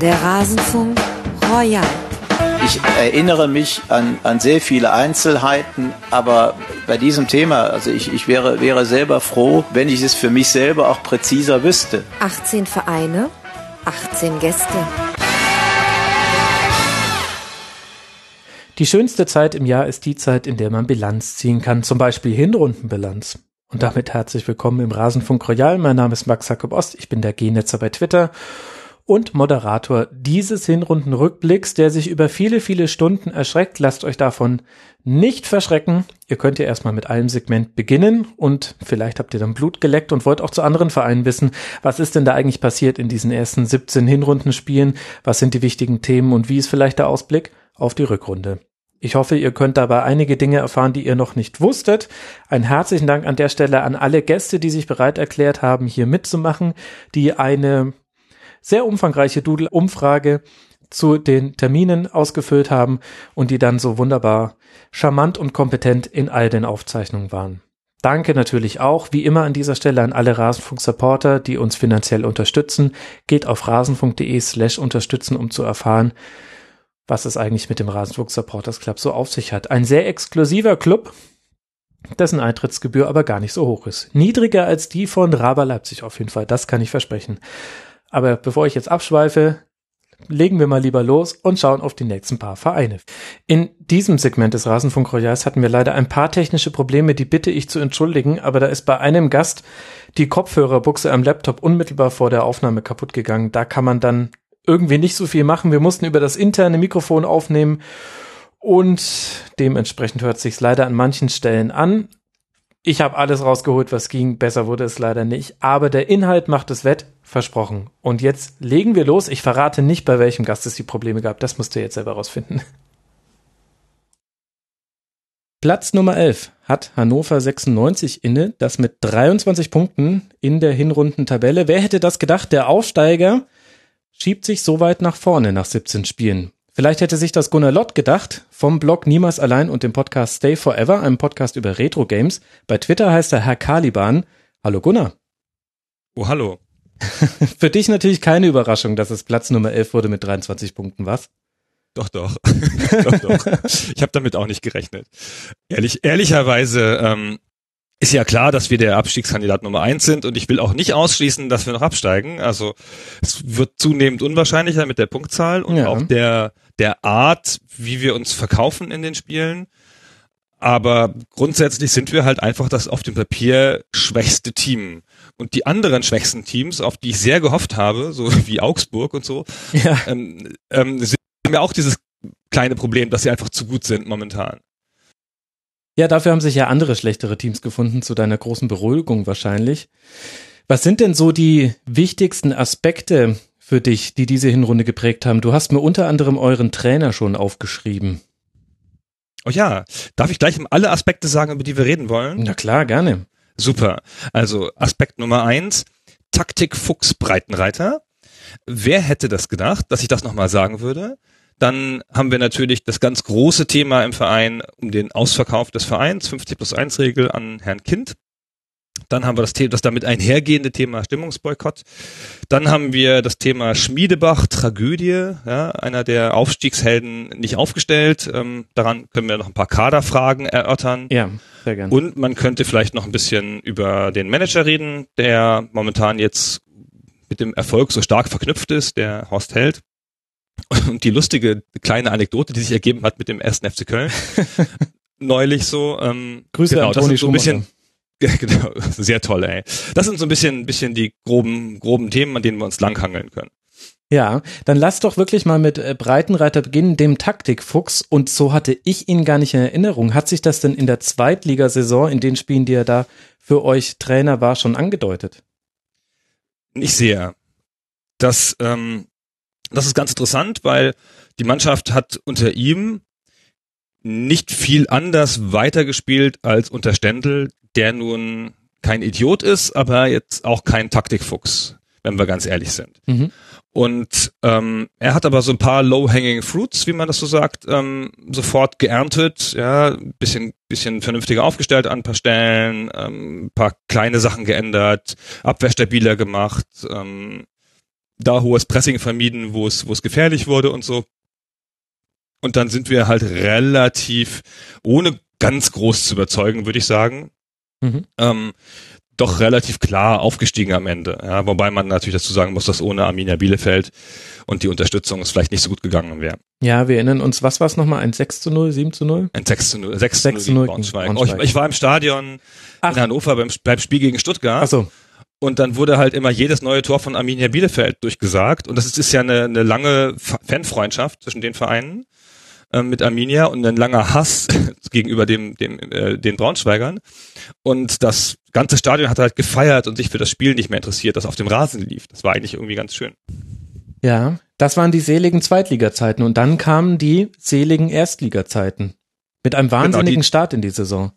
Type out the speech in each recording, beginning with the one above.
Der Rasenfunk Royal. Ich erinnere mich an, an sehr viele Einzelheiten, aber bei diesem Thema, also ich, ich wäre, wäre selber froh, wenn ich es für mich selber auch präziser wüsste. 18 Vereine, 18 Gäste. Die schönste Zeit im Jahr ist die Zeit, in der man Bilanz ziehen kann, zum Beispiel Hinrundenbilanz. Und damit herzlich willkommen im Rasenfunk Royal. Mein Name ist Max Jakob Ost, ich bin der G-Netzer bei Twitter und Moderator dieses Hinrundenrückblicks, der sich über viele, viele Stunden erschreckt. Lasst euch davon nicht verschrecken. Ihr könnt ja erstmal mit einem Segment beginnen und vielleicht habt ihr dann Blut geleckt und wollt auch zu anderen Vereinen wissen, was ist denn da eigentlich passiert in diesen ersten 17 Hinrundenspielen? Was sind die wichtigen Themen und wie ist vielleicht der Ausblick auf die Rückrunde? Ich hoffe, ihr könnt dabei einige Dinge erfahren, die ihr noch nicht wusstet. Ein herzlichen Dank an der Stelle an alle Gäste, die sich bereit erklärt haben, hier mitzumachen, die eine sehr umfangreiche Doodle-Umfrage zu den Terminen ausgefüllt haben und die dann so wunderbar charmant und kompetent in all den Aufzeichnungen waren. Danke natürlich auch, wie immer an dieser Stelle an alle Rasenfunk-Supporter, die uns finanziell unterstützen. Geht auf rasenfunk.de slash unterstützen, um zu erfahren, was es eigentlich mit dem Rasenfunk Supporters Club so auf sich hat. Ein sehr exklusiver Club, dessen Eintrittsgebühr aber gar nicht so hoch ist. Niedriger als die von Raber Leipzig auf jeden Fall, das kann ich versprechen. Aber bevor ich jetzt abschweife, legen wir mal lieber los und schauen auf die nächsten paar Vereine. In diesem Segment des Rasenfunk Royals hatten wir leider ein paar technische Probleme, die bitte ich zu entschuldigen, aber da ist bei einem Gast die Kopfhörerbuchse am Laptop unmittelbar vor der Aufnahme kaputt gegangen. Da kann man dann irgendwie nicht so viel machen. Wir mussten über das interne Mikrofon aufnehmen und dementsprechend hört sich's leider an manchen Stellen an. Ich habe alles rausgeholt, was ging. Besser wurde es leider nicht. Aber der Inhalt macht es wett. Versprochen. Und jetzt legen wir los. Ich verrate nicht, bei welchem Gast es die Probleme gab. Das musst du jetzt selber rausfinden. Platz Nummer 11 hat Hannover 96 inne, das mit 23 Punkten in der Hinrundentabelle. Wer hätte das gedacht? Der Aufsteiger schiebt sich so weit nach vorne nach 17 Spielen. Vielleicht hätte sich das Gunnar Lott gedacht, vom Blog Niemals allein und dem Podcast Stay Forever, einem Podcast über Retro Games. Bei Twitter heißt er Herr Caliban. Hallo Gunnar. Oh, hallo. Für dich natürlich keine Überraschung, dass es Platz Nummer 11 wurde mit 23 Punkten, was? Doch, doch. doch, doch. Ich habe damit auch nicht gerechnet. Ehrlich, ehrlicherweise ähm, ist ja klar, dass wir der Abstiegskandidat Nummer eins sind und ich will auch nicht ausschließen, dass wir noch absteigen. Also es wird zunehmend unwahrscheinlicher mit der Punktzahl und ja. auch der, der Art, wie wir uns verkaufen in den Spielen. Aber grundsätzlich sind wir halt einfach das auf dem Papier schwächste Team. Und die anderen schwächsten Teams, auf die ich sehr gehofft habe, so wie Augsburg und so, ja. ähm, ähm, haben ja auch dieses kleine Problem, dass sie einfach zu gut sind momentan. Ja, dafür haben sich ja andere schlechtere Teams gefunden, zu deiner großen Beruhigung wahrscheinlich. Was sind denn so die wichtigsten Aspekte für dich, die diese Hinrunde geprägt haben? Du hast mir unter anderem euren Trainer schon aufgeschrieben. Oh ja, darf ich gleich alle Aspekte sagen, über die wir reden wollen? Na klar, gerne. Super. Also Aspekt Nummer eins, Taktik Fuchs Breitenreiter. Wer hätte das gedacht, dass ich das nochmal sagen würde? Dann haben wir natürlich das ganz große Thema im Verein um den Ausverkauf des Vereins, 50 plus 1 Regel an Herrn Kind. Dann haben wir das, Thema, das damit einhergehende Thema Stimmungsboykott. Dann haben wir das Thema Schmiedebach, Tragödie, ja, einer der Aufstiegshelden nicht aufgestellt. Ähm, daran können wir noch ein paar Kaderfragen erörtern. Ja, sehr gerne. Und man könnte vielleicht noch ein bisschen über den Manager reden, der momentan jetzt mit dem Erfolg so stark verknüpft ist, der Horst Held. Und die lustige kleine Anekdote, die sich ergeben hat mit dem ersten FC Köln, neulich so. Ähm, Grüße genau, an Toni das so ein bisschen, genau, sehr toll, ey. Das sind so ein bisschen, bisschen die groben, groben Themen, an denen wir uns langhangeln können. Ja, dann lass doch wirklich mal mit äh, Breitenreiter beginnen, dem Taktikfuchs. Und so hatte ich ihn gar nicht in Erinnerung. Hat sich das denn in der Zweitligasaison, in den Spielen, die er da für euch Trainer war, schon angedeutet? Nicht sehr. Das ähm, das ist ganz interessant, weil die Mannschaft hat unter ihm nicht viel anders weitergespielt als unter Stendel, der nun kein Idiot ist, aber jetzt auch kein Taktikfuchs, wenn wir ganz ehrlich sind. Mhm. Und ähm, er hat aber so ein paar low-hanging fruits, wie man das so sagt, ähm, sofort geerntet, ja, bisschen, bisschen vernünftiger aufgestellt an ein paar Stellen, ähm, paar kleine Sachen geändert, Abwehr stabiler gemacht, ähm, da hohes Pressing vermieden, wo es, wo es gefährlich wurde und so. Und dann sind wir halt relativ, ohne ganz groß zu überzeugen, würde ich sagen, Mhm. ähm, doch relativ klar aufgestiegen am Ende. Ja, wobei man natürlich dazu sagen muss, dass ohne Arminia Bielefeld und die Unterstützung es vielleicht nicht so gut gegangen wäre. Ja, wir erinnern uns, was war es nochmal? Ein 6 zu 0, 7 zu 0? Ein 6 zu 0, 6 zu 0 6 zu gegen 0 Braunschweig. gegen Oh, ich, Braunschweig. ich war im Stadion Ach. in Hannover beim, beim Spiel gegen Stuttgart. Achso, Und dann wurde halt immer jedes neue Tor von Arminia Bielefeld durchgesagt. Und das ist, ist ja eine, eine lange Fa- Fanfreundschaft zwischen den Vereinen ähm, mit Arminia und ein langer Hass gegenüber dem, dem, äh, den Braunschweigern. Und das ganze Stadion hat halt gefeiert und sich für das Spiel nicht mehr interessiert, das auf dem Rasen lief. Das war eigentlich irgendwie ganz schön. ja. Das waren die seligen Zweitligazeiten. Und dann kamen die seligen Erstligazeiten. Mit einem wahnsinnigen Genau, die- Start in die Saison.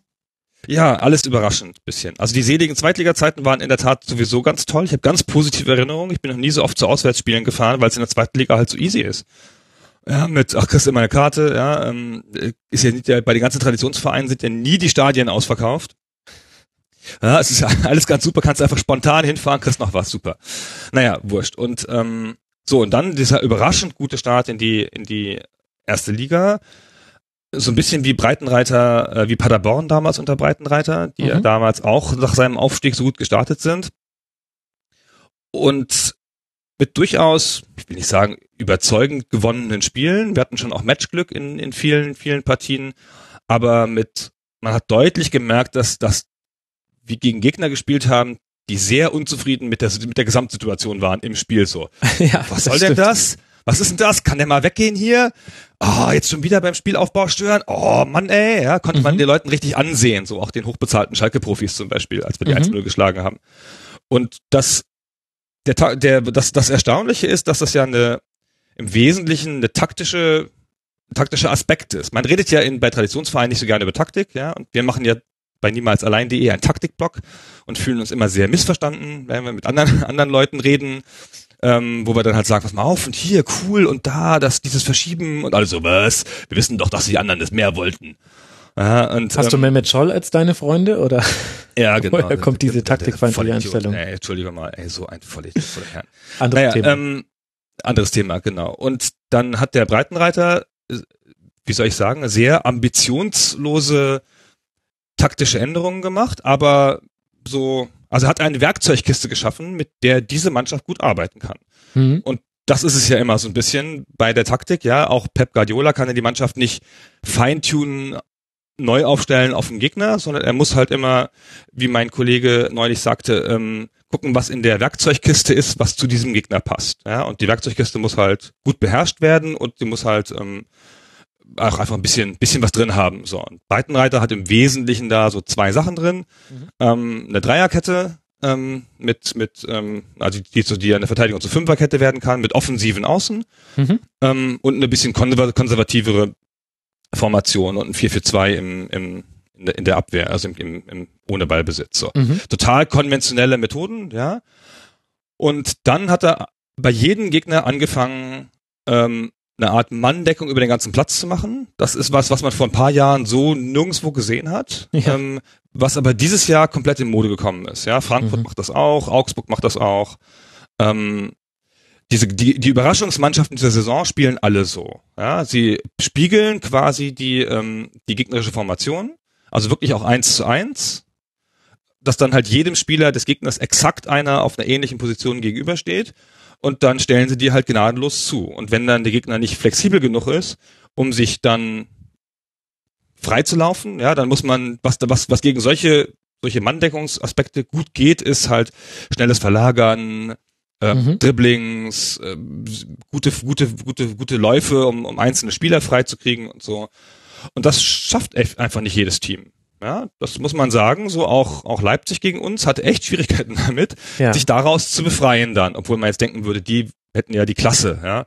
Ja, alles überraschend bisschen. Also die seligen Zweitliga-Zeiten waren in der Tat sowieso ganz toll. Ich habe ganz positive Erinnerungen. Ich bin noch nie so oft zu Auswärtsspielen gefahren, weil es in der zweiten Liga halt so easy ist. Ja, mit, ach, kriegst du immer eine Karte, ja, ähm, ist ja nicht, ja, bei den ganzen Traditionsvereinen sind ja nie die Stadien ausverkauft. Ja, es ist ja alles ganz super, kannst einfach spontan hinfahren, kriegst noch was, super. Naja, wurscht. Und ähm, so, und dann dieser überraschend gute Start in die, in die erste Liga. So ein bisschen wie Breitenreiter, äh, wie Paderborn damals unter Breitenreiter, die ja Mhm. damals auch nach seinem Aufstieg so gut gestartet sind. Und mit durchaus, ich will nicht sagen, überzeugend gewonnenen Spielen. Wir hatten schon auch Matchglück in, in vielen, vielen Partien, aber mit, man hat deutlich gemerkt, dass, dass wir gegen Gegner gespielt haben, die sehr unzufrieden mit der, mit der Gesamtsituation waren im Spiel so. ja, Was soll denn stimmt. das? Was ist denn das? Kann der mal weggehen hier? Oh, jetzt schon wieder beim Spielaufbau stören? Oh, Mann, ey, ja, konnte man Mhm. den Leuten richtig ansehen, so auch den hochbezahlten Schalke-Profis zum Beispiel, als wir die Mhm. 1-0 geschlagen haben. Und das, der, der, das, das Erstaunliche ist, dass das ja eine, im Wesentlichen eine taktische, taktische Aspekt ist. Man redet ja in, bei Traditionsvereinen nicht so gerne über Taktik, ja, und wir machen ja bei niemals allein.de einen Taktikblock und fühlen uns immer sehr missverstanden, wenn wir mit anderen, anderen Leuten reden, ähm, wo wir dann halt sagen, pass mal auf und hier, cool und da, das, dieses Verschieben und alles so, was? Wir wissen doch, dass die anderen das mehr wollten. Ja, und, Hast du ähm, Mehmet Scholl als deine Freunde oder? ja, genau. woher kommt diese taktikfeindliche. Einstellung? Ey, Entschuldige mal, ey, so ein Vollidiot vor der Herren. Anderes Naja, Thema. ähm, anderes Thema, genau. Und dann hat der Breitenreiter, äh, wie soll ich sagen, sehr ambitionslose taktische Änderungen gemacht, aber so, also hat eine Werkzeugkiste geschaffen, mit der diese Mannschaft gut arbeiten kann. Mhm. Und das ist es ja immer so ein bisschen bei der Taktik, ja. Auch Pep Guardiola kann ja die Mannschaft nicht feintunen, neu aufstellen auf den Gegner, sondern er muss halt immer, wie mein Kollege neulich sagte, ähm, gucken, was in der Werkzeugkiste ist, was zu diesem Gegner passt. Ja, und die Werkzeugkiste muss halt gut beherrscht werden und die muss halt ähm, auch einfach ein bisschen, bisschen was drin haben. So, und Breitenreiter hat im Wesentlichen da so zwei Sachen drin. Ähm, eine Dreierkette ähm, mit, mit ähm, also die, die, die eine Verteidigung zur Fünferkette werden kann, mit offensiven Außen Mhm. ähm, und eine bisschen konserva konservativere Formation und ein 4-4-2 im, im, in, der, Abwehr, also im, im, im ohne Ballbesitz. So. Mhm. Total konventionelle Methoden, ja. Und dann hat er bei jedem Gegner angefangen, ähm, eine Art Manndeckung über den ganzen Platz zu machen. Das ist was, was man vor ein paar Jahren so nirgendwo gesehen hat, Ja. ähm, was aber dieses Jahr komplett in Mode gekommen ist. Ja, Frankfurt Mhm. macht das auch, Augsburg macht das auch. Ähm, diese, die, die Überraschungsmannschaften dieser Saison spielen alle so. Ja, sie spiegeln quasi die, ähm, die gegnerische Formation, also wirklich auch eins zu eins, dass dann halt jedem Spieler des Gegners exakt einer auf einer ähnlichen Position gegenübersteht und dann stellen sie die halt gnadenlos zu. Und wenn dann der Gegner nicht flexibel genug ist, um sich dann freizulaufen, ja, dann muss man, was, was, was gegen solche, solche Manndeckungsaspekte gut geht, ist halt schnelles Verlagern, äh, Mhm. Dribblings, äh, gute, gute, gute, gute Läufe, um, um einzelne Spieler freizukriegen und so. Und das schafft echt einfach nicht jedes Team. Ja, das muss man sagen. So auch, auch Leipzig gegen uns hatte echt Schwierigkeiten damit, Ja. sich daraus zu befreien dann, obwohl man jetzt denken würde, die hätten ja die Klasse, ja.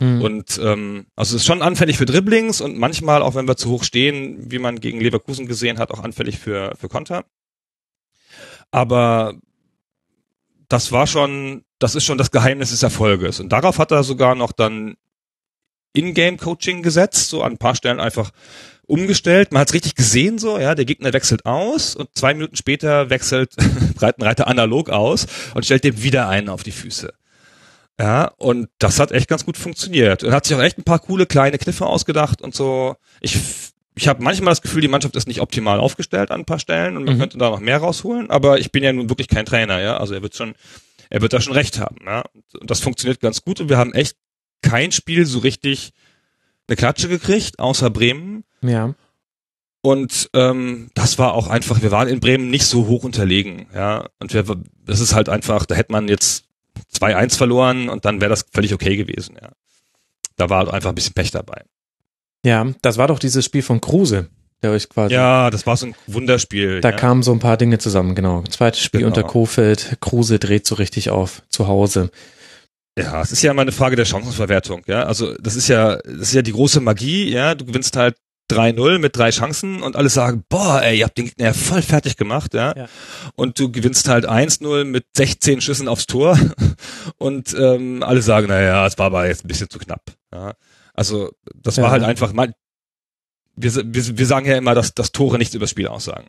Mhm. Und ähm, also es ist schon anfällig für Dribblings und manchmal, auch wenn wir zu hoch stehen, wie man gegen Leverkusen gesehen hat, auch anfällig für, für Konter. Aber das war schon, das ist schon das Geheimnis des Erfolges. Und darauf hat er sogar noch dann In-Game-Coaching gesetzt, so an ein paar Stellen einfach umgestellt. Man hat es richtig gesehen so, ja, der Gegner wechselt aus und zwei Minuten später wechselt Breitenreiter analog aus und stellt dem wieder einen auf die Füße. Ja, und das hat echt ganz gut funktioniert. Und hat sich auch echt ein paar coole kleine Kniffe ausgedacht und so. Ich, ich habe manchmal das Gefühl, die Mannschaft ist nicht optimal aufgestellt an ein paar Stellen und man Mhm. könnte da noch mehr rausholen, aber ich bin ja nun wirklich kein Trainer, ja. Also er wird schon, er wird da schon recht haben, ja. Und das funktioniert ganz gut und wir haben echt kein Spiel so richtig eine Klatsche gekriegt, außer Bremen. Ja. Und ähm, das war auch einfach, wir waren in Bremen nicht so hoch unterlegen, ja. Und wir, das ist halt einfach, da hätte man jetzt 2-1 verloren und dann wäre das völlig okay gewesen, ja. Da war halt einfach ein bisschen Pech dabei. Ja, das war doch dieses Spiel von Kruse, der euch quasi. Ja, das war so ein Wunderspiel. Da ja. kamen so ein paar Dinge zusammen, genau. Zweites Spiel Genau. unter Kofeld, Kruse dreht so richtig auf zu Hause. Ja, es ist ja immer eine Frage der Chancenverwertung, ja. Also das ist ja, das ist ja die große Magie, ja. Du gewinnst halt 3-0 mit drei Chancen und alle sagen, boah, ey, ihr habt den Gegner ja voll fertig gemacht, ja. Ja. Und du gewinnst halt 1-0 mit 16 Schüssen aufs Tor und ähm, alle sagen, naja, es war aber jetzt ein bisschen zu knapp. Ja. Also das Ja. war halt einfach mal. Wir, wir, wir sagen ja immer, dass, dass Tore nichts über das Spiel aussagen.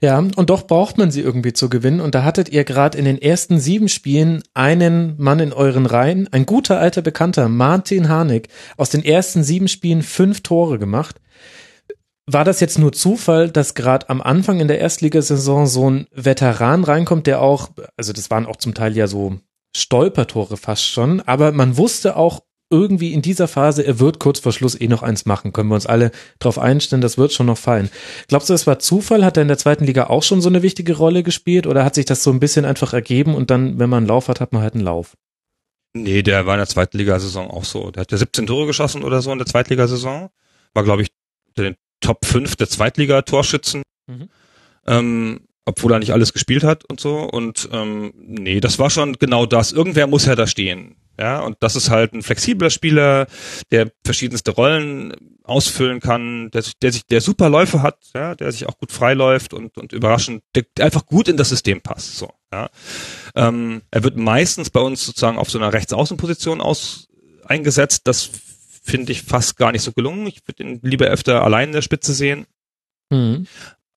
Ja, und doch braucht man sie irgendwie zu gewinnen. Und da hattet ihr gerade in den ersten sieben Spielen einen Mann in euren Reihen, ein guter alter Bekannter, Martin Harnik, aus den ersten sieben Spielen fünf Tore gemacht. War das jetzt nur Zufall, dass gerade am Anfang in der Erstligasaison so ein Veteran reinkommt, der auch, also das waren auch zum Teil ja so Stolpertore fast schon, aber man wusste auch irgendwie in dieser Phase, er wird kurz vor Schluss eh noch eins machen. Können wir uns alle drauf einstellen, das wird schon noch fallen. Glaubst du, das war Zufall? Hat er in der zweiten Liga auch schon so eine wichtige Rolle gespielt oder hat sich das so ein bisschen einfach ergeben und dann, wenn man einen Lauf hat, hat man halt einen Lauf? Nee, der war in der Zweitligasaison auch so. Der hat ja 17 Tore geschossen oder so in der Zweitligasaison. War, glaube ich, unter den Top 5 der Zweitliga-Torschützen. Mhm. Ähm, obwohl er nicht alles gespielt hat und so. Und ähm, nee, das war schon genau das. Irgendwer muss ja da stehen. Ja, und das ist halt ein flexibler Spieler, der verschiedenste Rollen ausfüllen kann, der, sich- der sich, der super Läufe hat, ja, der sich auch gut freiläuft und, und überraschend, der einfach gut in das System passt. So, ja. Ähm, er wird meistens bei uns sozusagen auf so einer Rechtsaußenposition aus eingesetzt. Das finde ich fast gar nicht so gelungen. Ich würde ihn lieber öfter allein in der Spitze sehen. Mhm.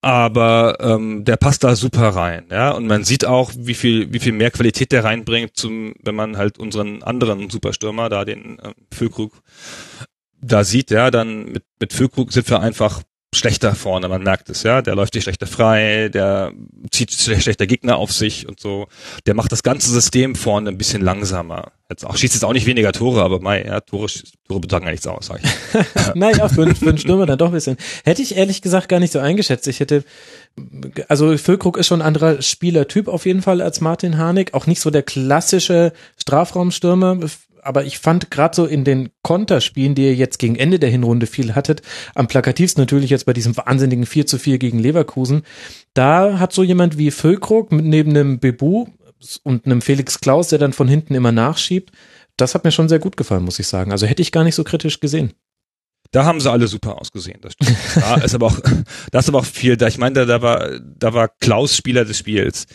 Aber ähm, der passt da super rein, ja. Und man sieht auch, wie viel, wie viel mehr Qualität der reinbringt, zum, wenn man halt unseren anderen Superstürmer, da den ähm, Füllkrug, da sieht, ja, dann mit, mit Füllkrug sind wir einfach schlechter vorne, man merkt es, ja. Der läuft sich schlechter frei, der zieht schle- schlechter Gegner auf sich und so. Der macht das ganze System vorne ein bisschen langsamer. Jetzt auch, schießt jetzt auch nicht weniger Tore, aber mei, ja, Tore, Tore betragen ja nichts aus, sag ich. Naja, für, für einen Stürmer dann doch ein bisschen. Hätte ich ehrlich gesagt gar nicht so eingeschätzt. Ich hätte, also Füllkrug ist schon ein anderer Spielertyp auf jeden Fall als Martin Harnik. Auch nicht so der klassische Strafraumstürmer. Aber ich fand gerade so in den Konterspielen, die ihr jetzt gegen Ende der Hinrunde viel hattet, am plakativsten natürlich jetzt bei diesem wahnsinnigen 4 zu 4 gegen Leverkusen, da hat so jemand wie Füllkrug mit- neben einem Bebu und einem Felix Klaus, der dann von hinten immer nachschiebt, das hat mir schon sehr gut gefallen, muss ich sagen. Also hätte ich gar nicht so kritisch gesehen. Da haben sie alle super ausgesehen, das stimmt. Da ist aber auch, da ist aber auch viel da. Ich meine, da, da war, da war Klaus Spieler des Spiels.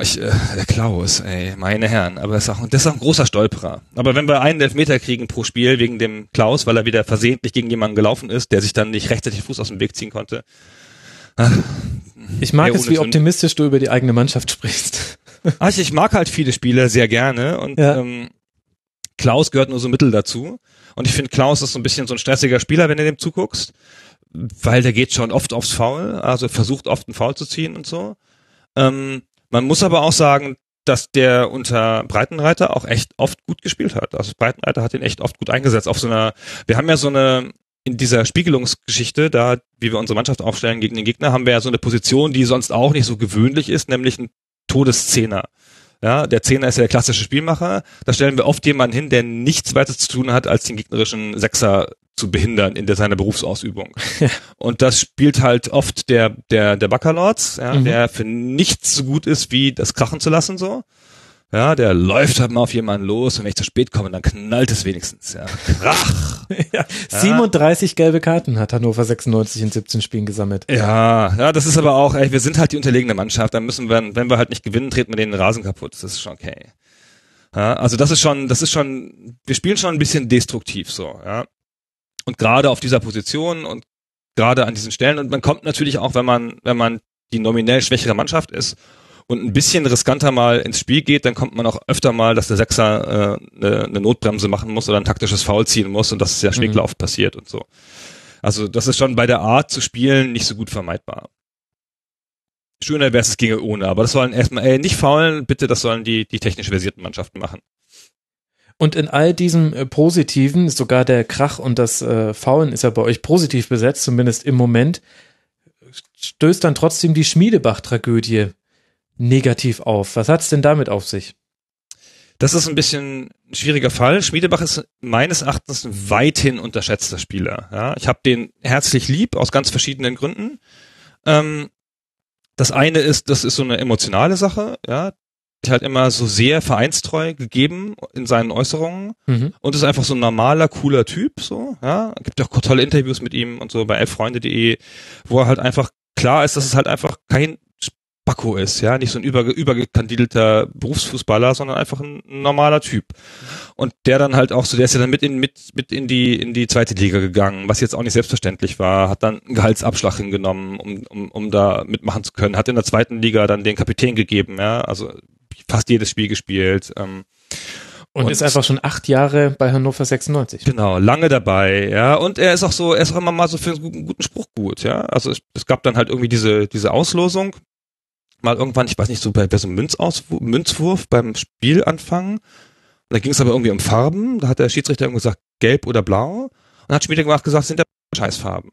Ich, äh, der Klaus, ey, meine Herren, aber das ist, auch, das ist auch ein großer Stolperer. Aber wenn wir einen Elfmeter kriegen pro Spiel wegen dem Klaus, weil er wieder versehentlich gegen jemanden gelaufen ist, der sich dann nicht rechtzeitig den Fuß aus dem Weg ziehen konnte. ach, Ich mag es, wie Sinn. optimistisch du über die eigene Mannschaft sprichst. Ah, ich, ich mag halt viele Spieler sehr gerne und Ja. ähm, Klaus gehört nur so mittel dazu. Und ich finde, Klaus ist so ein bisschen so ein stressiger Spieler, wenn du dem zuguckst, weil der geht schon oft aufs Foul, also versucht oft einen Foul zu ziehen und so. Ähm, man muss aber auch sagen, dass der unter Breitenreiter auch echt oft gut gespielt hat. Also Breitenreiter hat ihn echt oft gut eingesetzt auf so einer, wir haben ja so eine, in dieser Spiegelungsgeschichte, da, wie wir unsere Mannschaft aufstellen gegen den Gegner, haben wir ja so eine Position, die sonst auch nicht so gewöhnlich ist, nämlich ein Todeszehner. Ja, der Zehner ist ja der klassische Spielmacher. Da stellen wir oft jemanden hin, der nichts weiter zu tun hat, als den gegnerischen Sechser zu behindern in der, seiner Berufsausübung. Und das spielt halt oft der, der, der Baccalords, ja, Mhm. der für nichts so gut ist, wie das krachen zu lassen, so. Ja, der läuft halt mal auf jemanden los und wenn ich zu spät komme, dann knallt es wenigstens, ja. Krach. ja, 37 gelbe Karten hat Hannover 96 in 17 Spielen gesammelt. Ja, ja, das ist aber auch, ey, wir sind halt die unterlegene Mannschaft, dann müssen wir, wenn wir halt nicht gewinnen, treten wir den Rasen kaputt. Das ist schon okay. Ja, also das ist schon, das ist schon, wir spielen schon ein bisschen destruktiv so, ja. Und gerade auf dieser Position und gerade an diesen Stellen und man kommt natürlich auch, wenn man, wenn man die nominell schwächere Mannschaft ist und ein bisschen riskanter mal ins Spiel geht, dann kommt man auch öfter mal, dass der Sechser äh, eine, eine Notbremse machen muss oder ein taktisches Foul ziehen muss und dass es ja Schräglauf mhm. passiert und so. Also das ist schon bei der Art zu spielen nicht so gut vermeidbar. Schöner wäre es, es ginge ohne, aber das sollen erstmal, ey, nicht faulen, bitte, das sollen die, die technisch versierten Mannschaften machen. Und in all diesem äh, Positiven, sogar der Krach und das äh, Faulen ist ja bei euch positiv besetzt, zumindest im Moment, stößt dann trotzdem die Schmiedebach-Tragödie negativ auf. Was hat's denn damit auf sich? Das ist ein bisschen ein schwieriger Fall. Schmiedebach ist meines Erachtens ein weithin unterschätzter Spieler. Ja, ich habe den herzlich lieb aus ganz verschiedenen Gründen. Ähm, das eine ist, das ist so eine emotionale Sache. Ja, halt immer so sehr vereinstreu gegeben in seinen Äußerungen mhm. und ist einfach so ein normaler, cooler Typ, so, ja. Gibt auch tolle Interviews mit ihm und so bei elffreunde.de, wo er halt einfach klar ist, dass es halt einfach kein Spacko ist, ja, nicht so ein über, übergekandidelter Berufsfußballer, sondern einfach ein, normaler Typ. Und der dann halt auch so, der ist ja dann mit in, mit, mit in die, in die zweite Liga gegangen, was jetzt auch nicht selbstverständlich war, hat dann einen Gehaltsabschlag hingenommen, um, um, um da mitmachen zu können, hat in der zweiten Liga dann den Kapitän gegeben, ja, also fast jedes Spiel gespielt. Ähm, und, und, ist einfach schon acht Jahre bei Hannover 96. Genau, lange dabei, ja. Und er ist auch so, er ist auch immer mal so für einen guten, guten Spruch gut, ja. Also es, es, gab dann halt irgendwie diese, diese Auslosung. Mal irgendwann, ich weiß nicht, so bei, bei so einem Münzauswurf, Münzwurf beim Spielanfang. Und da ging es aber irgendwie um Farben. Da hat der Schiedsrichter irgendwie gesagt, gelb oder blau. Und hat später gemacht gesagt, sind ja Scheißfarben.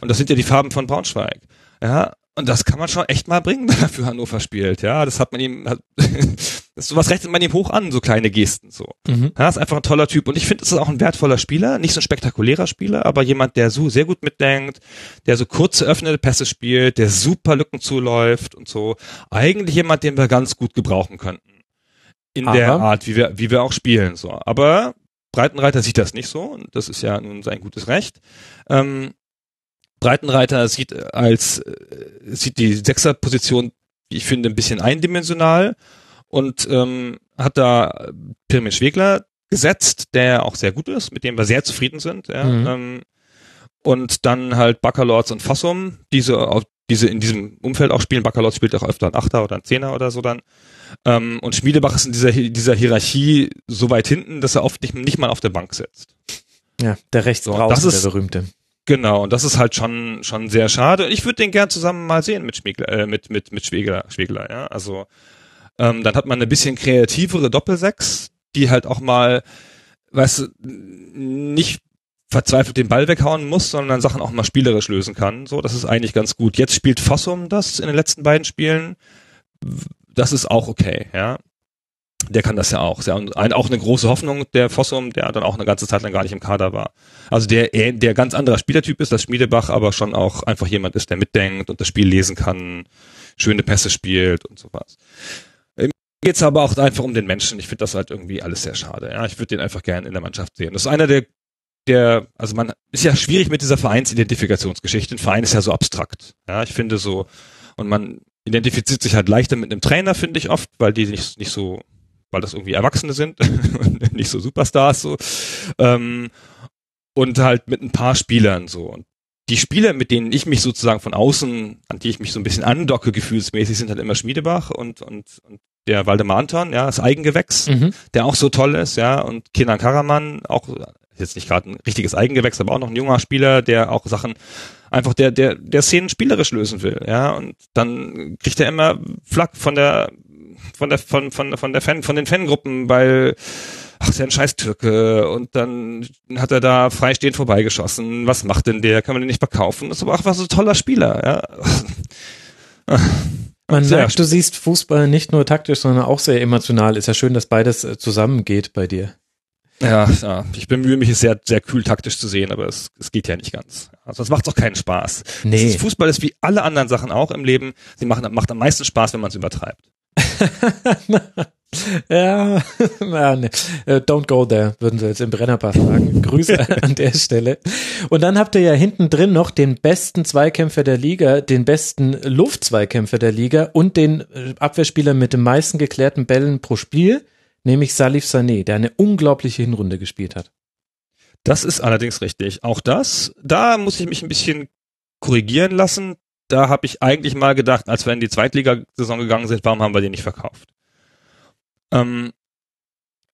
Und das sind ja die Farben von Braunschweig. Ja, und das kann man schon echt mal bringen, wenn er für Hannover spielt. Ja, das hat man ihm, hat, das sowas rechnet man ihm hoch an, so kleine Gesten, so. Mhm. Ja, ist einfach ein toller Typ. Und ich finde, es ist auch ein wertvoller Spieler, nicht so ein spektakulärer Spieler, aber jemand, der so sehr gut mitdenkt, der so kurze öffnende Pässe spielt, der super Lücken zuläuft und so. Eigentlich jemand, den wir ganz gut gebrauchen könnten. In Aha. der Art, wie wir, wie wir auch spielen, so. Aber Breitenreiter sieht das nicht so, und das ist ja nun sein gutes Recht. Ähm, Breitenreiter sieht als äh, sieht die Sechserposition, wie ich finde, ein bisschen eindimensional und ähm, hat da Pirmin Schwegler gesetzt, der auch sehr gut ist, mit dem wir sehr zufrieden sind. Ja, mhm. ähm, und dann halt Baccalords und Fossum, diese auf diese in diesem Umfeld auch spielen. Baccalords spielt auch öfter ein Achter oder ein Zehner oder so dann. Ähm, und Schmiedebach ist in dieser, dieser Hierarchie so weit hinten, dass er oft nicht, nicht mal auf der Bank sitzt. Ja, der rechts so, das ist, der berühmte. Genau, und das ist halt schon schon sehr schade. Ich würde den gern zusammen mal sehen mit Schmiegler, äh, mit mit mit Schwegler, Schwegler, ja. Also ähm, dann hat man eine bisschen kreativere Doppelsechs, die halt auch mal, weißt du, nicht verzweifelt den Ball weghauen muss, sondern Sachen auch mal spielerisch lösen kann. So, das ist eigentlich ganz gut. Jetzt spielt Fossum das in den letzten beiden Spielen. Das ist auch okay, ja der kann das ja auch. Ja ein, auch eine große Hoffnung, der Fossum, der dann auch eine ganze Zeit lang gar nicht im Kader war. Also der, der ganz anderer Spielertyp ist, das Schmiedebach, aber schon auch einfach jemand ist, der mitdenkt und das Spiel lesen kann, schöne Pässe spielt und sowas. Mir geht's aber auch einfach um den Menschen. Ich finde das halt irgendwie alles sehr schade. Ja, ich würde den einfach gerne in der Mannschaft sehen. Das ist einer der, der, also man ist ja schwierig mit dieser Vereinsidentifikationsgeschichte. Ein Verein ist ja so abstrakt. Ja, ich finde so, und man identifiziert sich halt leichter mit einem Trainer, finde ich oft, weil die nicht, nicht so weil das irgendwie Erwachsene sind und nicht so Superstars so. Ähm, und halt mit ein paar Spielern so. Und die Spieler, mit denen ich mich sozusagen von außen, an die ich mich so ein bisschen andocke, gefühlsmäßig, sind halt immer Schmiedebach und, und, und der Waldemar Anton, ja, das Eigengewächs, mhm. der auch so toll ist, ja, und Kenan Karaman, auch jetzt nicht gerade ein richtiges Eigengewächs, aber auch noch ein junger Spieler, der auch Sachen einfach der, der, der Szenen spielerisch lösen will, ja, und dann kriegt er immer Flack von der von der von von von der Fan von den Fangruppen, weil ach, ist ja ein scheiß Türke und dann hat er da freistehend vorbeigeschossen. Was macht denn der? Kann man den nicht verkaufen? Das ist aber auch was so ein toller Spieler, ja. Man sehr merkt, du siehst Fußball nicht nur taktisch, sondern auch sehr emotional. Ist ja schön, dass beides äh, zusammengeht bei dir. Ja, ja, ich bemühe mich, es sehr, sehr kühl taktisch zu sehen, aber es, es geht ja nicht ganz. Also es macht auch keinen Spaß. Nee. Ist, Fußball ist wie alle anderen Sachen auch im Leben. Sie machen, macht am meisten Spaß, wenn man es übertreibt. ja, ja nee. Äh, don't go there, würden sie jetzt im Brennerpass sagen. Grüße an der Stelle. Und dann habt ihr ja hinten drin noch den besten Zweikämpfer der Liga, den besten Luftzweikämpfer der Liga und den äh, Abwehrspieler mit den meisten geklärten Bällen pro Spiel, nämlich Salif Sané, der eine unglaubliche Hinrunde gespielt hat. Das ist allerdings richtig. Auch das, da muss ich mich ein bisschen korrigieren lassen da habe ich eigentlich mal gedacht, als wir in die Zweitligasaison gegangen sind, warum haben wir den nicht verkauft? Ähm,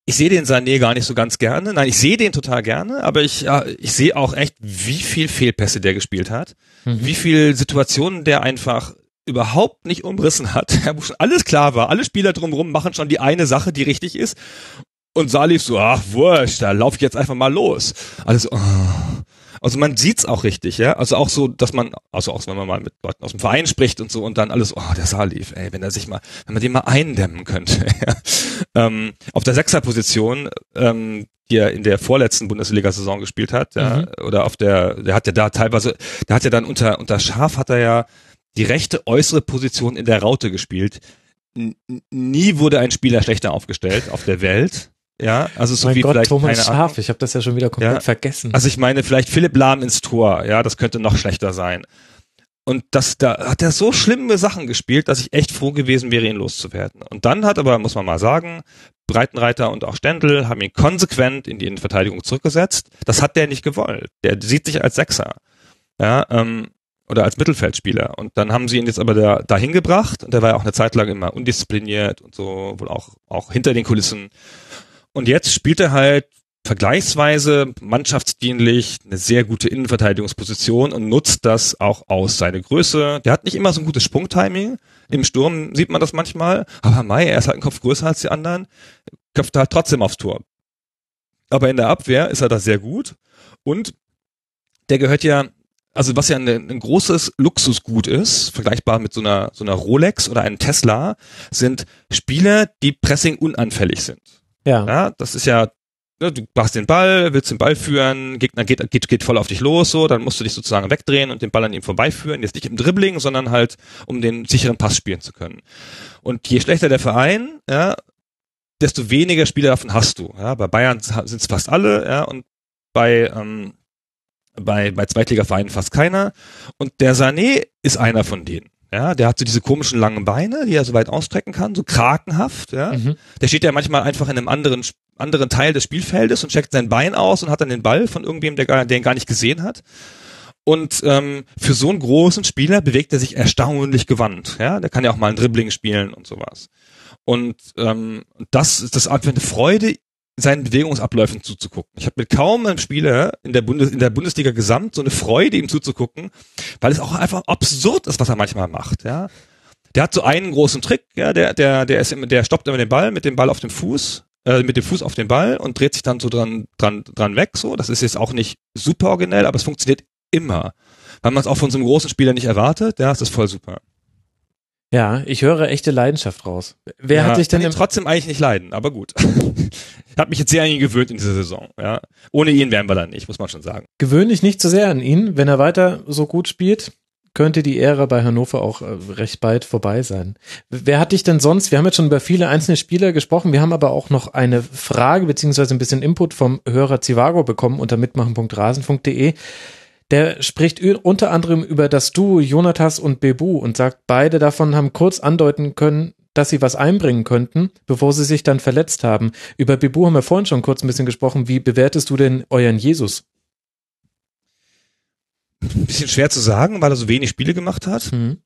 ich sehe den Sané gar nicht so ganz gerne. Nein, ich sehe den total gerne, aber ich, ja, ich sehe auch echt, wie viel Fehlpässe der gespielt hat, mhm. wie viel Situationen der einfach überhaupt nicht umrissen hat, wo schon alles klar war. Alle Spieler drumherum machen schon die eine Sache, die richtig ist. Und Salif so, ach wurscht, da lauf ich jetzt einfach mal los. Alles, oh. Also man sieht's auch richtig, ja. Also auch so, dass man, also auch wenn man mal mit Leuten aus dem Verein spricht und so und dann alles, oh, der Salif, ey, wenn er sich mal, wenn man den mal eindämmen könnte. ja. ähm, auf der Sechserposition, ähm, die er in der vorletzten Bundesliga-Saison gespielt hat, ja, mhm. oder auf der, der hat ja da teilweise, der hat ja dann unter, unter Schaf hat er ja die rechte äußere Position in der Raute gespielt. N nie wurde ein Spieler schlechter aufgestellt auf der Welt. Ja, also so mein wie Gott, vielleicht Thomas Schaf, ich habe das ja schon wieder komplett Ja. vergessen. Also ich meine, vielleicht Philipp Lahm ins Tor, ja, das könnte noch schlechter sein. Und das, da hat er so schlimme Sachen gespielt, dass ich echt froh gewesen wäre, ihn loszuwerden. Und dann hat aber, muss man mal sagen, Breitenreiter und auch Stendel haben ihn konsequent in die Innenverteidigung zurückgesetzt. Das hat der nicht gewollt. Der sieht sich als Sechser. Ja, ähm, oder als Mittelfeldspieler. Und dann haben sie ihn jetzt aber da, dahin gebracht und der war ja auch eine Zeit lang immer undiszipliniert und so, wohl auch, auch hinter den Kulissen. Und jetzt spielt er halt vergleichsweise mannschaftsdienlich eine sehr gute Innenverteidigungsposition und nutzt das auch aus. Seine Größe, der hat nicht immer so ein gutes Sprungtiming. Im Sturm sieht man das manchmal, aber Mai, er ist halt ein Kopf größer als die anderen, köpft halt trotzdem aufs Tor. Aber in der Abwehr ist er da sehr gut und der gehört ja, also was ja ein, ein großes Luxusgut ist, vergleichbar mit so einer, so einer Rolex oder einem Tesla, sind Spieler, die Pressing unanfällig sind. Ja. Ja, das ist ja, ne, du hast den Ball, willst den Ball führen, Gegner geht, geht, geht voll auf dich los, so, dann musst du dich sozusagen wegdrehen und den Ball an ihm vorbeiführen. Jetzt nicht im Dribbling, sondern halt, um den sicheren Pass spielen zu können. Und je schlechter der Verein, ja, desto weniger Spieler davon hast du. Ja, bei Bayern sind es fast alle, ja, und bei, ähm, bei, bei Zweitligavereinen fast keiner. Und der Sané ist einer von denen. Ja, der hat so diese komischen langen Beine, die er so weit ausstrecken kann, so krakenhaft, ja. Mhm. Der steht ja manchmal einfach in einem anderen, anderen Teil des Spielfeldes und checkt sein Bein aus und hat dann den Ball von irgendwem, der, gar, der ihn gar nicht gesehen hat. Und ähm, für so einen großen Spieler bewegt er sich erstaunlich gewandt. Ja, der kann ja auch mal ein Dribbling spielen und sowas. Und ähm, das ist das einfach eine Freude, seinen Bewegungsabläufen zuzugucken. Ich habe mit kaum einem Spieler in der, Bundes in der Bundesliga gesamt so eine Freude, ihm zuzugucken, weil es auch einfach absurd ist, was er manchmal macht. Ja, der hat so einen großen Trick, ja, der, der, der ist immer, der stoppt immer den Ball mit dem Ball auf dem Fuß, äh, mit dem Fuß auf den Ball und dreht sich dann so dran, dran, dran weg. So, das ist jetzt auch nicht super originell, aber es funktioniert immer, weil man es auch von so einem großen Spieler nicht erwartet. Ja, es ist voll super. Ja, ich höre echte Leidenschaft raus. Wer ja, hat dich denn kann ihn trotzdem eigentlich nicht leiden, aber gut. ich habe mich jetzt sehr an ihn gewöhnt in dieser Saison. Ja, ohne ihn wären wir dann nicht, muss man schon sagen. gewöhnlich nicht zu sehr an ihn. Wenn er weiter so gut spielt, könnte die Ära bei Hannover auch äh, recht bald vorbei sein. Wer hat dich denn sonst? Wir haben jetzt schon über viele einzelne Spieler gesprochen. Wir haben aber auch noch eine Frage beziehungsweise ein bisschen Input vom Hörer Zivago bekommen unter mitmachen.rasen.de. Der spricht unter anderem über das Duo Jonatas und Bebu und sagt, beide davon haben kurz andeuten können, dass sie was einbringen könnten, bevor sie sich dann verletzt haben. Über Bebu haben wir vorhin schon kurz ein bisschen gesprochen. Wie bewertest du denn euren Jesus? Ein bisschen schwer zu sagen, weil er so wenig Spiele gemacht hat. Hm.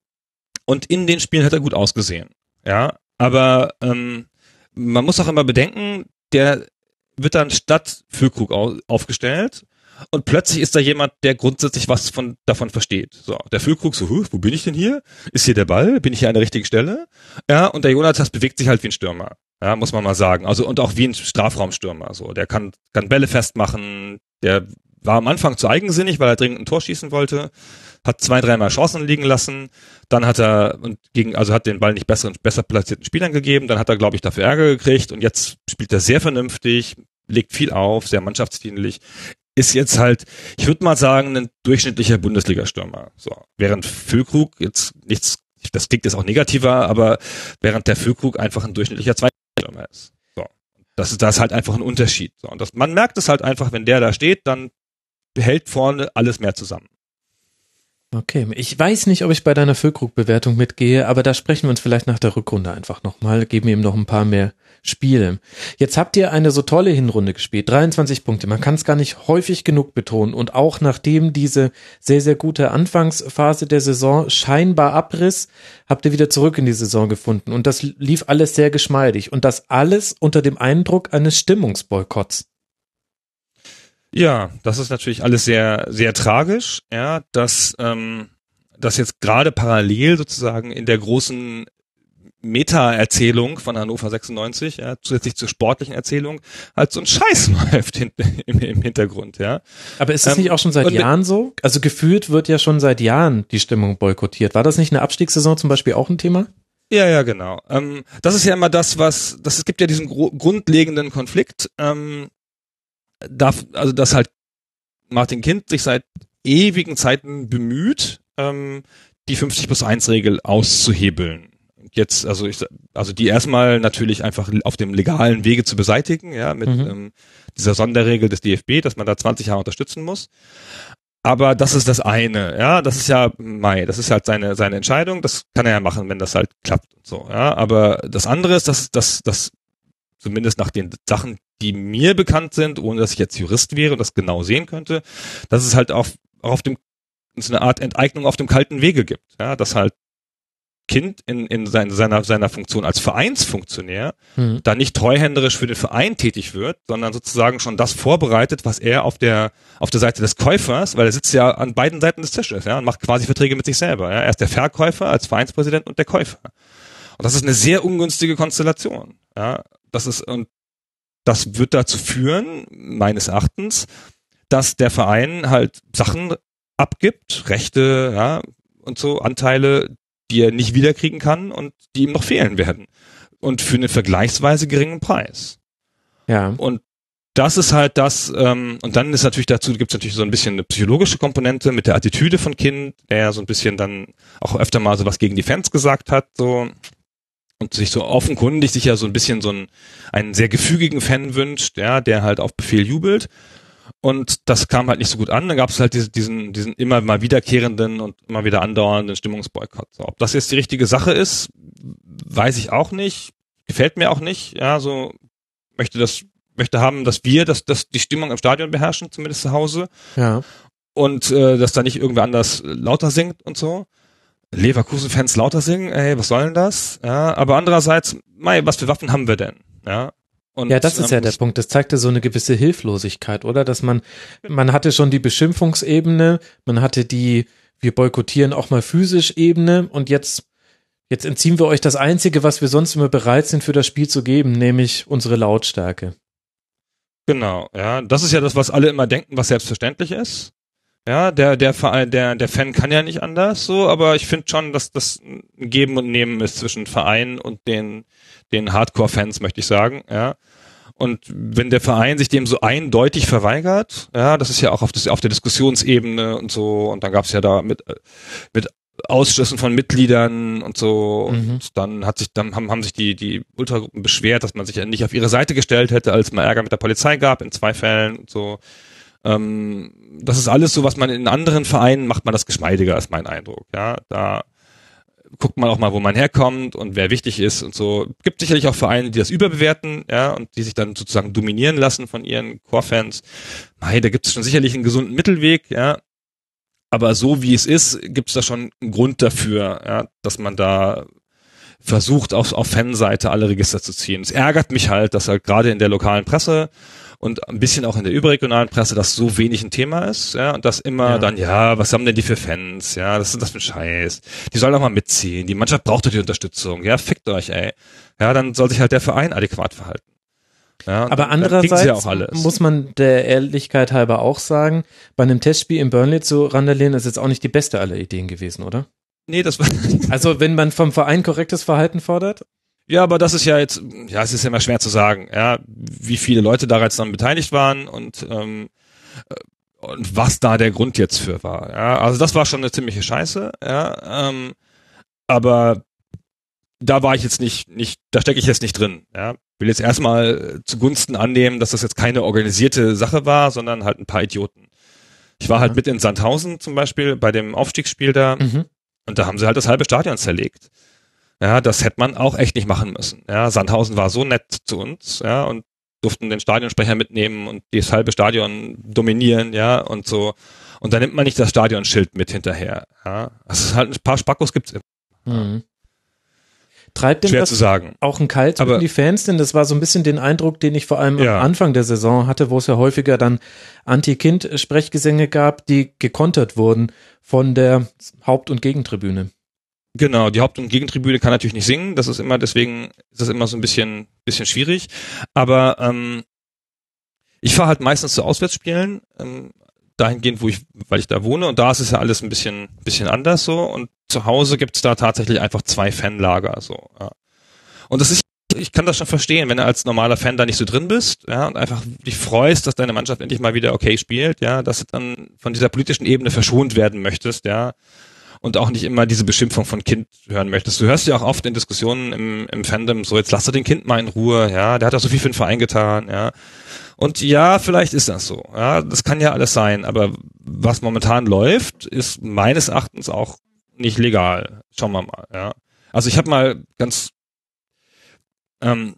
Und in den Spielen hat er gut ausgesehen. Ja, aber ähm, man muss auch immer bedenken, der wird dann statt Füllkrug au aufgestellt und plötzlich ist da jemand, der grundsätzlich was von davon versteht. So, der Füllkrug so, "Huh, wo bin ich denn hier? Ist hier der Ball? Bin ich hier an der richtigen Stelle? Ja, und der Jonathas bewegt sich halt wie ein Stürmer. Ja, muss man mal sagen. Also und auch wie ein Strafraumstürmer. So, der kann kann Bälle festmachen. Der war am Anfang zu eigensinnig, weil er dringend ein Tor schießen wollte hat zwei, dreimal Chancen liegen lassen, dann hat er und gegen, also hat den Ball nicht besseren, besser platzierten Spielern gegeben, dann hat er, glaube ich, dafür Ärger gekriegt und jetzt spielt er sehr vernünftig, legt viel auf, sehr mannschaftsdienlich, ist jetzt halt, ich würde mal sagen, ein durchschnittlicher Bundesliga-Stürmer. So. Während Füllkrug jetzt nichts, das klingt jetzt auch negativer, aber während der Füllkrug einfach ein durchschnittlicher Zweitstürmer ist. So. Das ist, das ist halt einfach ein Unterschied. So. Und das, man merkt es halt einfach, wenn der da steht, dann hält vorne alles mehr zusammen. Okay, ich weiß nicht, ob ich bei deiner Füllkrug-Bewertung mitgehe, aber da sprechen wir uns vielleicht nach der Rückrunde einfach nochmal, geben ihm noch ein paar mehr Spiele. Jetzt habt ihr eine so tolle Hinrunde gespielt, 23 Punkte. Man kann es gar nicht häufig genug betonen. Und auch nachdem diese sehr, sehr gute Anfangsphase der Saison scheinbar abriss, habt ihr wieder zurück in die Saison gefunden. Und das lief alles sehr geschmeidig. Und das alles unter dem Eindruck eines Stimmungsboykotts. Ja, das ist natürlich alles sehr, sehr tragisch, ja, dass, ähm, dass jetzt gerade parallel sozusagen in der großen Meta-Erzählung von Hannover 96, ja, zusätzlich zur sportlichen Erzählung, halt so ein Scheiß läuft im, im, Hintergrund, ja. Aber ist das ähm, nicht auch schon seit Jahren so? Also gefühlt wird ja schon seit Jahren die Stimmung boykottiert. War das nicht eine Abstiegssaison zum Beispiel auch ein Thema? Ja, ja, genau. Ähm, das ist ja immer das, was, das, es gibt ja diesen grundlegenden Konflikt, ähm, darf, also dass halt Martin Kind sich seit ewigen Zeiten bemüht, ähm, die 50 plus 1 Regel auszuhebeln. Jetzt, also ich, also die erstmal natürlich einfach auf dem legalen Wege zu beseitigen, ja, mit mhm. ähm, dieser Sonderregel des DFB, dass man da 20 Jahre unterstützen muss. Aber das ist das eine, ja, das ist ja Mai, das ist halt seine seine Entscheidung, das kann er ja machen, wenn das halt klappt und so, ja. Aber das andere ist, dass dass dass zumindest nach den Sachen, die mir bekannt sind, ohne dass ich jetzt Jurist wäre und das genau sehen könnte, dass es halt auch, auch auf dem so eine Art Enteignung auf dem kalten Wege gibt, ja, dass halt Kind in, in sein, seiner, seiner Funktion als Vereinsfunktionär mhm. da nicht treuhänderisch für den Verein tätig wird, sondern sozusagen schon das vorbereitet, was er auf der, auf der Seite des Käufers, weil er sitzt ja an beiden Seiten des Tisches, ja, und macht quasi Verträge mit sich selber, ja. Er ist der Verkäufer als Vereinspräsident und der Käufer. Und das ist eine sehr ungünstige Konstellation, ja. Das ist, und das wird dazu führen, meines Erachtens, dass der Verein halt Sachen abgibt, Rechte, ja, und so Anteile, die er nicht wiederkriegen kann und die ihm noch fehlen werden. Und für einen vergleichsweise geringen Preis. Ja. Und das ist halt das, ähm, und dann ist natürlich dazu, gibt es natürlich so ein bisschen eine psychologische Komponente mit der Attitüde von Kind, der so ein bisschen dann auch öfter mal so was gegen die Fans gesagt hat, so und sich so offenkundig sich ja so ein bisschen so einen, einen sehr gefügigen Fan wünscht, ja, der halt auf Befehl jubelt. Und das kam halt nicht so gut an. Dann gab es halt diese, diesen, diesen immer mal wiederkehrenden und immer wieder andauernden Stimmungsboykott. So, ob das jetzt die richtige Sache ist, weiß ich auch nicht. Gefällt mir auch nicht. Ja, so möchte das, möchte haben, dass wir, dass, dass die Stimmung im Stadion beherrschen, zumindest zu Hause. Ja. Und äh, dass da nicht irgendwer anders lauter singt und so. Leverkusen-Fans lauter singen, ey, was soll denn das? Ja, aber andererseits, mei, was für Waffen haben wir denn? Ja. Und, ja, das ist ja ähm, der Punkt. Das zeigte so eine gewisse Hilflosigkeit, oder? Dass man, man hatte schon die Beschimpfungsebene, man hatte die, wir boykottieren auch mal physisch Ebene und jetzt, jetzt entziehen wir euch das Einzige, was wir sonst immer bereit sind für das Spiel zu geben, nämlich unsere Lautstärke. Genau, ja. Das ist ja das, was alle immer denken, was selbstverständlich ist. Ja, der, der Verein, der, der Fan kann ja nicht anders so, aber ich finde schon, dass das ein Geben und Nehmen ist zwischen Verein und den, den Hardcore-Fans, möchte ich sagen, ja. Und wenn der Verein sich dem so eindeutig verweigert, ja, das ist ja auch auf, das, auf der Diskussionsebene und so, und dann gab's ja da mit, mit Ausschlüssen von Mitgliedern und so. Mhm. Und dann hat sich, dann haben, haben sich die, die Ultragruppen beschwert, dass man sich ja nicht auf ihre Seite gestellt hätte, als man Ärger mit der Polizei gab, in zwei Fällen und so. Ähm, das ist alles so, was man in anderen Vereinen macht man das geschmeidiger, ist mein Eindruck. Ja, da guckt man auch mal, wo man herkommt und wer wichtig ist und so. Gibt sicherlich auch Vereine, die das überbewerten, ja, und die sich dann sozusagen dominieren lassen von ihren Core-Fans. Mei, da gibt es schon sicherlich einen gesunden Mittelweg, ja. Aber so wie es ist, gibt es da schon einen Grund dafür, ja, dass man da versucht, auf, auf Fanseite alle Register zu ziehen. Es ärgert mich halt, dass halt gerade in der lokalen Presse und ein bisschen auch in der überregionalen Presse, dass so wenig ein Thema ist, ja, und das immer ja. dann, ja, was haben denn die für Fans, ja, was ist das für ein Scheiß, die sollen doch mal mitziehen, die Mannschaft braucht doch die Unterstützung, ja, fickt euch, ey, ja, dann soll sich halt der Verein adäquat verhalten. Ja, aber andererseits ja muss man der Ehrlichkeit halber auch sagen, bei einem Testspiel in Burnley zu randalieren ist jetzt auch nicht die beste aller Ideen gewesen, oder? Nee, das war. Also, wenn man vom Verein korrektes Verhalten fordert? Ja, aber das ist ja jetzt, ja, es ist ja immer schwer zu sagen, ja, wie viele Leute da jetzt dann beteiligt waren und, ähm, äh, und was da der Grund jetzt für war. Ja, also das war schon eine ziemliche Scheiße, ja, ähm, aber da war ich jetzt nicht, nicht, da stecke ich jetzt nicht drin. Ja, will jetzt erstmal zugunsten annehmen, dass das jetzt keine organisierte Sache war, sondern halt ein paar Idioten. Ich war halt mit in Sandhausen zum Beispiel bei dem Aufstiegsspiel da mhm. und da haben sie halt das halbe Stadion zerlegt. Ja, das hätte man auch echt nicht machen müssen. Ja, Sandhausen war so nett zu uns, ja, und durften den Stadionsprecher mitnehmen und das halbe Stadion dominieren, ja, und so. Und dann nimmt man nicht das Stadionschild mit hinterher. Ja, also halt ein paar Spackos gibt's immer. Mhm. Treibt denn Schwer das zu sagen. auch ein Kalt Aber- die Fans? Denn das war so ein bisschen den Eindruck, den ich vor allem Ja. am Anfang der Saison hatte, wo es ja häufiger dann Anti-Kind-Sprechgesänge gab, die gekontert wurden von der Haupt- und Gegentribüne. Genau, die Haupt- und Gegentribüne kann natürlich nicht singen. Das ist immer, deswegen ist das immer so ein bisschen, bisschen schwierig. Aber ähm, ich fahre halt meistens zu Auswärtsspielen, ähm, dahingehend, wo ich, weil ich da wohne. Und da ist es ja alles ein bisschen, bisschen anders so. Und zu Hause gibt's da tatsächlich einfach zwei Fanlager so. Ja. Und das ist, ich kann das schon verstehen, wenn du als normaler Fan da nicht so drin bist, ja, und einfach dich freust, dass deine Mannschaft endlich mal wieder okay spielt, ja, dass du dann von dieser politischen Ebene verschont werden möchtest, ja und auch nicht immer diese Beschimpfung von Kind hören möchtest. Du hörst ja auch oft in Diskussionen im, im Fandom so, jetzt lass doch den Kind mal in Ruhe, ja, der hat doch so viel für den Verein getan, ja. Und ja, vielleicht ist das so, ja, das kann ja alles sein, aber was momentan läuft, ist meines Erachtens auch nicht legal. Schauen wir mal, ja. Also ich habe mal ganz, ähm,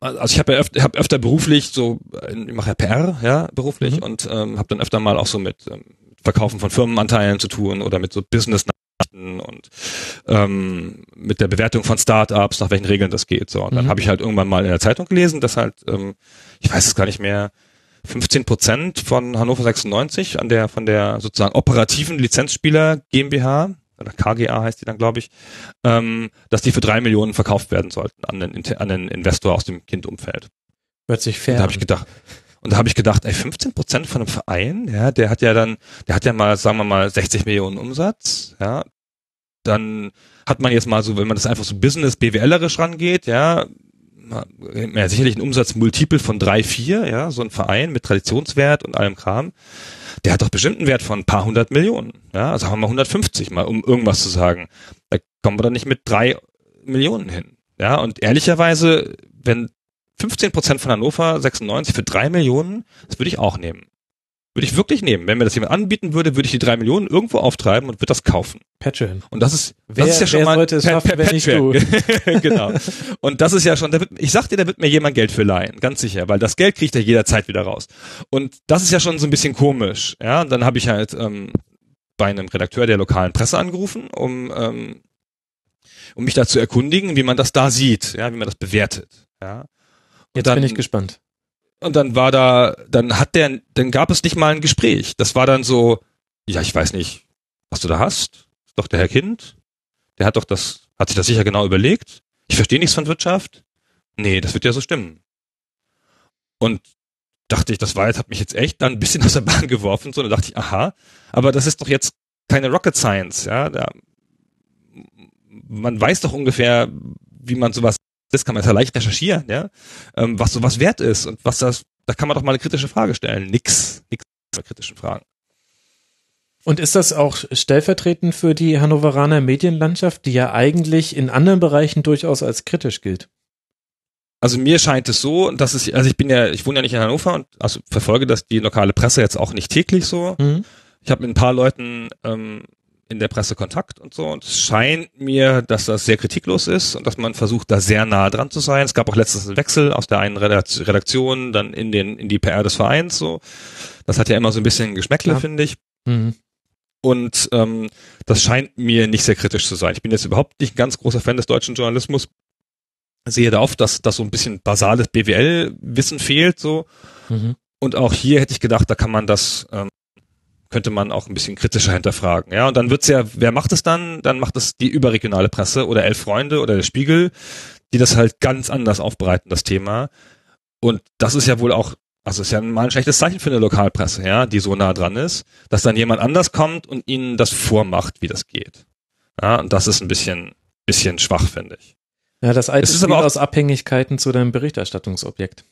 also ich habe ja öfter, hab öfter beruflich so, ich mache ja PR, ja, beruflich Mhm. und ähm, habe dann öfter mal auch so mit ähm, Verkaufen von Firmenanteilen zu tun oder mit so Business-Nachrichten und ähm, mit der Bewertung von Startups, nach welchen Regeln das geht. So, und dann Mhm. habe ich halt irgendwann mal in der Zeitung gelesen, dass halt, ähm, ich weiß es gar nicht mehr, 15 Prozent von Hannover 96 an der von der sozusagen operativen Lizenzspieler GmbH oder KGA heißt die dann, glaube ich, ähm, dass die für drei Millionen verkauft werden sollten an den, an den Investor aus dem Kindumfeld. Hört sich fair da habe ich gedacht, und da habe ich gedacht, ey, 15 Prozent von einem Verein, ja, der hat ja dann, der hat ja mal, sagen wir mal, 60 Millionen Umsatz, ja. Dann hat man jetzt mal so, wenn man das einfach so Business BWLerisch rangeht, ja, mal- ja, sicherlich ein Umsatzmultiple von drei, vier, ja, so ein Verein mit Traditionswert und allem Kram, der hat doch bestimmt einen Wert von ein paar hundert Millionen, ja, also haben wir 150 mal, um irgendwas zu sagen. Da kommen wir dann nicht mit drei Millionen hin, ja, und ehrlicherweise, wenn 15 Prozent von Hannover 96 für drei Millionen, das würde ich auch nehmen. Würde ich wirklich nehmen. Wenn mir das jemand anbieten würde, würde ich die drei Millionen irgendwo auftreiben und würde das kaufen. Patreon. Und das ist, Wer- das ist ja schon wer mal sollte es schaffen, wenn nicht du? genau. Und das ist ja schon, wird, ich sag dir, da wird mir jemand Geld für leihen, ganz sicher, weil das Geld kriegt er jederzeit wieder raus. Und das ist ja schon so ein bisschen komisch. Ja, und dann habe ich halt ähm, bei einem Redakteur der lokalen Presse angerufen, um ähm, um mich da zu erkundigen, wie man das da sieht, ja, wie man das bewertet. Ja. Jetzt dann, bin ich gespannt. und dann war da, dann hat der, dann gab es nicht mal ein Gespräch. Das war dann so, ja, ich weiß nicht, was du da hast. Ist doch der Herr Kind. Der hat doch das, hat sich das sicher genau überlegt. Ich verstehe nichts von Wirtschaft. Nee, das wird ja so stimmen. Und dachte ich, das war jetzt, hat mich jetzt echt dann ein bisschen aus der Bahn geworfen, so, da dachte ich, aha, aber das ist doch jetzt keine Rocket Science, ja, da, man weiß doch ungefähr, wie man sowas, das kann man ja leicht recherchieren, ja, ähm, was sowas wert ist und was das, da kann man doch mal eine kritische Frage stellen. Nix, nix bei kritischen Fragen. Und ist das auch stellvertretend für die Hannoveraner Medienlandschaft, die ja eigentlich in anderen Bereichen durchaus als kritisch gilt? Also mir scheint es so, dass es, also ich bin ja, ich wohne ja nicht in Hannover und also verfolge das die lokale Presse jetzt auch nicht täglich so. Mhm. Ich habe mit ein paar Leuten ähm, in der Presse Kontakt und so und es scheint mir, dass das sehr kritiklos ist und dass man versucht, da sehr nah dran zu sein. Es gab auch letztens einen Wechsel aus der einen Redakt- Redaktion dann in den in die PR des Vereins so. Das hat ja immer so ein bisschen Geschmäckle, Klar. finde ich. Mhm. Und ähm, das scheint mir nicht sehr kritisch zu sein. Ich bin jetzt überhaupt nicht ein ganz großer Fan des deutschen Journalismus. Sehe da oft, dass, dass so ein bisschen basales BWL-Wissen fehlt so. Mhm. Und auch hier hätte ich gedacht, da kann man das, ähm, könnte man auch ein bisschen kritischer hinterfragen. Ja, und dann wird's ja, wer macht es dann? Dann macht es die überregionale Presse oder Elf Freunde oder der Spiegel, die das halt ganz anders aufbereiten, das Thema. Und das ist ja wohl auch, also ist ja mal ein schlechtes Zeichen für eine Lokalpresse, ja, die so nah dran ist, dass dann jemand anders kommt und ihnen das vormacht, wie das geht. Ja, und das ist ein bisschen, bisschen schwach, finde ich. Ja, das alte Es ist Spiel aber auch- aus Abhängigkeiten zu deinem Berichterstattungsobjekt.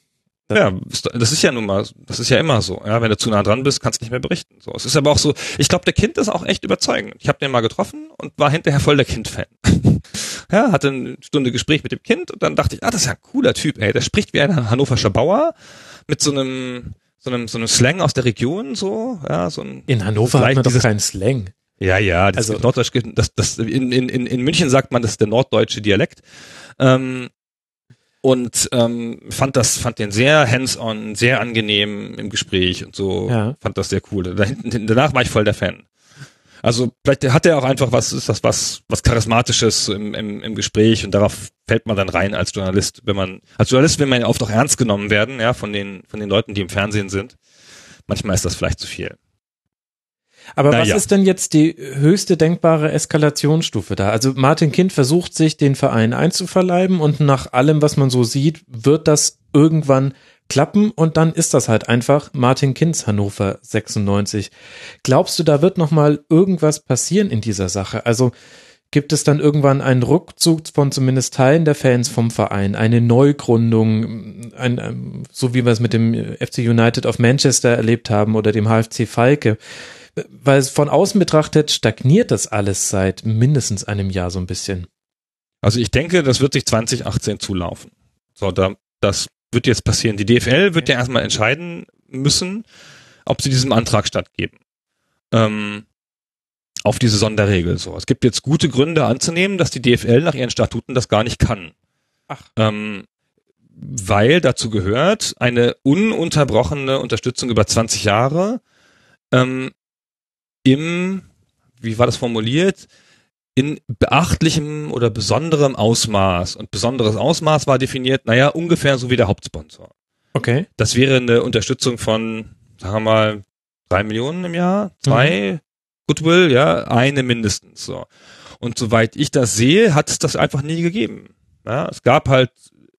Ja, das ist ja nun mal, das ist ja immer so. Ja, wenn du zu nah dran bist, kannst du nicht mehr berichten. So, es ist aber auch so. Ich glaube, der Kind ist auch echt überzeugend. Ich habe den mal getroffen und war hinterher voll der Kind-Fan. ja, hatte eine Stunde Gespräch mit dem Kind und dann dachte ich, ah, das ist ja ein cooler Typ. Ey, der spricht wie ein hannoverscher Bauer mit so einem, so einem, so einem Slang aus der Region, so, ja, so ein In Hannover hat man doch keinen Slang. Ja, ja, das Also- Norddeutsch, das, das, in, in, in in München sagt man, das ist der norddeutsche Dialekt. Ähm, und ähm, fand das, fand den sehr hands-on, sehr angenehm im Gespräch und so. Ja. Fand das sehr cool. Danach war ich voll der Fan. Also vielleicht hat er auch einfach was, ist das was, was charismatisches im, im, im Gespräch und darauf fällt man dann rein als Journalist. Wenn man als Journalist will man ja oft auch ernst genommen werden, ja, von den von den Leuten, die im Fernsehen sind. Manchmal ist das vielleicht zu viel. Aber Na was ja. ist denn jetzt die höchste denkbare Eskalationsstufe da? Also Martin Kind versucht sich den Verein einzuverleiben und nach allem, was man so sieht, wird das irgendwann klappen und dann ist das halt einfach Martin Kinds Hannover 96. Glaubst du, da wird noch mal irgendwas passieren in dieser Sache? Also gibt es dann irgendwann einen Rückzug von zumindest Teilen der Fans vom Verein, eine Neugründung, ein, so wie wir es mit dem FC United of Manchester erlebt haben oder dem HFC Falke? Weil es von außen betrachtet stagniert das alles seit mindestens einem Jahr so ein bisschen. Also ich denke, das wird sich 2018 zulaufen. So, da, das wird jetzt passieren. Die DFL wird ja erstmal entscheiden müssen, ob sie diesem Antrag stattgeben. Ähm, auf diese Sonderregel. So, es gibt jetzt gute Gründe anzunehmen, dass die DFL nach ihren Statuten das gar nicht kann. Ach. Ähm, weil dazu gehört eine ununterbrochene Unterstützung über 20 Jahre ähm, im, wie war das formuliert, in beachtlichem oder besonderem Ausmaß. Und besonderes Ausmaß war definiert, naja, ungefähr so wie der Hauptsponsor. Okay. Das wäre eine Unterstützung von, sagen wir mal, drei Millionen im Jahr, zwei Goodwill, ja, eine mindestens. So. Und soweit ich das sehe, hat es das einfach nie gegeben. Ja, es gab halt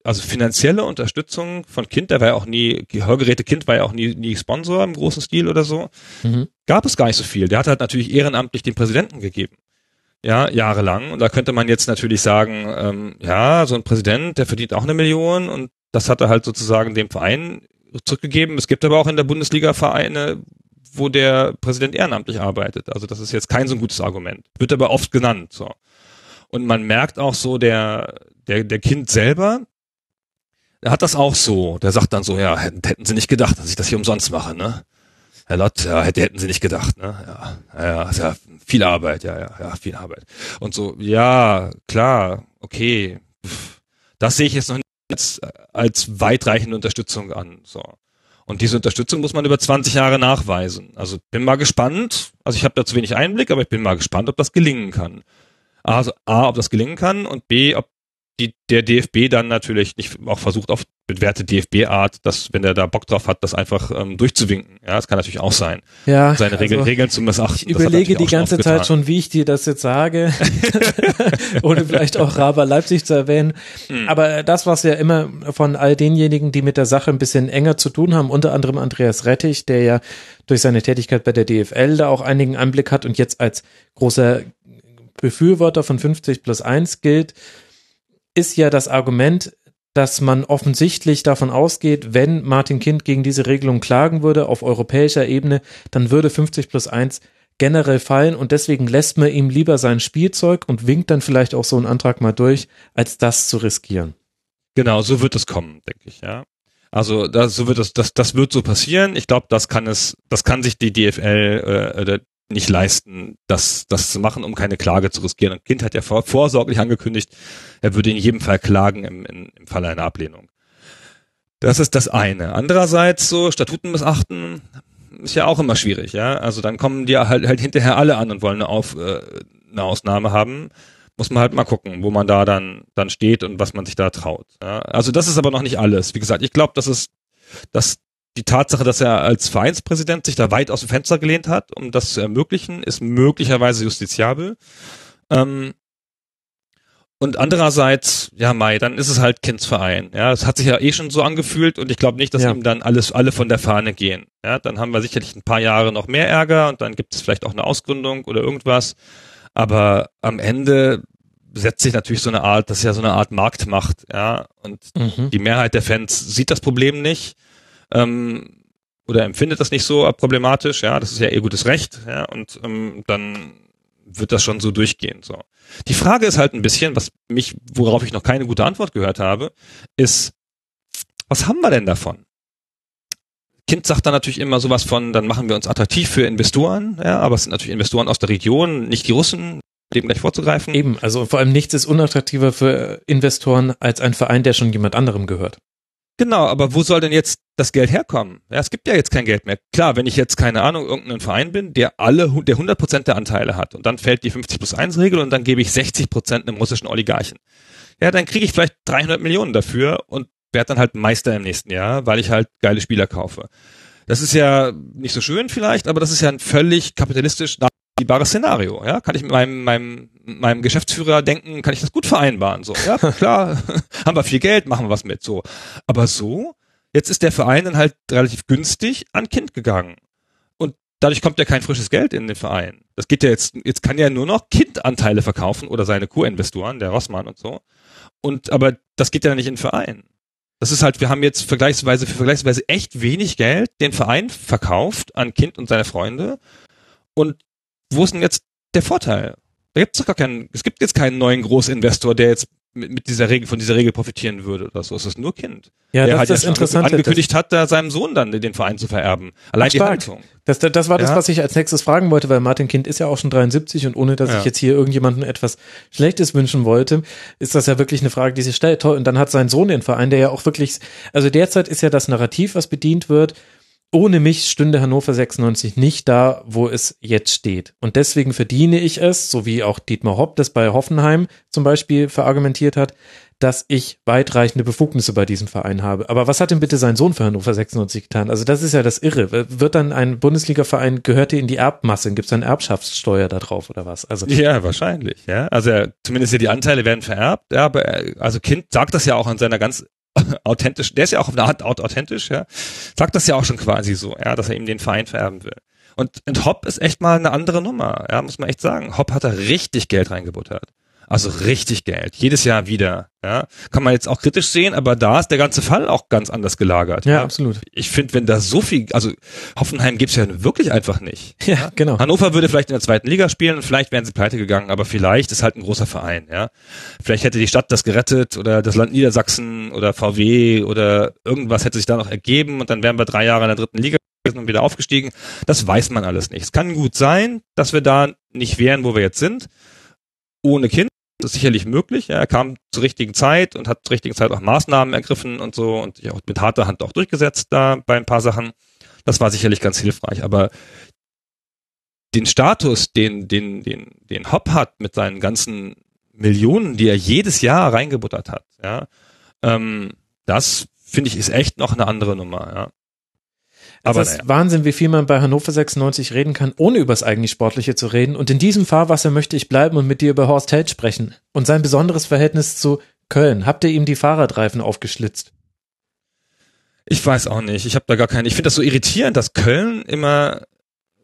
also finanzielle Unterstützung von Kind, der war ja auch nie, Hörgeräte Kind war ja auch nie, nie Sponsor im großen Stil oder so. Mhm. Gab es gar nicht so viel. Der hat halt natürlich ehrenamtlich den Präsidenten gegeben. Ja, jahrelang. Und da könnte man jetzt natürlich sagen, ähm, ja, so ein Präsident, der verdient auch eine Million und das hat er halt sozusagen dem Verein zurückgegeben. Es gibt aber auch in der Bundesliga Vereine, wo der Präsident ehrenamtlich arbeitet. Also das ist jetzt kein so ein gutes Argument. Wird aber oft genannt. So. Und man merkt auch so, der, der, der Kind selber, der hat das auch so. Der sagt dann so, ja, hätten, hätten sie nicht gedacht, dass ich das hier umsonst mache, ne? Herr Lott, ja, hätte, hätten sie nicht gedacht, ne? Ja, ja, ja, viel Arbeit, ja, ja, ja, viel Arbeit. Und so, ja, klar, okay. Das sehe ich jetzt noch nicht als, als weitreichende Unterstützung an. So. Und diese Unterstützung muss man über 20 Jahre nachweisen. Also bin mal gespannt. Also ich habe da zu wenig Einblick, aber ich bin mal gespannt, ob das gelingen kann. Also A, ob das gelingen kann und B, ob die, der DFB dann natürlich nicht auch versucht auf bewährte DFB-Art, dass, wenn er da Bock drauf hat, das einfach ähm, durchzuwinken. Ja, das kann natürlich auch sein. Ja, Seine Regeln, also Regeln zu missachten. ich er überlege die ganze Zeit getan. schon, wie ich dir das jetzt sage, ohne vielleicht auch Raber Leipzig zu erwähnen. Hm. Aber das, was ja immer von all denjenigen, die mit der Sache ein bisschen enger zu tun haben, unter anderem Andreas Rettich, der ja durch seine Tätigkeit bei der DFL da auch einigen Anblick hat und jetzt als großer Befürworter von 50 plus 1 gilt, ist ja das Argument, dass man offensichtlich davon ausgeht, wenn Martin Kind gegen diese Regelung klagen würde auf europäischer Ebene, dann würde 50 plus 1 generell fallen und deswegen lässt man ihm lieber sein Spielzeug und winkt dann vielleicht auch so einen Antrag mal durch, als das zu riskieren. Genau, so wird es kommen, denke ich, ja. Also das, so wird es, das, das wird so passieren. Ich glaube, das kann es, das kann sich die DFL äh, oder nicht leisten, das, das zu machen, um keine Klage zu riskieren. Und Kind hat ja vor, vorsorglich angekündigt, er würde in jedem Fall klagen im, im, im Falle einer Ablehnung. Das ist das eine. Andererseits so Statuten missachten ist ja auch immer schwierig, ja. Also dann kommen die halt, halt hinterher alle an und wollen eine, Auf, äh, eine Ausnahme haben. Muss man halt mal gucken, wo man da dann, dann steht und was man sich da traut. Ja. Also das ist aber noch nicht alles. Wie gesagt, ich glaube, das ist, dass die Tatsache, dass er als Vereinspräsident sich da weit aus dem Fenster gelehnt hat, um das zu ermöglichen, ist möglicherweise justiziabel. Ähm, und andererseits, ja, Mai, dann ist es halt Kindsverein. Ja, es hat sich ja eh schon so angefühlt und ich glaube nicht, dass Ja. ihm dann alles, alle von der Fahne gehen. Ja, dann haben wir sicherlich ein paar Jahre noch mehr Ärger und dann gibt es vielleicht auch eine Ausgründung oder irgendwas. Aber am Ende setzt sich natürlich so eine Art, das ist ja so eine Art Marktmacht, ja, und Mhm. die Mehrheit der Fans sieht das Problem nicht ähm, oder empfindet das nicht so problematisch, ja, das ist ja ihr gutes Recht, ja, und ähm, dann wird das schon so durchgehen. So. Die Frage ist halt ein bisschen, was mich, worauf ich noch keine gute Antwort gehört habe, ist, was haben wir denn davon? Kind sagt dann natürlich immer sowas von, dann machen wir uns attraktiv für Investoren, ja, aber es sind natürlich Investoren aus der Region, nicht die Russen, dem gleich vorzugreifen. Eben, also vor allem nichts ist unattraktiver für Investoren als ein Verein, der schon jemand anderem gehört. Genau, aber wo soll denn jetzt das Geld herkommen? Ja, es gibt ja jetzt kein Geld mehr. Klar, wenn ich jetzt, keine Ahnung, irgendein Verein bin, der alle, der 100 Prozent der Anteile hat und dann fällt die 50 plus 1 Regel und dann gebe ich 60 Prozent einem russischen Oligarchen. Ja, dann kriege ich vielleicht 300 Millionen dafür und werde dann halt Meister im nächsten Jahr, weil ich halt geile Spieler kaufe. Das ist ja nicht so schön vielleicht, aber das ist ja ein völlig kapitalistisch nachvollziehbares Szenario. Ja, kann ich mit meinem, meinem, meinem Geschäftsführer denken, kann ich das gut vereinbaren. So, ja, klar, haben wir viel Geld, machen wir was mit. So, aber so, jetzt ist der Verein dann halt relativ günstig an Kind gegangen. Und dadurch kommt ja kein frisches Geld in den Verein. Das geht ja jetzt, jetzt kann ja nur noch Kindanteile verkaufen oder seine Co-Investoren, der Rossmann und so. Und, aber das geht ja nicht in den Verein. Das ist halt, wir haben jetzt vergleichsweise für vergleichsweise echt wenig Geld den Verein verkauft an Kind und seine Freunde. Und wo ist denn jetzt der Vorteil? Da gibt's doch gar keinen, es gibt jetzt keinen neuen Großinvestor, der jetzt mit, mit dieser Regel, von dieser Regel profitieren würde oder so. Es ist nur Kind. Ja, der das halt ist das Interessante. angekündigt hat, da seinem Sohn dann den Verein zu vererben. Allein die. Haltung. Das, das, das war das, Ja. was ich als nächstes fragen wollte, weil Martin Kind ist ja auch schon 73 und ohne dass Ja. ich jetzt hier irgendjemandem etwas Schlechtes wünschen wollte, ist das ja wirklich eine Frage, die sich stellt. Toll. Und dann hat sein Sohn den Verein, der ja auch wirklich, also derzeit ist ja das Narrativ, was bedient wird. Ohne mich stünde Hannover 96 nicht da, wo es jetzt steht. Und deswegen verdiene ich es, so wie auch Dietmar Hopp das bei Hoffenheim zum Beispiel verargumentiert hat, dass ich weitreichende Befugnisse bei diesem Verein habe. Aber was hat denn bitte sein Sohn für Hannover 96 getan? Also das ist ja das Irre. Wird dann ein Bundesliga-Verein, gehört dir in die Erbmasse? Gibt es eine Erbschaftssteuer da drauf oder was? Also Ja, wahrscheinlich, ja. Also er, zumindest ja die Anteile werden vererbt, ja, aber er, also Kind sagt das ja auch in seiner ganz authentisch, der ist ja auch auf eine Art aut- authentisch, ja, sagt das ja auch schon quasi so, ja, dass er ihm den Verein vererben will. Und, und Hopp ist echt mal eine andere Nummer, ja, muss man echt sagen. Hopp hat da richtig Geld reingebuttert. Also richtig Geld. Jedes Jahr wieder, ja. Kann man jetzt auch kritisch sehen, aber da ist der ganze Fall auch ganz anders gelagert. ja, absolut. Ich finde, wenn da so viel, also Hoffenheim gibt's ja wirklich einfach nicht. Ja, genau. Hannover würde vielleicht in der zweiten Liga spielen vielleicht wären sie pleite gegangen, aber vielleicht ist halt ein großer Verein, ja. Vielleicht hätte die Stadt das gerettet oder das Land Niedersachsen oder VW oder irgendwas hätte sich da noch ergeben und dann wären wir drei Jahre in der dritten Liga gewesen und wieder aufgestiegen. Das weiß man alles nicht. Es kann gut sein, dass wir da nicht wären, wo wir jetzt sind, ohne Kind. Ist sicherlich möglich. Ja, er kam zur richtigen Zeit und hat zur richtigen Zeit auch Maßnahmen ergriffen und so und sich auch mit harter Hand auch durchgesetzt da bei ein paar Sachen. Das war sicherlich ganz hilfreich. Aber den Status, den, den, den, den Hopp hat mit seinen ganzen Millionen, die er jedes Jahr reingebuttert hat, ja, ähm, das finde ich ist echt noch eine andere Nummer, ja. Aber es ist naja. Wahnsinn, wie viel man bei Hannover 96 reden kann, ohne über das eigentlich Sportliche zu reden. Und in diesem Fahrwasser möchte ich bleiben und mit dir über Horst Held sprechen. Und sein besonderes Verhältnis zu Köln. Habt ihr ihm die Fahrradreifen aufgeschlitzt? Ich weiß auch nicht. Ich habe da gar keine. Ich finde das so irritierend, dass Köln immer.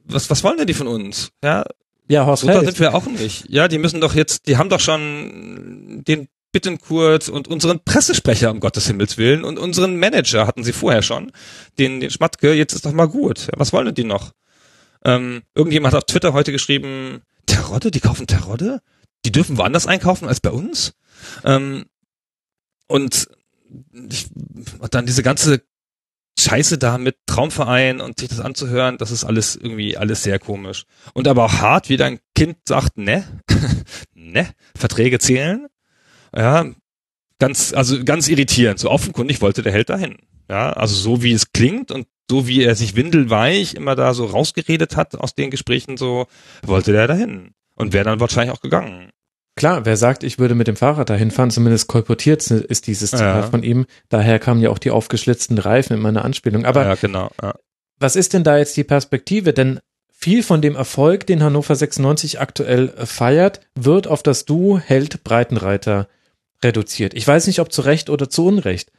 Was, was wollen denn die von uns? Ja, Ja, Horst so da Held. sind wir auch nicht. Ja, die müssen doch jetzt, die haben doch schon den Bittenkurt und unseren Pressesprecher, um Gottes Himmels Willen, und unseren Manager hatten sie vorher schon, den, den Schmatke, jetzt ist doch mal gut. Was wollen denn die noch? Ähm, irgendjemand hat auf Twitter heute geschrieben, Terodde, die kaufen Terodde? Die dürfen woanders einkaufen als bei uns? Ähm, und ich, und dann diese ganze Scheiße da mit Traumverein und sich das anzuhören, das ist alles irgendwie alles sehr komisch. Und aber auch hart, wie dein Kind sagt, ne, ne, Verträge zählen. Ja, ganz, also ganz irritierend. So offenkundig wollte der Held dahin. Ja, also so wie es klingt und so wie er sich windelweich immer da so rausgeredet hat aus den Gesprächen, so wollte der dahin. Und wäre dann wahrscheinlich auch gegangen. Klar, wer sagt, ich würde mit dem Fahrrad dahin fahren, zumindest kolportiert ist dieses Zitat Ja. von ihm. Daher kamen ja auch die aufgeschlitzten Reifen in meiner Anspielung. Aber ja, genau. Ja. was ist denn da jetzt die Perspektive? Denn viel von dem Erfolg, den Hannover 96 aktuell feiert, wird auf das Duo Held Breitenreiter reduziert. Ich weiß nicht, ob zu Recht oder zu Unrecht.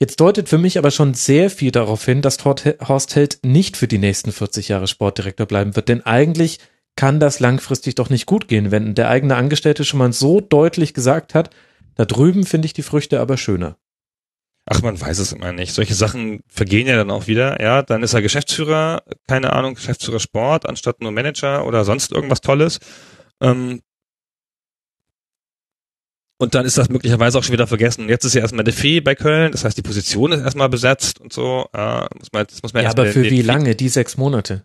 Jetzt deutet für mich aber schon sehr viel darauf hin, dass Horst Held nicht für die nächsten 40 Jahre Sportdirektor bleiben wird. Denn eigentlich kann das langfristig doch nicht gut gehen, wenn der eigene Angestellte schon mal so deutlich gesagt hat, da drüben finde ich die Früchte aber schöner. Ach, man weiß es immer nicht. Solche Sachen vergehen ja dann auch wieder. Ja, dann ist er Geschäftsführer, keine Ahnung, Geschäftsführer Sport, anstatt nur Manager oder sonst irgendwas Tolles. Ähm, Und dann ist das möglicherweise auch schon wieder vergessen. Jetzt ist ja erstmal der Fee bei Köln, das heißt, die Position ist erstmal besetzt und so. Ja, muss man, das muss man ja, aber für wie lange? Die sechs Monate?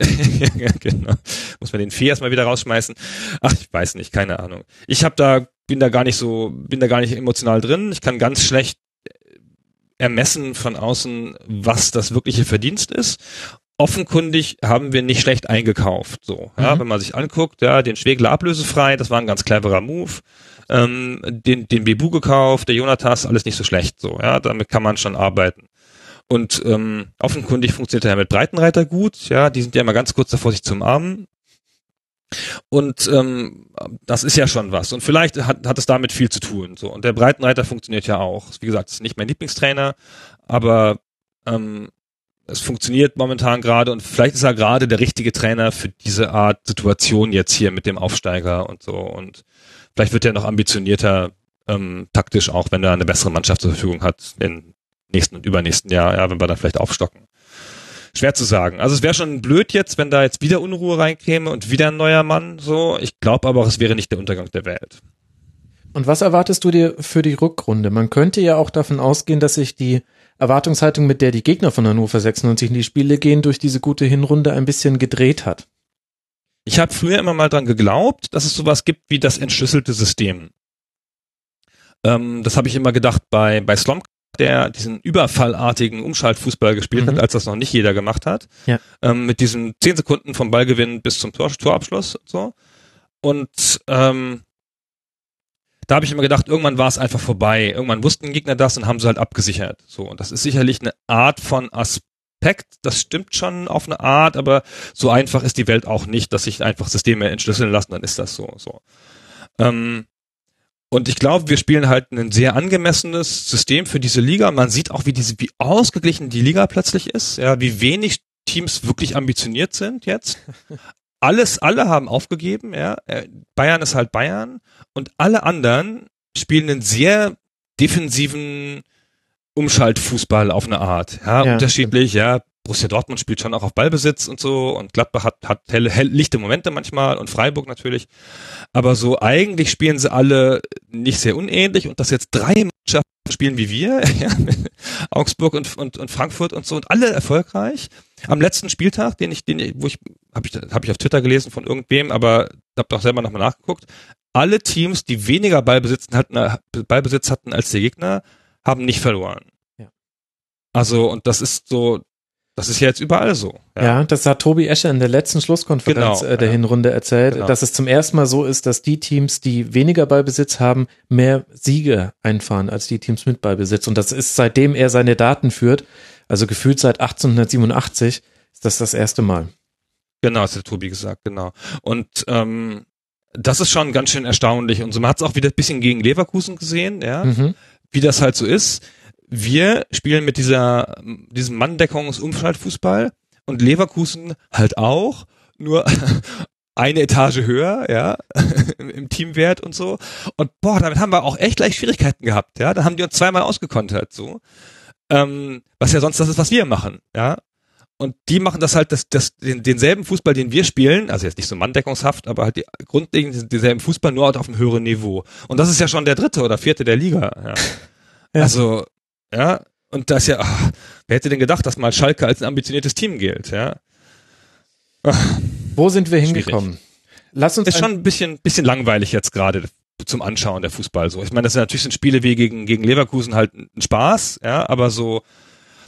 ja, genau. Muss man den Fee erstmal wieder rausschmeißen. Ach, ich weiß nicht, keine Ahnung. Ich habe da, bin da gar nicht so, bin da gar nicht emotional drin. Ich kann ganz schlecht ermessen von außen, was das wirkliche Verdienst ist offenkundig haben wir nicht schlecht eingekauft. So, ja, mhm. wenn man sich anguckt, ja, den Schwegler ablösefrei, das war ein ganz cleverer Move. Ähm, den, den Bebu gekauft, der Jonatas, alles nicht so schlecht. So, ja, damit kann man schon arbeiten. Und ähm, offenkundig funktioniert er mit Breitenreiter gut. Ja, die sind ja immer ganz kurz davor, sich zu umarmen. Und ähm, das ist ja schon was. Und vielleicht hat, hat es damit viel zu tun. So. Und der Breitenreiter funktioniert ja auch. Wie gesagt, ist nicht mein Lieblingstrainer, aber ähm, es funktioniert momentan gerade und vielleicht ist er gerade der richtige Trainer für diese Art Situation jetzt hier mit dem Aufsteiger und so und vielleicht wird er noch ambitionierter ähm, taktisch auch, wenn er eine bessere Mannschaft zur Verfügung hat im nächsten und übernächsten Jahr, ja, wenn wir dann vielleicht aufstocken. Schwer zu sagen. Also es wäre schon blöd jetzt, wenn da jetzt wieder Unruhe reinkäme und wieder ein neuer Mann, so. Ich glaube aber, es wäre nicht der Untergang der Welt. Und was erwartest du dir für die Rückrunde? Man könnte ja auch davon ausgehen, dass sich die Erwartungshaltung, mit der die Gegner von Hannover 96 in die Spiele gehen, durch diese gute Hinrunde ein bisschen gedreht hat. Ich habe früher immer mal dran geglaubt, dass es sowas gibt wie das entschlüsselte System. Ähm, das habe ich immer gedacht bei, bei Slomka, der diesen überfallartigen Umschaltfußball gespielt mhm. hat, als das noch nicht jeder gemacht hat. Ja. Ähm, mit diesen zehn Sekunden vom Ballgewinn bis zum Tor, Torabschluss und so. Und ähm, da habe ich immer gedacht, irgendwann war es einfach vorbei. Irgendwann wussten Gegner das und haben sie halt abgesichert. So, und das ist sicherlich eine Art von Aspekt. Das stimmt schon auf eine Art, aber so einfach ist die Welt auch nicht, dass sich einfach Systeme entschlüsseln lassen, dann ist das so. so. Ähm, und ich glaube, wir spielen halt ein sehr angemessenes System für diese Liga. Man sieht auch, wie diese, wie ausgeglichen die Liga plötzlich ist, ja, wie wenig Teams wirklich ambitioniert sind jetzt alles, alle haben aufgegeben, ja. Äh, Bayern ist halt Bayern und alle anderen spielen einen sehr defensiven Umschaltfußball auf eine Art, ja, ja unterschiedlich, stimmt. ja. Borussia Dortmund spielt schon auch auf Ballbesitz und so und Gladbach hat, hat helle, hell, lichte Momente manchmal und Freiburg natürlich. Aber so eigentlich spielen sie alle nicht sehr unähnlich und dass jetzt drei Mannschaften spielen wie wir, ja, Augsburg und, und, und Frankfurt und so und alle erfolgreich. Am letzten Spieltag, den ich, den ich, wo ich, habe ich, hab ich auf Twitter gelesen von irgendwem, aber habe doch selber nochmal nachgeguckt. Alle Teams, die weniger Ballbesitz hatten, Ballbesitz hatten als der Gegner, haben nicht verloren. Ja. Also, und das ist so, das ist ja jetzt überall so. Ja, ja das hat Tobi Escher in der letzten Schlusskonferenz genau, äh, der ja. Hinrunde erzählt, genau. dass es zum ersten Mal so ist, dass die Teams, die weniger Ballbesitz haben, mehr Siege einfahren als die Teams mit Ballbesitz. Und das ist seitdem er seine Daten führt, also gefühlt seit 1887, ist das das erste Mal. Genau, das hat Tobi gesagt, genau. Und ähm, das ist schon ganz schön erstaunlich. Und so man hat es auch wieder ein bisschen gegen Leverkusen gesehen, ja, mhm. Wie das halt so ist wir spielen mit dieser, diesem Manndeckungsumschaltfußball und Leverkusen halt auch, nur eine Etage höher, ja, im Teamwert und so. Und boah, damit haben wir auch echt gleich Schwierigkeiten gehabt, ja. Da haben die uns zweimal ausgekontert, so. Ähm, was ja sonst das ist, was wir machen, ja. Und die machen das halt, das, das, den, denselben Fußball, den wir spielen, also jetzt nicht so manndeckungshaft, aber halt die, grundlegend denselben Fußball, nur halt auf einem höheren Niveau. Und das ist ja schon der dritte oder vierte der Liga, ja. ja. Also, ja, und das ja, ach, wer hätte denn gedacht, dass mal Schalke als ein ambitioniertes Team gilt, ja? Ach, Wo sind wir hingekommen? Lass uns ist schon ein bisschen, bisschen langweilig jetzt gerade zum Anschauen der Fußball so. Ich meine, das sind natürlich sind Spiele wie gegen, gegen Leverkusen halt ein Spaß, ja, aber so,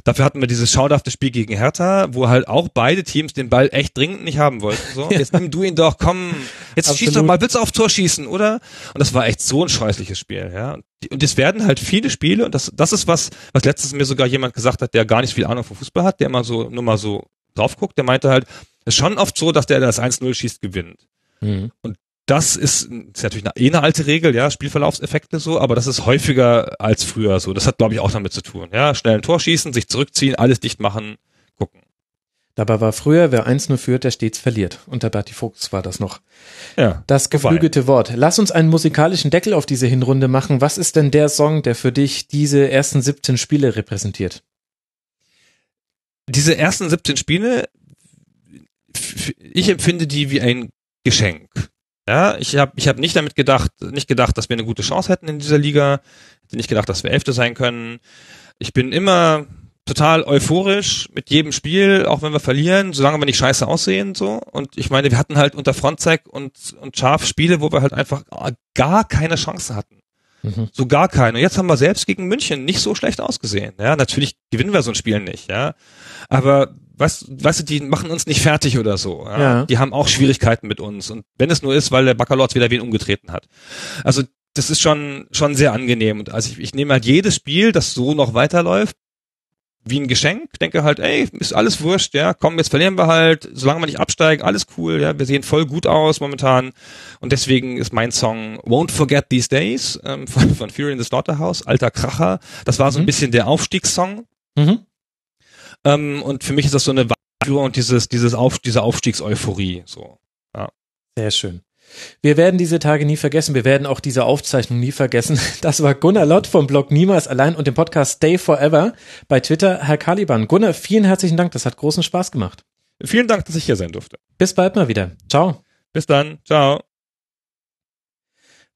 Dafür hatten wir dieses schauderhafte Spiel gegen Hertha, wo halt auch beide Teams den Ball echt dringend nicht haben wollten. So, jetzt nimm du ihn doch, komm, jetzt Absolut. schieß doch mal, willst du auf Tor schießen, oder? Und das war echt so ein scheußliches Spiel, ja. Und es werden halt viele Spiele, und das, das ist was, was letztens mir sogar jemand gesagt hat, der gar nicht viel Ahnung vom Fußball hat, der immer so, nur mal so drauf guckt, der meinte halt, es ist schon oft so, dass der, der das 1-0 schießt, gewinnt. Mhm. Und das ist, ist natürlich eine, eh eine alte Regel, ja, Spielverlaufseffekte so, aber das ist häufiger als früher so. Das hat, glaube ich, auch damit zu tun. Ja, schnell ein Tor schießen, sich zurückziehen, alles dicht machen, gucken. Dabei war früher, wer eins nur führt, der stets verliert. Unter Berti Fuchs war das noch. Ja. Das geflügelte Wort. Lass uns einen musikalischen Deckel auf diese Hinrunde machen. Was ist denn der Song, der für dich diese ersten 17 Spiele repräsentiert? Diese ersten 17 Spiele, ich empfinde die wie ein Geschenk. Ja, ich habe ich hab nicht damit gedacht, nicht gedacht, dass wir eine gute Chance hätten in dieser Liga. Hätte nicht gedacht, dass wir Elfte sein können. Ich bin immer total euphorisch mit jedem Spiel, auch wenn wir verlieren, solange wir nicht scheiße aussehen, so. Und ich meine, wir hatten halt unter Frontzeig und, und Scharf Spiele, wo wir halt einfach gar keine Chance hatten. Mhm. So gar keine. Und jetzt haben wir selbst gegen München nicht so schlecht ausgesehen. Ja, natürlich gewinnen wir so ein Spiel nicht, ja. Aber was, weißt du, die machen uns nicht fertig oder so. Ja? ja. Die haben auch Schwierigkeiten mit uns. Und wenn es nur ist, weil der Baccalords wieder wen umgetreten hat. Also das ist schon schon sehr angenehm. Und also ich, ich nehme halt jedes Spiel, das so noch weiterläuft, wie ein Geschenk, denke halt, ey, ist alles wurscht, ja, komm, jetzt verlieren wir halt, solange wir nicht absteigen, alles cool, ja, wir sehen voll gut aus momentan und deswegen ist mein Song Won't Forget These Days ähm, von, von Fury in the Slaughterhouse, alter Kracher, das war so ein mhm. bisschen der Aufstiegssong mhm. Ähm, und für mich ist das so eine Wahrheit und dieses, dieses Auf, diese Aufstiegseuphorie, so, ja. Sehr schön. Wir werden diese Tage nie vergessen. Wir werden auch diese Aufzeichnung nie vergessen. Das war Gunnar Lott vom Blog Niemals allein und dem Podcast Stay Forever bei Twitter. Herr Caliban. Gunnar, vielen herzlichen Dank. Das hat großen Spaß gemacht. Vielen Dank, dass ich hier sein durfte. Bis bald mal wieder. Ciao. Bis dann. Ciao.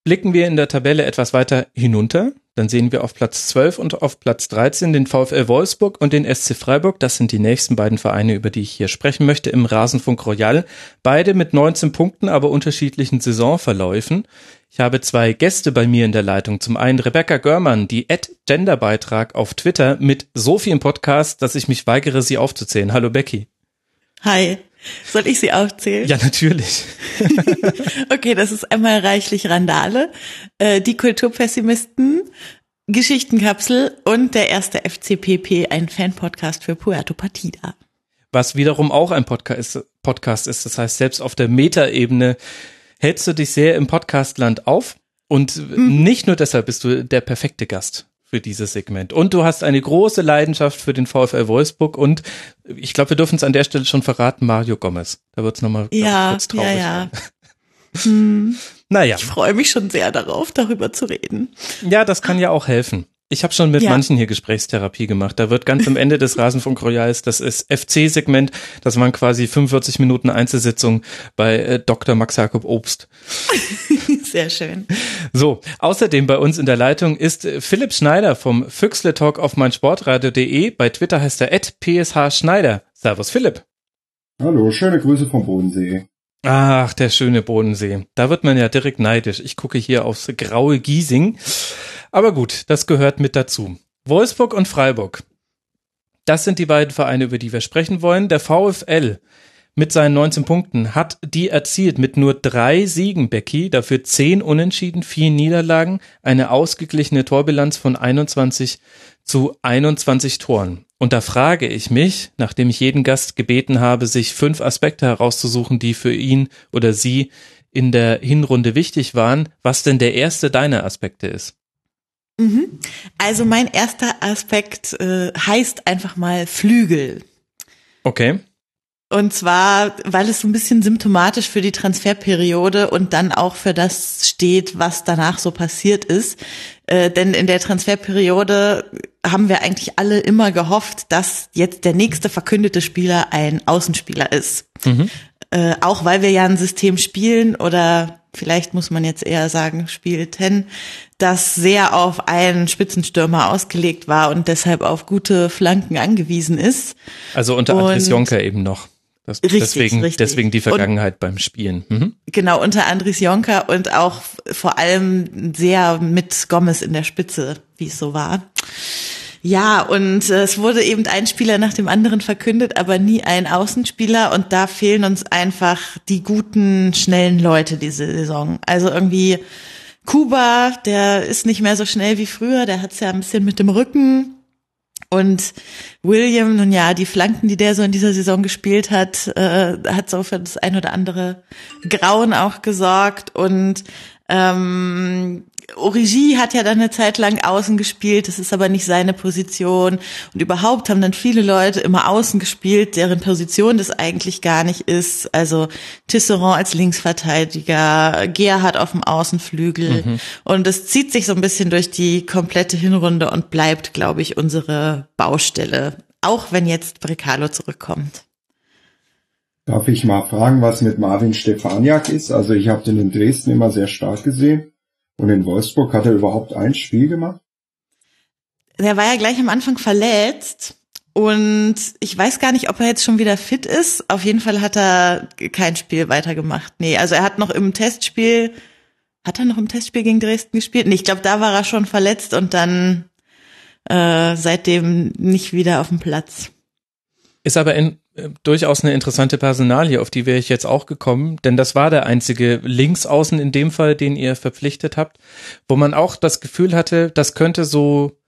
Blicken wir in der Tabelle etwas weiter hinunter, dann sehen wir auf Platz 12 und auf Platz 13 den VfL Wolfsburg und den SC Freiburg. Das sind die nächsten beiden Vereine, über die ich hier sprechen möchte im Rasenfunk Royal. Beide mit 19 Punkten, aber unterschiedlichen Saisonverläufen. Ich habe zwei Gäste bei mir in der Leitung. Zum einen Rebecca Görmann, die Ad-Gender-Beitrag auf Twitter mit so vielen Podcasts, dass ich mich weigere, sie aufzuzählen. Hallo Becky. Hi. Soll ich sie aufzählen? Ja, natürlich. okay, das ist einmal reichlich Randale, äh, die Kulturpessimisten, Geschichtenkapsel und der erste FCPP, ein Fan-Podcast für Puerto Partida. Was wiederum auch ein Podcast Podcast ist. Das heißt, selbst auf der Metaebene hältst du dich sehr im Podcastland auf. Und mhm. nicht nur deshalb bist du der perfekte Gast für dieses Segment. Und du hast eine große Leidenschaft für den VfL Wolfsburg und ich glaube, wir dürfen es an der Stelle schon verraten, Mario Gomez. Da wird es nochmal ja, kurz traurig. Ja, ja. hm. Naja. Ich freue mich schon sehr darauf, darüber zu reden. Ja, das kann ja auch helfen. Ich habe schon mit ja. manchen hier Gesprächstherapie gemacht. Da wird ganz am Ende des Rasenfunk Royals das ist FC-Segment, das waren quasi 45 Minuten Einzelsitzung bei äh, Dr. Max Jakob Obst. Sehr schön. So, außerdem bei uns in der Leitung ist äh, Philipp Schneider vom Füchsle Talk auf meinsportradio.de. Bei Twitter heißt er PSH Schneider. Servus Philipp. Hallo, schöne Grüße vom Bodensee. Ach, der schöne Bodensee. Da wird man ja direkt neidisch. Ich gucke hier aufs graue Giesing. Aber gut, das gehört mit dazu. Wolfsburg und Freiburg. Das sind die beiden Vereine, über die wir sprechen wollen. Der VfL mit seinen 19 Punkten hat die erzielt mit nur drei Siegen, Becky, dafür zehn Unentschieden, vier Niederlagen, eine ausgeglichene Torbilanz von 21 zu 21 Toren. Und da frage ich mich, nachdem ich jeden Gast gebeten habe, sich fünf Aspekte herauszusuchen, die für ihn oder sie in der Hinrunde wichtig waren, was denn der erste deiner Aspekte ist. Mhm. Also mein erster Aspekt äh, heißt einfach mal Flügel. Okay. Und zwar, weil es so ein bisschen symptomatisch für die Transferperiode und dann auch für das steht, was danach so passiert ist. Äh, denn in der Transferperiode haben wir eigentlich alle immer gehofft, dass jetzt der nächste verkündete Spieler ein Außenspieler ist. Mhm. Äh, auch weil wir ja ein System spielen oder vielleicht muss man jetzt eher sagen, spielten, das sehr auf einen Spitzenstürmer ausgelegt war und deshalb auf gute Flanken angewiesen ist. Also unter Andres Jonker eben noch. Das, richtig, deswegen, richtig. deswegen die Vergangenheit und, beim Spielen. Mhm. Genau, unter Andres Jonker und auch vor allem sehr mit Gomez in der Spitze, wie es so war. Ja, und äh, es wurde eben ein Spieler nach dem anderen verkündet, aber nie ein Außenspieler. Und da fehlen uns einfach die guten, schnellen Leute diese Saison. Also irgendwie Kuba, der ist nicht mehr so schnell wie früher, der hat's ja ein bisschen mit dem Rücken. Und William, nun ja, die Flanken, die der so in dieser Saison gespielt hat, äh, hat so für das ein oder andere Grauen auch gesorgt. Und ähm, Origi hat ja dann eine Zeit lang außen gespielt, das ist aber nicht seine Position. Und überhaupt haben dann viele Leute immer außen gespielt, deren Position das eigentlich gar nicht ist. Also Tisserand als Linksverteidiger, Gerhard auf dem Außenflügel. Mhm. Und es zieht sich so ein bisschen durch die komplette Hinrunde und bleibt, glaube ich, unsere Baustelle. Auch wenn jetzt Brecalo zurückkommt. Darf ich mal fragen, was mit Marvin Stefaniak ist? Also ich habe den in Dresden immer sehr stark gesehen. Und in Wolfsburg hat er überhaupt ein Spiel gemacht? Der war ja gleich am Anfang verletzt. Und ich weiß gar nicht, ob er jetzt schon wieder fit ist. Auf jeden Fall hat er kein Spiel weitergemacht. Nee, also er hat noch im Testspiel, hat er noch im Testspiel gegen Dresden gespielt? Nee, ich glaube, da war er schon verletzt und dann äh, seitdem nicht wieder auf dem Platz. Ist aber in, durchaus eine interessante Personalie, auf die wäre ich jetzt auch gekommen, denn das war der einzige Linksaußen in dem Fall, den ihr verpflichtet habt, wo man auch das Gefühl hatte, das könnte so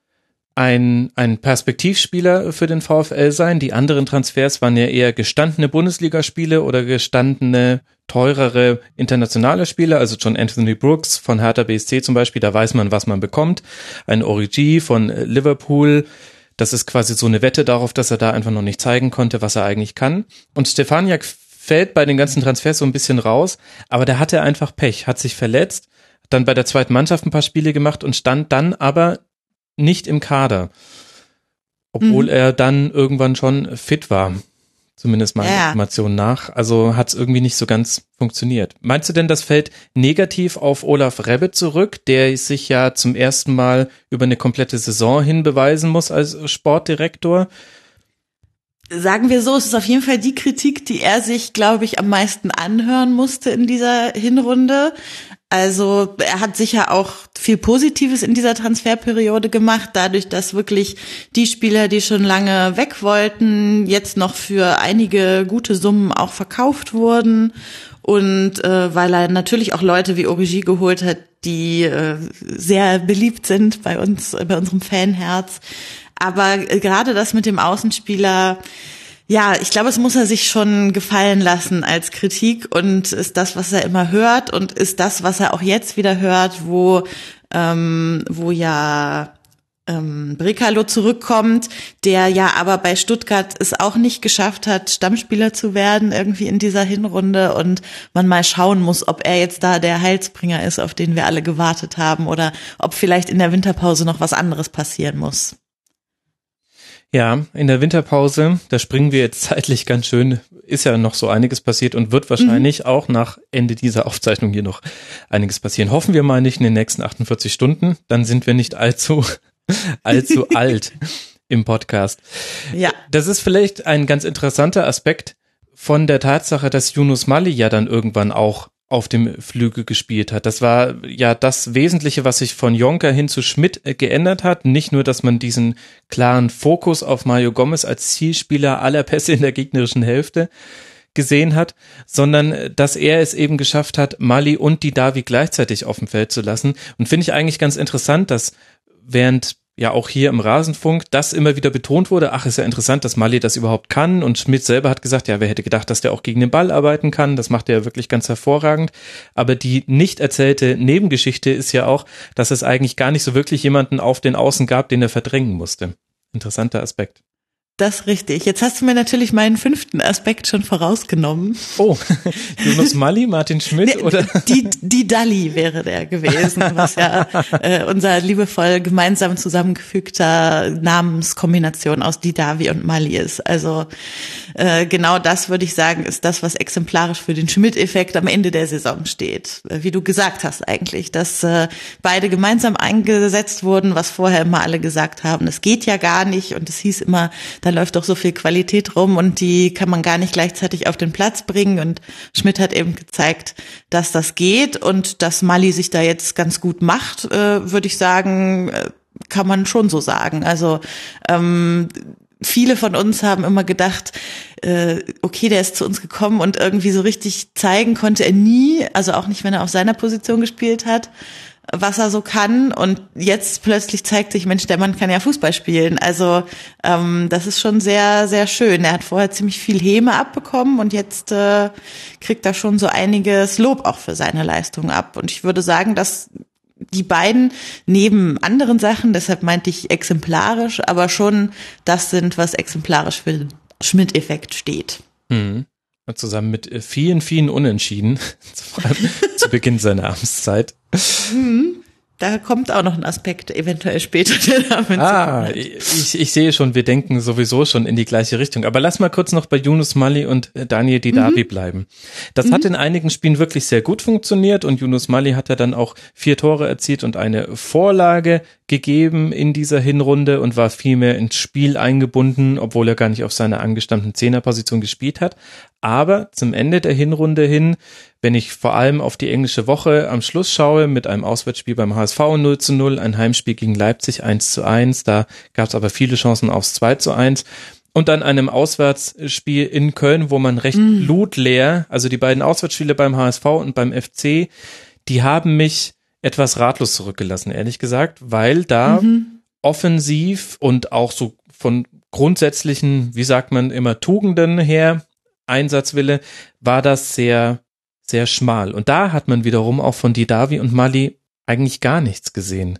ein, ein Perspektivspieler für den VfL sein. Die anderen Transfers waren ja eher gestandene Bundesligaspiele oder gestandene, teurere internationale Spieler, also John Anthony Brooks von Hertha BSC zum Beispiel, da weiß man, was man bekommt. Ein Origi von Liverpool, das ist quasi so eine Wette darauf, dass er da einfach noch nicht zeigen konnte, was er eigentlich kann. Und Stefaniak fällt bei den ganzen Transfers so ein bisschen raus, aber der hatte einfach Pech, hat sich verletzt, dann bei der zweiten Mannschaft ein paar Spiele gemacht und stand dann aber nicht im Kader. Obwohl mhm. er dann irgendwann schon fit war. Zumindest meiner ja. Information nach. Also hat es irgendwie nicht so ganz funktioniert. Meinst du denn, das fällt negativ auf Olaf Rebbe zurück, der sich ja zum ersten Mal über eine komplette Saison hin beweisen muss als Sportdirektor? Sagen wir so, es ist auf jeden Fall die Kritik, die er sich, glaube ich, am meisten anhören musste in dieser Hinrunde. Also er hat sicher auch viel Positives in dieser Transferperiode gemacht, dadurch, dass wirklich die Spieler, die schon lange weg wollten, jetzt noch für einige gute Summen auch verkauft wurden. Und äh, weil er natürlich auch Leute wie Origi geholt hat, die äh, sehr beliebt sind bei uns, bei unserem Fanherz. Aber äh, gerade das mit dem Außenspieler, ja, ich glaube, es muss er sich schon gefallen lassen als Kritik und ist das, was er immer hört und ist das, was er auch jetzt wieder hört, wo, ähm, wo ja ähm, Brekalo zurückkommt, der ja aber bei Stuttgart es auch nicht geschafft hat, Stammspieler zu werden irgendwie in dieser Hinrunde und man mal schauen muss, ob er jetzt da der Heilsbringer ist, auf den wir alle gewartet haben oder ob vielleicht in der Winterpause noch was anderes passieren muss. Ja, in der Winterpause, da springen wir jetzt zeitlich ganz schön, ist ja noch so einiges passiert und wird wahrscheinlich mhm. auch nach Ende dieser Aufzeichnung hier noch einiges passieren. Hoffen wir mal nicht in den nächsten 48 Stunden, dann sind wir nicht allzu, allzu alt im Podcast. Ja. Das ist vielleicht ein ganz interessanter Aspekt von der Tatsache, dass Yunus Mali ja dann irgendwann auch auf dem Flügel gespielt hat. Das war ja das Wesentliche, was sich von Jonker hin zu Schmidt äh, geändert hat. Nicht nur, dass man diesen klaren Fokus auf Mario Gomez als Zielspieler aller Pässe in der gegnerischen Hälfte gesehen hat, sondern äh, dass er es eben geschafft hat, Mali und die Davi gleichzeitig auf dem Feld zu lassen. Und finde ich eigentlich ganz interessant, dass während ja auch hier im Rasenfunk das immer wieder betont wurde, ach, ist ja interessant, dass Mali das überhaupt kann und Schmidt selber hat gesagt, ja, wer hätte gedacht, dass der auch gegen den Ball arbeiten kann, das macht er ja wirklich ganz hervorragend, aber die nicht erzählte Nebengeschichte ist ja auch, dass es eigentlich gar nicht so wirklich jemanden auf den Außen gab, den er verdrängen musste. Interessanter Aspekt. Das richtig. Jetzt hast du mir natürlich meinen fünften Aspekt schon vorausgenommen. Oh, Jonas Mali, Martin Schmidt nee, oder? Die, die Dalli wäre der gewesen, was ja äh, unser liebevoll gemeinsam zusammengefügter Namenskombination aus Didavi und Mali ist. Also äh, genau das würde ich sagen, ist das, was exemplarisch für den Schmidt-Effekt am Ende der Saison steht. Äh, wie du gesagt hast eigentlich, dass äh, beide gemeinsam eingesetzt wurden, was vorher immer alle gesagt haben, es geht ja gar nicht und es hieß immer, da läuft doch so viel Qualität rum und die kann man gar nicht gleichzeitig auf den Platz bringen und Schmidt hat eben gezeigt, dass das geht und dass Mali sich da jetzt ganz gut macht, äh, würde ich sagen, äh, kann man schon so sagen. Also ähm, viele von uns haben immer gedacht, äh, okay, der ist zu uns gekommen und irgendwie so richtig zeigen konnte er nie, also auch nicht, wenn er auf seiner Position gespielt hat, was er so kann. Und jetzt plötzlich zeigt sich, Mensch, der Mann kann ja Fußball spielen. Also ähm, das ist schon sehr, sehr schön. Er hat vorher ziemlich viel Häme abbekommen und jetzt äh, kriegt er schon so einiges Lob auch für seine Leistung ab. Und ich würde sagen, dass die beiden neben anderen Sachen, deshalb meinte ich exemplarisch, aber schon das sind, was exemplarisch für den Schmidt-Effekt steht. Mhm. Zusammen mit äh, vielen, vielen Unentschieden, vor allem zu Beginn seiner Amtszeit. Mhm. Da kommt auch noch ein Aspekt eventuell später. Der damit ah, ich, ich sehe schon, wir denken sowieso schon in die gleiche Richtung. Aber lass mal kurz noch bei Yunus Mali und äh, Daniel Didavi mhm. bleiben. Das mhm. hat in einigen Spielen wirklich sehr gut funktioniert und Yunus Mali hat ja dann auch vier Tore erzielt und eine Vorlage gegeben in dieser Hinrunde und war viel mehr ins Spiel eingebunden, obwohl er gar nicht auf seiner angestammten Zehnerposition gespielt hat. Aber zum Ende der Hinrunde hin, wenn ich vor allem auf die englische Woche am Schluss schaue, mit einem Auswärtsspiel beim HSV 0 zu 0, ein Heimspiel gegen Leipzig 1 zu 1, da gab es aber viele Chancen aufs 2 zu 1 und dann einem Auswärtsspiel in Köln, wo man recht mm. blutleer, also die beiden Auswärtsspiele beim HSV und beim FC, die haben mich etwas ratlos zurückgelassen, ehrlich gesagt, weil da mhm. offensiv und auch so von grundsätzlichen, wie sagt man immer, Tugenden her, Einsatzwille, war das sehr, sehr schmal. Und da hat man wiederum auch von Didavi und Mali eigentlich gar nichts gesehen.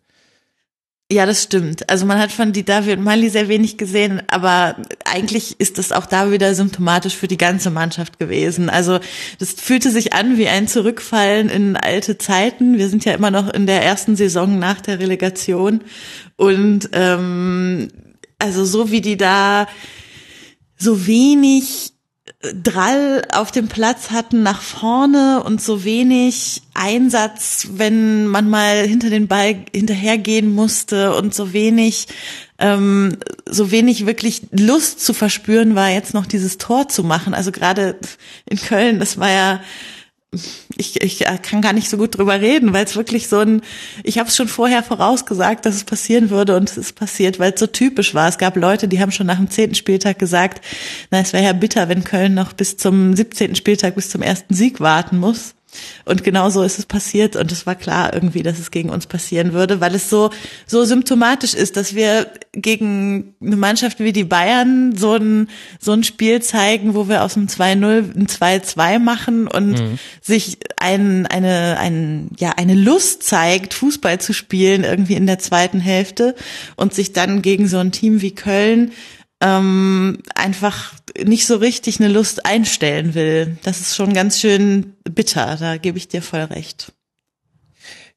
Ja, das stimmt. Also man hat von Didavi und Mali sehr wenig gesehen, aber eigentlich ist das auch da wieder symptomatisch für die ganze Mannschaft gewesen. Also das fühlte sich an wie ein Zurückfallen in alte Zeiten. Wir sind ja immer noch in der ersten Saison nach der Relegation und ähm, also so wie die da so wenig Drall auf dem Platz hatten nach vorne und so wenig Einsatz, wenn man mal hinter den Ball hinterhergehen musste und so wenig, ähm, so wenig wirklich Lust zu verspüren war, jetzt noch dieses Tor zu machen. Also gerade in Köln, das war ja ich, ich kann gar nicht so gut drüber reden, weil es wirklich so ein, ich habe es schon vorher vorausgesagt, dass es passieren würde und es ist passiert, weil es so typisch war. Es gab Leute, die haben schon nach dem zehnten Spieltag gesagt, na, es wäre ja bitter, wenn Köln noch bis zum siebzehnten Spieltag, bis zum ersten Sieg warten muss. Und genau so ist es passiert und es war klar irgendwie, dass es gegen uns passieren würde, weil es so, so symptomatisch ist, dass wir gegen eine Mannschaft wie die Bayern so ein, so ein Spiel zeigen, wo wir aus dem 2-0 ein 2-2 machen und mhm. sich ein, eine, ein, ja, eine Lust zeigt, Fußball zu spielen irgendwie in der zweiten Hälfte und sich dann gegen so ein Team wie Köln ähm, einfach nicht so richtig eine Lust einstellen will. Das ist schon ganz schön bitter, da gebe ich dir voll recht.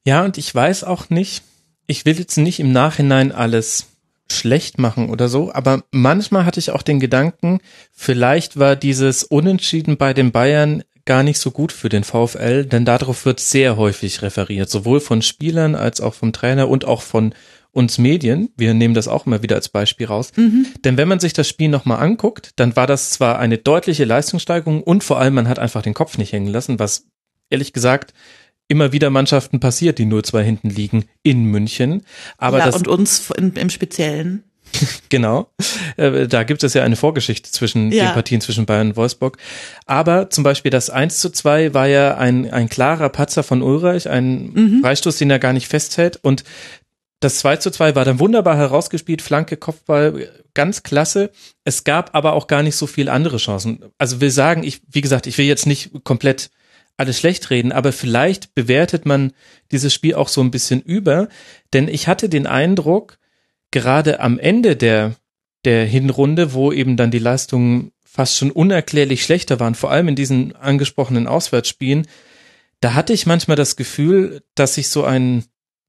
Ja, und ich weiß auch nicht, ich will jetzt nicht im Nachhinein alles schlecht machen oder so, aber manchmal hatte ich auch den Gedanken, vielleicht war dieses Unentschieden bei den Bayern gar nicht so gut für den VfL, denn darauf wird sehr häufig referiert, sowohl von Spielern als auch vom Trainer und auch von uns Medien, wir nehmen das auch immer wieder als Beispiel raus, mhm. denn wenn man sich das Spiel nochmal anguckt, dann war das zwar eine deutliche Leistungssteigerung und vor allem man hat einfach den Kopf nicht hängen lassen, was ehrlich gesagt immer wieder Mannschaften passiert, die 0-2 hinten liegen in München. Aber ja, das, und uns im Speziellen. genau. Äh, da gibt es ja eine Vorgeschichte zwischen ja. den Partien zwischen Bayern und Wolfsburg. Aber zum Beispiel das 1 zu 2 war ja ein, ein klarer Patzer von Ulreich, ein mhm. Freistoß, den er gar nicht festhält. Und das 2 zu 2 war dann wunderbar herausgespielt, Flanke, Kopfball, ganz klasse. Es gab aber auch gar nicht so viel andere Chancen. Also wir sagen, ich, wie gesagt, ich will jetzt nicht komplett alles schlecht reden, aber vielleicht bewertet man dieses Spiel auch so ein bisschen über, denn ich hatte den Eindruck, gerade am Ende der, der Hinrunde, wo eben dann die Leistungen fast schon unerklärlich schlechter waren, vor allem in diesen angesprochenen Auswärtsspielen, da hatte ich manchmal das Gefühl, dass sich so ein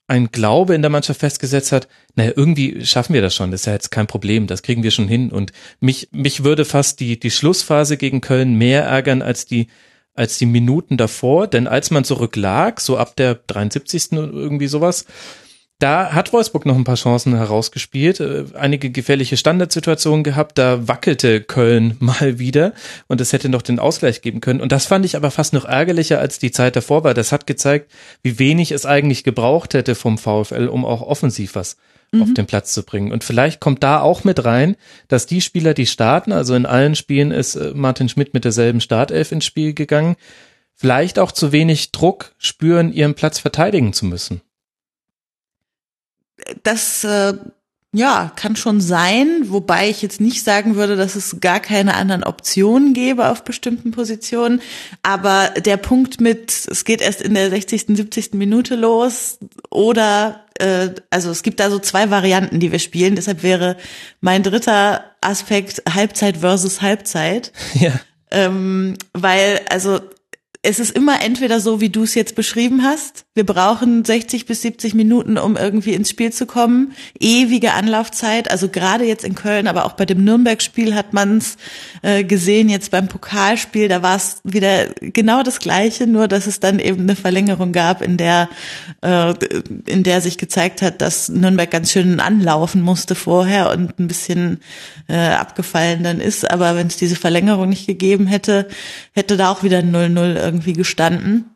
ein Glaube in der Mannschaft festgesetzt hat, naja, irgendwie schaffen wir das schon, das ist ja jetzt kein Problem, das kriegen wir schon hin. Und mich, mich würde fast die, die Schlussphase gegen Köln mehr ärgern als die, als die Minuten davor, denn als man zurücklag, so ab der 73. irgendwie sowas, da hat Wolfsburg noch ein paar Chancen herausgespielt, äh, einige gefährliche Standardsituationen gehabt, da wackelte Köln mal wieder und es hätte noch den Ausgleich geben können. Und das fand ich aber fast noch ärgerlicher als die Zeit davor, weil das hat gezeigt, wie wenig es eigentlich gebraucht hätte vom VfL, um auch offensiv was mhm. auf den Platz zu bringen. Und vielleicht kommt da auch mit rein, dass die Spieler, die starten, also in allen Spielen ist äh, Martin Schmidt mit derselben Startelf ins Spiel gegangen, vielleicht auch zu wenig Druck spüren, ihren Platz verteidigen zu müssen das äh, ja, kann schon sein, wobei ich jetzt nicht sagen würde, dass es gar keine anderen Optionen gäbe auf bestimmten Positionen. Aber der Punkt mit, es geht erst in der 60., 70. Minute los oder, äh, also es gibt da so zwei Varianten, die wir spielen. Deshalb wäre mein dritter Aspekt Halbzeit versus Halbzeit. Ja. Ähm, weil, also es ist immer entweder so, wie du es jetzt beschrieben hast. Wir brauchen 60 bis 70 Minuten, um irgendwie ins Spiel zu kommen. Ewige Anlaufzeit. Also gerade jetzt in Köln, aber auch bei dem Nürnberg-Spiel hat man es äh, gesehen. Jetzt beim Pokalspiel, da war es wieder genau das Gleiche, nur dass es dann eben eine Verlängerung gab, in der äh, in der sich gezeigt hat, dass Nürnberg ganz schön anlaufen musste vorher und ein bisschen äh, abgefallen dann ist. Aber wenn es diese Verlängerung nicht gegeben hätte, hätte da auch wieder 0-0 irgendwie gestanden.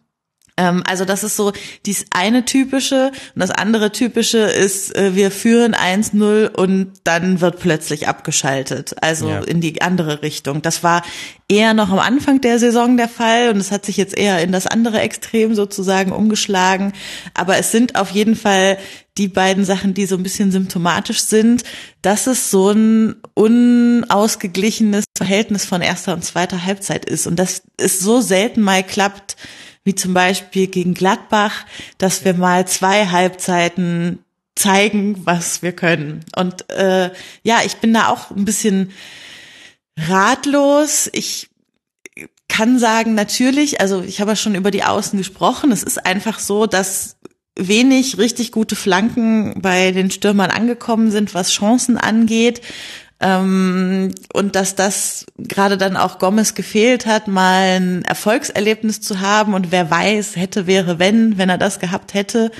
Ähm, also das ist so dies eine typische und das andere typische ist, äh, wir führen 1-0 und dann wird plötzlich abgeschaltet, also Ja. in die andere Richtung. Das war eher noch am Anfang der Saison der Fall und es hat sich jetzt eher in das andere Extrem sozusagen umgeschlagen. Aber es sind auf jeden Fall die beiden Sachen, die so ein bisschen symptomatisch sind, dass es so ein unausgeglichenes Verhältnis von erster und zweiter Halbzeit ist und dass es so selten mal klappt, wie zum Beispiel gegen Gladbach, dass wir mal zwei Halbzeiten zeigen, was wir können. Und äh, ja, ich bin da auch ein bisschen ratlos. Ich kann sagen, natürlich, also ich habe ja schon über die Außen gesprochen. Es ist einfach so, dass wenig richtig gute Flanken bei den Stürmern angekommen sind, was Chancen angeht. Ähm, und dass das gerade dann auch Gomez gefehlt hat, mal ein Erfolgserlebnis zu haben und wer weiß, hätte, wäre, wenn, wenn er das gehabt hätte,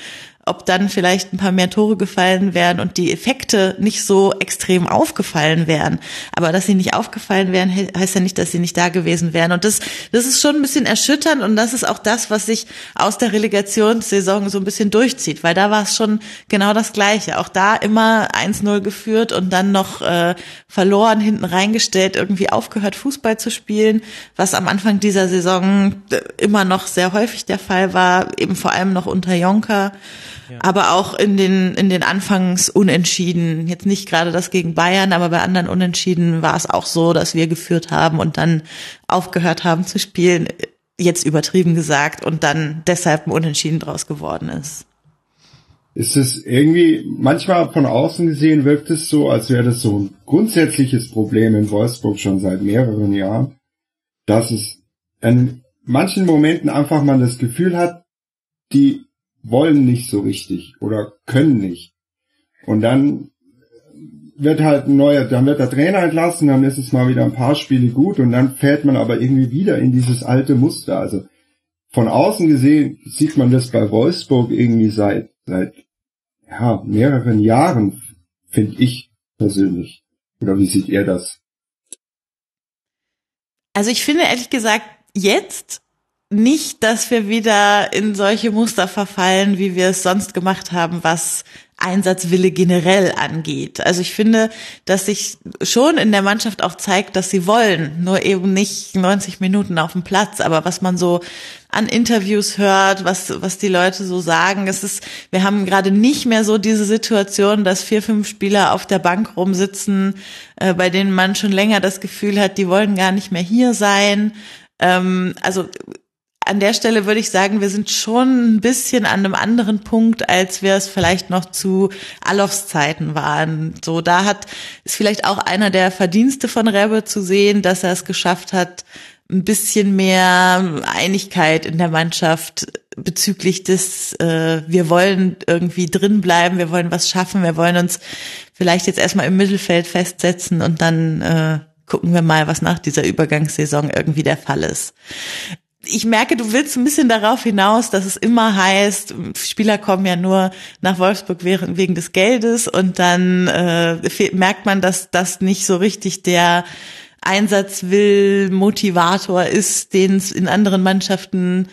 ob dann vielleicht ein paar mehr Tore gefallen wären und die Effekte nicht so extrem aufgefallen wären. Aber dass sie nicht aufgefallen wären, he- heißt ja nicht, dass sie nicht da gewesen wären. Und das, das ist schon ein bisschen erschütternd und das ist auch das, was sich aus der Relegationssaison so ein bisschen durchzieht, weil da war es schon genau das Gleiche. Auch da immer 1-0 geführt und dann noch äh, verloren, hinten reingestellt, irgendwie aufgehört, Fußball zu spielen, was am Anfang dieser Saison äh, immer noch sehr häufig der Fall war, eben vor allem noch unter Jonker. Aber auch in den, in den Anfangs Unentschieden. Jetzt nicht gerade das gegen Bayern, aber bei anderen Unentschieden war es auch so, dass wir geführt haben und dann aufgehört haben zu spielen. Jetzt übertrieben gesagt und dann deshalb ein Unentschieden draus geworden ist. ist es irgendwie, manchmal von außen gesehen wirkt es so, als wäre das so ein grundsätzliches Problem in Wolfsburg schon seit mehreren Jahren, dass es in manchen Momenten einfach man das Gefühl hat, die wollen nicht so richtig oder können nicht. Und dann wird halt ein neuer, dann wird der Trainer entlassen, dann ist es mal wieder ein paar Spiele gut und dann fällt man aber irgendwie wieder in dieses alte Muster. Also von außen gesehen sieht man das bei Wolfsburg irgendwie seit, seit ja, mehreren Jahren, finde ich persönlich. Oder wie sieht ihr das? Also ich finde ehrlich gesagt jetzt nicht, dass wir wieder in solche Muster verfallen, wie wir es sonst gemacht haben, was Einsatzwille generell angeht. Also ich finde, dass sich schon in der Mannschaft auch zeigt, dass sie wollen, nur eben nicht 90 Minuten auf dem Platz, aber was man so an Interviews hört, was, was die Leute so sagen, es ist, wir haben gerade nicht mehr so diese Situation, dass vier, fünf Spieler auf der Bank rumsitzen, äh, bei denen man schon länger das Gefühl hat, die wollen gar nicht mehr hier sein. Ähm, also an der Stelle würde ich sagen, wir sind schon ein bisschen an einem anderen Punkt, als wir es vielleicht noch zu Alofs Zeiten waren. So, da hat, ist vielleicht auch einer der Verdienste von Rebbe zu sehen, dass er es geschafft hat, ein bisschen mehr Einigkeit in der Mannschaft bezüglich des, äh, wir wollen irgendwie drin bleiben, wir wollen was schaffen, wir wollen uns vielleicht jetzt erstmal im Mittelfeld festsetzen und dann äh, gucken wir mal, was nach dieser Übergangssaison irgendwie der Fall ist ich merke, du willst ein bisschen darauf hinaus, dass es immer heißt, Spieler kommen ja nur nach Wolfsburg wegen, des Geldes und dann äh, merkt man, dass das nicht so richtig der Einsatzwill Motivator ist, den es in anderen Mannschaften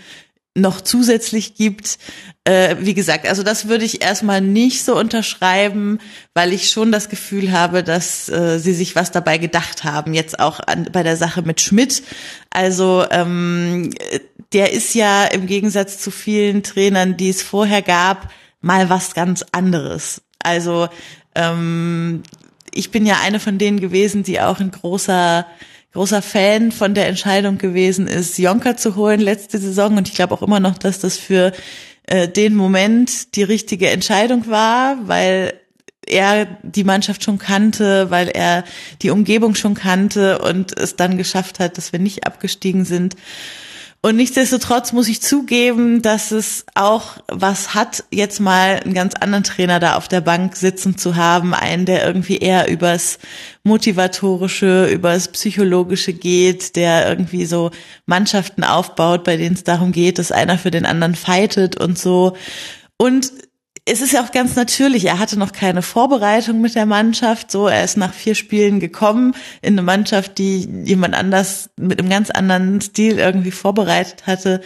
noch zusätzlich gibt. Äh, wie gesagt, also das würde ich erstmal nicht so unterschreiben, weil ich schon das Gefühl habe, dass äh, sie sich was dabei gedacht haben, jetzt auch an, bei der Sache mit Schmidt. Also ähm, der ist ja im Gegensatz zu vielen Trainern, die es vorher gab, mal was ganz anderes. Also ähm, ich bin ja eine von denen gewesen, die auch ein großer großer Fan von der Entscheidung gewesen ist, Jonker zu holen letzte Saison. Und ich glaube auch immer noch, dass das für äh, den Moment die richtige Entscheidung war, weil er die Mannschaft schon kannte, weil er die Umgebung schon kannte und es dann geschafft hat, dass wir nicht abgestiegen sind. Und nichtsdestotrotz muss ich zugeben, dass es auch was hat, jetzt mal einen ganz anderen Trainer da auf der Bank sitzen zu haben, einen, der irgendwie eher übers Motivatorische, übers Psychologische geht, der irgendwie so Mannschaften aufbaut, bei denen es darum geht, dass einer für den anderen fightet und so. Und es ist ja auch ganz natürlich, er hatte noch keine Vorbereitung mit der Mannschaft, so, er ist nach vier Spielen gekommen in eine Mannschaft, die jemand anders mit einem ganz anderen Stil irgendwie vorbereitet hatte,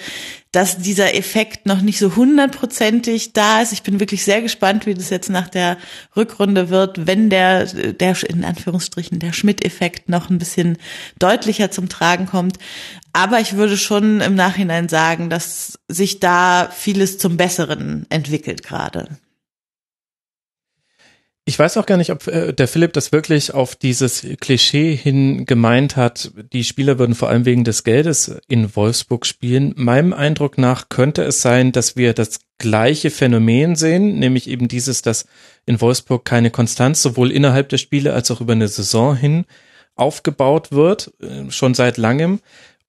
dass dieser Effekt noch nicht so hundertprozentig da ist. Ich bin wirklich sehr gespannt, wie das jetzt nach der Rückrunde wird, wenn der, der, in Anführungsstrichen, der Schmidt-Effekt noch ein bisschen deutlicher zum Tragen kommt. Aber ich würde schon im Nachhinein sagen, dass sich da vieles zum Besseren entwickelt gerade. Ich weiß auch gar nicht, ob äh, der Philipp das wirklich auf dieses Klischee hin gemeint hat, die Spieler würden vor allem wegen des Geldes in Wolfsburg spielen. Meinem Eindruck nach könnte es sein, dass wir das gleiche Phänomen sehen, nämlich eben dieses, dass in Wolfsburg keine Konstanz sowohl innerhalb der Spiele als auch über eine Saison hin aufgebaut wird, äh, schon seit langem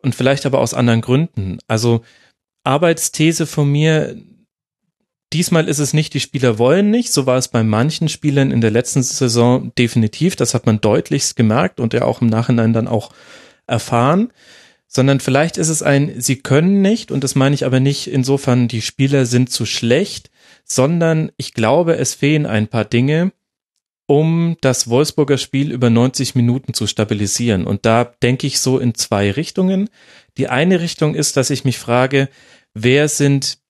und vielleicht aber aus anderen Gründen. Also Arbeitsthese von mir, diesmal ist es nicht, die Spieler wollen nicht, so war es bei manchen Spielern in der letzten Saison definitiv, das hat man deutlichst gemerkt und ja auch im Nachhinein dann auch erfahren, sondern vielleicht ist es ein, sie können nicht und das meine ich aber nicht insofern, die Spieler sind zu schlecht, sondern ich glaube, es fehlen ein paar Dinge, um das Wolfsburger Spiel über 90 Minuten zu stabilisieren. Und da denke ich so in zwei Richtungen. Die eine Richtung ist, dass ich mich frage, wer sind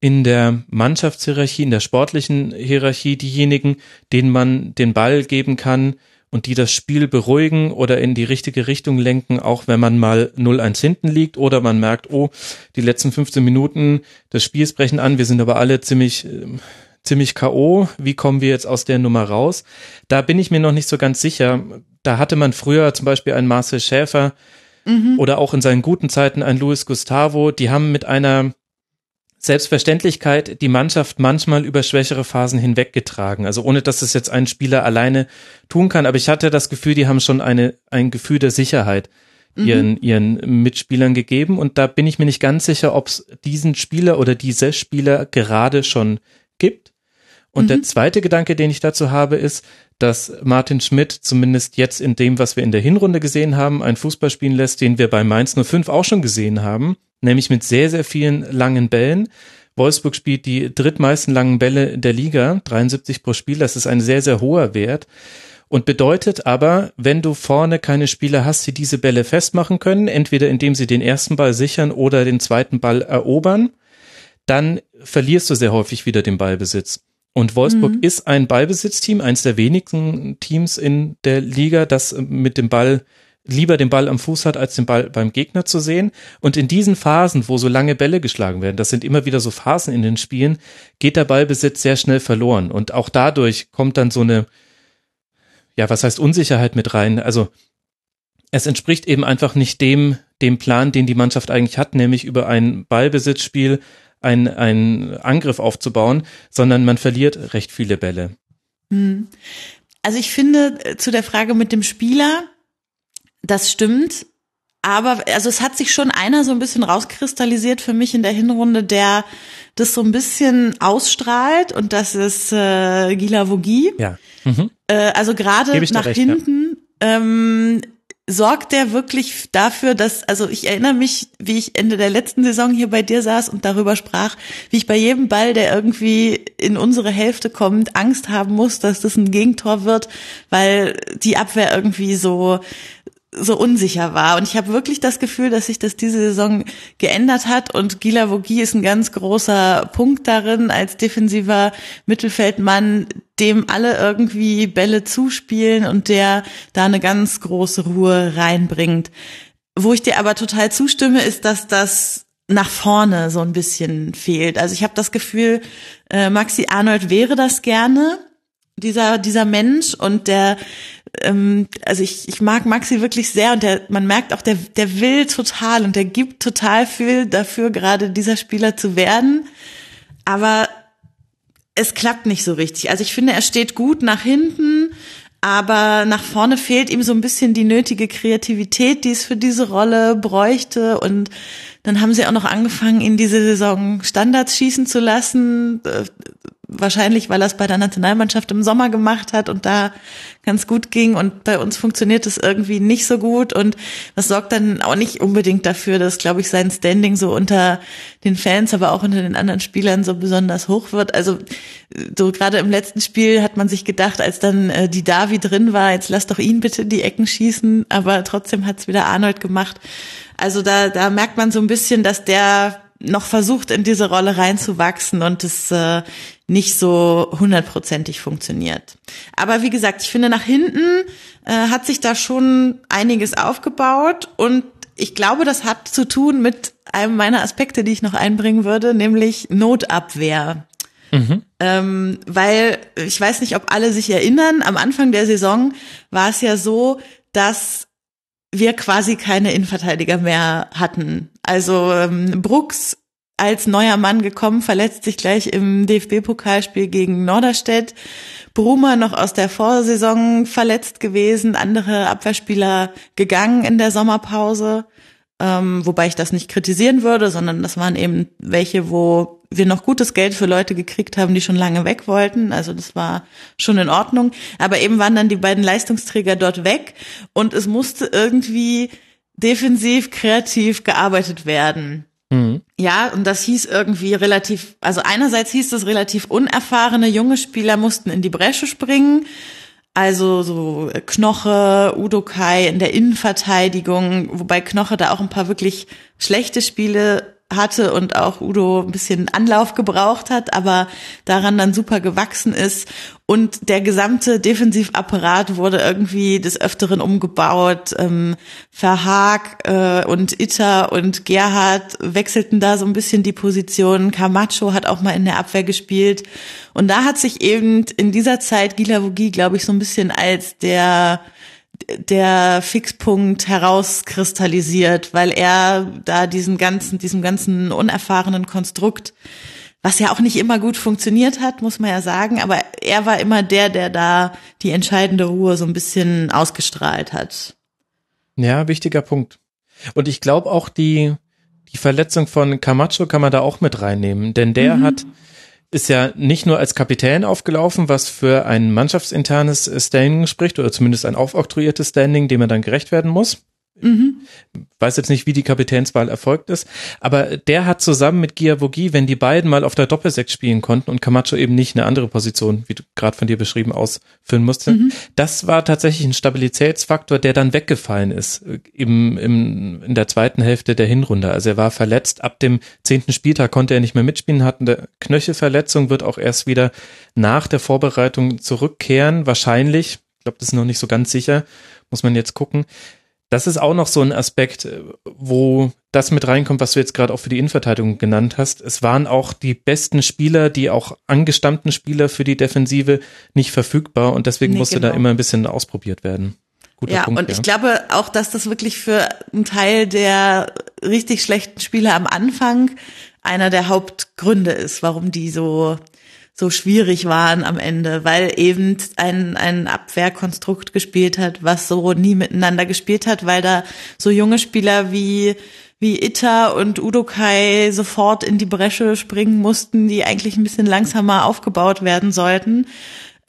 in der Mannschaftshierarchie, in der sportlichen Hierarchie diejenigen, denen man den Ball geben kann und die das Spiel beruhigen oder in die richtige Richtung lenken, auch wenn man mal 0-1 hinten liegt oder man merkt, oh, die letzten 15 Minuten des Spiels brechen an, wir sind aber alle ziemlich ähm, ziemlich K.O. Wie kommen wir jetzt aus der Nummer raus? Da bin ich mir noch nicht so ganz sicher. Da hatte man früher zum Beispiel einen Marcel Schäfer mhm. oder auch in seinen guten Zeiten einen Luis Gustavo. Die haben mit einer Selbstverständlichkeit die Mannschaft manchmal über schwächere Phasen hinweggetragen. Also ohne, dass es jetzt ein Spieler alleine tun kann. Aber ich hatte das Gefühl, die haben schon eine, ein Gefühl der Sicherheit ihren, mhm. ihren Mitspielern gegeben. Und da bin ich mir nicht ganz sicher, ob es diesen Spieler oder diese Spieler gerade schon gibt. Und mhm. der zweite Gedanke, den ich dazu habe, ist, dass Martin Schmidt zumindest jetzt in dem, was wir in der Hinrunde gesehen haben, einen Fußball spielen lässt, den wir bei Mainz 05 auch schon gesehen haben, nämlich mit sehr, sehr vielen langen Bällen. Wolfsburg spielt die drittmeisten langen Bälle der Liga, 73 pro Spiel, das ist ein sehr, sehr hoher Wert. Und bedeutet aber, wenn du vorne keine Spieler hast, die diese Bälle festmachen können, entweder indem sie den ersten Ball sichern oder den zweiten Ball erobern, dann verlierst du sehr häufig wieder den Ballbesitz. Und Wolfsburg mhm. ist ein Ballbesitzteam, eines der wenigen Teams in der Liga, das mit dem Ball lieber den Ball am Fuß hat, als den Ball beim Gegner zu sehen. Und in diesen Phasen, wo so lange Bälle geschlagen werden, das sind immer wieder so Phasen in den Spielen, geht der Ballbesitz sehr schnell verloren. Und auch dadurch kommt dann so eine, ja, was heißt Unsicherheit mit rein? Also es entspricht eben einfach nicht dem, dem Plan, den die Mannschaft eigentlich hat, nämlich über ein Ballbesitzspiel ein, ein Angriff aufzubauen, sondern man verliert recht viele Bälle. Hm. Also ich finde äh, zu der Frage mit dem Spieler, das stimmt. Aber also es hat sich schon einer so ein bisschen rauskristallisiert für mich in der Hinrunde, der das so ein bisschen ausstrahlt und das ist äh, Gila Vogie. Ja. Mhm. Äh, also gerade nach recht, hinten ja. ähm, sorgt der wirklich dafür, dass, also ich erinnere mich, wie ich Ende der letzten Saison hier bei dir saß und darüber sprach, wie ich bei jedem Ball, der irgendwie in unsere Hälfte kommt, Angst haben muss, dass das ein Gegentor wird, weil die Abwehr irgendwie so so unsicher war. Und ich habe wirklich das Gefühl, dass sich das diese Saison geändert hat. Und Gila Vogie ist ein ganz großer Punkt darin, als defensiver Mittelfeldmann, dem alle irgendwie Bälle zuspielen und der da eine ganz große Ruhe reinbringt. Wo ich dir aber total zustimme, ist, dass das nach vorne so ein bisschen fehlt. Also ich habe das Gefühl, äh, Maxi Arnold wäre das gerne, dieser dieser Mensch und der ähm, also ich, ich mag Maxi wirklich sehr und der, man merkt auch, der, der will total und der gibt total viel dafür, gerade dieser Spieler zu werden. Aber es klappt nicht so richtig. Also ich finde, er steht gut nach hinten, aber nach vorne fehlt ihm so ein bisschen die nötige Kreativität, die es für diese Rolle bräuchte und dann haben sie auch noch angefangen, ihn diese Saison Standards schießen zu lassen. Wahrscheinlich, weil er es bei der Nationalmannschaft im Sommer gemacht hat und da ganz gut ging. Und bei uns funktioniert es irgendwie nicht so gut. Und das sorgt dann auch nicht unbedingt dafür, dass, glaube ich, sein Standing so unter den Fans, aber auch unter den anderen Spielern so besonders hoch wird. Also so gerade im letzten Spiel hat man sich gedacht, als dann äh, die Davi drin war, jetzt lass doch ihn bitte die Ecken schießen. Aber trotzdem hat es wieder Arnold gemacht. Also da, da merkt man so ein bisschen, dass der noch versucht, in diese Rolle reinzuwachsen und es äh, nicht so hundertprozentig funktioniert. Aber wie gesagt, ich finde, nach hinten äh, hat sich da schon einiges aufgebaut und ich glaube, das hat zu tun mit einem meiner Aspekte, die ich noch einbringen würde, nämlich Notabwehr. Mhm. Ähm, weil ich weiß nicht, ob alle sich erinnern, am Anfang der Saison war es ja so, dass wir quasi keine Innenverteidiger mehr hatten. Also ähm, Brooks als neuer Mann gekommen, verletzt sich gleich im DFB-Pokalspiel gegen Norderstedt. Brummer noch aus der Vorsaison verletzt gewesen, andere Abwehrspieler gegangen in der Sommerpause ähm, wobei ich das nicht kritisieren würde, sondern das waren eben welche, wo wir noch gutes Geld für Leute gekriegt haben, die schon lange weg wollten. Also das war schon in Ordnung. Aber eben waren dann die beiden Leistungsträger dort weg und es musste irgendwie defensiv, kreativ gearbeitet werden. Mhm. Ja, und das hieß irgendwie relativ, also einerseits hieß es relativ unerfahrene junge Spieler mussten in die Bresche springen also so Knoche, Udokai in der Innenverteidigung, wobei Knoche da auch ein paar wirklich schlechte Spiele hatte und auch Udo ein bisschen Anlauf gebraucht hat, aber daran dann super gewachsen ist. Und der gesamte Defensivapparat wurde irgendwie des Öfteren umgebaut. Ähm, Verhaag äh, und Itter und Gerhard wechselten da so ein bisschen die Positionen. Camacho hat auch mal in der Abwehr gespielt. Und da hat sich eben in dieser Zeit Gila Vogie, glaube ich, so ein bisschen als der der Fixpunkt herauskristallisiert, weil er da diesen ganzen, diesem ganzen unerfahrenen Konstrukt, was ja auch nicht immer gut funktioniert hat, muss man ja sagen, aber er war immer der, der da die entscheidende Ruhe so ein bisschen ausgestrahlt hat. Ja, wichtiger Punkt. Und ich glaube auch die, die Verletzung von Camacho kann man da auch mit reinnehmen, denn der mhm. hat ist ja nicht nur als Kapitän aufgelaufen, was für ein mannschaftsinternes Standing spricht oder zumindest ein aufoktroyiertes Standing, dem er dann gerecht werden muss. Mhm. Weiß jetzt nicht, wie die Kapitänswahl erfolgt ist, aber der hat zusammen mit Giavogi, wenn die beiden mal auf der Doppelsechs spielen konnten und Camacho eben nicht eine andere Position, wie du gerade von dir beschrieben, ausfüllen musste, mhm. das war tatsächlich ein Stabilitätsfaktor, der dann weggefallen ist im, im, in der zweiten Hälfte der Hinrunde. Also er war verletzt, ab dem zehnten Spieltag konnte er nicht mehr mitspielen, hat eine Knöchelverletzung, wird auch erst wieder nach der Vorbereitung zurückkehren, wahrscheinlich. Ich glaube, das ist noch nicht so ganz sicher, muss man jetzt gucken. Das ist auch noch so ein Aspekt, äh, wo das mit reinkommt, was du jetzt gerade auch für die Innenverteidigung genannt hast. Es waren auch die besten Spieler, die auch angestammten Spieler für die Defensive nicht verfügbar und deswegen nee, musste genau. da immer ein bisschen ausprobiert werden. Guter ja, Punkt, und ja. ich glaube auch, dass das wirklich für einen Teil der richtig schlechten Spieler am Anfang einer der Hauptgründe ist, warum die so so schwierig waren am Ende, weil eben ein, ein Abwehrkonstrukt gespielt hat, was so nie miteinander gespielt hat, weil da so junge Spieler wie wie Itta und Udokai sofort in die Bresche springen mussten, die eigentlich ein bisschen langsamer aufgebaut werden sollten.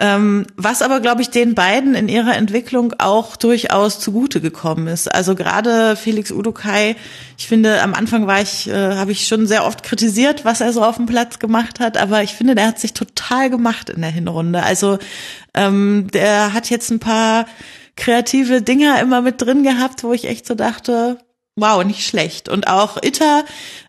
Ähm, was aber, glaube ich, den beiden in ihrer Entwicklung auch durchaus zugute gekommen ist. Also gerade Felix Udokai, ich finde, am Anfang war ich, äh, habe ich schon sehr oft kritisiert, was er so auf dem Platz gemacht hat, aber ich finde, der hat sich total gemacht in der Hinrunde. Also ähm, der hat jetzt ein paar kreative Dinger immer mit drin gehabt, wo ich echt so dachte, wow, nicht schlecht. Und auch Itter,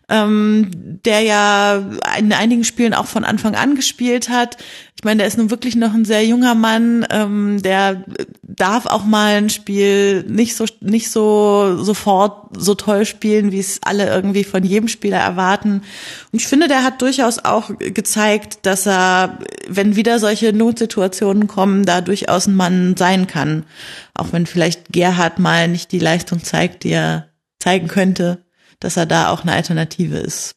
ähm, der ja in einigen Spielen auch von Anfang an gespielt hat, ich meine, der ist nun wirklich noch ein sehr junger Mann, ähm, der darf auch mal ein Spiel nicht so nicht so sofort so toll spielen, wie es alle irgendwie von jedem Spieler erwarten. Und ich finde, der hat durchaus auch gezeigt, dass er, wenn wieder solche Notsituationen kommen, da durchaus ein Mann sein kann. Auch wenn vielleicht Gerhard mal nicht die Leistung zeigt, die er zeigen könnte, dass er da auch eine Alternative ist.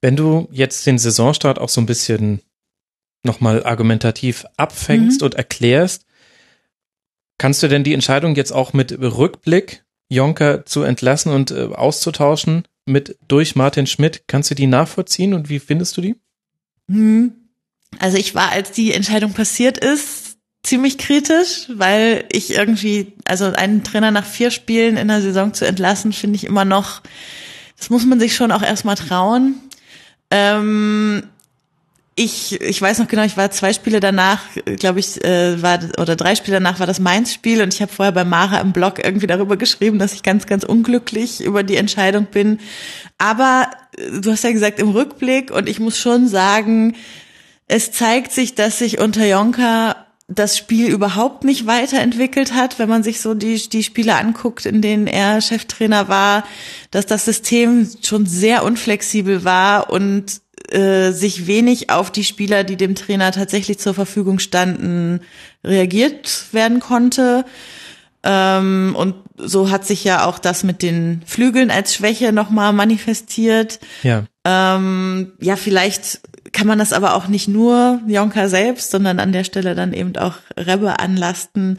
Wenn du jetzt den Saisonstart auch so ein bisschen nochmal argumentativ abfängst Mhm. und erklärst. Kannst du denn die Entscheidung jetzt auch mit Rückblick Jonker zu entlassen und äh, auszutauschen mit durch Martin Schmidt, kannst du die nachvollziehen und wie findest du die? Hm. Also ich war, als die Entscheidung passiert ist, ziemlich kritisch, weil ich irgendwie, also einen Trainer nach vier Spielen in der Saison zu entlassen, finde ich immer noch, das muss man sich schon auch erstmal trauen. Ähm, ich, ich weiß noch genau, ich war zwei Spiele danach, glaube ich, äh, war oder drei Spiele danach war das Mainz-Spiel und ich habe vorher bei Mara im Blog irgendwie darüber geschrieben, dass ich ganz, ganz unglücklich über die Entscheidung bin. Aber äh, du hast ja gesagt im Rückblick und ich muss schon sagen, es zeigt sich, dass sich unter Jonka das Spiel überhaupt nicht weiterentwickelt hat, wenn man sich so die, die Spiele anguckt, in denen er Cheftrainer war, dass das System schon sehr unflexibel war und äh, sich wenig auf die Spieler, die dem Trainer tatsächlich zur Verfügung standen, reagiert werden konnte. Ähm, und so hat sich ja auch das mit den Flügeln als Schwäche nochmal manifestiert. Ja. Ähm, ja, vielleicht kann man das aber auch nicht nur Jonka selbst, sondern an der Stelle dann eben auch Rebbe anlasten.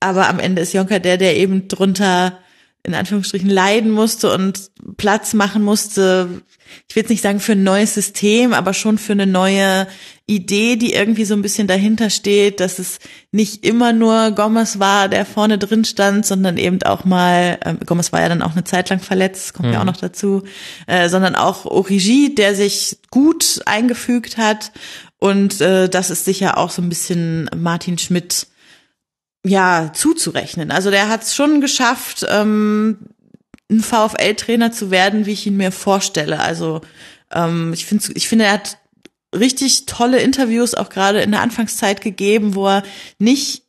Aber am Ende ist Jonka der, der eben drunter in Anführungsstrichen leiden musste und Platz machen musste. Ich will jetzt nicht sagen für ein neues System, aber schon für eine neue Idee, die irgendwie so ein bisschen dahinter steht, dass es nicht immer nur Gomez war, der vorne drin stand, sondern eben auch mal, äh, Gomez war ja dann auch eine Zeit lang verletzt, kommt ja auch noch dazu, äh, sondern auch Origi, der sich gut eingefügt hat. Und äh, das ist sicher auch so ein bisschen Martin Schmidt ja zuzurechnen. Also der hat es schon geschafft, ähm, ein VfL-Trainer zu werden, wie ich ihn mir vorstelle. Also ähm, ich finde, ich finde, er hat richtig tolle Interviews auch gerade in der Anfangszeit gegeben, wo er nicht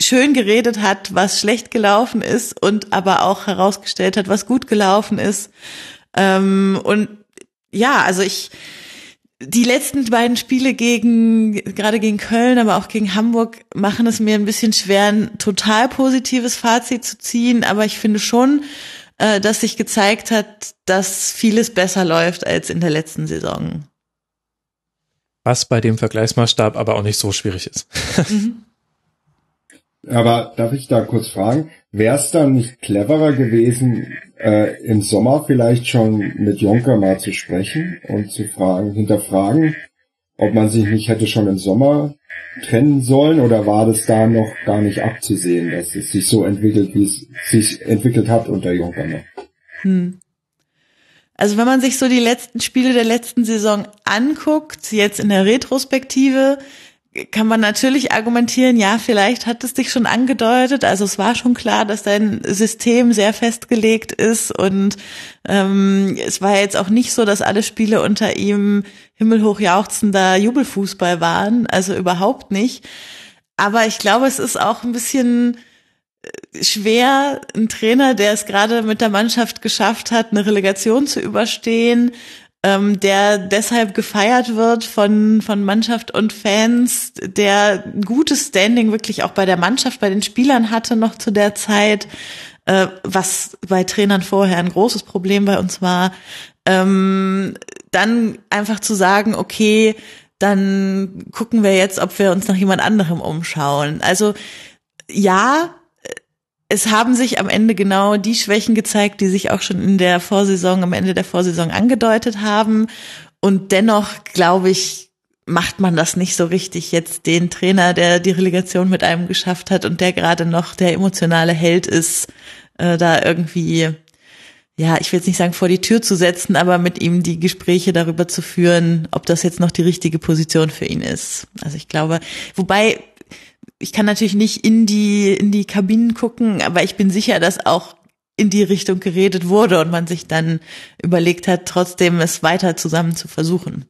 schön geredet hat, was schlecht gelaufen ist und aber auch herausgestellt hat, was gut gelaufen ist. Ähm, und ja, also ich die letzten beiden Spiele gegen, gerade gegen Köln, aber auch gegen Hamburg, machen es mir ein bisschen schwer, ein total positives Fazit zu ziehen. Aber ich finde schon, äh, dass sich gezeigt hat, dass vieles besser läuft als in der letzten Saison. Was bei dem Vergleichsmaßstab aber auch nicht so schwierig ist. Aber darf ich da kurz fragen, wäre es dann nicht cleverer gewesen, äh, im Sommer vielleicht schon mit Jonker mal zu sprechen und zu fragen, hinterfragen, ob man sich nicht hätte schon im Sommer trennen sollen oder war das da noch gar nicht abzusehen, dass es sich so entwickelt, wie es sich entwickelt hat unter Jonker noch? Hm. Also wenn man sich so die letzten Spiele der letzten Saison anguckt, jetzt in der Retrospektive, kann man natürlich argumentieren, ja, vielleicht hat es dich schon angedeutet. Also es war schon klar, dass dein System sehr festgelegt ist und ähm, es war jetzt auch nicht so, dass alle Spiele unter ihm himmelhoch jauchzender Jubelfußball waren. Also überhaupt nicht. Aber ich glaube, es ist auch ein bisschen schwer, ein Trainer, der es gerade mit der Mannschaft geschafft hat, eine Relegation zu überstehen, ähm, der deshalb gefeiert wird von, von Mannschaft und Fans, der ein gutes Standing wirklich auch bei der Mannschaft, bei den Spielern hatte noch zu der Zeit, äh, was bei Trainern vorher ein großes Problem bei uns war, ähm, dann einfach zu sagen, okay, dann gucken wir jetzt, ob wir uns nach jemand anderem umschauen. Also ja, es haben sich am Ende genau die Schwächen gezeigt, die sich auch schon in der Vorsaison, am Ende der Vorsaison angedeutet haben. Und dennoch, glaube ich, macht man das nicht so richtig jetzt den Trainer, der die Relegation mit einem geschafft hat und der gerade noch der emotionale Held ist, äh, da irgendwie, ja, ich will jetzt nicht sagen vor die Tür zu setzen, aber mit ihm die Gespräche darüber zu führen, ob das jetzt noch die richtige Position für ihn ist. Also ich glaube, wobei ich kann natürlich nicht in die, in die Kabinen gucken, aber ich bin sicher, dass auch in die Richtung geredet wurde und man sich dann überlegt hat, trotzdem es weiter zusammen zu versuchen.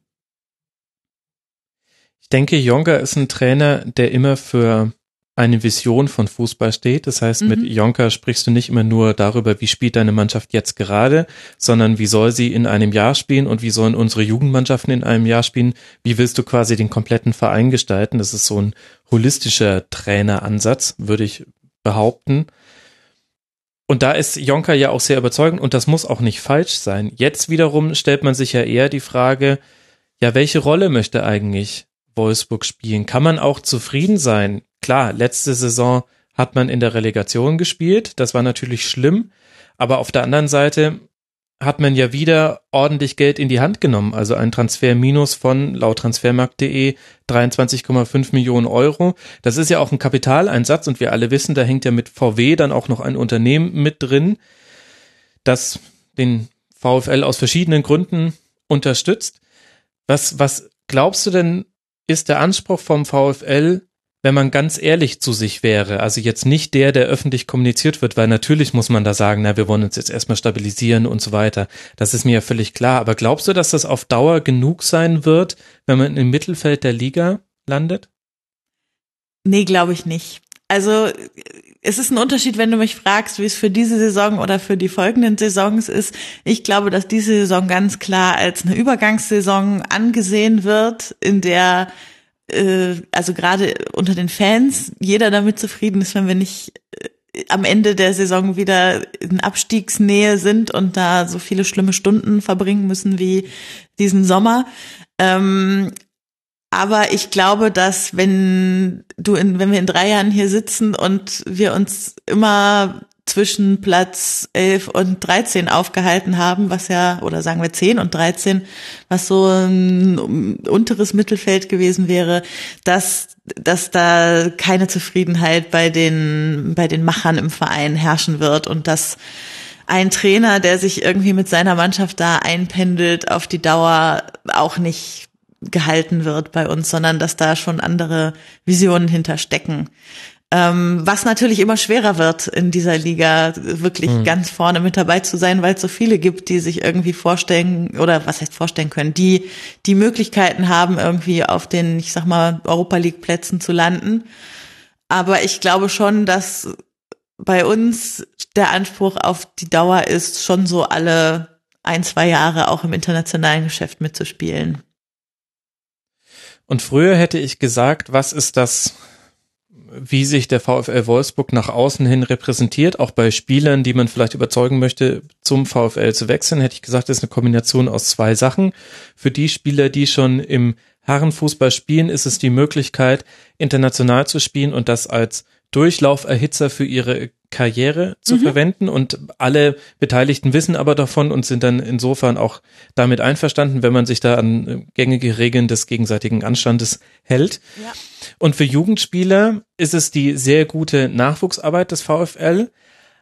Ich denke, Jonker ist ein Trainer, der immer für eine Vision von Fußball steht. Das heißt, mhm. mit Jonker sprichst du nicht immer nur darüber, wie spielt deine Mannschaft jetzt gerade, sondern wie soll sie in einem Jahr spielen und wie sollen unsere Jugendmannschaften in einem Jahr spielen? Wie willst du quasi den kompletten Verein gestalten? Das ist so ein holistischer Traineransatz, würde ich behaupten. Und da ist Jonker ja auch sehr überzeugend und das muss auch nicht falsch sein. Jetzt wiederum stellt man sich ja eher die Frage, ja, welche Rolle möchte eigentlich Wolfsburg spielen? Kann man auch zufrieden sein? Klar, letzte Saison hat man in der Relegation gespielt. Das war natürlich schlimm. Aber auf der anderen Seite hat man ja wieder ordentlich Geld in die Hand genommen. Also ein Transferminus von laut transfermarkt.de 23,5 Millionen Euro. Das ist ja auch ein Kapitaleinsatz und wir alle wissen, da hängt ja mit VW dann auch noch ein Unternehmen mit drin, das den VfL aus verschiedenen Gründen unterstützt. Was, was glaubst du denn, ist der Anspruch vom VfL wenn man ganz ehrlich zu sich wäre, also jetzt nicht der, der öffentlich kommuniziert wird, weil natürlich muss man da sagen, na, wir wollen uns jetzt erstmal stabilisieren und so weiter. Das ist mir ja völlig klar. Aber glaubst du, dass das auf Dauer genug sein wird, wenn man im Mittelfeld der Liga landet? Nee, glaube ich nicht. Also es ist ein Unterschied, wenn du mich fragst, wie es für diese Saison oder für die folgenden Saisons ist. Ich glaube, dass diese Saison ganz klar als eine Übergangssaison angesehen wird, in der äh, also gerade unter den Fans jeder damit zufrieden ist, wenn wir nicht äh, am Ende der Saison wieder in Abstiegsnähe sind und da so viele schlimme Stunden verbringen müssen wie diesen Sommer. Ähm, aber ich glaube, dass wenn du in, wenn wir in drei Jahren hier sitzen und wir uns immer zwischen Platz 11 und 13 aufgehalten haben, was ja, oder sagen wir 10 und 13, was so ein unteres Mittelfeld gewesen wäre, dass, dass da keine Zufriedenheit bei den, bei den Machern im Verein herrschen wird und dass ein Trainer, der sich irgendwie mit seiner Mannschaft da einpendelt, auf die Dauer auch nicht gehalten wird bei uns, sondern dass da schon andere Visionen hinterstecken. Ähm, was natürlich immer schwerer wird in dieser Liga, wirklich mhm. ganz vorne mit dabei zu sein, weil es so viele gibt, die sich irgendwie vorstellen oder was heißt vorstellen können, die die Möglichkeiten haben, irgendwie auf den, ich sag mal, Europa League Plätzen zu landen. Aber ich glaube schon, dass bei uns der Anspruch auf die Dauer ist, schon so alle ein, zwei Jahre auch im internationalen Geschäft mitzuspielen. Und früher hätte ich gesagt, was ist das wie sich der VfL Wolfsburg nach außen hin repräsentiert, auch bei Spielern, die man vielleicht überzeugen möchte, zum VfL zu wechseln, hätte ich gesagt, ist eine Kombination aus zwei Sachen. Für die Spieler, die schon im Herrenfußball spielen, ist es die Möglichkeit, international zu spielen und das als Durchlauferhitzer für ihre Karriere zu mhm. verwenden und alle Beteiligten wissen aber davon und sind dann insofern auch damit einverstanden, wenn man sich da an gängige Regeln des gegenseitigen Anstandes hält. Ja. Und für Jugendspieler ist es die sehr gute Nachwuchsarbeit des VfL.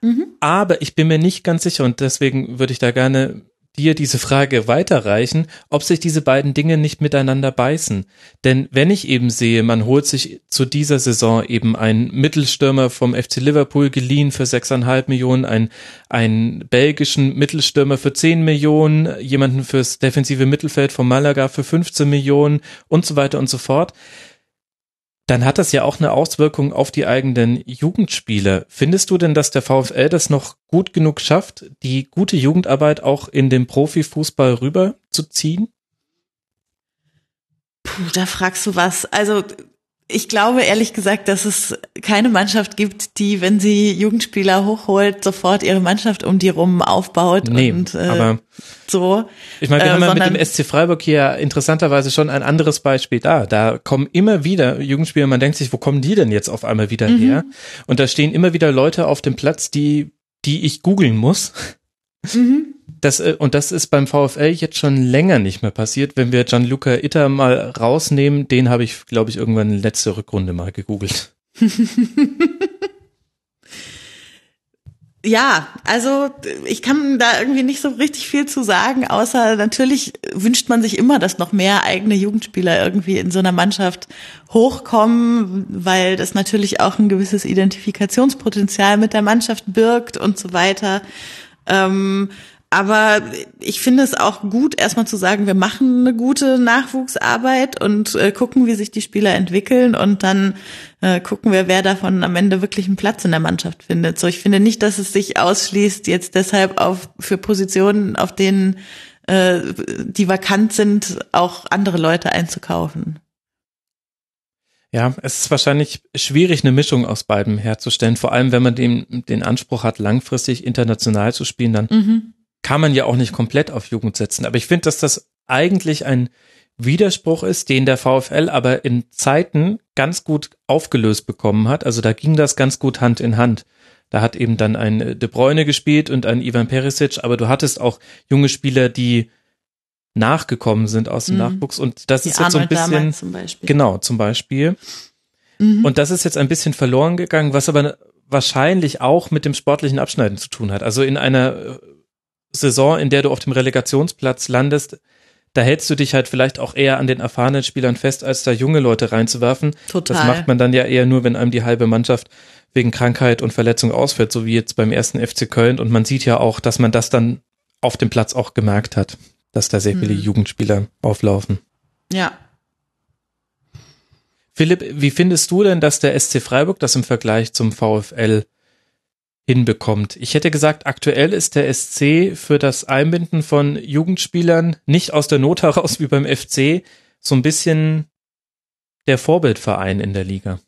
Mhm. Aber ich bin mir nicht ganz sicher und deswegen würde ich da gerne dir diese Frage weiterreichen, ob sich diese beiden Dinge nicht miteinander beißen. Denn wenn ich eben sehe, man holt sich zu dieser Saison eben einen Mittelstürmer vom FC Liverpool geliehen für sechseinhalb Millionen, einen, einen belgischen Mittelstürmer für zehn Millionen, jemanden fürs defensive Mittelfeld vom Malaga für 15 Millionen und so weiter und so fort dann hat das ja auch eine Auswirkung auf die eigenen Jugendspiele. Findest du denn, dass der VfL das noch gut genug schafft, die gute Jugendarbeit auch in den Profifußball rüberzuziehen? Puh, da fragst du was. Also ich glaube ehrlich gesagt, dass es keine Mannschaft gibt, die, wenn sie Jugendspieler hochholt, sofort ihre Mannschaft um die rum aufbaut nee, und äh, aber so. Ich meine, wir äh, haben ja mit dem SC Freiburg hier interessanterweise schon ein anderes Beispiel da. Da kommen immer wieder Jugendspieler, man denkt sich, wo kommen die denn jetzt auf einmal wieder mhm. her? Und da stehen immer wieder Leute auf dem Platz, die, die ich googeln muss. Mhm das, äh, und das ist beim VfL jetzt schon länger nicht mehr passiert. Wenn wir Gianluca Itter mal rausnehmen, den habe ich, glaube ich, irgendwann letzte Rückrunde mal gegoogelt. Ja, also ich kann da irgendwie nicht so richtig viel zu sagen, außer natürlich wünscht man sich immer, dass noch mehr eigene Jugendspieler irgendwie in so einer Mannschaft hochkommen, weil das natürlich auch ein gewisses Identifikationspotenzial mit der Mannschaft birgt und so weiter. Ähm, aber ich finde es auch gut, erstmal zu sagen, wir machen eine gute Nachwuchsarbeit und äh, gucken, wie sich die Spieler entwickeln und dann äh, gucken wir, wer davon am Ende wirklich einen Platz in der Mannschaft findet. So, ich finde nicht, dass es sich ausschließt, jetzt deshalb auf für Positionen, auf denen äh, die vakant sind, auch andere Leute einzukaufen. Ja, es ist wahrscheinlich schwierig, eine Mischung aus beiden herzustellen. Vor allem, wenn man den, den Anspruch hat, langfristig international zu spielen, dann mhm kann man ja auch nicht komplett auf Jugend setzen. Aber ich finde, dass das eigentlich ein Widerspruch ist, den der VfL aber in Zeiten ganz gut aufgelöst bekommen hat. Also da ging das ganz gut Hand in Hand. Da hat eben dann ein De Bruyne gespielt und ein Ivan Perisic, aber du hattest auch junge Spieler, die nachgekommen sind aus dem mhm. Nachwuchs und das Die ist jetzt so ein bisschen zum genau zum Beispiel Mhm. und das ist jetzt ein bisschen verloren gegangen, was aber wahrscheinlich auch mit dem sportlichen Abschneiden zu tun hat. Also in einer äh, Saison, in der du auf dem Relegationsplatz landest, da hältst du dich halt vielleicht auch eher an den erfahrenen Spielern fest, als da junge Leute reinzuwerfen. Total. Das macht man dann ja eher nur, wenn einem die halbe Mannschaft wegen Krankheit und Verletzung ausfällt, so wie jetzt beim ersten FC Köln. Und man sieht ja auch, dass man das dann auf dem Platz auch gemerkt hat, dass da sehr viele Mhm. Jugendspieler auflaufen. Ja. Philipp, wie findest du denn, dass der SC Freiburg das im Vergleich zum VfL hinbekommt? Ich hätte gesagt, aktuell ist der SC für das Einbinden von Jugendspielern nicht aus der Not heraus wie beim FC so ein bisschen der Vorbildverein in der Liga.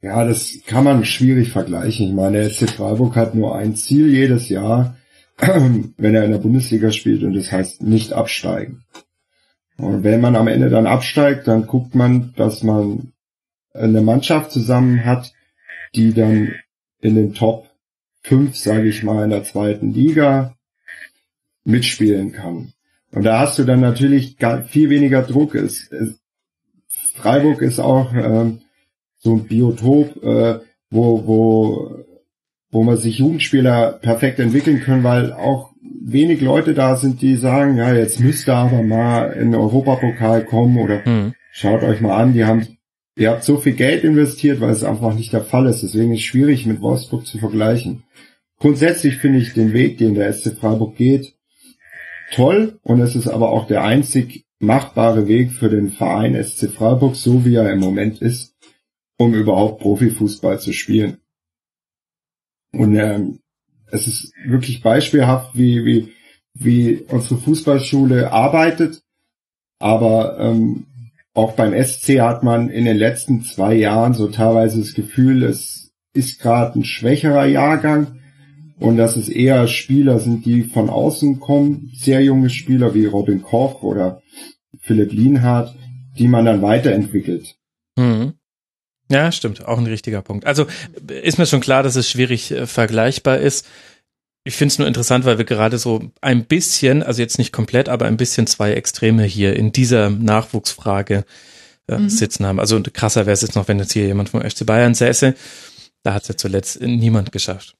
Ja, das kann man schwierig vergleichen. Ich meine, der SC Freiburg hat nur ein Ziel jedes Jahr, wenn er in der Bundesliga spielt, und das heißt nicht absteigen. Und wenn man am Ende dann absteigt, dann guckt man, dass man eine Mannschaft zusammen hat, die dann in den Top 5, sage ich mal, in der zweiten Liga mitspielen kann. Und da hast du dann natürlich viel weniger Druck. Es, es, Freiburg ist auch ähm, so ein Biotop, äh, wo, wo, wo man sich Jugendspieler perfekt entwickeln können, weil auch wenig Leute da sind, die sagen, ja, jetzt müsst ihr aber mal in den Europapokal kommen oder Hm. schaut euch mal an, die haben, ihr habt so viel Geld investiert, weil es einfach nicht der Fall ist. Deswegen ist es schwierig mit Wolfsburg zu vergleichen. Grundsätzlich finde ich den Weg, den der SC Freiburg geht, toll und es ist aber auch der einzig machbare Weg für den Verein SC Freiburg, so wie er im Moment ist, um überhaupt Profifußball zu spielen. Und ähm, es ist wirklich beispielhaft, wie, wie, wie unsere Fußballschule arbeitet. Aber ähm, auch beim SC hat man in den letzten zwei Jahren so teilweise das Gefühl, es ist gerade ein schwächerer Jahrgang und dass es eher Spieler sind, die von außen kommen, sehr junge Spieler wie Robin Koch oder Philipp Lienhardt, die man dann weiterentwickelt. Mhm. Ja, stimmt, auch ein richtiger Punkt. Also ist mir schon klar, dass es schwierig äh, vergleichbar ist. Ich finde es nur interessant, weil wir gerade so ein bisschen, also jetzt nicht komplett, aber ein bisschen zwei Extreme hier in dieser Nachwuchsfrage äh, Mhm. sitzen haben. Also krasser wäre es jetzt noch, wenn jetzt hier jemand vom FC Bayern säße. Da hat es ja zuletzt niemand geschafft.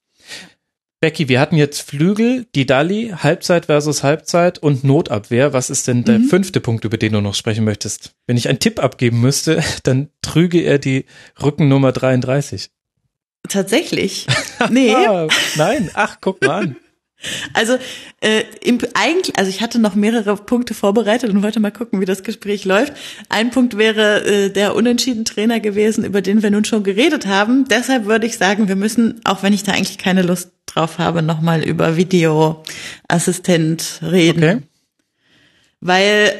Becky, wir hatten jetzt Flügel, Didali, Halbzeit versus Halbzeit und Notabwehr. Was ist denn der Mhm. fünfte Punkt, über den du noch sprechen möchtest? Wenn ich einen Tipp abgeben müsste, dann trüge er die Rückennummer 33. Tatsächlich. Nee. Ah, nein, ach, guck mal an. Also äh, im, eigentlich, also ich hatte noch mehrere Punkte vorbereitet und wollte mal gucken, wie das Gespräch läuft. Ein Punkt wäre äh, der unentschieden Trainer gewesen, über den wir nun schon geredet haben. Deshalb würde ich sagen, wir müssen, auch wenn ich da eigentlich keine Lust drauf habe, nochmal über Videoassistent reden. Okay. Weil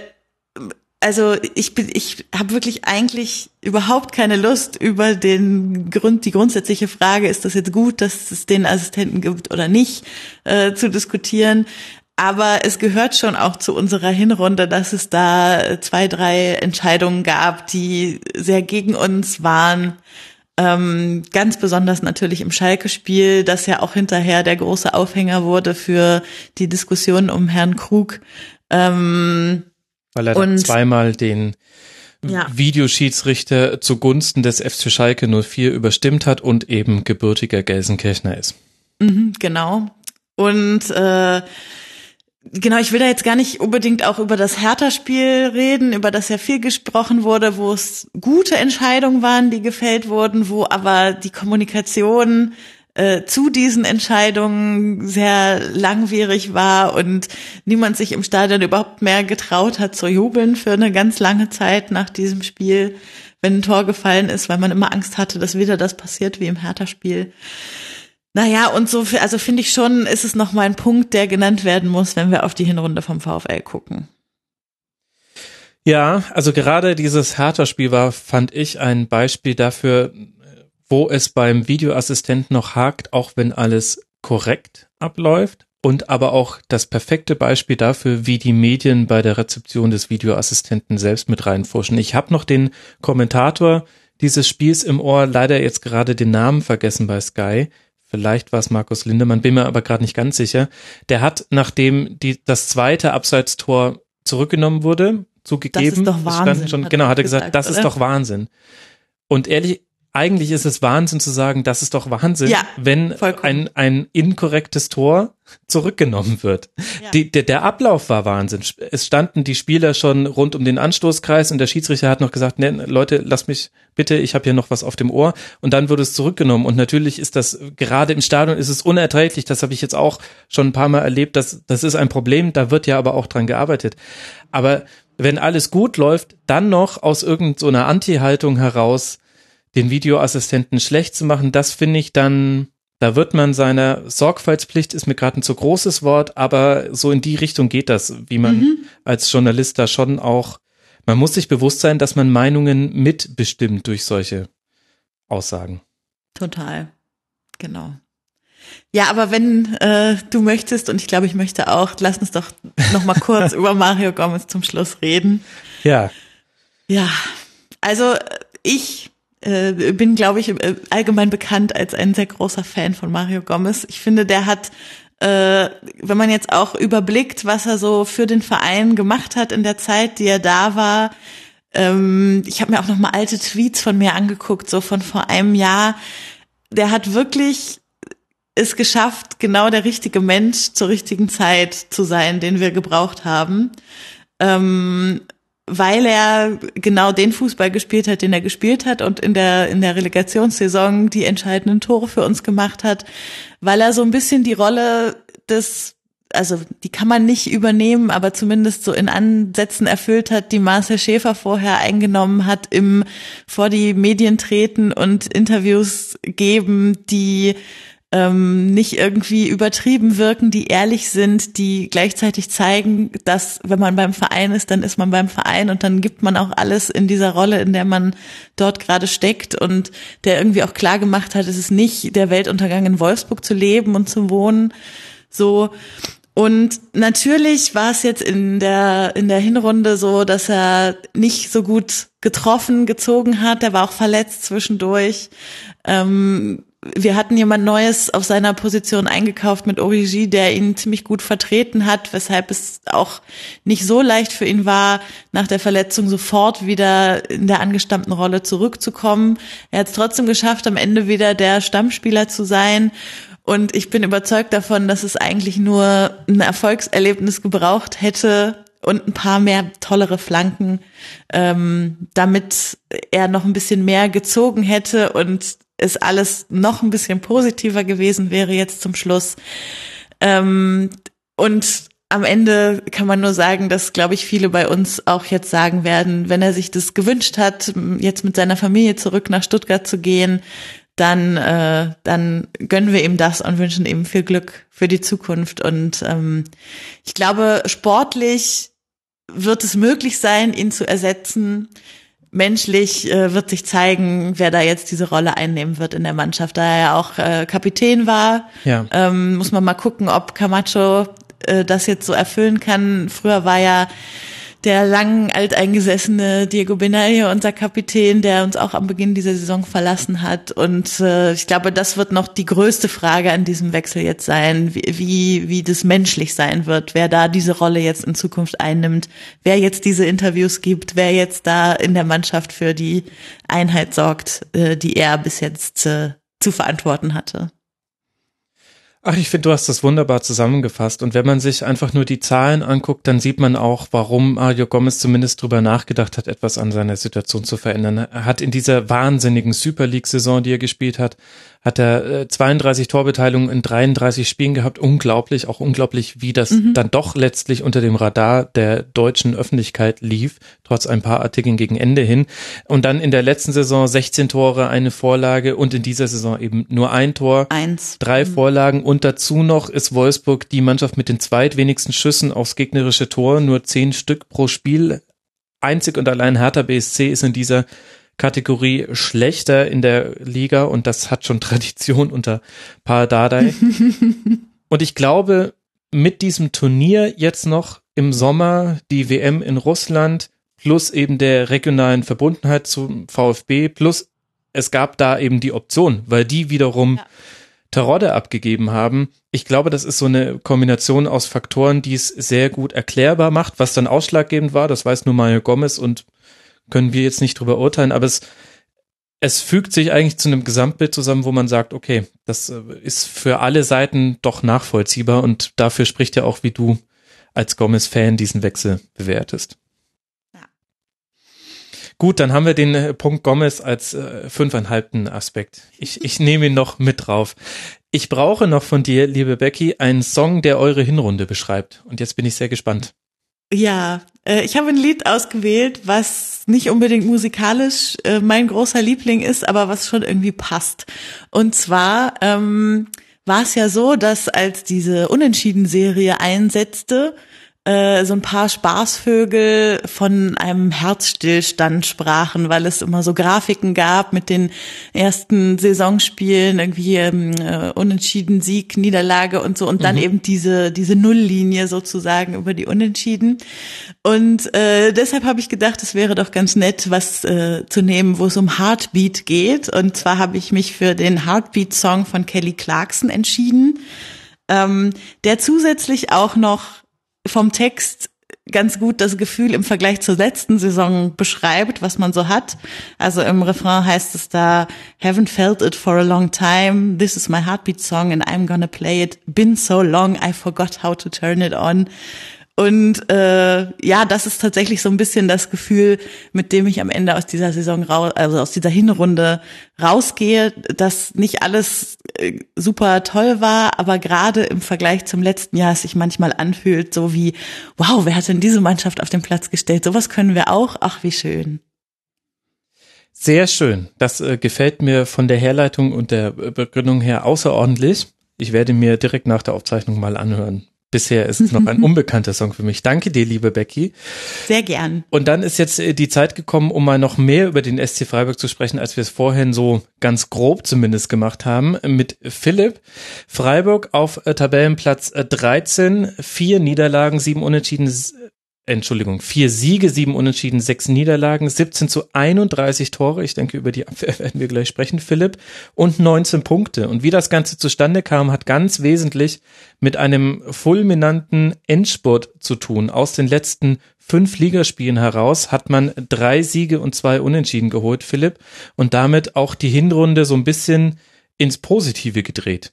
also ich bin ich habe wirklich eigentlich überhaupt keine Lust über den Grund die grundsätzliche Frage ist das jetzt gut dass es den Assistenten gibt oder nicht äh, zu diskutieren aber es gehört schon auch zu unserer Hinrunde dass es da zwei drei Entscheidungen gab die sehr gegen uns waren ähm, ganz besonders natürlich im Schalke-Spiel, das ja auch hinterher der große Aufhänger wurde für die Diskussion um Herrn Krug. Ähm, Weil er dann Und- zweimal den Ja. Videoschiedsrichter zugunsten des FC Schalke 04 überstimmt hat und eben gebürtiger Gelsenkirchner ist. Mhm, genau. Und äh, genau, ich will da jetzt gar nicht unbedingt auch über das Hertha-Spiel reden, über das ja viel gesprochen wurde, wo es gute Entscheidungen waren, die gefällt wurden, wo aber die Kommunikation äh, zu diesen Entscheidungen sehr langwierig war und niemand sich im Stadion überhaupt mehr getraut hat zu jubeln für eine ganz lange Zeit nach diesem Spiel, wenn ein Tor gefallen ist, weil man immer Angst hatte, dass wieder das passiert wie im Hertha-Spiel. Naja, und so, also finde ich schon, ist es noch mal ein Punkt, der genannt werden muss, wenn wir auf die Hinrunde vom VfL gucken. Ja, also gerade dieses Hertha-Spiel war, fand ich, ein Beispiel dafür, wo es beim Videoassistenten noch hakt, auch wenn alles korrekt abläuft. und aber auch das perfekte Beispiel dafür, wie die Medien bei der Rezeption des Videoassistenten selbst mit reinfuschen. Ich habe noch den Kommentator dieses Spiels im Ohr, leider jetzt gerade den Namen vergessen bei Sky. Vielleicht war es Markus Lindemann, bin mir aber gerade nicht ganz sicher. Der hat, nachdem die, das zweite Abseitstor zurückgenommen wurde, zugegeben, das ist doch Wahnsinn, schon, hat genau, hat er gesagt, gesagt, das oder? ist doch Wahnsinn. Und ehrlich, eigentlich ist es Wahnsinn zu sagen, das ist doch Wahnsinn, Ja, wenn vollkommen. ein, ein inkorrektes Tor zurückgenommen wird. Ja. Die, der, der Ablauf war Wahnsinn. Es standen die Spieler schon rund um den Anstoßkreis und der Schiedsrichter hat noch gesagt, nee, Leute, lass mich bitte, ich habe hier noch was auf dem Ohr. Und dann wurde es zurückgenommen. Und natürlich ist das, gerade im Stadion ist es unerträglich. Das habe ich jetzt auch schon ein paar Mal erlebt. Das, das ist ein Problem. Da wird ja aber auch dran gearbeitet. Aber wenn alles gut läuft, dann noch aus irgendeiner so einer Anti-Haltung heraus den Videoassistenten schlecht zu machen, das finde ich dann, da wird man seiner Sorgfaltspflicht ist mir gerade ein zu großes Wort, aber so in die Richtung geht das, wie man als Journalist da schon auch, man muss sich bewusst sein, dass man Meinungen mitbestimmt durch solche Aussagen. Total. Genau. Ja, aber wenn äh, du möchtest, und ich glaube, ich möchte auch, lass uns doch noch mal kurz über Mario Gomez zum Schluss reden. Ja, Ja, also ich äh, bin, glaube ich, äh, allgemein bekannt als ein sehr großer Fan von Mario Gomez. Ich finde, der hat, äh, wenn man jetzt auch überblickt, was er so für den Verein gemacht hat in der Zeit, die er da war, ähm, ich habe mir auch noch mal alte Tweets von mir angeguckt, so von vor einem Jahr. Der hat wirklich es geschafft, genau der richtige Mensch zur richtigen Zeit zu sein, den wir gebraucht haben. Ähm, weil er genau den Fußball gespielt hat, den er gespielt hat und in der, in der Relegationssaison die entscheidenden Tore für uns gemacht hat, weil er so ein bisschen die Rolle des, also die kann man nicht übernehmen, aber zumindest so in Ansätzen erfüllt hat, die Marcel Schäfer vorher eingenommen hat, im vor die Medien treten und Interviews geben, die ähm, nicht irgendwie übertrieben wirken, die ehrlich sind, die gleichzeitig zeigen, dass wenn man beim Verein ist, dann ist man beim Verein und dann gibt man auch alles in dieser Rolle, in der man dort gerade steckt und der irgendwie auch klar gemacht hat, es ist nicht der Weltuntergang in Wolfsburg zu leben und zu wohnen, so. Und natürlich war es jetzt in der, in der Hinrunde so, dass er nicht so gut getroffen, gezogen hat. Er war auch verletzt zwischendurch. Ähm, wir hatten jemand Neues auf seiner Position eingekauft mit Origi, der ihn ziemlich gut vertreten hat, weshalb es auch nicht so leicht für ihn war, nach der Verletzung sofort wieder in der angestammten Rolle zurückzukommen. Er hat es trotzdem geschafft, am Ende wieder der Stammspieler zu sein. Und ich bin überzeugt davon, dass es eigentlich nur ein Erfolgserlebnis gebraucht hätte und ein paar mehr tollere Flanken, ähm, damit er noch ein bisschen mehr gezogen hätte und es alles noch ein bisschen positiver gewesen wäre jetzt zum Schluss. Ähm, und am Ende kann man nur sagen, dass, glaube ich, viele bei uns auch jetzt sagen werden, wenn er sich das gewünscht hat, jetzt mit seiner Familie zurück nach Stuttgart zu gehen, dann, äh, dann gönnen wir ihm das und wünschen ihm viel Glück für die Zukunft. Und ähm, ich glaube, sportlich wird es möglich sein, ihn zu ersetzen. Menschlich äh, wird sich zeigen, wer da jetzt diese Rolle einnehmen wird in der Mannschaft. Da er ja auch äh, Kapitän war, ja. ähm, muss man mal gucken, ob Camacho äh, das jetzt so erfüllen kann. Früher war ja der lang alteingesessene Diego Benaglio unser Kapitän, der uns auch am Beginn dieser Saison verlassen hat. Und äh, ich glaube, das wird noch die größte Frage an diesem Wechsel jetzt sein, wie, wie, wie das menschlich sein wird, wer da diese Rolle jetzt in Zukunft einnimmt, wer jetzt diese Interviews gibt, wer jetzt da in der Mannschaft für die Einheit sorgt, äh, die er bis jetzt äh, zu verantworten hatte. Ach, ich finde, du hast das wunderbar zusammengefasst. Und wenn man sich einfach nur die Zahlen anguckt, dann sieht man auch, warum Mario Gomez zumindest drüber nachgedacht hat, etwas an seiner Situation zu verändern. Er hat in dieser wahnsinnigen Super League-Saison, die er gespielt hat, hat er äh, 32 Torbeteiligungen in 33 Spielen gehabt. Unglaublich, auch unglaublich, wie das Mhm. dann doch letztlich unter dem Radar der deutschen Öffentlichkeit lief, trotz ein paar Artikeln gegen Ende hin. Und dann in der letzten Saison 16 Tore, eine Vorlage und in dieser Saison eben nur ein Tor Eins. drei Vorlagen und dazu noch ist Wolfsburg die Mannschaft mit den zweitwenigsten Schüssen aufs gegnerische Tor, nur zehn Stück pro Spiel. Einzig und allein Hertha BSC ist in dieser Kategorie schlechter in der Liga und das hat schon Tradition unter Paar Dardai. und ich glaube, mit diesem Turnier jetzt noch im Sommer die WM in Russland plus eben der regionalen Verbundenheit zum VfB plus es gab da eben die Option, weil die wiederum ja. Terodde abgegeben haben. Ich glaube, das ist so eine Kombination aus Faktoren, die es sehr gut erklärbar macht. Was dann ausschlaggebend war, das weiß nur Mario Gomez und können wir jetzt nicht drüber urteilen, aber es, es fügt sich eigentlich zu einem Gesamtbild zusammen, wo man sagt, okay, das äh, ist für alle Seiten doch nachvollziehbar und dafür spricht ja auch, wie du als Gomez-Fan diesen Wechsel bewertest. Gut, dann haben wir den äh, Punkt Gomez als äh, fünfeinhalbten Aspekt. Ich, ich nehme ihn noch mit drauf. Ich brauche noch von dir, liebe Becky, einen Song, der eure Hinrunde beschreibt. Und jetzt bin ich sehr gespannt. Ja, ich habe ein Lied ausgewählt, was nicht unbedingt musikalisch äh, mein großer Liebling ist, aber was schon irgendwie passt. Und zwar ähm, war es ja so, dass als diese Unentschieden-Serie einsetzte, äh, so ein paar Spaßvögel von einem Herzstillstand sprachen, weil es immer so Grafiken gab mit den ersten Saisonspielen, irgendwie ähm, äh, Unentschieden, Sieg, Niederlage und so und dann mhm. eben diese, diese Nulllinie sozusagen über die Unentschieden. Und äh, deshalb habe ich gedacht, es wäre doch ganz nett, was äh, zu nehmen, wo es um Heartbeat geht. Und zwar habe ich mich für den Heartbeat-Song von Kelly Clarkson entschieden. Ähm, der zusätzlich auch noch vom Text ganz gut das Gefühl im Vergleich zur letzten Saison beschreibt, was man so hat. Also im Refrain heißt es da, haven't felt it for a long time, this is my heartbeat song and I'm gonna play it, been so long, I forgot how to turn it on. Und äh, ja, das ist tatsächlich so ein bisschen das Gefühl, mit dem ich am Ende aus dieser Saison raus, also aus dieser Hinrunde rausgehe, dass nicht alles äh, super toll war, aber gerade im Vergleich zum letzten Jahr es sich manchmal anfühlt, so wie, wow, wer hat denn diese Mannschaft auf den Platz gestellt? Sowas können wir auch. Ach, wie schön. Sehr schön. Das äh, gefällt mir von der Herleitung und der Begründung her außerordentlich. Ich werde mir direkt nach der Aufzeichnung mal anhören, Bisher ist es noch ein unbekannter Song für mich. Danke dir, liebe Becky. Sehr gern. Und dann ist jetzt äh, die Zeit gekommen, um mal noch mehr über den SC Freiburg zu sprechen, als wir es vorhin so ganz grob zumindest gemacht haben. Mit Philipp. Freiburg auf äh, Tabellenplatz 13, äh, vier Niederlagen, sieben Unentschieden, Entschuldigung, vier Siege, sieben Unentschieden, sechs Niederlagen, 17 zu 31 Tore. Ich denke, über die Abwehr werden wir gleich sprechen, Philipp. Und 19 Punkte. Und wie das Ganze zustande kam, hat ganz wesentlich mit einem fulminanten Endspurt zu tun. Aus den letzten fünf Ligaspielen heraus hat man drei Siege und zwei Unentschieden geholt, Philipp. Und damit auch die Hinrunde so ein bisschen ins Positive gedreht.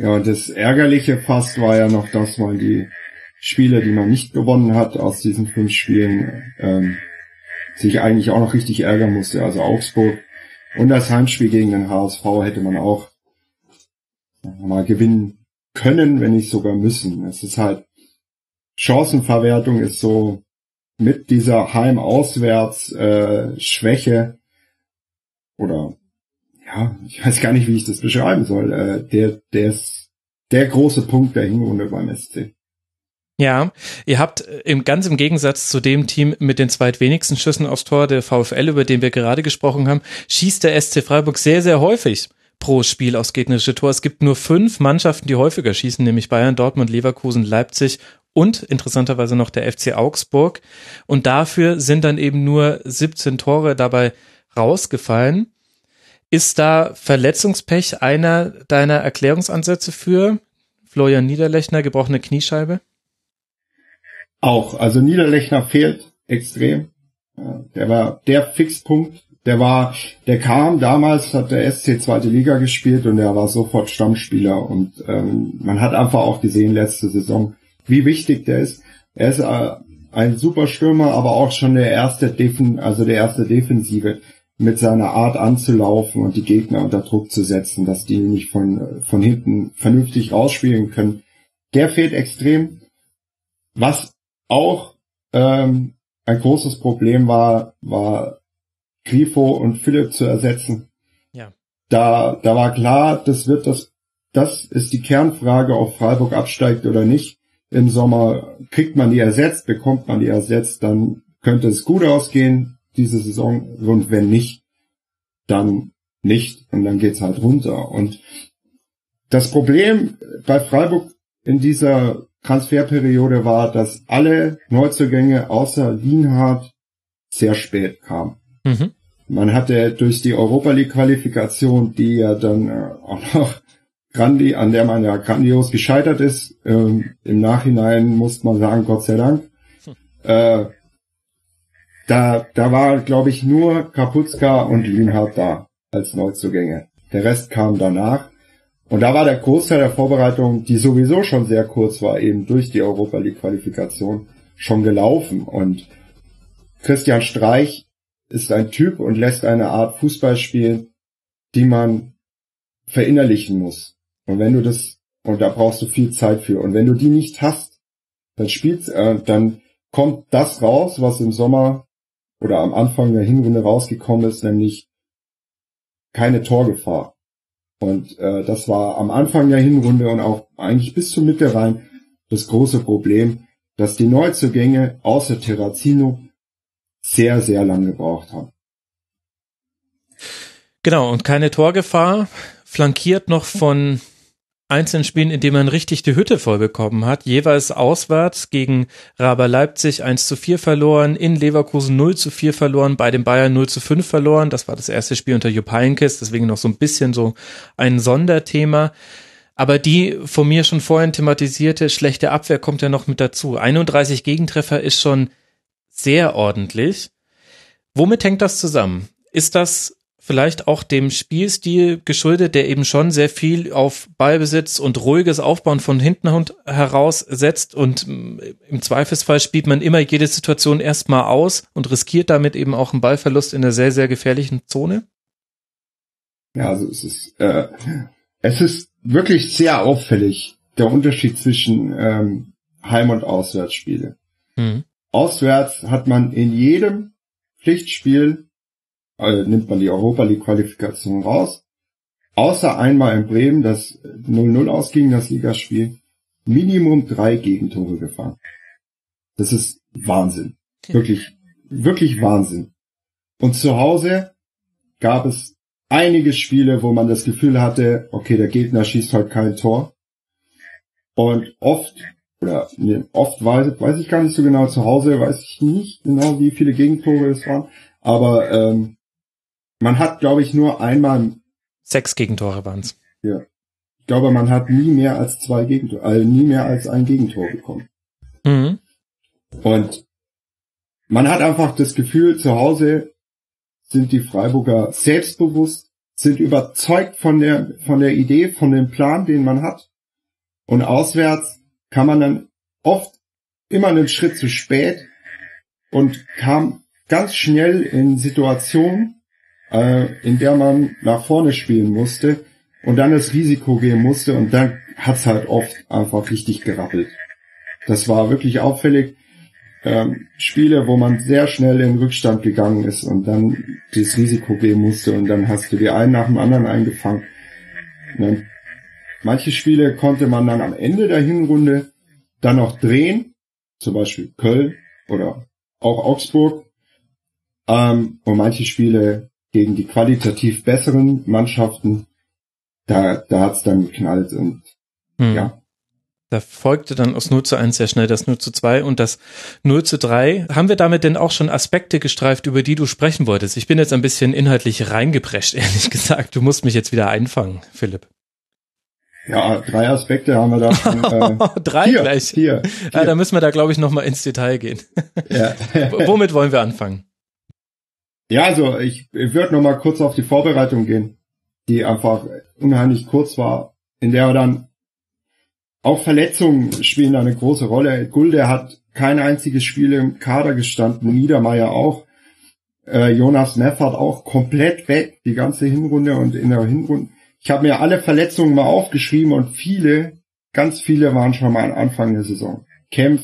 Ja, das Ärgerliche fast war ja noch, dass man die Spiele, die man nicht gewonnen hat aus diesen fünf Spielen, ähm, sich eigentlich auch noch richtig ärgern musste. Also Augsburg und das Heimspiel gegen den HSV hätte man auch mal gewinnen können, wenn nicht sogar müssen. Es ist halt Chancenverwertung ist so mit dieser Heim-Auswärts-Schwäche äh, oder ja, ich weiß gar nicht, wie ich das beschreiben soll. Äh, der, der ist der große Punkt der Hinrunde beim SC. Ja, ihr habt äh, im ganz im Gegensatz zu dem Team mit den zweitwenigsten Schüssen aufs Tor, der VfL, über den wir gerade gesprochen haben, schießt der SC Freiburg sehr, sehr häufig pro Spiel aufs gegnerische Tor. Es gibt nur fünf Mannschaften, die häufiger schießen, nämlich Bayern, Dortmund, Leverkusen, Leipzig und interessanterweise noch der FC Augsburg. Und dafür sind dann eben nur 17 Tore dabei rausgefallen. Ist da Verletzungspech einer deiner Erklärungsansätze für Florian Niederlechner, gebrochene Kniescheibe? Auch, also Niederlechner fehlt extrem. Der war der Fixpunkt. Der war, der kam damals, hat der SC zweite Liga gespielt und er war sofort Stammspieler und ähm, man hat einfach auch gesehen letzte Saison, wie wichtig der ist. Er ist äh, ein super Stürmer, aber auch schon der erste Defen, also der erste Defensive mit seiner Art anzulaufen und die Gegner unter Druck zu setzen, dass die nicht von, von hinten vernünftig rausspielen können. Der fehlt extrem. Was auch ähm, ein großes Problem war, war Grifo und Philipp zu ersetzen. Ja. Da, da war klar, das wird das, das ist die Kernfrage, ob Freiburg absteigt oder nicht. Im Sommer kriegt man die ersetzt, bekommt man die ersetzt, dann könnte es gut ausgehen, diese Saison. Und wenn nicht, dann nicht. Und dann geht's halt runter. Und das Problem bei Freiburg in dieser Transferperiode war, dass alle Neuzugänge außer Lienhardt sehr spät kamen. Mhm. Man hatte durch die Europa League Qualifikation, die ja dann äh, auch noch Grandi, an der man ja grandios gescheitert ist, ähm, im Nachhinein muss man sagen, Gott sei Dank, hm. äh, da, da war, glaube ich, nur Kapuzka und Lienhardt da als Neuzugänge. Der Rest kam danach. Und da war der Großteil der Vorbereitung, die sowieso schon sehr kurz war, eben durch die Europa League Qualifikation, schon gelaufen. Und Christian Streich ist ein Typ und lässt eine Art Fußball spielen, die man verinnerlichen muss. Und wenn du das, und da brauchst du viel Zeit für. Und wenn du die nicht hast, dann spielst, äh, dann kommt das raus, was im Sommer oder am Anfang der Hinrunde rausgekommen ist, nämlich keine Torgefahr. Und äh, das war am Anfang der Hinrunde und auch eigentlich bis zur Mitte rein das große Problem, dass die Neuzugänge außer Terrazino sehr, sehr lang gebraucht haben. Genau, und keine Torgefahr, flankiert noch von einzelnen Spielen, in denen man richtig die Hütte voll bekommen hat, jeweils auswärts gegen Raber Leipzig 1 zu 4 verloren, in Leverkusen 0 zu 4 verloren, bei den Bayern 0 zu 5 verloren. Das war das erste Spiel unter Jupp Heynckes, deswegen noch so ein bisschen so ein Sonderthema. Aber die von mir schon vorhin thematisierte schlechte Abwehr kommt ja noch mit dazu. 31 Gegentreffer ist schon sehr ordentlich. Womit hängt das zusammen? Ist das vielleicht auch dem Spielstil geschuldet, der eben schon sehr viel auf Ballbesitz und ruhiges Aufbauen von hinten heraus setzt und mm, im Zweifelsfall spielt man immer jede Situation erstmal aus und riskiert damit eben auch einen Ballverlust in einer sehr, sehr gefährlichen Zone? Ja, also es ist, äh, es ist wirklich sehr auffällig, der Unterschied zwischen ähm, Heim- und Auswärtsspiele. Mhm. Auswärts hat man in jedem Pflichtspiel äh, nimmt man die Europa League Qualifikation raus. Außer einmal in Bremen, das 0-0 ausging, das Ligaspiel, Minimum drei Gegentore gefangen. Das ist Wahnsinn. Wirklich, wirklich Wahnsinn. Und zu Hause gab es einige Spiele, wo man das Gefühl hatte, okay, der Gegner schießt heute kein Tor. Und oft, oder nee, oft weiß, weiß ich gar nicht so genau, zu Hause weiß ich nicht genau, wie viele Gegentore es waren. Aber ähm, man hat, glaube ich, nur einmal. Sechs Gegentore waren's. Ja. Ich glaube, man hat nie mehr als zwei Gegentore, also nie mehr als ein Gegentor bekommen. Mhm. Und man hat einfach das Gefühl, zu Hause sind die Freiburger selbstbewusst, sind überzeugt von der, von der Idee, von dem Plan, den man hat. Und auswärts kann man dann oft immer einen Schritt zu spät und kam ganz schnell in Situationen, äh, in der man nach vorne spielen musste und dann das Risiko gehen musste und dann hat's halt oft einfach richtig gerappelt. Das war wirklich auffällig. Ähm, Spiele, wo man sehr schnell in Rückstand gegangen ist und dann das Risiko gehen musste und dann hast du die einen nach dem anderen eingefangen. Dann, manche Spiele konnte man dann am Ende der Hinrunde dann noch drehen, zum Beispiel Köln oder auch Augsburg. Ähm, und manche Spiele gegen die qualitativ besseren Mannschaften, da, da hat's dann geknallt und hm. ja. Da folgte dann aus 0 zu 1 sehr schnell das 0 zu 2 und das 0 zu 3. Haben wir damit denn auch schon Aspekte gestreift, über die du sprechen wolltest? Ich bin jetzt ein bisschen inhaltlich reingeprescht, ehrlich gesagt. Du musst mich jetzt wieder einfangen, Philipp. Ja, drei Aspekte haben wir da schon. Äh, drei vier, gleich. Vier, vier. Ja, da müssen wir da, glaube ich, nochmal ins Detail gehen. Ja. Womit wollen wir anfangen? Ja, also ich, ich würde noch mal kurz auf die Vorbereitung gehen, die einfach unheimlich kurz war, in der dann auch Verletzungen spielen eine große Rolle. Gulde hat kein einziges Spiel im Kader gestanden, Niedermeyer auch. Äh, Jonas Meffert auch komplett weg, die ganze Hinrunde und in der Hinrunde. Ich habe mir alle Verletzungen mal aufgeschrieben und viele, ganz viele waren schon mal am Anfang der Saison. Kempf,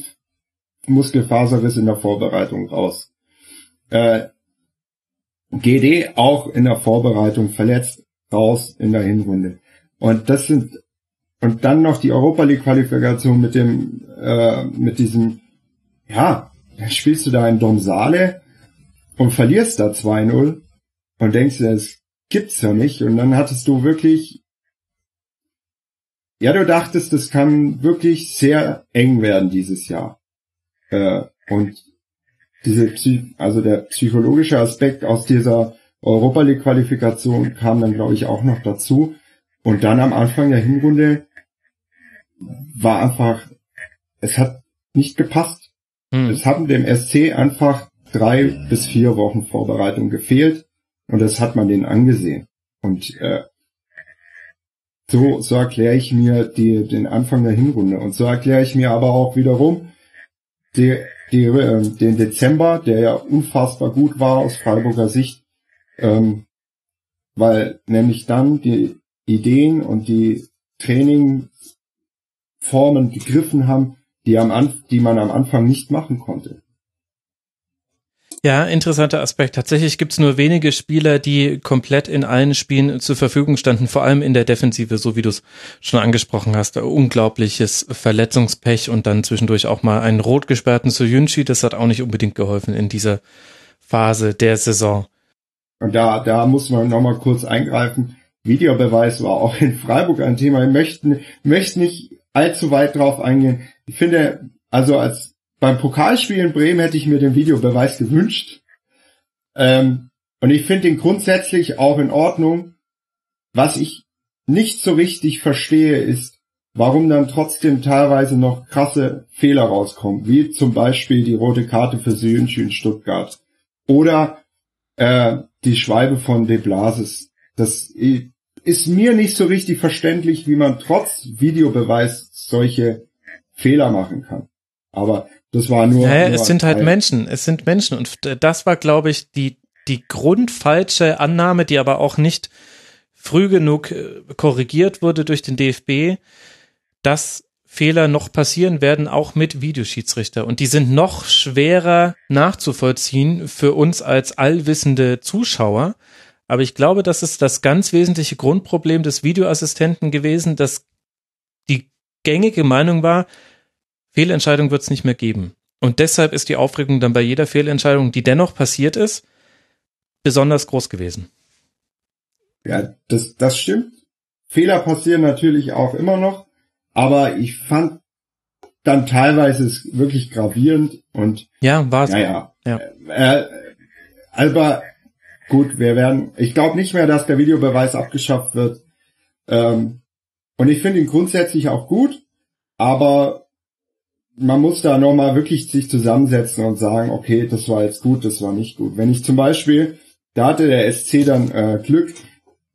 Muskelfaserriss in der Vorbereitung raus. Äh, GD auch in der Vorbereitung verletzt, raus in der Hinrunde. Und das sind und dann noch die Europa League Qualifikation mit dem äh, mit diesem ja, dann spielst du da in Domsale und verlierst da 2-0 und denkst dir, das gibt's ja nicht und dann hattest du wirklich ja, du dachtest, das kann wirklich sehr eng werden dieses Jahr. Äh, und diese, Psy also der psychologische Aspekt aus dieser Europa League Qualifikation kam dann, glaube ich, auch noch dazu. Und dann am Anfang der Hinrunde war einfach, es hat nicht gepasst. Hm. Es haben dem SC einfach drei bis vier Wochen Vorbereitung gefehlt und das hat man denen angesehen. Und äh, so, so erkläre ich mir die, den Anfang der Hinrunde. Und so erkläre ich mir aber auch wiederum die, die, äh, den Dezember, der ja unfassbar gut war aus Freiburger Sicht, ähm, weil nämlich dann die Ideen und die Trainingformen gegriffen haben, die, am, die man am Anfang nicht machen konnte. Ja, interessanter Aspekt. Tatsächlich gibt's nur wenige Spieler, die komplett in allen Spielen zur Verfügung standen, vor allem in der Defensive, so wie du es schon angesprochen hast. Unglaubliches Verletzungspech und dann zwischendurch auch mal einen rot gesperrten Soyunchi. Das hat auch nicht unbedingt geholfen in dieser Phase der Saison. Und da, da muss man nochmal kurz eingreifen. Videobeweis war auch in Freiburg ein Thema. Ich möchte, möchte nicht allzu weit drauf eingehen. Ich finde, also als beim Pokalspiel in Bremen hätte ich mir den Videobeweis gewünscht. Ähm, und ich finde ihn grundsätzlich auch in Ordnung. Was ich nicht so richtig verstehe, ist, warum dann trotzdem teilweise noch krasse Fehler rauskommen, wie zum Beispiel die rote Karte für Sönsch in Stuttgart oder äh, die Schweibe von De Blasis. Das ist mir nicht so richtig verständlich, wie man trotz Videobeweis solche Fehler machen kann. Aber das war nur. Naja, nur es sind halt Menschen. Es sind Menschen. Und das war, glaube ich, die, die grundfalsche Annahme, die aber auch nicht früh genug äh, korrigiert wurde durch den DFB, dass Fehler noch passieren werden, auch mit Videoschiedsrichter. Und die sind noch schwerer nachzuvollziehen für uns als allwissende Zuschauer. Aber ich glaube, das ist das ganz wesentliche Grundproblem des Videoassistenten gewesen, dass die gängige Meinung war, Fehlentscheidung wird es nicht mehr geben. Und deshalb ist die Aufregung dann bei jeder Fehlentscheidung, die dennoch passiert ist, besonders groß gewesen. Ja, das, das stimmt. Fehler passieren natürlich auch immer noch, aber ich fand dann teilweise es wirklich gravierend und ja, war es. Ja, ja. ja. Äh, aber gut, wir werden, ich glaube nicht mehr, dass der Videobeweis abgeschafft wird. Ähm, und ich finde ihn grundsätzlich auch gut, aber man muss da nochmal wirklich sich zusammensetzen und sagen, okay, das war jetzt gut, das war nicht gut. Wenn ich zum Beispiel, da hatte der SC dann äh, Glück,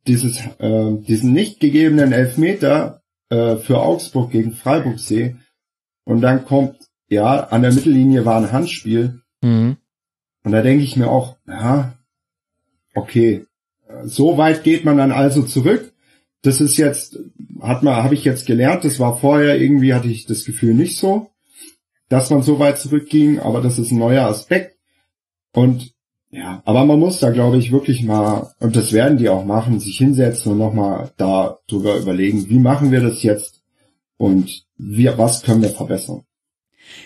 dieses, äh, diesen nicht gegebenen Elfmeter äh, für Augsburg gegen Freiburg sehe, und dann kommt, ja, an der Mittellinie war ein Handspiel. Mhm. Und da denke ich mir auch, ja, okay, so weit geht man dann also zurück. Das ist jetzt, hat man, habe ich jetzt gelernt, das war vorher irgendwie, hatte ich das Gefühl nicht so dass man so weit zurückging, aber das ist ein neuer Aspekt. Und ja, aber man muss da, glaube ich, wirklich mal, und das werden die auch machen, sich hinsetzen und nochmal da drüber überlegen, wie machen wir das jetzt und wie, was können wir verbessern.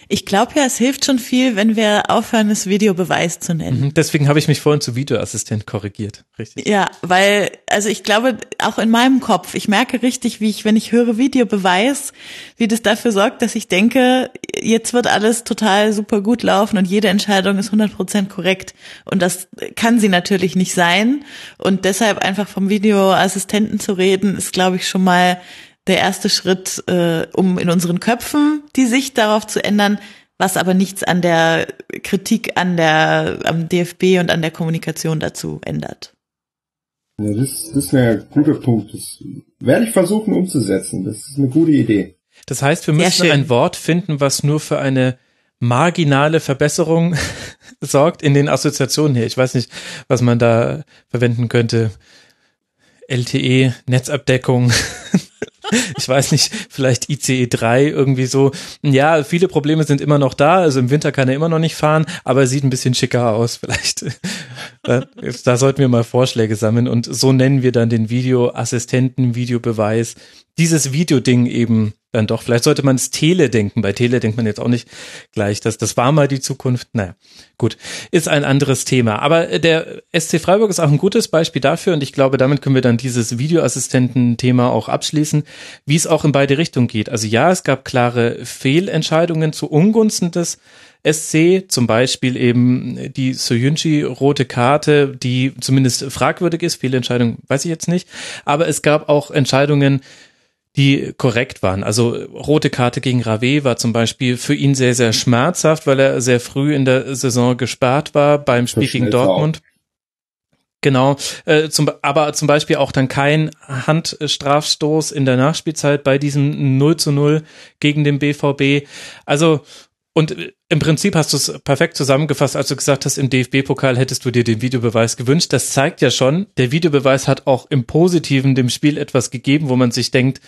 Ich glaube ja, es hilft schon viel, wenn wir aufhören, es Videobeweis zu nennen. Mhm, deswegen habe ich mich vorhin zu Videoassistent korrigiert. Richtig. Ja, weil, also ich glaube, auch in meinem Kopf, ich merke richtig, wie ich, wenn ich höre Videobeweis, wie das dafür sorgt, dass ich denke, jetzt wird alles total super gut laufen und jede Entscheidung ist 100% korrekt. Und das kann sie natürlich nicht sein. Und deshalb einfach vom Videoassistenten zu reden, ist, glaube ich, schon mal der erste Schritt, äh, um in unseren Köpfen die Sicht darauf zu ändern, was aber nichts an der Kritik an der, am DFB und an der Kommunikation dazu ändert. Ja, das, das ist ein guter Punkt. Das werde ich versuchen umzusetzen. Das ist eine gute Idee. Das heißt, wir müssen ein Wort finden, was nur für eine marginale Verbesserung sorgt in den Assoziationen hier. Ich weiß nicht, was man da verwenden könnte. LTE, Netzabdeckung. ich weiß nicht, vielleicht ICE 3 irgendwie so. Ja, viele Probleme sind immer noch da. Also im Winter kann er immer noch nicht fahren, aber er sieht ein bisschen schicker aus. Vielleicht. da, da sollten wir mal Vorschläge sammeln und so nennen wir dann den Videoassistenten, Videobeweis dieses Videoding eben dann doch. Vielleicht sollte man es Tele denken. Bei Tele denkt man jetzt auch nicht gleich, dass das war mal die Zukunft. Naja, gut, ist ein anderes Thema. Aber der SC Freiburg ist auch ein gutes Beispiel dafür und ich glaube, damit können wir dann dieses Videoassistenten-Thema auch abschließen, wie es auch in beide Richtungen geht. Also ja, es gab klare Fehlentscheidungen zu Ungunsten des SC, zum Beispiel eben die Soyunchi rote Karte, die zumindest fragwürdig ist. Fehlentscheidung weiß ich jetzt nicht. Aber es gab auch Entscheidungen, die korrekt waren. Also rote Karte gegen Rave war zum Beispiel für ihn sehr, sehr schmerzhaft, weil er sehr früh in der Saison gesperrt war beim Spiel gegen Dortmund. Genau, äh, zum, aber zum Beispiel auch dann kein Handstrafstoß in der Nachspielzeit bei diesem 0 zu 0 gegen den BVB. Also und im Prinzip hast du es perfekt zusammengefasst, als du gesagt hast, im DFB-Pokal hättest du dir den Videobeweis gewünscht. Das zeigt ja schon, der Videobeweis hat auch im Positiven dem Spiel etwas gegeben, wo man sich denkt,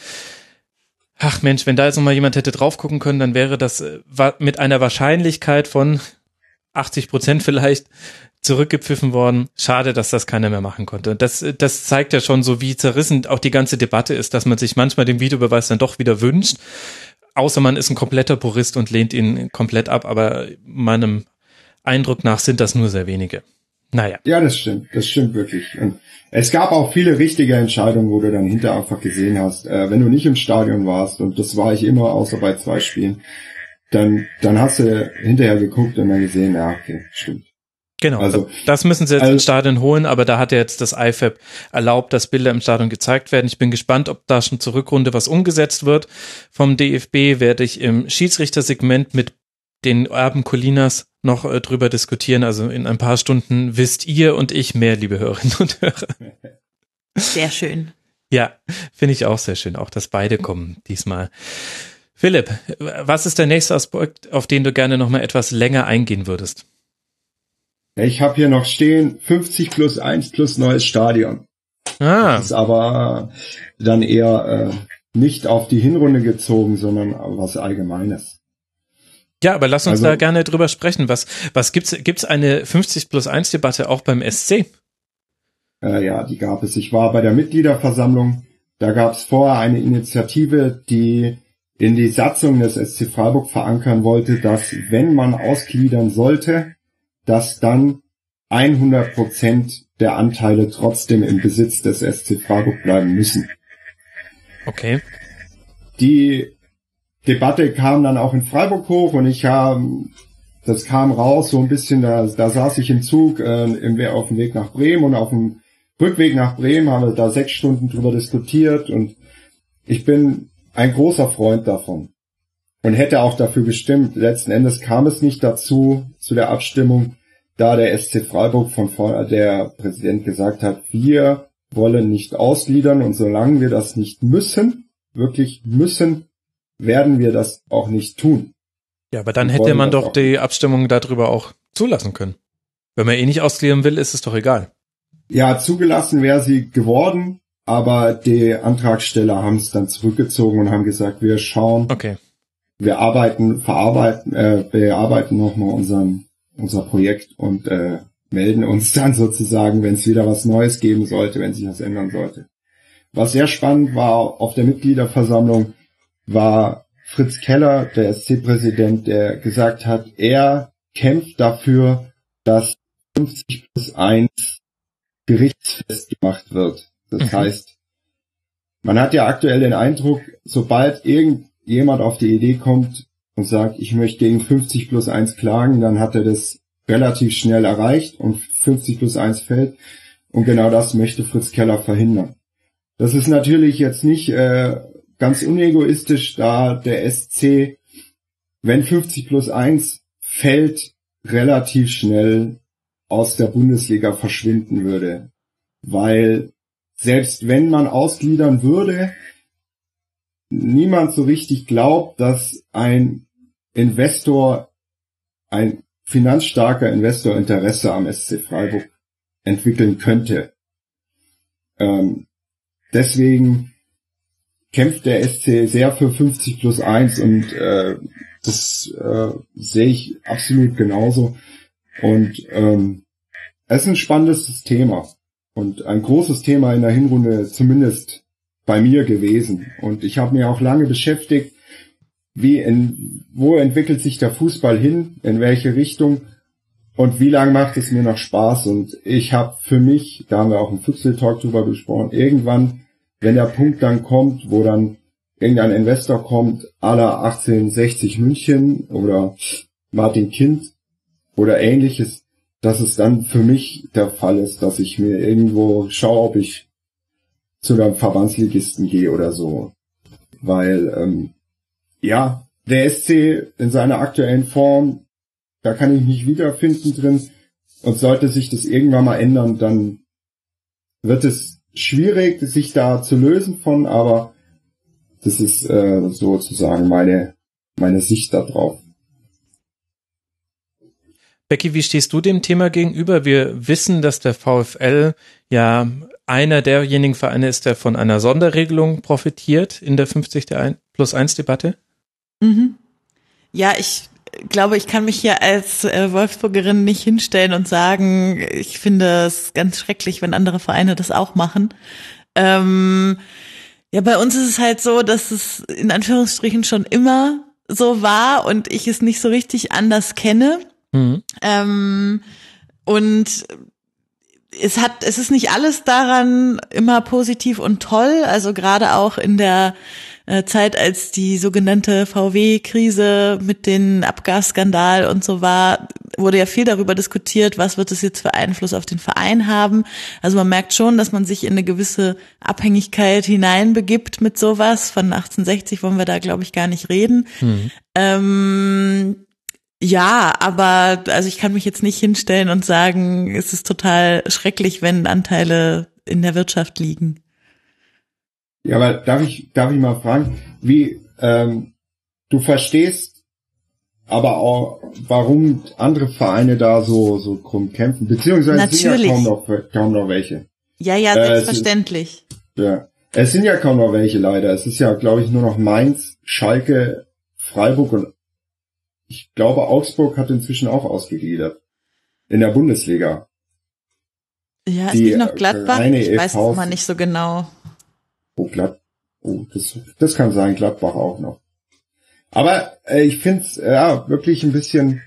ach Mensch, wenn da jetzt nochmal jemand hätte drauf gucken können, dann wäre das äh, mit einer Wahrscheinlichkeit von 80 Prozent vielleicht zurückgepfiffen worden. Schade, dass das keiner mehr machen konnte. Das, das zeigt ja schon so, wie zerrissen auch die ganze Debatte ist, dass man sich manchmal den Videobeweis dann doch wieder wünscht außer man ist ein kompletter Purist und lehnt ihn komplett ab, aber meinem Eindruck nach sind das nur sehr wenige. Naja. Ja, das stimmt, das stimmt wirklich. Und es gab auch viele richtige Entscheidungen, wo du dann hinterher einfach gesehen hast, äh, wenn du nicht im Stadion warst, und das war ich immer, außer bei zwei Spielen, dann, dann hast du hinterher geguckt und dann gesehen, ja, okay, stimmt. Genau, also, das müssen sie jetzt also, ins Stadion holen, aber da hat ja jetzt das IFAB erlaubt, dass Bilder im Stadion gezeigt werden. Ich bin gespannt, ob da schon zur Rückrunde was umgesetzt wird. Vom DFB werde ich im Schiedsrichtersegment mit den Erben Colinas noch äh, drüber diskutieren. Also in ein paar Stunden wisst ihr und ich mehr, liebe Hörerinnen und Hörer. Sehr schön. Ja, finde ich auch sehr schön, auch dass beide kommen diesmal. Philipp, was ist der nächste Aspekt, auf den du gerne noch mal etwas länger eingehen würdest? Ich habe hier noch stehen 50 plus 1 plus neues Stadion. Ah. Das ist aber dann eher äh, nicht auf die Hinrunde gezogen, sondern was Allgemeines. Ja, aber lass uns also, da gerne drüber sprechen. Was, was gibt's, gibt's eine 50 plus 1 Debatte auch beim SC? Äh, ja, die gab es. Ich war bei der Mitgliederversammlung. Da gab es vorher eine Initiative, die in die Satzung des SC Freiburg verankern wollte, dass wenn man ausgliedern sollte, dass dann 100 Prozent der Anteile trotzdem im Besitz des SC Freiburg bleiben müssen. Okay. Die Debatte kam dann auch in Freiburg hoch und ich habe, das kam raus so ein bisschen, da, da saß ich im Zug äh, im, auf dem Weg nach Bremen und auf dem Rückweg nach Bremen haben wir da sechs Stunden drüber diskutiert und ich bin ein großer Freund davon und hätte auch dafür gestimmt. Letzten Endes kam es nicht dazu, zu der Abstimmung, da der SC Freiburg von vorher der Präsident gesagt hat, wir wollen nicht ausgliedern und solange wir das nicht müssen, wirklich müssen, werden wir das auch nicht tun. Ja, aber dann hätte man doch die Abstimmung darüber auch zulassen können. Wenn man eh nicht ausgliedern will, ist es doch egal. Ja, zugelassen wäre sie geworden, aber die Antragsteller haben es dann zurückgezogen und haben gesagt, wir schauen, okay wir arbeiten, verarbeiten, äh, bearbeiten nochmal unseren, unser Projekt und äh, melden uns dann sozusagen, wenn es wieder was Neues geben sollte, wenn sich was ändern sollte. Was sehr spannend war auf der Mitgliederversammlung, war Fritz Keller, der SC-Präsident, der gesagt hat, er kämpft dafür, dass 50 plus 1 gerichtsfest gemacht wird. Das mhm. heißt, man hat ja aktuell den Eindruck, sobald irgend jemand auf die Idee kommt und sagt, ich möchte gegen 50 plus 1 klagen, dann hat er das relativ schnell erreicht und 50 plus 1 fällt. Und genau das möchte Fritz Keller verhindern. Das ist natürlich jetzt nicht äh, ganz unegoistisch, da der SC, wenn 50 plus 1 fällt, relativ schnell aus der Bundesliga verschwinden würde. Weil selbst wenn man ausgliedern würde, niemand so richtig glaubt, dass ein Investor, ein finanzstarker Investor Interesse am SC Freiburg entwickeln könnte. Ähm, deswegen kämpft der SC sehr für 50 plus 1 und äh, das äh, sehe ich absolut genauso. Und ähm, es ist ein spannendes Thema und ein großes Thema in der Hinrunde, zumindest bei mir gewesen. Und ich habe mir auch lange beschäftigt, wie in, wo entwickelt sich der Fußball hin, in welche Richtung und wie lange macht es mir noch Spaß. Und ich habe für mich, da haben wir auch im Fuchsel-Talk drüber gesprochen, irgendwann, wenn der Punkt dann kommt, wo dann irgendein Investor kommt, aller 1860 München oder Martin Kind oder ähnliches, dass es dann für mich der Fall ist, dass ich mir irgendwo schaue, ob ich zu einem Verbandsligisten gehe oder so. Weil ähm, ja, der SC in seiner aktuellen Form, da kann ich mich wiederfinden drin. Und sollte sich das irgendwann mal ändern, dann wird es schwierig, sich da zu lösen von, aber das ist äh, sozusagen meine, meine Sicht darauf. Becky, wie stehst du dem Thema gegenüber? Wir wissen, dass der VfL ja einer derjenigen Vereine ist, der von einer Sonderregelung profitiert in der 50 plus 1 Debatte. Mhm. Ja, ich glaube, ich kann mich hier als äh, Wolfsburgerin nicht hinstellen und sagen, ich finde es ganz schrecklich, wenn andere Vereine das auch machen. Ähm, ja, bei uns ist es halt so, dass es in Anführungsstrichen schon immer so war und ich es nicht so richtig anders kenne. Mhm. Ähm, und es hat, es ist nicht alles daran immer positiv und toll. Also gerade auch in der äh, Zeit, als die sogenannte VW-Krise mit den Abgasskandal und so war, wurde ja viel darüber diskutiert, was wird es jetzt für Einfluss auf den Verein haben. Also man merkt schon, dass man sich in eine gewisse Abhängigkeit hineinbegibt mit sowas. Von 1860 wollen wir da, glaube ich, gar nicht reden. Mhm. Ähm, ja, aber also ich kann mich jetzt nicht hinstellen und sagen, es ist total schrecklich, wenn Anteile in der Wirtschaft liegen. Ja, aber darf ich, darf ich mal fragen, wie, ähm, du verstehst aber auch, warum andere Vereine da so, so krumm kämpfen, beziehungsweise Natürlich. sind ja kaum noch, kaum noch welche. Ja, ja, selbstverständlich. Äh, es ist, ja. Es sind ja kaum noch welche leider. Es ist ja, glaube ich, nur noch Mainz, Schalke, Freiburg und ich glaube, Augsburg hat inzwischen auch ausgegliedert. In der Bundesliga. Ja, ist nicht noch Gladbach? Ich weiß es mal nicht so genau. Oh, Glad oh das, das kann sein, Gladbach auch noch. Aber äh, ich finde es äh, ja, wirklich ein bisschen.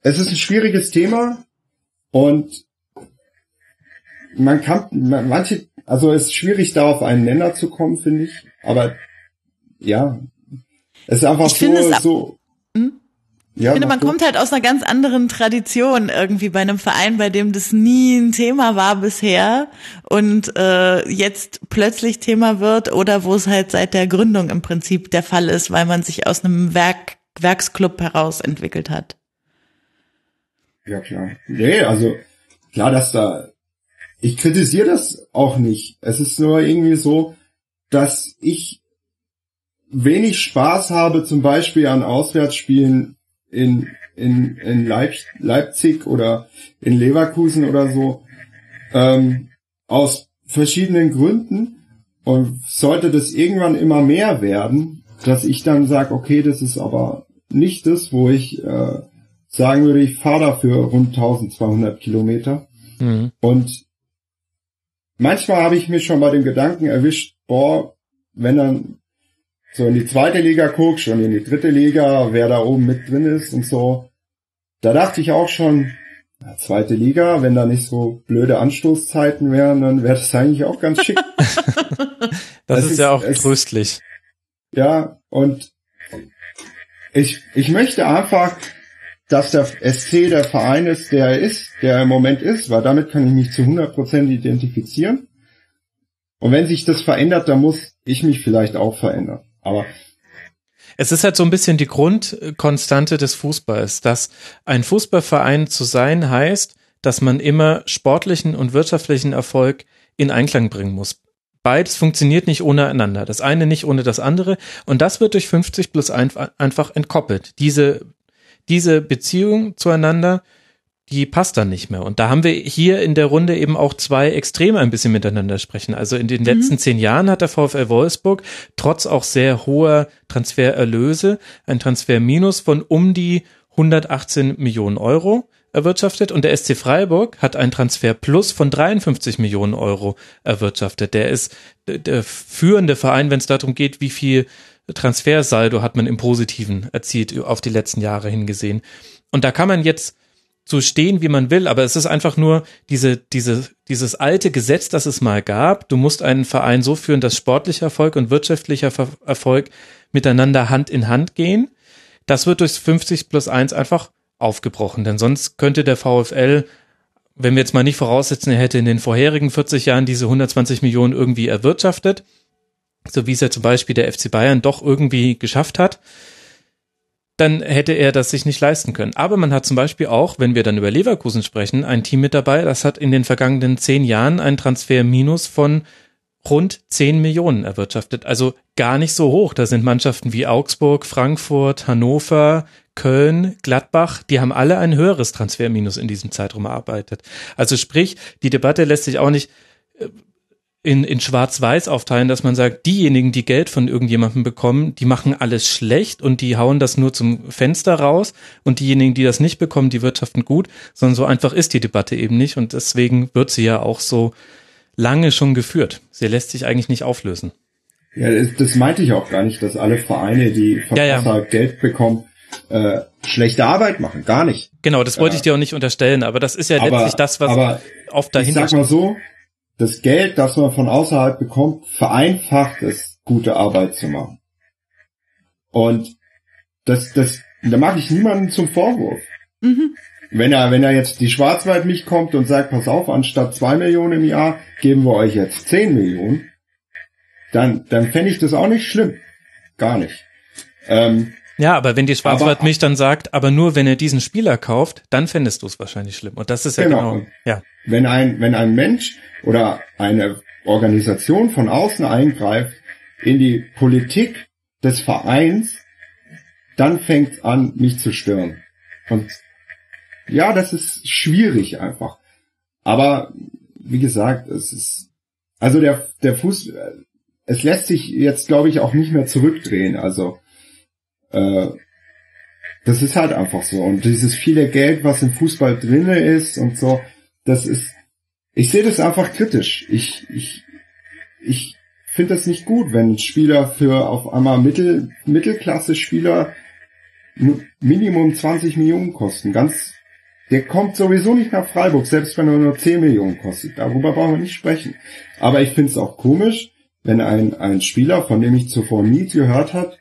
Es ist ein schwieriges Thema und man kann, man, manche, also es ist schwierig, da auf einen Nenner zu kommen, finde ich. Aber ja, es ist einfach ich so, so. Hm? Ja, ich finde, man kommt halt aus einer ganz anderen Tradition irgendwie bei einem Verein, bei dem das nie ein Thema war bisher und äh, jetzt plötzlich Thema wird oder wo es halt seit der Gründung im Prinzip der Fall ist, weil man sich aus einem Werk, Werksclub heraus entwickelt hat. Ja, klar. Nee, also klar, dass da ich kritisiere das auch nicht. Es ist nur irgendwie so, dass ich wenig Spaß habe, zum Beispiel an Auswärtsspielen in, in, in Leip Leipzig oder in Leverkusen oder so, ähm, aus verschiedenen Gründen. Und sollte das irgendwann immer mehr werden, dass ich dann sage, okay, das ist aber nicht das, wo ich äh, sagen würde, ich fahre dafür rund 1200 Kilometer. Mhm. Und manchmal habe ich mich schon bei dem Gedanken erwischt, boah, wenn dann so in die zweite Liga guckst und in die dritte Liga, wer da oben mit drin ist und so. Da dachte ich auch schon, ja, zweite Liga, wenn da nicht so blöde Anstoßzeiten wären, dann wäre das eigentlich auch ganz schick. das, das, ist ja auch es, tröstlich. Ja, und ich, ich möchte einfach, dass der SC der Verein ist, der er ist, der er im Moment ist, weil damit kann ich mich zu 100% identifizieren. Und wenn sich das verändert, dann muss ich mich vielleicht auch verändern. Aber es ist halt so ein bisschen die Grundkonstante des Fußballs, dass ein Fußballverein zu sein heißt, dass man immer sportlichen und wirtschaftlichen Erfolg in Einklang bringen muss. Beides funktioniert nicht ohne einander. Das eine nicht ohne das andere. Und das wird durch 50 plus einfach entkoppelt. Diese, diese Beziehung zueinander die passt dann nicht mehr. Und da haben wir hier in der Runde eben auch zwei Extreme ein bisschen miteinander sprechen. Also in den mhm. letzten zehn Jahren hat der VfL Wolfsburg trotz auch sehr hoher Transfererlöse ein Transferminus von um die 118 Millionen Euro. erwirtschaftet und der SC Freiburg hat einen Transfer plus von 53 Millionen Euro erwirtschaftet. Der ist der führende Verein, wenn es darum geht, wie viel Transfersaldo hat man im Positiven erzielt auf die letzten Jahre hingesehen. Und da kann man jetzt so stehen, wie man will, aber es ist einfach nur diese, diese, dieses alte Gesetz, das es mal gab. Du musst einen Verein so führen, dass sportlicher Erfolg und wirtschaftlicher Erfolg miteinander Hand in Hand gehen. Das wird durch 50 plus 1 einfach aufgebrochen, denn sonst könnte der VfL, wenn wir jetzt mal nicht voraussetzen, er hätte in den vorherigen 40 Jahren diese 120 Millionen irgendwie erwirtschaftet, so wie es ja zum Beispiel der FC Bayern doch irgendwie geschafft hat, dann hätte er das sich nicht leisten können. Aber man hat zum Beispiel auch, wenn wir dann über Leverkusen sprechen, ein Team mit dabei, das hat in den vergangenen zehn Jahren ein Transferminus von rund 10 Millionen erwirtschaftet. Also gar nicht so hoch. Da sind Mannschaften wie Augsburg, Frankfurt, Hannover, Köln, Gladbach, die haben alle ein höheres Transferminus in diesem Zeitraum erarbeitet. Also sprich, die Debatte lässt sich auch nicht äh, in, in Schwarz-Weiß aufteilen, dass man sagt, diejenigen, die Geld von irgendjemandem bekommen, die machen alles schlecht und die hauen das nur zum Fenster raus und diejenigen, die das nicht bekommen, die wirtschaften gut, sondern so einfach ist die Debatte eben nicht und deswegen wird sie ja auch so lange schon geführt. Sie lässt sich eigentlich nicht auflösen. Ja, das meinte ich auch gar nicht, dass alle Vereine, die von ja, ja. Geld bekommen, äh, schlechte Arbeit machen. Gar nicht. Genau, das wollte ich dir auch nicht unterstellen, aber das ist ja aber, letztlich das, was oft dahinter Ich sag mal so, das Geld, das man von außerhalb bekommt, vereinfacht es, gute Arbeit zu machen. Und das, das, da mache ich niemanden zum Vorwurf. Mhm. Wenn er, wenn er jetzt die Schwarzwald mich kommt und sagt, pass auf, anstatt zwei Millionen im Jahr geben wir euch jetzt zehn Millionen, dann, dann fände ich das auch nicht schlimm. Gar nicht. Ähm, ja, aber wenn die Schwarzwald mich dann sagt, aber nur wenn er diesen Spieler kauft, dann fändest du es wahrscheinlich schlimm. Und das ist ja genau, genau ja. Wenn ein, wenn ein Mensch oder eine Organisation von außen eingreift in die Politik des Vereins, dann fängt an, mich zu stören. Und ja, das ist schwierig einfach. Aber wie gesagt, es ist also der der Fuß, es lässt sich jetzt glaube ich auch nicht mehr zurückdrehen. Also äh, das ist halt einfach so. Und dieses viele Geld, was im Fußball drinne ist und so, das ist, ich sehe das einfach kritisch. Ich, ich, ich finde das nicht gut, wenn Spieler für auf einmal Mittel, Mittelklasse-Spieler Minimum 20 Millionen kosten. Ganz, der kommt sowieso nicht nach Freiburg, selbst wenn er nur 10 Millionen kostet. Darüber brauchen wir nicht sprechen. Aber ich finde es auch komisch, wenn ein, ein Spieler, von dem ich zuvor nie gehört hat,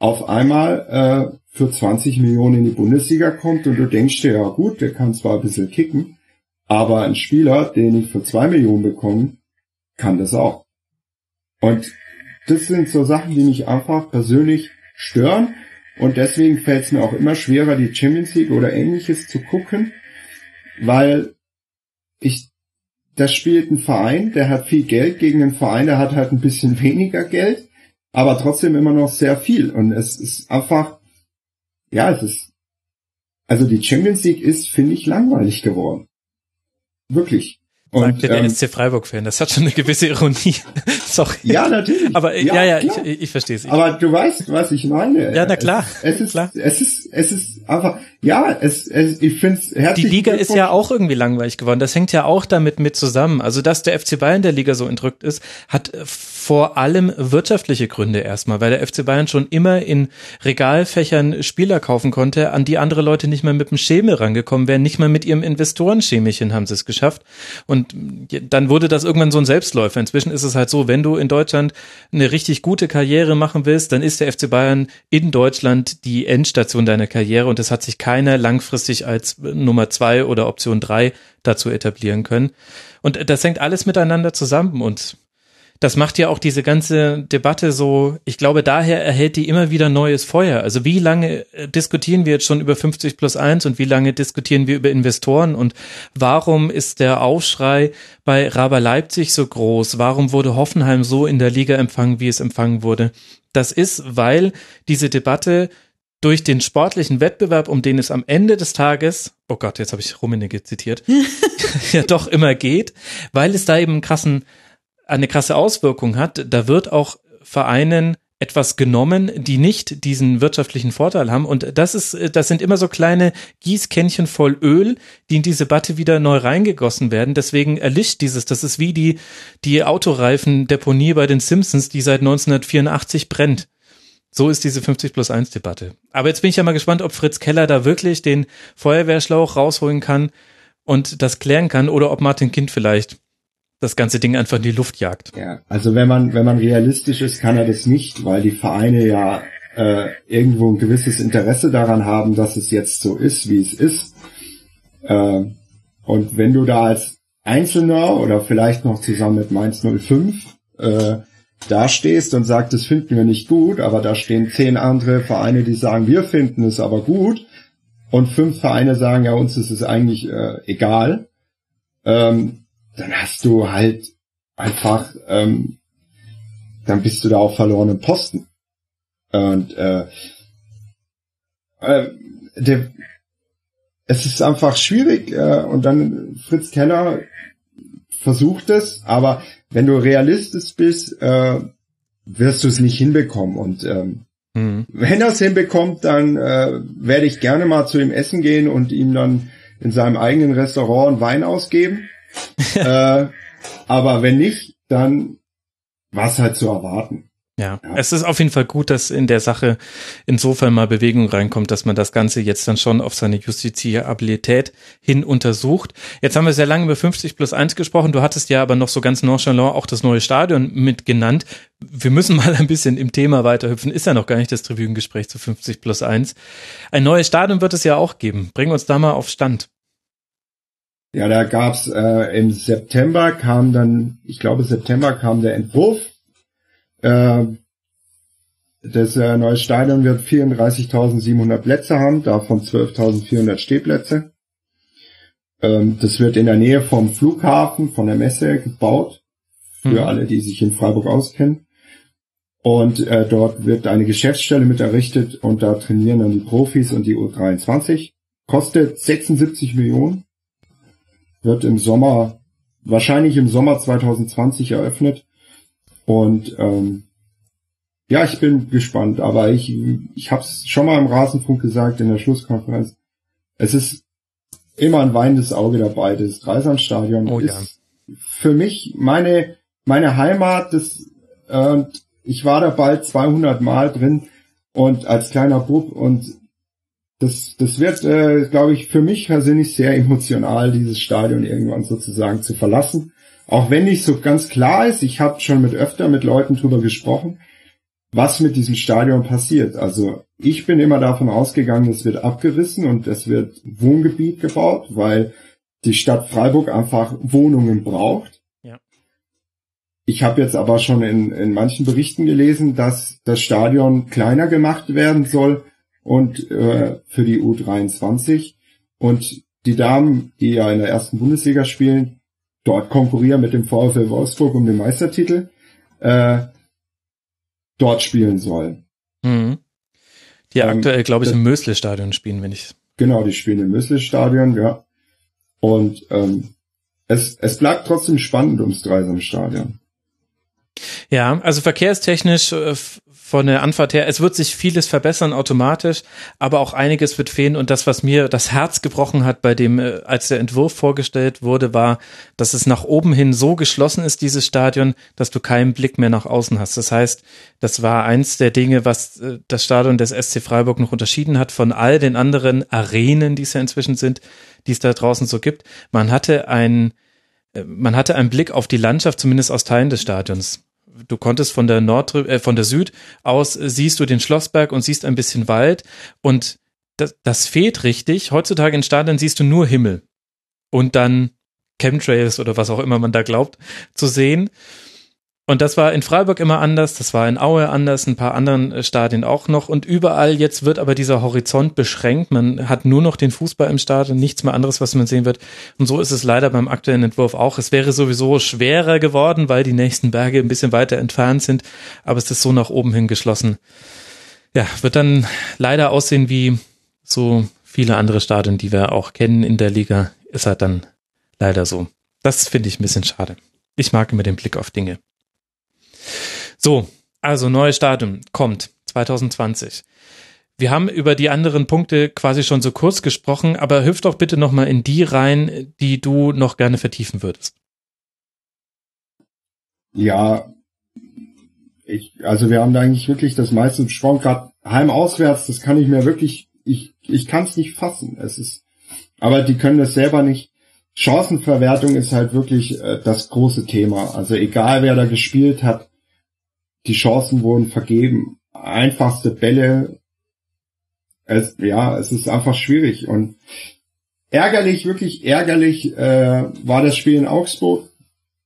auf einmal äh, für 20 Millionen in die Bundesliga kommt und du denkst dir, ja gut, der kann zwar ein bisschen kicken, aber ein Spieler, den ich für zwei Millionen bekomme, kann das auch. Und das sind so Sachen, die mich einfach persönlich stören und deswegen fällt es mir auch immer schwerer, die Champions League oder ähnliches zu gucken, weil ich, das spielt ein Verein, der hat viel Geld gegen einen Verein, der hat halt ein bisschen weniger Geld aber trotzdem immer noch sehr viel. Und es ist einfach, ja, es ist, also die Champions League ist, finde ich, langweilig geworden. Wirklich. Und, Sagte der ähm, SC Freiburg-Fan, das hat schon eine gewisse Ironie. Sorry. Ja, natürlich. Aber ja, ja, ja ich, ich verstehe es. Aber du weißt, was ich meine. Ja, na klar. Es, es ist, klar. es ist, es ist einfach, ja, es, es ich finde es herzlich. Die Liga ist ja auch irgendwie langweilig geworden. Das hängt ja auch damit mit zusammen. Also, dass der FC Bayern der Liga so entrückt ist, hat vor allem wirtschaftliche Gründe erstmal, weil der FC Bayern schon immer in Regalfächern Spieler kaufen konnte, an die andere Leute nicht mal mit dem Schemel rangekommen wären, nicht mal mit ihrem Investorenschemelchen haben sie es geschafft. Und und dann wurde das irgendwann so ein Selbstläufer. Inzwischen ist es halt so, wenn du in Deutschland eine richtig gute Karriere machen willst, dann ist der FC Bayern in Deutschland die Endstation deiner Karriere und es hat sich keiner langfristig als Nummer zwei oder Option drei dazu etablieren können. Und das hängt alles miteinander zusammen und das macht ja auch diese ganze Debatte so, ich glaube, daher erhält die immer wieder neues Feuer. Also wie lange äh, diskutieren wir jetzt schon über 50 plus 1 und wie lange diskutieren wir über Investoren und warum ist der Aufschrei bei Raber Leipzig so groß? Warum wurde Hoffenheim so in der Liga empfangen, wie es empfangen wurde? Das ist, weil diese Debatte durch den sportlichen Wettbewerb, um den es am Ende des Tages, oh Gott, jetzt habe ich Rummenigge zitiert, ja doch immer geht, weil es da eben einen krassen eine krasse Auswirkung hat. Da wird auch Vereinen etwas genommen, die nicht diesen wirtschaftlichen Vorteil haben. Und das ist, das sind immer so kleine Gießkännchen voll Öl, die in diese Batte wieder neu reingegossen werden. Deswegen erlischt dieses, das ist wie die, die Autoreifendeponie bei den Simpsons, die seit 1984 brennt. So ist diese 50 plus 1 Debatte. Aber jetzt bin ich ja mal gespannt, ob Fritz Keller da wirklich den Feuerwehrschlauch rausholen kann und das klären kann oder ob Martin Kind vielleicht das ganze Ding einfach in die Luft jagt. Ja, also wenn man, wenn man realistisch ist, kann er das nicht, weil die Vereine ja äh, irgendwo ein gewisses Interesse daran haben, dass es jetzt so ist, wie es ist. Äh, und wenn du da als Einzelner oder vielleicht noch zusammen mit Mainz 05 äh, da stehst und sagst, das finden wir nicht gut, aber da stehen zehn andere Vereine, die sagen, wir finden es aber gut, und fünf Vereine sagen, ja, uns ist es eigentlich äh, egal, ähm, dann hast du halt einfach, ähm, dann bist du da auf verlorenen Posten. Und äh, äh, der, es ist einfach schwierig äh, und dann Fritz Keller versucht es, aber wenn du realistisch bist, äh, wirst du es nicht hinbekommen und ähm, mhm. wenn er es hinbekommt, dann äh, werde ich gerne mal zu ihm essen gehen und ihm dann in seinem eigenen Restaurant einen Wein ausgeben. äh, aber wenn nicht, dann war es halt zu erwarten. Ja. ja, es ist auf jeden Fall gut, dass in der Sache insofern mal Bewegung reinkommt, dass man das Ganze jetzt dann schon auf seine Justiziabilität hin untersucht. Jetzt haben wir sehr lange über 50 plus 1 gesprochen. Du hattest ja aber noch so ganz nonchalant auch das neue Stadion mit genannt. Wir müssen mal ein bisschen im Thema weiterhüpfen. Ist ja noch gar nicht das Tribünengespräch zu 50 plus 1. Ein neues Stadion wird es ja auch geben. Bring uns da mal auf Stand. Ja, da gab's äh, im September kam dann, ich glaube September kam der Entwurf. Äh, das äh, neue Stadion wird 34.700 Plätze haben, davon 12.400 Stehplätze. Ähm, das wird in der Nähe vom Flughafen, von der Messe gebaut, für mhm. alle, die sich in Freiburg auskennen. Und äh, dort wird eine Geschäftsstelle mit errichtet und da trainieren dann die Profis und die U23. Kostet 76 Millionen wird im Sommer, wahrscheinlich im Sommer 2020 eröffnet. Und ähm, ja, ich bin gespannt, aber ich, ich habe es schon mal im Rasenfunk gesagt in der Schlusskonferenz. Es ist immer ein weinendes Auge dabei. Das Dreisamstadion oh, ist ja. für mich meine meine Heimat. Das, äh, ich war da bald 200 Mal drin und als kleiner Bub und das, das wird, äh, glaube ich, für mich persönlich sehr emotional, dieses Stadion irgendwann sozusagen zu verlassen. Auch wenn nicht so ganz klar ist, ich habe schon mit öfter mit Leuten drüber gesprochen, was mit diesem Stadion passiert. Also ich bin immer davon ausgegangen, es wird abgerissen und es wird Wohngebiet gebaut, weil die Stadt Freiburg einfach Wohnungen braucht. Ja. Ich habe jetzt aber schon in, in manchen Berichten gelesen, dass das Stadion kleiner gemacht werden soll, und äh, für die U23 und die Damen, die ja in der ersten Bundesliga spielen, dort konkurrieren mit dem VfL Wolfsburg um den Meistertitel, äh, dort spielen sollen. Mhm. Die ähm, aktuell, glaube ich, im Mösle-Stadion spielen, wenn ich. Genau, die spielen im Mösle-Stadion, ja. Und ähm, es, es bleibt trotzdem spannend ums Dreisamstadion. Ja, also verkehrstechnisch äh, von der Anfahrt her, es wird sich vieles verbessern automatisch, aber auch einiges wird fehlen und das, was mir das Herz gebrochen hat bei dem, äh, als der Entwurf vorgestellt wurde, war, dass es nach oben hin so geschlossen ist, dieses Stadion, dass du keinen Blick mehr nach außen hast. Das heißt, das war eins der Dinge, was äh, das Stadion des SC Freiburg noch unterschieden hat von all den anderen Arenen, die es ja inzwischen sind, die es da draußen so gibt. Man hatte ein, äh, man hatte einen Blick auf die Landschaft, zumindest aus Teilen des Stadions du konntest von der Nord, äh, von der Süd aus äh, siehst du den Schlossberg und siehst ein bisschen Wald und das, das fehlt richtig. Heutzutage in Stadien siehst du nur Himmel und dann Chemtrails oder was auch immer man da glaubt zu sehen. Und das war in Freiburg immer anders, das war in Aue anders, ein paar anderen äh, Stadien auch noch. Und überall jetzt wird aber dieser Horizont beschränkt. Man hat nur noch den Fußball im Stadion, nichts mehr anderes, was man sehen wird. Und so ist es leider beim aktuellen Entwurf auch. Es wäre sowieso schwerer geworden, weil die nächsten Berge ein bisschen weiter entfernt sind. Aber es ist so nach oben hin geschlossen. Ja, wird dann leider aussehen wie so viele andere Stadien, die wir auch kennen in der Liga. Ist halt dann leider so. Das finde ich ein bisschen schade. Ich mag immer den Blick auf Dinge. So, Also neues Stadion kommt 2020. Wir haben über die anderen Punkte quasi schon so kurz gesprochen, aber hüpf doch bitte noch mal in die rein, die du noch gerne vertiefen würdest. Ja, ich, also wir haben da eigentlich wirklich das meiste besprochen, gerade heim-auswärts, das kann ich mir wirklich, ich, ich kann es nicht fassen. Es ist, aber die können das selber nicht. Chancenverwertung ist halt wirklich äh, das große Thema. Also egal wer da gespielt hat, die Chancen wurden vergeben. Einfachste Bälle, es, ja, es ist einfach schwierig und ärgerlich, wirklich ärgerlich äh, war das Spiel in Augsburg.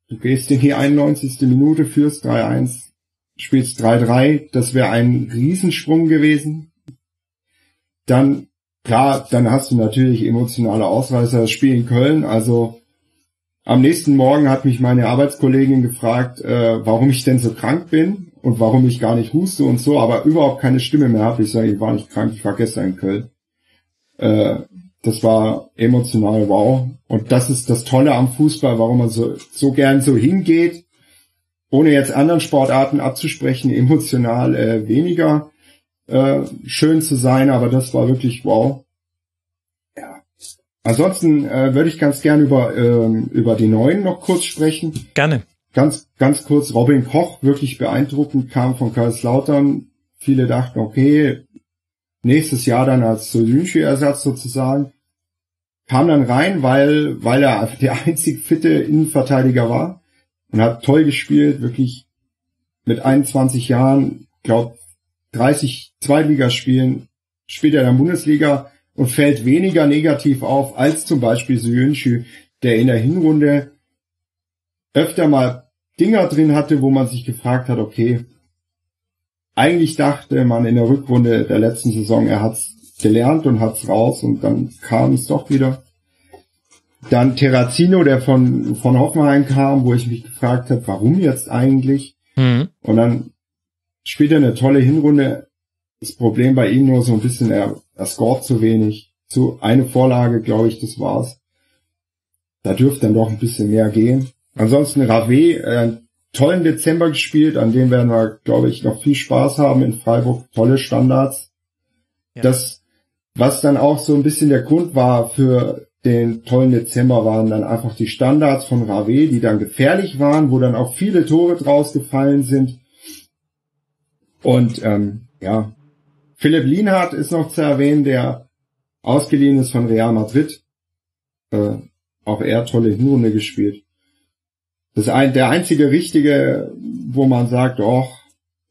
Du gehst in die 91. Minute, führst 3-1, spielst 3-3, das wäre ein Riesensprung gewesen. Dann, klar, dann hast du natürlich emotionale Ausreißer, das Spiel in Köln, also am nächsten Morgen hat mich meine Arbeitskollegin gefragt, äh, warum ich denn so krank bin und warum ich gar nicht huste und so, aber überhaupt keine Stimme mehr habe. Ich sage, ich war nicht krank, ich war gestern in Köln. Äh, das war emotional wow. Und das ist das Tolle am Fußball, warum man so, so gern so hingeht, ohne jetzt anderen Sportarten abzusprechen, emotional äh, weniger äh, schön zu sein, aber das war wirklich wow. Ansonsten äh, würde ich ganz gern über, ähm, über die Neuen noch kurz sprechen. Gerne. Ganz, ganz kurz, Robin Koch, wirklich beeindruckend, kam von Karlslautern. Viele dachten, okay, nächstes Jahr dann als Soyuncu-Ersatz sozusagen. Kam dann rein, weil, weil er der einzig fitte Innenverteidiger war und hat toll gespielt, wirklich mit 21 Jahren, glaub 30 Zweitligaspielen, spielt er in der Bundesliga und fällt weniger negativ auf als zum Beispiel Soyuncu, der in der Hinrunde öfter mal Dinger drin hatte, wo man sich gefragt hat, okay, eigentlich dachte man in der Rückrunde der letzten Saison, er hat's gelernt und hat's raus und dann kam es doch wieder. Dann Terrazino, der von, von Hoffenheim kam, wo ich mich gefragt habe, warum jetzt eigentlich? Mhm. Und dann spielt er eine tolle Hinrunde. Das Problem bei ihm nur so ein bisschen, er, er scoret zu wenig. So eine Vorlage, glaube ich, das war's. Da dürfte dann doch ein bisschen mehr gehen. Ansonsten Rave, äh, tollen Dezember gespielt, an dem werden wir, glaube ich, noch viel Spaß haben in Freiburg. Tolle Standards. Ja. Das, was dann auch so ein bisschen der Grund war für den tollen Dezember, waren dann einfach die Standards von Rave, die dann gefährlich waren, wo dann auch viele Tore draus gefallen sind. Und ähm, ja, Philipp Lienhardt ist noch zu erwähnen, der ausgeliehen ist von Real Madrid. Äh, auch er tolle Hinrunde gespielt. Das ist ein, der einzige richtige, wo man sagt, oh,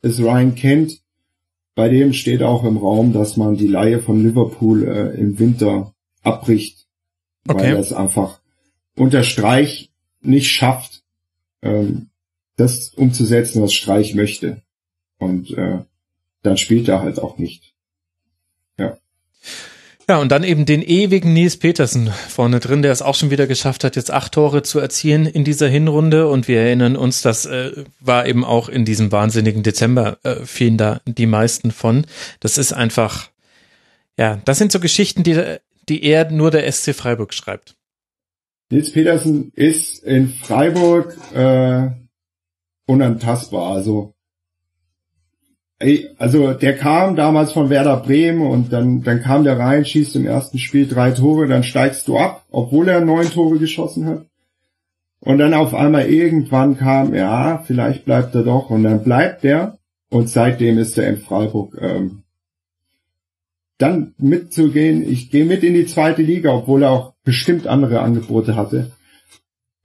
ist Ryan Kent. Bei dem steht auch im Raum, dass man die Laie von Liverpool äh, im Winter abbricht, Okay. weil er es einfach unter Streich nicht schafft, ähm, das umzusetzen, was Streich möchte. Und äh, dann spielt er halt auch nicht. Ja, und dann eben den ewigen Nils Petersen vorne drin, der es auch schon wieder geschafft hat, jetzt acht Tore zu erzielen in dieser Hinrunde. Und wir erinnern uns, das äh, war eben auch in diesem wahnsinnigen Dezember, äh, fielen da die meisten von. Das ist einfach, ja, das sind so Geschichten, die, die eher nur der SC Freiburg schreibt. Nils Petersen ist in Freiburg äh, unantastbar. Also, also der kam damals von Werder Bremen und dann, dann kam der rein, schießt im ersten Spiel drei Tore, dann steigst du ab, obwohl er neun Tore geschossen hat. Und dann auf einmal irgendwann kam, ja, vielleicht bleibt er doch und dann bleibt er und seitdem ist er in Freiburg. Ähm, dann mitzugehen, ich gehe mit in die zweite Liga, obwohl er auch bestimmt andere Angebote hatte.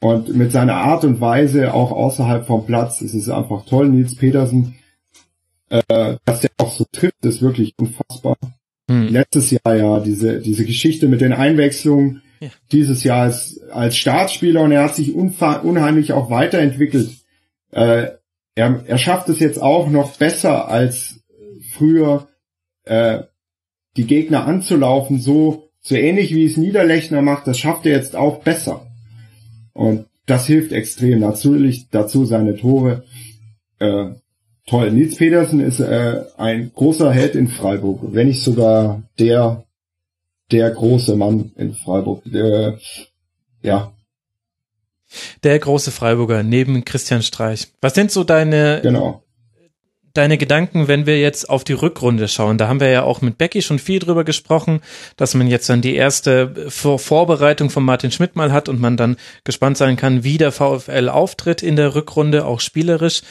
Und mit seiner Art und Weise auch außerhalb vom Platz, es ist einfach toll. Nils Petersen, äh, dass der auch so trifft, ist wirklich unfassbar. Hm. Letztes Jahr ja diese, diese Geschichte mit den Einwechslungen, Ja. dieses Jahr als, als Startspieler und er hat sich unheimlich auch weiterentwickelt. Äh, er, er schafft es jetzt auch noch besser als früher, äh, die Gegner anzulaufen, so, so ähnlich wie es Niederlechner macht, das schafft er jetzt auch besser. Und das hilft extrem. Natürlich dazu seine Tore. Äh, toll. Nils Petersen ist äh, ein großer Held in Freiburg, wenn nicht sogar der der große Mann in Freiburg. Äh, ja, Der große Freiburger neben Christian Streich. Was sind so deine, genau. deine Gedanken, wenn wir jetzt auf die Rückrunde schauen? Da haben wir ja auch mit Becky schon viel drüber gesprochen, dass man jetzt dann die erste Vor Vorbereitung von Martin Schmidt mal hat und man dann gespannt sein kann, wie der VfL auftritt in der Rückrunde, auch spielerisch.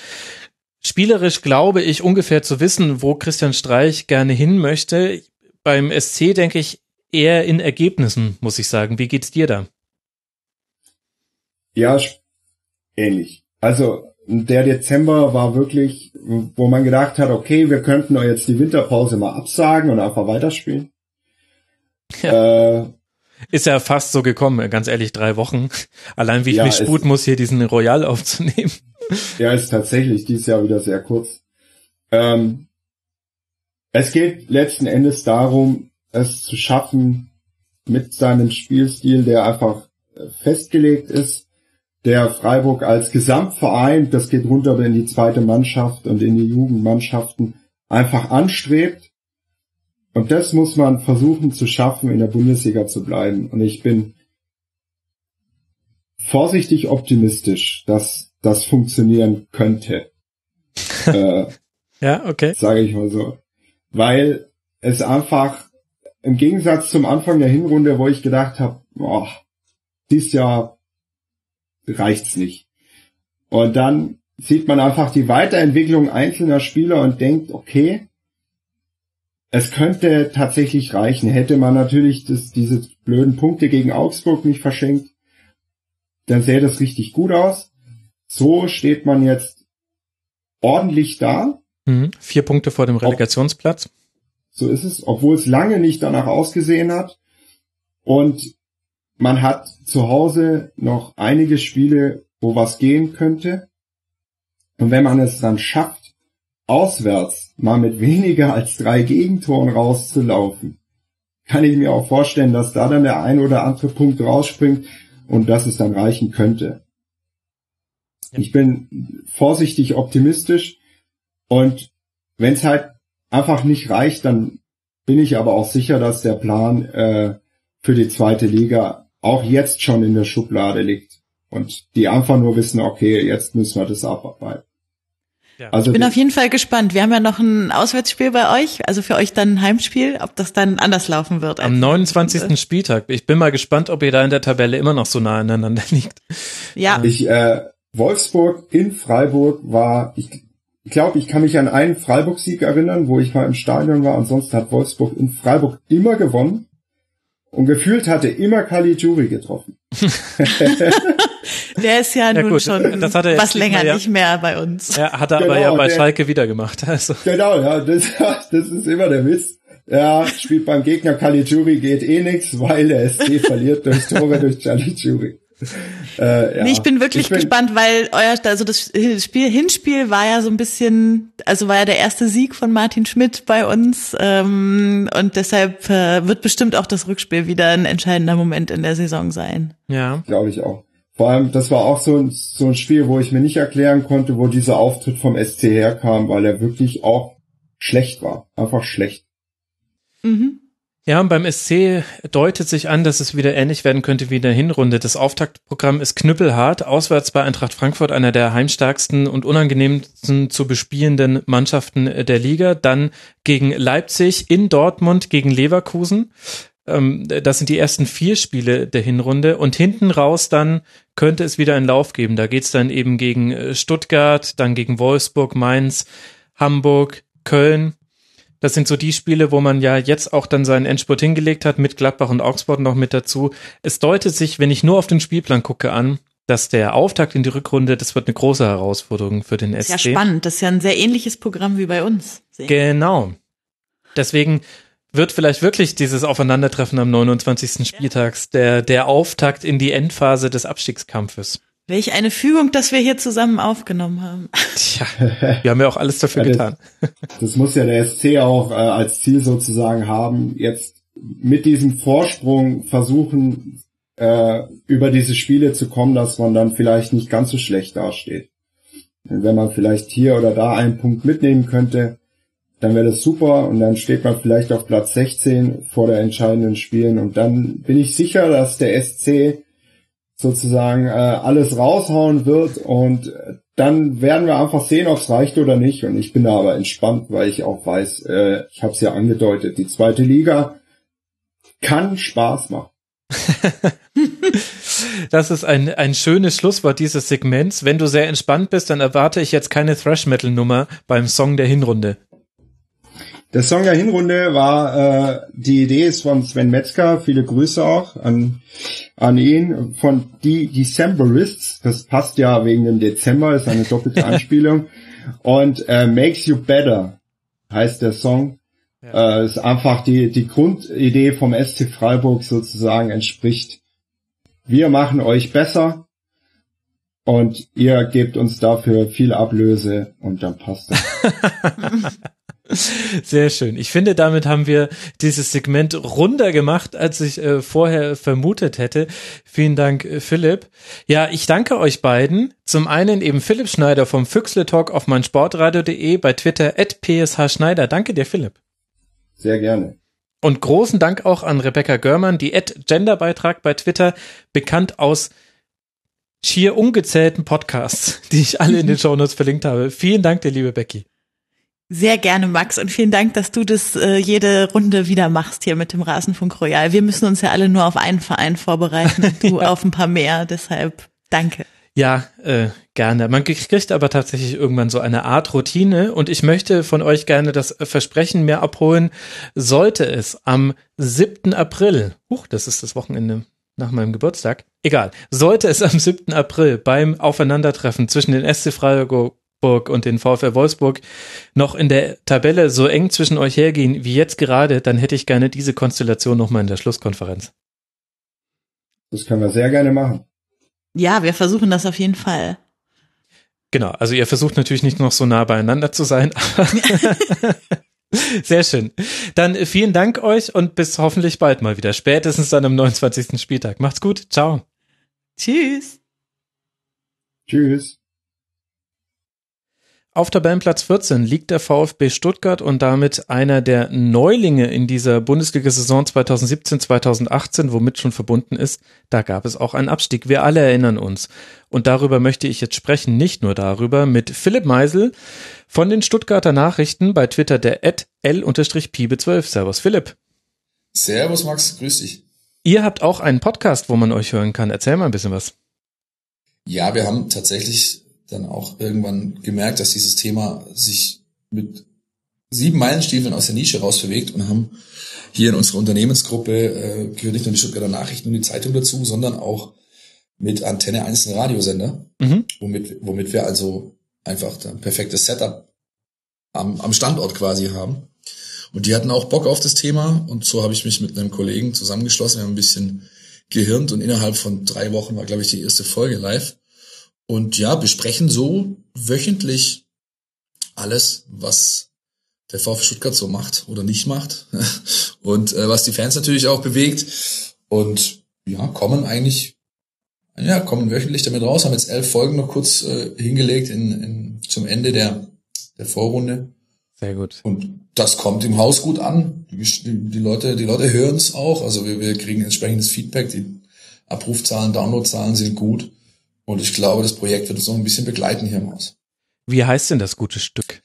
Spielerisch glaube ich ungefähr zu wissen, wo Christian Streich gerne hin möchte. Beim SC denke ich eher in Ergebnissen, muss ich sagen. Wie geht's dir da? Ja, ähnlich. Also der Dezember war wirklich, wo man gedacht hat, okay, wir könnten jetzt die Winterpause mal absagen und einfach weiterspielen. Ja. Äh, ist ja fast so gekommen, ganz ehrlich, drei Wochen. Allein wie ich ja, mich sput muss, hier diesen Royal aufzunehmen. Ja, ist tatsächlich dieses Jahr wieder sehr kurz. Ähm, es geht letzten Endes darum, es zu schaffen, mit seinem Spielstil, der einfach äh, festgelegt ist, der Freiburg als Gesamtverein, das geht runter in die zweite Mannschaft und in die Jugendmannschaften, einfach anstrebt. Und das muss man versuchen zu schaffen, in der Bundesliga zu bleiben. Und ich bin vorsichtig optimistisch, dass das funktionieren könnte. äh, ja, okay. Sage ich mal so. Weil es einfach im Gegensatz zum Anfang der Hinrunde, wo ich gedacht habe, boah, dieses Jahr reicht's nicht. Und dann sieht man einfach die Weiterentwicklung einzelner Spieler und denkt, okay, es könnte tatsächlich reichen. Hätte man natürlich das, diese blöden Punkte gegen Augsburg nicht verschenkt, dann sähe das richtig gut aus. So steht man jetzt ordentlich da. Mhm. Vier Punkte vor dem Relegationsplatz. So ist es, obwohl es lange nicht danach ausgesehen hat. Und man hat zu Hause noch einige Spiele, wo was gehen könnte. Und wenn man es dann schafft, auswärts mal mit weniger als drei Gegentoren rauszulaufen, kann ich mir auch vorstellen, dass da dann der ein oder andere Punkt rausspringt und dass es dann reichen könnte. Ich bin vorsichtig optimistisch und wenn es halt einfach nicht reicht, dann bin ich aber auch sicher, dass der Plan äh, für die zweite Liga auch jetzt schon in der Schublade liegt und die einfach nur wissen, okay, jetzt müssen wir das abarbeiten. Ja. Also ich bin auf jeden Fall gespannt. Wir haben ja noch ein Auswärtsspiel bei euch, also für euch dann ein Heimspiel, ob das dann anders laufen wird. Am 29. Spieltag. Ich bin mal gespannt, ob ihr da in der Tabelle immer noch so nah aneinander liegt. Ja. Ich, äh, Wolfsburg in Freiburg war, ich glaube, ich kann mich an einen Freiburg-Sieg erinnern, wo ich mal im Stadion war. Ansonsten hat Wolfsburg in Freiburg immer gewonnen. Und gefühlt hatte immer Caligiuri getroffen. der ist ja, ja nun gut. schon was länger ja, nicht mehr bei uns. Ja, hat er genau, aber ja bei der, Schalke wieder gemacht. Also. Genau, ja, das, das ist immer der Witz. Ja, spielt beim Gegner Caligiuri geht eh nix, weil der SC verliert durch Tore durch Caligiuri. Äh, ja. nee, ich bin wirklich ich bin, gespannt, weil euer, also das Spiel, Hinspiel war ja so ein bisschen, also war ja der erste Sieg von Martin Schmidt bei uns ähm, und deshalb äh, wird bestimmt auch das Rückspiel wieder ein entscheidender Moment in der Saison sein. Ja. Glaube ich auch. Vor allem, das war auch so ein, so ein Spiel, wo ich mir nicht erklären konnte, wo dieser Auftritt vom SC herkam, weil er wirklich auch schlecht war. Einfach schlecht. Mhm. Ja, und beim SC deutet sich an, dass es wieder ähnlich werden könnte wie in der Hinrunde. Das Auftaktprogramm ist knüppelhart. Auswärts bei Eintracht Frankfurt, einer der heimstärksten und unangenehmsten zu bespielenden Mannschaften der Liga. Dann gegen Leipzig, in Dortmund gegen Leverkusen. Ähm, das sind die ersten vier Spiele der Hinrunde. Und hinten raus dann könnte es wieder einen Lauf geben. Da geht's dann eben gegen äh, Stuttgart, dann gegen Wolfsburg, Mainz, Hamburg, Köln das sind so die Spiele, wo man ja jetzt auch dann seinen Endspurt hingelegt hat, mit Gladbach und Augsburg noch mit dazu. Es deutet sich, wenn ich nur auf den Spielplan gucke, an, dass der Auftakt in die Rückrunde, das wird eine große Herausforderung für den SC. Ja, spannend. Das ist ja ein sehr ähnliches Programm wie bei uns. Genau. Deswegen wird vielleicht wirklich dieses Aufeinandertreffen am 29. Spieltags der, der Auftakt in die Endphase des Abstiegskampfes. Welch eine Fügung, dass wir hier zusammen aufgenommen haben. Tja, wir haben ja auch alles dafür ja, getan. Das muss ja der SC auch äh, als Ziel sozusagen haben, jetzt mit diesem Vorsprung versuchen, äh, über diese Spiele zu kommen, dass man dann vielleicht nicht ganz so schlecht dasteht. Wenn man vielleicht hier oder da einen Punkt mitnehmen könnte, dann wäre das super und dann steht man vielleicht auf Platz 16 vor der entscheidenden Spielen und dann bin ich sicher, dass der SC sozusagen äh, alles raushauen wird und dann werden wir einfach sehen, ob es reicht oder nicht. Und ich bin da aber entspannt, weil ich auch weiß, äh, ich habe es ja angedeutet, die zweite Liga kann Spaß machen. das ist ein, ein schönes Schlusswort dieses Segments. Wenn du sehr entspannt bist, dann erwarte ich jetzt keine Thrash-Metal-Nummer beim Song der Hinrunde. Der Song der Hinrunde war, äh, die Idee ist von Sven Metzger, viele Grüße auch an, an ihn, von die Decemberists, das passt ja wegen dem Dezember, ist eine doppelte Anspielung, und äh, Makes You Better heißt der Song. Ja. Äh, ist einfach die, die Grundidee vom SC Freiburg sozusagen entspricht. Wir machen euch besser und ihr gebt uns dafür viel Ablöse und dann passt das. Sehr schön. Ich finde, damit haben wir dieses Segment runder gemacht, als ich äh, vorher vermutet hätte. Vielen Dank, äh, Philipp. Ja, ich danke euch beiden. Zum einen eben Philipp Schneider vom Füchsle Talk auf meinsportradio.de, bei Twitter at PSH Schneider. Danke dir, Philipp. Sehr gerne. Und großen Dank auch an Rebecca Görmann, die at Genderbeitrag bei Twitter, bekannt aus schier ungezählten Podcasts, die ich alle in den Shownotes verlinkt habe. Vielen Dank dir, liebe Becky. Sehr gerne, Max, und vielen Dank, dass du das äh, jede Runde wieder machst hier mit dem Rasenfunk Royal. Wir müssen uns ja alle nur auf einen Verein vorbereiten und du ja. auf ein paar mehr. Deshalb danke. Ja, äh, gerne. Man kriegt aber tatsächlich irgendwann so eine Art Routine und ich möchte von euch gerne das Versprechen mehr abholen. Sollte es am 7. April, huch, das ist das Wochenende nach meinem Geburtstag, egal, sollte es am 7. April beim Aufeinandertreffen zwischen den SC Freiburg und den VfL Wolfsburg noch in der Tabelle so eng zwischen euch hergehen wie jetzt gerade, dann hätte ich gerne diese Konstellation nochmal in der Schlusskonferenz. Das können wir sehr gerne machen. Ja, wir versuchen das auf jeden Fall. Genau, also ihr versucht natürlich nicht noch so nah beieinander zu sein. Sehr schön. Dann vielen Dank euch und bis hoffentlich bald mal wieder. Spätestens dann am 29. Spieltag. Macht's gut. Ciao. Tschüss. Tschüss. Auf Tabellenplatz 14 liegt der VfB Stuttgart und damit einer der Neulinge in dieser Bundesliga-Saison 2017-2018, womit schon verbunden ist. Da gab es auch einen Abstieg. Wir alle erinnern uns. Und darüber möchte ich jetzt sprechen, nicht nur darüber, mit Philipp Meisel von den Stuttgarter Nachrichten bei Twitter der L-Piebe12. Servus Philipp. Servus Max, grüß dich. Ihr habt auch einen Podcast, wo man euch hören kann. Erzähl mal ein bisschen was. Ja, wir haben tatsächlich dann auch irgendwann gemerkt, dass dieses Thema sich mit sieben Meilenstiefeln aus der Nische rausbewegt und haben hier in unserer Unternehmensgruppe äh, gehört nicht nur die Stuttgarter Nachrichten und die Zeitung dazu, sondern auch mit Antenne einzelne Radiosender, mhm. womit, womit wir also einfach ein perfektes Setup am, am Standort quasi haben. Und die hatten auch Bock auf das Thema und so habe ich mich mit einem Kollegen zusammengeschlossen, wir haben ein bisschen gehirnt und innerhalb von drei Wochen war, glaube ich, die erste Folge live. Und ja, besprechen so wöchentlich alles, was der VfB Stuttgart so macht oder nicht macht und äh, was die Fans natürlich auch bewegt und ja, kommen eigentlich ja, kommen wöchentlich damit raus, haben jetzt elf Folgen noch kurz äh, hingelegt in, in, zum Ende der, der Vorrunde. Sehr gut. Und das kommt im Haus gut an. Die, die Leute, die Leute hören es auch. Also wir, wir kriegen entsprechendes Feedback. Die Abrufzahlen, Downloadzahlen sind gut. Und ich glaube, das Projekt wird uns noch ein bisschen begleiten hier im Haus. Wie heißt denn das gute Stück?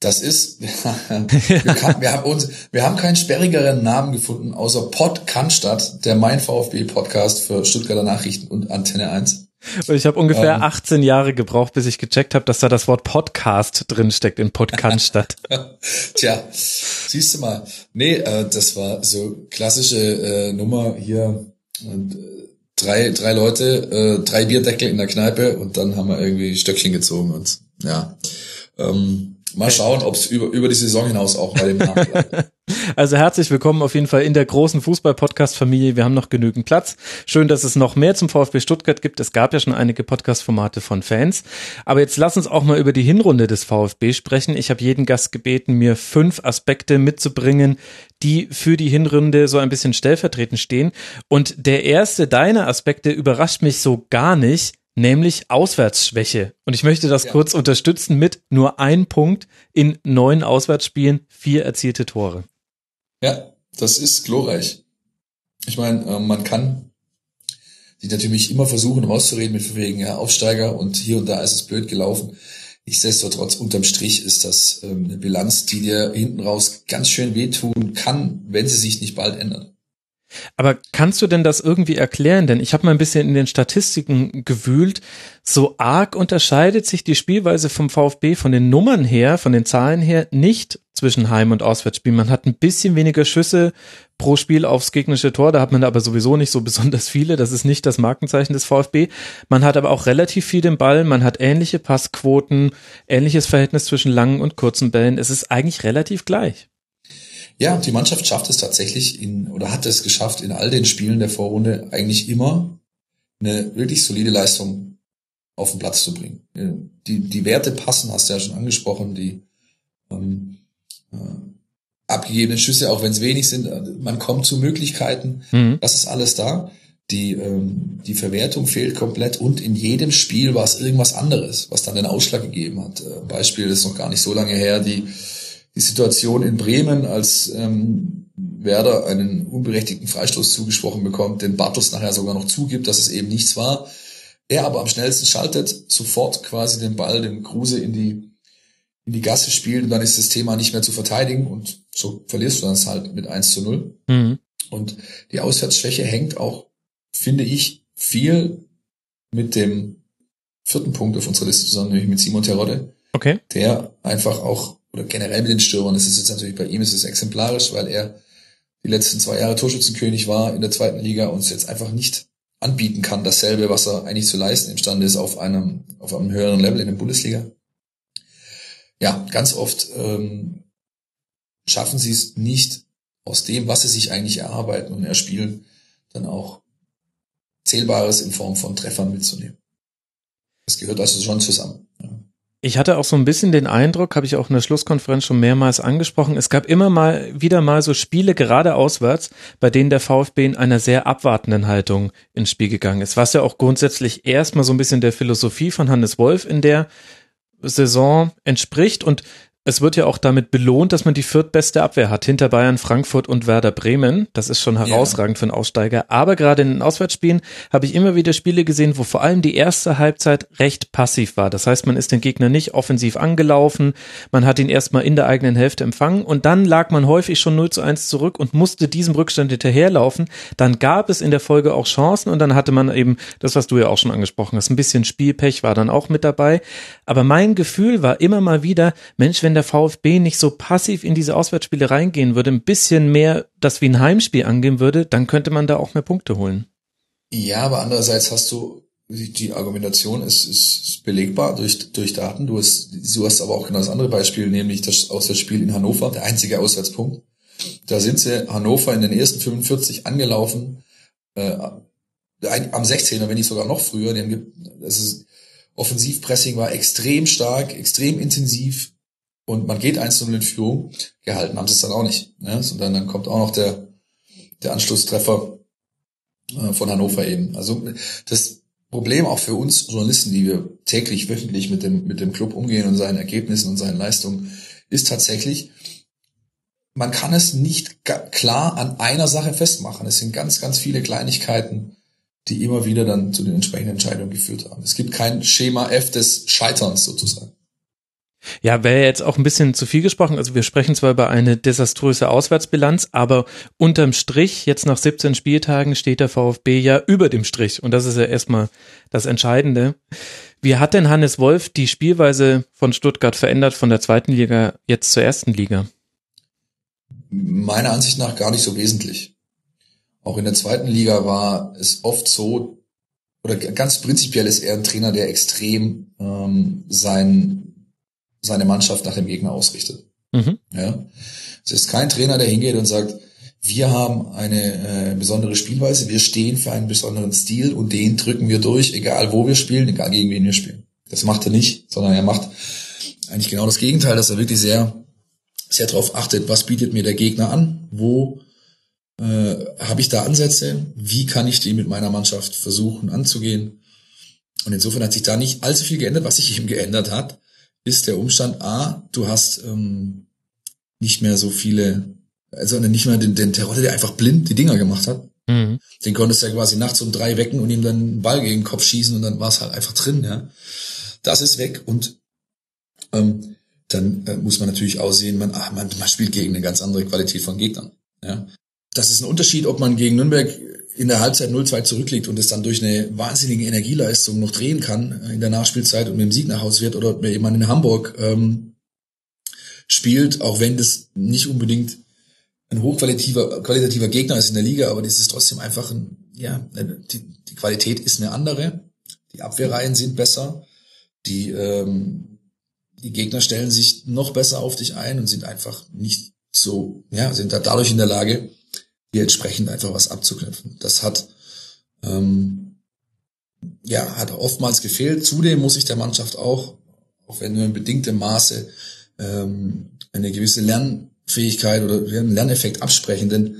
Das ist, wir, kann, wir, haben uns, wir haben keinen sperrigeren Namen gefunden, außer Pod Cannstatt, der Mein VfB Podcast für Stuttgarter Nachrichten und Antenne 1. Und ich habe ungefähr ähm, 18 Jahre gebraucht, bis ich gecheckt habe, dass da das Wort Podcast drin steckt in Podcannstadt. Tja, siehst du mal. Nee, äh, das war so klassische äh, Nummer hier. Und, äh, drei, drei Leute, äh, drei Bierdeckel in der Kneipe und dann haben wir irgendwie Stöckchen gezogen und ja. Ähm, Mal schauen, ob es über, über die Saison hinaus auch bei dem Namen bleibt. Also herzlich willkommen auf jeden Fall in der großen Fußball-Podcast-Familie. Wir haben noch genügend Platz. Schön, dass es noch mehr zum VfB Stuttgart gibt. Es gab ja schon einige Podcast-Formate von Fans. Aber jetzt lass uns auch mal über die Hinrunde des VfB sprechen. Ich habe jeden Gast gebeten, mir fünf Aspekte mitzubringen, die für die Hinrunde so ein bisschen stellvertretend stehen. Und der erste deiner Aspekte überrascht mich so gar nicht nämlich Auswärtsschwäche. Und ich möchte das ja. kurz unterstützen mit nur ein Punkt in neun Auswärtsspielen, vier erzielte Tore. Ja, das ist glorreich. Ich meine, äh, man kann die natürlich immer versuchen rauszureden mit wegen ja, Aufsteiger und hier und da ist es blöd gelaufen. Nichtsdestotrotz, unterm Strich ist das ähm, eine Bilanz, die dir hinten raus ganz schön wehtun kann, wenn sie sich nicht bald ändert. Aber kannst du denn das irgendwie erklären? Denn ich habe mal ein bisschen in den Statistiken gewühlt. So arg unterscheidet sich die Spielweise vom VfB von den Nummern her, von den Zahlen her, nicht zwischen Heim- und Auswärtsspielen. Man hat ein bisschen weniger Schüsse pro Spiel aufs gegnerische Tor, da hat man aber sowieso nicht so besonders viele. Das ist nicht das Markenzeichen des VfB. Man hat aber auch relativ viel den Ball, man hat ähnliche Passquoten, ähnliches Verhältnis zwischen langen und kurzen Bällen. Es ist eigentlich relativ gleich. Ja, die Mannschaft schafft es tatsächlich in, oder hat es geschafft, in all den Spielen der Vorrunde eigentlich immer eine wirklich solide Leistung auf den Platz zu bringen. Die, die Werte passen, hast du ja schon angesprochen, die ähm, äh, abgegebenen Schüsse, auch wenn es wenig sind, man kommt zu Möglichkeiten, mhm. das ist alles da. Die, ähm, die Verwertung fehlt komplett und in jedem Spiel war es irgendwas anderes, was dann den Ausschlag gegeben hat. Äh, Beispiel ist noch gar nicht so lange her, die die Situation in Bremen, als ähm, Werder einen unberechtigten Freistoß zugesprochen bekommt, den Bartels nachher sogar noch zugibt, dass es eben nichts war. Er aber am schnellsten schaltet, sofort quasi den Ball, den Kruse in die, in die Gasse spielt und dann ist das Thema nicht mehr zu verteidigen und so verlierst du dann halt mit 1 zu 0. Mhm. Und die Auswärtsschwäche hängt auch, finde ich, viel mit dem vierten Punkt auf unserer Liste zusammen, nämlich mit Simon Terodde. Okay. Der einfach auch oder generell mit den Stürmern, das ist jetzt natürlich bei ihm ist es exemplarisch, weil er die letzten zwei Jahre Torschützenkönig war in der zweiten Liga und es jetzt einfach nicht anbieten kann, dasselbe, was er eigentlich zu leisten imstande ist auf einem, auf einem höheren Level in der Bundesliga. Ja, ganz oft ähm, schaffen sie es nicht aus dem, was sie sich eigentlich erarbeiten und erspielen, dann auch Zählbares in Form von Treffern mitzunehmen. Das gehört also schon zusammen. Ja. Ich hatte auch so ein bisschen den Eindruck, habe ich auch in der Schlusskonferenz schon mehrmals angesprochen, es gab immer mal wieder mal so Spiele gerade auswärts, bei denen der VfB in einer sehr abwartenden Haltung ins Spiel gegangen ist, was ja auch grundsätzlich erstmal so ein bisschen der Philosophie von Hannes Wolf in der Saison entspricht. Und es wird ja auch damit belohnt, dass man die viertbeste Abwehr hat, hinter Bayern, Frankfurt und Werder Bremen. Das ist schon herausragend ja. für einen Aussteiger. Aber gerade in den Auswärtsspielen habe ich immer wieder Spiele gesehen, wo vor allem die erste Halbzeit recht passiv war. Das heißt, man ist den Gegner nicht offensiv angelaufen, man hat ihn erstmal in der eigenen Hälfte empfangen und dann lag man häufig schon 0 zu 1 zurück und musste diesem Rückstand hinterherlaufen. Dann gab es in der Folge auch Chancen und dann hatte man eben das, was du ja auch schon angesprochen hast, ein bisschen Spielpech war dann auch mit dabei. Aber mein Gefühl war immer mal wieder, Mensch, wenn der VfB nicht so passiv in diese Auswärtsspiele reingehen würde, ein bisschen mehr das wie ein Heimspiel angehen würde, dann könnte man da auch mehr Punkte holen. Ja, aber andererseits hast du die Argumentation ist, ist belegbar durch, durch Daten. Du hast, du hast aber auch genau das andere Beispiel, nämlich das Auswärtsspiel in Hannover, der einzige Auswärtspunkt. Da sind sie Hannover in den ersten 45 angelaufen, äh, am 16er, wenn nicht sogar noch früher. Offensivpressing war extrem stark, extrem intensiv und man geht 1-0 in Führung, gehalten haben sie es dann auch nicht. Ne? Sondern dann kommt auch noch der, der Anschlusstreffer äh, von Hannover eben. Also das Problem auch für uns Journalisten, die wir täglich, wöchentlich mit dem, mit dem Club umgehen und seinen Ergebnissen und seinen Leistungen, ist tatsächlich, man kann es nicht klar an einer Sache festmachen. Es sind ganz, ganz viele Kleinigkeiten, die immer wieder dann zu den entsprechenden Entscheidungen geführt haben. Es gibt kein Schema F des Scheiterns sozusagen. Ja, wäre jetzt auch ein bisschen zu viel gesprochen. Also wir sprechen zwar über eine desaströse Auswärtsbilanz, aber unterm Strich, jetzt nach 17 Spieltagen, steht der VfB ja über dem Strich. Und das ist ja erstmal das Entscheidende. Wie hat denn Hannes Wolf die Spielweise von Stuttgart verändert von der zweiten Liga jetzt zur ersten Liga? Meiner Ansicht nach gar nicht so wesentlich. Auch in der zweiten Liga war es oft so, oder ganz prinzipiell ist er ein Trainer, der extrem ähm, sein seine Mannschaft nach dem Gegner ausrichtet. Mhm. Ja. Es ist kein Trainer, der hingeht und sagt, wir haben eine äh, besondere Spielweise, wir stehen für einen besonderen Stil und den drücken wir durch, egal wo wir spielen, egal gegen wen wir spielen. Das macht er nicht, sondern er macht eigentlich genau das Gegenteil, dass er wirklich sehr, sehr darauf achtet, was bietet mir der Gegner an, wo äh, habe ich da Ansätze, wie kann ich die mit meiner Mannschaft versuchen anzugehen. Und insofern hat sich da nicht allzu viel geändert. Was sich eben geändert hat, ist der Umstand, A, du hast ähm, nicht mehr so viele, also nicht mehr den, den Terror, der einfach blind die Dinger gemacht hat, Mhm. Den konntest du ja quasi nachts um drei wecken und ihm dann einen Ball gegen den Kopf schießen und dann war es halt einfach drin, ja. Das ist weg und ähm, dann äh, muss man natürlich aussehen, man, ach, man, man spielt gegen eine ganz andere Qualität von Gegnern. Ja. Das ist ein Unterschied, ob man gegen Nürnberg in der Halbzeit 0-2 zurückliegt und es dann durch eine wahnsinnige Energieleistung noch drehen kann in der Nachspielzeit und mit dem Sieg nach Hause wird oder jemand in Hamburg ähm, spielt, auch wenn das nicht unbedingt ein hochqualitativer qualitativer Gegner ist in der Liga, aber das ist trotzdem einfach ein, ja, die, die Qualität ist eine andere, die Abwehrreihen sind besser, die ähm, die Gegner stellen sich noch besser auf dich ein und sind einfach nicht so, ja, sind da dadurch in der Lage, hier entsprechend einfach was abzuknüpfen. Das hat ähm, ja hat oftmals gefehlt. Zudem muss ich der Mannschaft auch, auch wenn nur in bedingtem Maße, ähm, eine gewisse Lernfähigkeit oder einen Lerneffekt absprechen, denn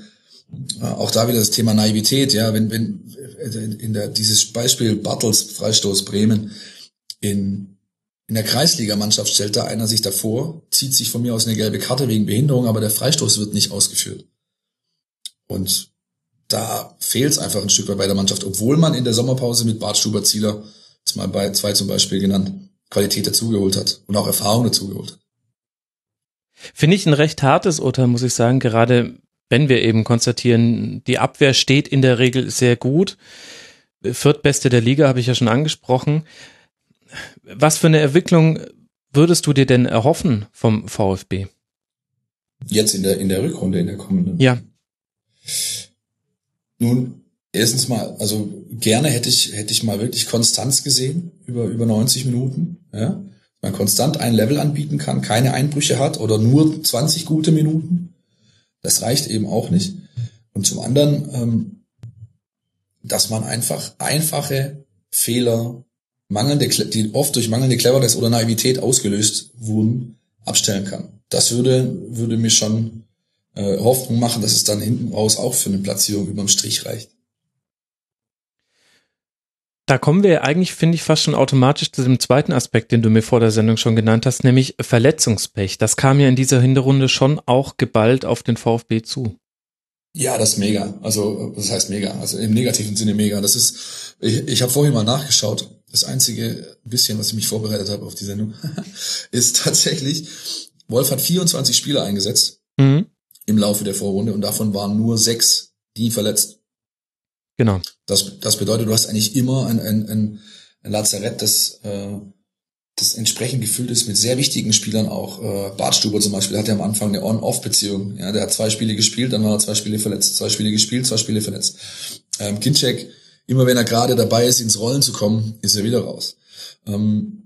äh, auch da wieder das Thema Naivität, ja, wenn, wenn äh, in der, dieses Beispiel Bartels Freistoß Bremen in in der Kreisligamannschaft stellt da einer sich davor, zieht sich von mir aus eine gelbe Karte wegen Behinderung, aber der Freistoß wird nicht ausgeführt. Und da fehlt es einfach ein Stück weit bei der Mannschaft, obwohl man in der Sommerpause mit Bart Stuber Zieler, jetzt mal bei zwei zum Beispiel genannt, Qualität dazugeholt hat und auch Erfahrung dazugeholt hat. Finde ich ein recht hartes Urteil, muss ich sagen, gerade wenn wir eben konstatieren, die Abwehr steht in der Regel sehr gut. Viertbeste der Liga habe ich ja schon angesprochen. Was für eine Entwicklung würdest du dir denn erhoffen vom VfB? Jetzt in der, in der Rückrunde, in der kommenden? Ja. Nun, erstens mal, also gerne hätte ich, hätte ich mal wirklich Konstanz gesehen über, über 90 Minuten, ja. Man konstant ein Level anbieten kann, keine Einbrüche hat oder nur 20 gute Minuten. Das reicht eben auch nicht. Und zum anderen, ähm, dass man einfach einfache Fehler, mangelnde, die oft durch mangelnde Cleverness oder Naivität ausgelöst wurden, abstellen kann. Das würde, würde mir schon äh, Hoffnung machen, dass es dann hinten raus auch für eine Platzierung überm Strich reicht. Da kommen wir eigentlich, finde ich, fast schon automatisch zu dem zweiten Aspekt, den du mir vor der Sendung schon genannt hast, nämlich Verletzungspech. Das kam ja in dieser Hinterrunde schon auch geballt auf den VfB zu. Ja, das ist mega. Also, das heißt mega. Also im negativen Sinne mega. Das ist, ich, ich habe vorhin mal nachgeschaut. Das einzige bisschen, was ich mich vorbereitet habe auf die Sendung, ist tatsächlich, Wolf hat 24 Spieler eingesetzt. Mhm im Laufe der Vorrunde und davon waren nur sechs, die verletzt. Genau. Das, das bedeutet, du hast eigentlich immer ein, ein, ein, ein Lazarett, das, äh, das entsprechend gefüllt ist mit sehr wichtigen Spielern auch. Äh, Bartstuber zum Beispiel hatte am Anfang eine On-Off-Beziehung. Ja, der hat zwei Spiele gespielt, dann war er zwei Spiele verletzt, zwei Spiele gespielt, zwei Spiele verletzt. Ähm, Kinczek, immer wenn er gerade dabei ist, ins Rollen zu kommen, ist er wieder raus. Ähm,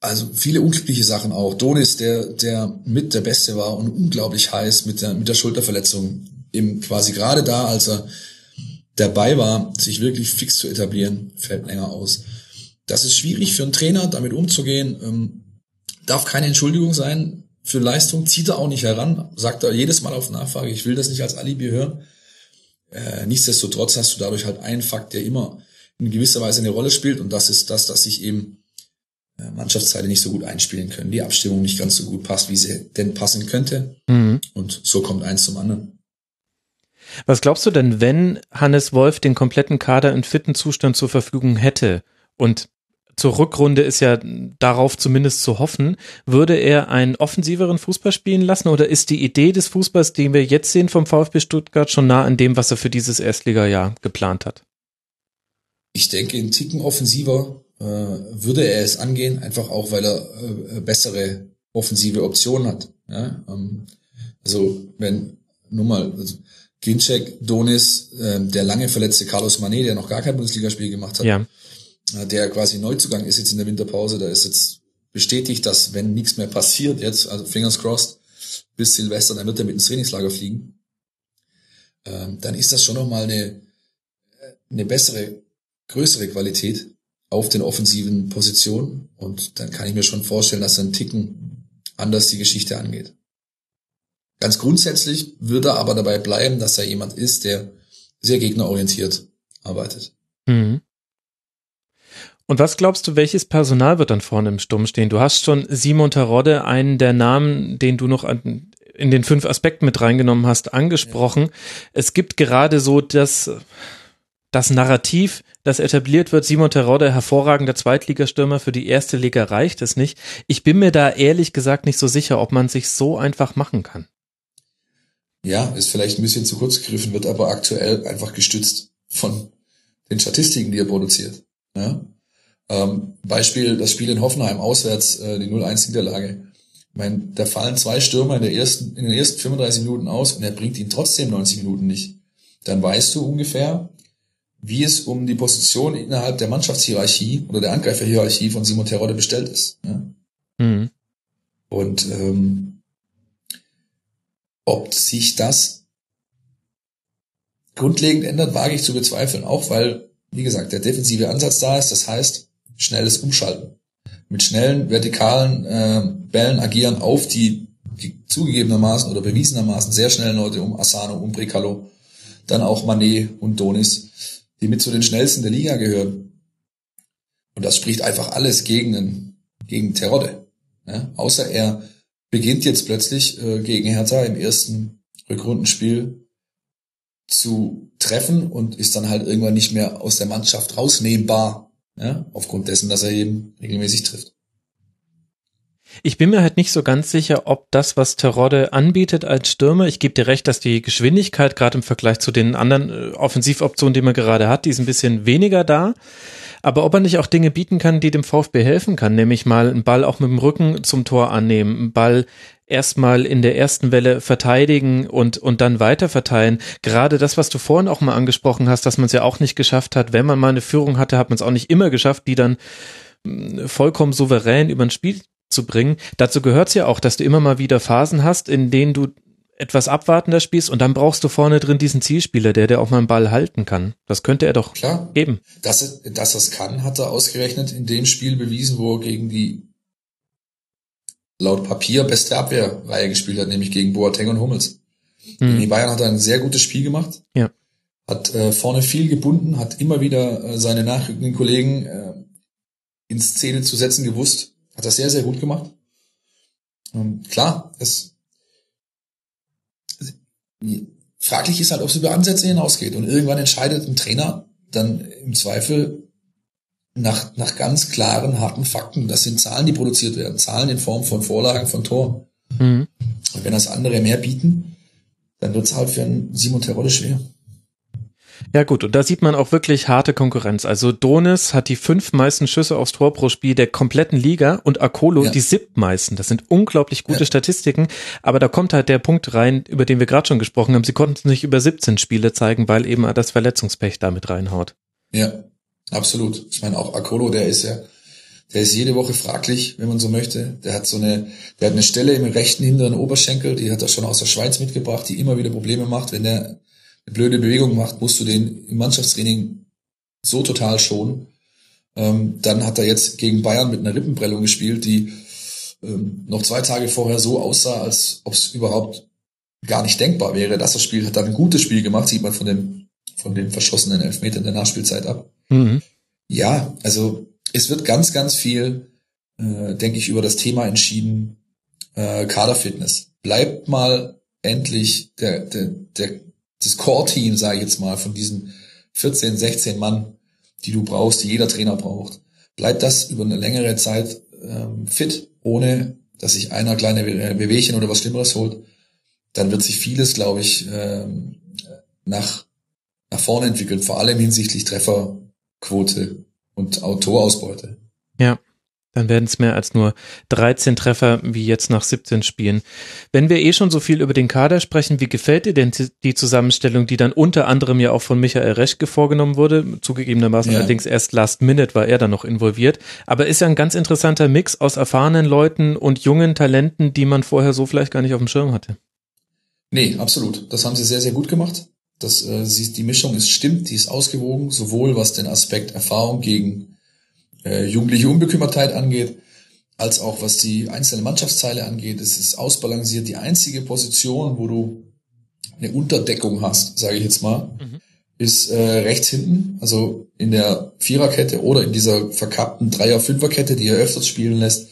also viele unglückliche Sachen auch. Donis, der, der mit der Beste war und unglaublich heiß mit der, mit der Schulterverletzung. Eben quasi gerade da, als er dabei war, sich wirklich fix zu etablieren, fällt länger aus. Das ist schwierig für einen Trainer, damit umzugehen. Ähm, darf keine Entschuldigung sein für Leistung, zieht er auch nicht heran, sagt er jedes Mal auf Nachfrage, ich will das nicht als Alibi hören. Äh, nichtsdestotrotz hast du dadurch halt einen Fakt, der immer in gewisser Weise eine Rolle spielt und das ist das, dass sich eben Mannschaftsteile nicht so gut einspielen können, die Abstimmung nicht ganz so gut passt, wie sie denn passen könnte. Mhm. Und so kommt eins zum anderen. Was glaubst du denn, wenn Hannes Wolf den kompletten Kader in fitten Zustand zur Verfügung hätte und zur Rückrunde ist ja darauf zumindest zu hoffen, würde er einen offensiveren Fußball spielen lassen oder ist die Idee des Fußballs, den wir jetzt sehen vom VfB Stuttgart, schon nah an dem, was er für dieses Erstligajahr geplant hat? Ich denke, ein Ticken offensiver äh, würde er es angehen, einfach auch, weil er äh, bessere offensive Optionen hat. Ja? Ähm, also wenn nur mal also Ginczek, Donis, äh, der lange verletzte Carlos Manet, der noch gar kein Bundesligaspiel gemacht hat, ja. äh, der quasi Neuzugang ist jetzt in der Winterpause, da ist jetzt bestätigt, dass wenn nichts mehr passiert jetzt, also fingers crossed, bis Silvester, dann wird er mit ins Trainingslager fliegen. Ähm, dann ist das schon nochmal eine, eine bessere, größere Qualität auf den offensiven Positionen. Und dann kann ich mir schon vorstellen, dass ein Ticken anders die Geschichte angeht. Ganz grundsätzlich würde er aber dabei bleiben, dass er jemand ist, der sehr gegnerorientiert arbeitet. Mhm. Und was glaubst du, welches Personal wird dann vorne im Sturm stehen? Du hast schon Simon Terodde, einen der Namen, den du noch an, in den fünf Aspekten mit reingenommen hast, angesprochen. Es gibt gerade so das, das Narrativ, das etabliert wird, Simon Terodde, hervorragender Zweitligastürmer für die erste Liga reicht es nicht. Ich bin mir da ehrlich gesagt nicht so sicher, ob man sich so einfach machen kann. Ja, ist vielleicht ein bisschen zu kurz gegriffen, wird aber aktuell einfach gestützt von den Statistiken, die er produziert. Ja? Ähm, Beispiel das Spiel in Hoffenheim auswärts, äh, die 0-1-Niederlage. Ich meine, da fallen zwei Stürmer in, der ersten, in den ersten 35 Minuten aus und er bringt ihn trotzdem 90 Minuten nicht. Dann weißt du ungefähr, wie es um die Position innerhalb der Mannschaftshierarchie oder der Angreiferhierarchie von Simon Terodde bestellt ist. Ja? Mhm. Und ähm, ob sich das grundlegend ändert, wage ich zu bezweifeln, auch weil, wie gesagt, der defensive Ansatz da ist. Das heißt, schnelles Umschalten. Mit schnellen vertikalen äh, Bällen agieren auf die, die zugegebenermaßen oder bewiesenermaßen sehr schnellen Leute um Asano, um Brekalo, dann auch Manet und Donis, die mit zu den schnellsten der Liga gehören. Und das spricht einfach alles gegen, einen, gegen Terodde. Ja? Außer er beginnt jetzt plötzlich äh, gegen Hertha im ersten Rückrundenspiel zu treffen und ist dann halt irgendwann nicht mehr aus der Mannschaft rausnehmbar ja, aufgrund dessen, dass er eben regelmäßig trifft. Ich bin mir halt nicht so ganz sicher, ob das, was Terodde anbietet als Stürmer, ich gebe dir recht, dass die Geschwindigkeit gerade im Vergleich zu den anderen äh, Offensivoptionen, die man gerade hat, die ist ein bisschen weniger da. Aber ob er nicht auch Dinge bieten kann, die dem VfB helfen kann, nämlich mal einen Ball auch mit dem Rücken zum Tor annehmen, einen Ball erstmal in der ersten Welle verteidigen und, und dann weiter verteilen. Gerade das, was du vorhin auch mal angesprochen hast, dass man es ja auch nicht geschafft hat, wenn man mal eine Führung hatte, hat man es auch nicht immer geschafft, die dann mm, vollkommen souverän über ein Spiel zu bringen. Dazu gehört es ja auch, dass du immer mal wieder Phasen hast, in denen du etwas abwartender spielst und dann brauchst du vorne drin diesen Zielspieler, der der auch mal einen Ball halten kann. Das könnte er doch Klar. geben. Dass er, dass er es kann, hat er ausgerechnet in dem Spiel bewiesen, wo er gegen die laut Papier beste Abwehrreihe gespielt hat, nämlich gegen Boateng und Hummels. Gegen die Bayern hat er ein sehr gutes Spiel gemacht. Ja. Hat äh, vorne viel gebunden, hat immer wieder äh, seine nachrückenden Kollegen äh, in Szene zu setzen gewusst. Hat das sehr, sehr gut gemacht. Ähm, klar, es fraglich ist halt, ob es über Ansätze hinausgeht. Und irgendwann entscheidet ein Trainer dann im Zweifel nach, nach ganz klaren, harten Fakten. Das sind Zahlen, die produziert werden. Zahlen in Form von Vorlagen, von Tor. Mhm. Und wenn das andere mehr bieten, dann wird es halt für einen Simon Terodde schwer. Ja gut, und da sieht man auch wirklich harte Konkurrenz. Also Donis hat die fünf meisten Schüsse aufs Tor pro Spiel der kompletten Liga und Akolo ja. die siebtmeisten. Das sind unglaublich gute ja. Statistiken, aber da kommt halt der Punkt rein, über den wir gerade schon gesprochen haben. Sie konnten es nicht über 17 Spiele zeigen, weil eben das Verletzungspech damit reinhaut. Ja, absolut. Ich meine auch Akolo, der ist ja der ist jede Woche fraglich, wenn man so möchte. Der hat so eine, der hat eine Stelle im rechten hinteren Oberschenkel, die hat er schon aus der Schweiz mitgebracht, die immer wieder Probleme macht, wenn der eine blöde Bewegung macht, musst du den im Mannschaftstraining so total schonen. Ähm, dann hat er jetzt gegen Bayern mit einer Rippenprellung gespielt, die ähm, noch zwei Tage vorher so aussah, als ob es überhaupt gar nicht denkbar wäre, dass er spielt. Hat dann ein gutes Spiel gemacht, sieht man von dem von dem verschossenen Elfmeter in der Nachspielzeit ab. Mhm. Ja, also es wird ganz, ganz viel, äh, denke ich, über das Thema entschieden. Äh, Kaderfitness. Bleibt mal endlich der, der, der das Core-Team, sage ich jetzt mal, von diesen 14, 16 Mann, die du brauchst, die jeder Trainer braucht, bleibt das über eine längere Zeit ähm, fit, ohne dass sich einer kleine Bewegchen oder was Schlimmeres holt, dann wird sich vieles, glaube ich, ähm, nach, nach vorne entwickeln, vor allem hinsichtlich Trefferquote und Autorausbeute. Ja. Dann werden es mehr als nur 13 Treffer wie jetzt nach 17 Spielen. Wenn wir eh schon so viel über den Kader sprechen, wie gefällt dir denn die Zusammenstellung, die dann unter anderem ja auch von Michael Reschke vorgenommen wurde? Zugegebenermaßen ja. allerdings erst last minute war er da noch involviert. Aber ist ja ein ganz interessanter Mix aus erfahrenen Leuten und jungen Talenten, die man vorher so vielleicht gar nicht auf dem Schirm hatte. Nee, absolut. Das haben sie sehr, sehr gut gemacht. Das, äh, sie, die Mischung ist stimmt, die ist ausgewogen, sowohl was den Aspekt Erfahrung gegen äh, jugendliche Unbekümmertheit angeht, als auch was die einzelnen Mannschaftsteile angeht. Es ist ausbalanciert. Die einzige Position, wo du eine Unterdeckung hast, sage ich jetzt mal, mhm. ist äh, rechts hinten, also in der Viererkette oder in dieser verkappten Dreier-Fünferkette, die er öfters spielen lässt,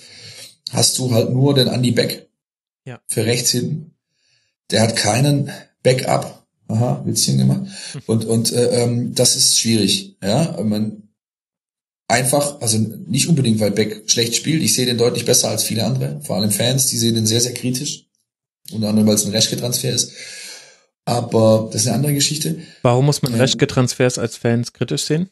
hast du halt nur den Andy Beck ja. für rechts hinten. der hat keinen Backup. Aha, Witzchen gemacht. Und, und äh, ähm, das ist schwierig. Ja, man einfach, also nicht unbedingt, weil Beck schlecht spielt. Ich sehe den deutlich besser als viele andere, vor allem Fans, die sehen den sehr, sehr kritisch. Unter anderem, weil es ein Reschke-Transfer ist. Aber das ist eine andere Geschichte. Warum muss man ähm, Reschke-Transfers als Fans kritisch sehen?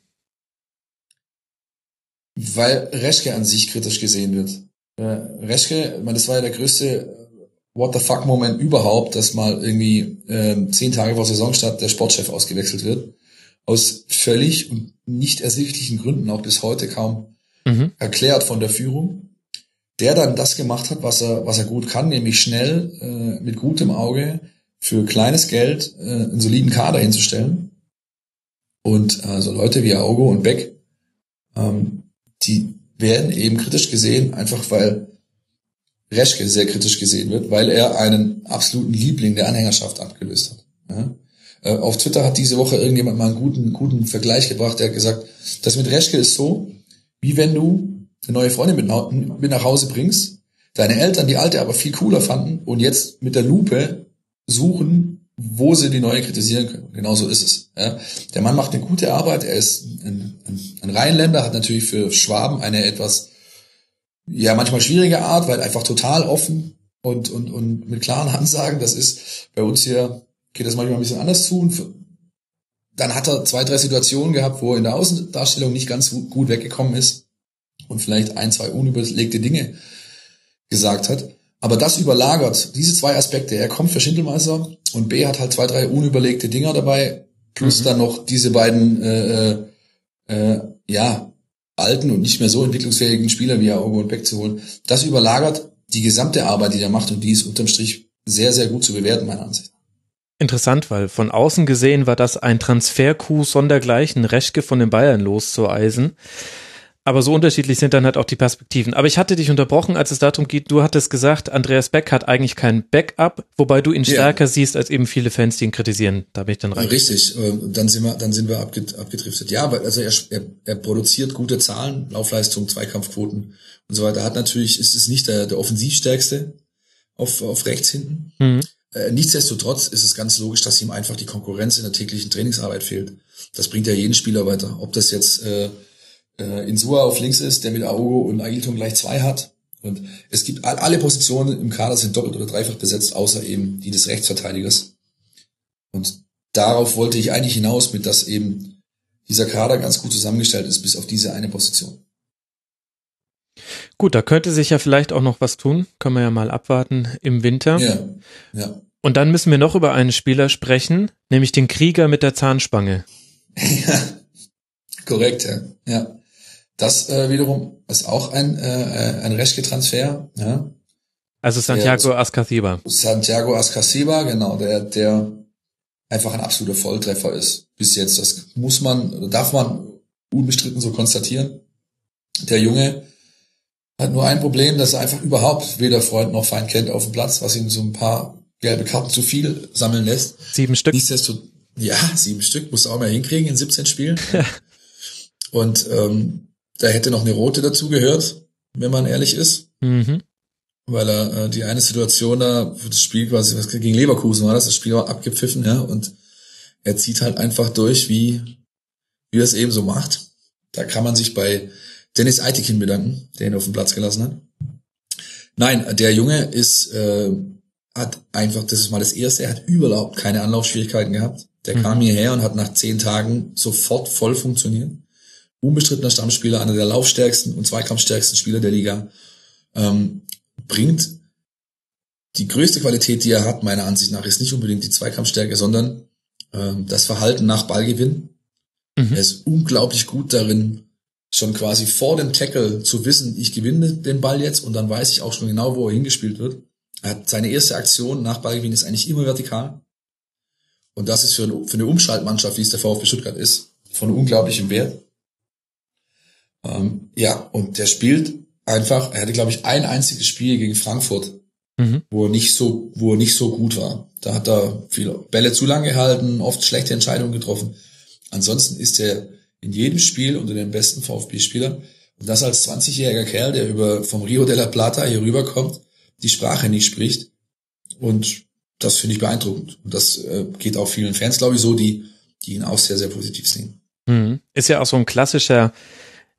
Weil Reschke an sich kritisch gesehen wird. Reschke, ich meine, das war ja der größte What the fuck Moment überhaupt, dass mal irgendwie äh, zehn Tage vor Saisonstart der Sportchef ausgewechselt wird. Aus völlig und nicht ersichtlichen Gründen auch bis heute kaum mhm. erklärt von der Führung. Der dann das gemacht hat, was er, was er gut kann, nämlich schnell, äh, mit gutem Auge, für kleines Geld äh, einen soliden Kader hinzustellen. Und also Leute wie Augo und Beck, ähm, die werden eben kritisch gesehen, einfach weil Reschke sehr kritisch gesehen wird, weil er einen absoluten Liebling der Anhängerschaft abgelöst hat. Ja? Äh, auf Twitter hat diese Woche irgendjemand mal einen guten, guten Vergleich gebracht, der hat gesagt, das mit Reschke ist so, wie wenn du eine neue Freundin mit, mit nach Hause bringst, deine Eltern die alte aber viel cooler fanden und jetzt mit der Lupe suchen, wo sie die neue kritisieren können. Genauso ist es. Ja. Der Mann macht eine gute Arbeit, er ist ein, ein, ein Rheinländer, hat natürlich für Schwaben eine etwas ja manchmal schwierige Art, weil einfach total offen und, und, und mit klaren Ansagen. Das ist bei uns hier geht das manchmal ein bisschen anders zu. Und dann hat er zwei, drei Situationen gehabt, wo er in der Außendarstellung nicht ganz gut weggekommen ist und vielleicht ein, zwei unüberlegte Dinge gesagt hat. Aber das überlagert diese zwei Aspekte. Er kommt für Schindelmeister und B hat halt zwei, drei unüberlegte Dinger dabei, plus mhm. dann noch diese beiden äh, äh, äh ja alten und nicht mehr so entwicklungsfähigen Spieler wie Augo und Beck zu holen. Das überlagert die gesamte Arbeit, die er macht und die ist unterm Strich sehr, sehr gut zu bewerten, meiner Ansicht. Interessant, weil von außen gesehen war das ein Transferkuh sondergleichen, Reschke von den Bayern loszueisen. Aber so unterschiedlich sind dann halt auch die Perspektiven. Aber ich hatte dich unterbrochen, als es darum geht, du hattest gesagt, Andreas Beck hat eigentlich kein Backup, wobei du ihn stärker ja. siehst als eben viele Fans, die ihn kritisieren. Da bin ich dann rein. Richtig, dann sind wir, dann sind wir abgedriftet. Ja, weil also er, er, er produziert gute Zahlen, Laufleistung, Zweikampfquoten und so weiter. Hat natürlich, ist es nicht der, der offensivstärkste auf, auf rechts hinten. Mhm. Äh, nichtsdestotrotz ist es ganz logisch, dass ihm einfach die Konkurrenz in der täglichen Trainingsarbeit fehlt. Das bringt ja jeden Spieler weiter. Ob das jetzt äh, äh, Insua auf links ist, der mit Aogo und Ailton gleich zwei hat. Und es gibt alle Positionen im Kader sind doppelt oder dreifach besetzt, außer eben die des Rechtsverteidigers. Und darauf wollte ich eigentlich hinaus, mit dass eben dieser Kader ganz gut zusammengestellt ist, bis auf diese eine Position. Gut, da könnte sich ja vielleicht auch noch was tun. Können wir ja mal abwarten im Winter. Ja, ja. Und dann müssen wir noch über einen Spieler sprechen, nämlich den Krieger mit der Zahnspange. ja, korrekt, ja. ja. Das äh, wiederum ist auch ein, äh, ein Reschke-Transfer. Ja. Also Santiago der, Ascasiba. Santiago Ascasiba, genau, der, der einfach ein absoluter Volltreffer ist bis jetzt. Das muss man, darf man unbestritten so konstatieren. Der Junge hat nur ein Problem, dass er einfach überhaupt weder Freund noch Feind kennt auf dem Platz, was ihm so ein paar gelbe Karten zu viel sammeln lässt. Sieben Stück. Nichtsdestotrotz, ja, sieben Stück musst du auch mal hinkriegen in 17 Spielen. Und ähm, da hätte noch eine rote dazu gehört, wenn man ehrlich ist. Mhm. Weil er äh, die eine Situation da, das Spiel quasi, was gegen Leverkusen war das, das Spiel war abgepfiffen, ja, und er zieht halt einfach durch, wie, wie er es eben so macht. Da kann man sich bei Dennis Eitekin bedanken, der ihn auf den Platz gelassen hat. Nein, der Junge ist, äh, hat einfach, das ist mal das erste, er hat überhaupt keine Anlaufschwierigkeiten gehabt. Der mhm. kam hierher und hat nach zehn Tagen sofort voll funktioniert. Unbestrittener Stammspieler, einer der laufstärksten und zweikampfstärksten Spieler der Liga. Ähm, bringt die größte Qualität, die er hat, meiner Ansicht nach, ist nicht unbedingt die Zweikampfstärke, sondern ähm, das Verhalten nach Ballgewinn. Mhm. Er ist unglaublich gut darin, schon quasi vor dem Tackle zu wissen, ich gewinne den Ball jetzt und dann weiß ich auch schon genau, wo er hingespielt wird. Er hat seine erste Aktion nach Ballgewinn ist eigentlich immer vertikal. Und das ist für eine, für eine Umschaltmannschaft, wie es der VfB Stuttgart ist, von unglaublichem Wert. Ähm, ja, und der spielt einfach, er hatte, glaube ich, ein einziges Spiel gegen Frankfurt, mhm. wo er nicht so, wo er nicht so gut war. Da hat er viele Bälle zu lang gehalten, oft schlechte Entscheidungen getroffen. Ansonsten ist er in jedem Spiel unter den besten VfB-Spielern. Und das als 20-jähriger Kerl, der über vom Rio de la Plata hier rüberkommt, die Sprache nicht spricht und das finde ich beeindruckend. Und das äh, geht auch vielen Fans, glaube ich, so, die, die ihn auch sehr, sehr positiv sehen. Mhm. Ist ja auch so ein klassischer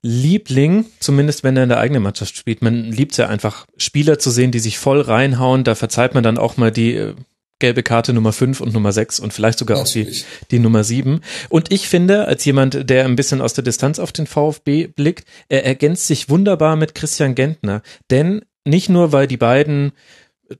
Liebling, zumindest wenn er in der eigenen Mannschaft spielt. Man liebt es ja einfach, Spieler zu sehen, die sich voll reinhauen. Da verzeiht man dann auch mal die äh, gelbe Karte Nummer 5 und Nummer 6 und vielleicht sogar Natürlich. auch die, die Nummer 7. Und ich finde, als jemand, der ein bisschen aus der Distanz auf den VfB blickt, er ergänzt sich wunderbar mit Christian Gentner. Denn nicht nur, weil die beiden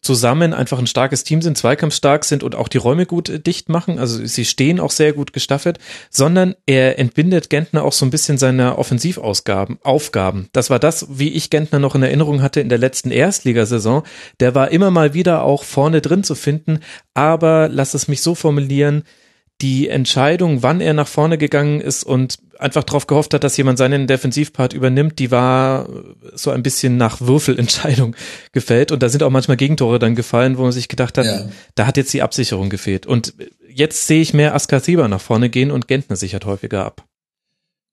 zusammen einfach ein starkes Team sind, zweikampfstark sind und auch die Räume gut äh, dicht machen. Also sie stehen auch sehr gut gestaffelt, sondern er entbindet Gentner auch so ein bisschen seiner Offensivausgaben, Aufgaben. Das war das, wie ich Gentner noch in Erinnerung hatte in der letzten Erstligasaison. Der war immer mal wieder auch vorne drin zu finden, aber lass es mich so formulieren, die Entscheidung, wann er nach vorne gegangen ist und einfach darauf gehofft hat, dass jemand seinen Defensivpart übernimmt, die war so ein bisschen nach Würfelentscheidung gefällt. Und da sind auch manchmal Gegentore dann gefallen, wo man sich gedacht hat, ja. da hat jetzt die Absicherung gefehlt. Und jetzt sehe ich mehr Askasiba nach vorne gehen und Gentner sichert häufiger ab.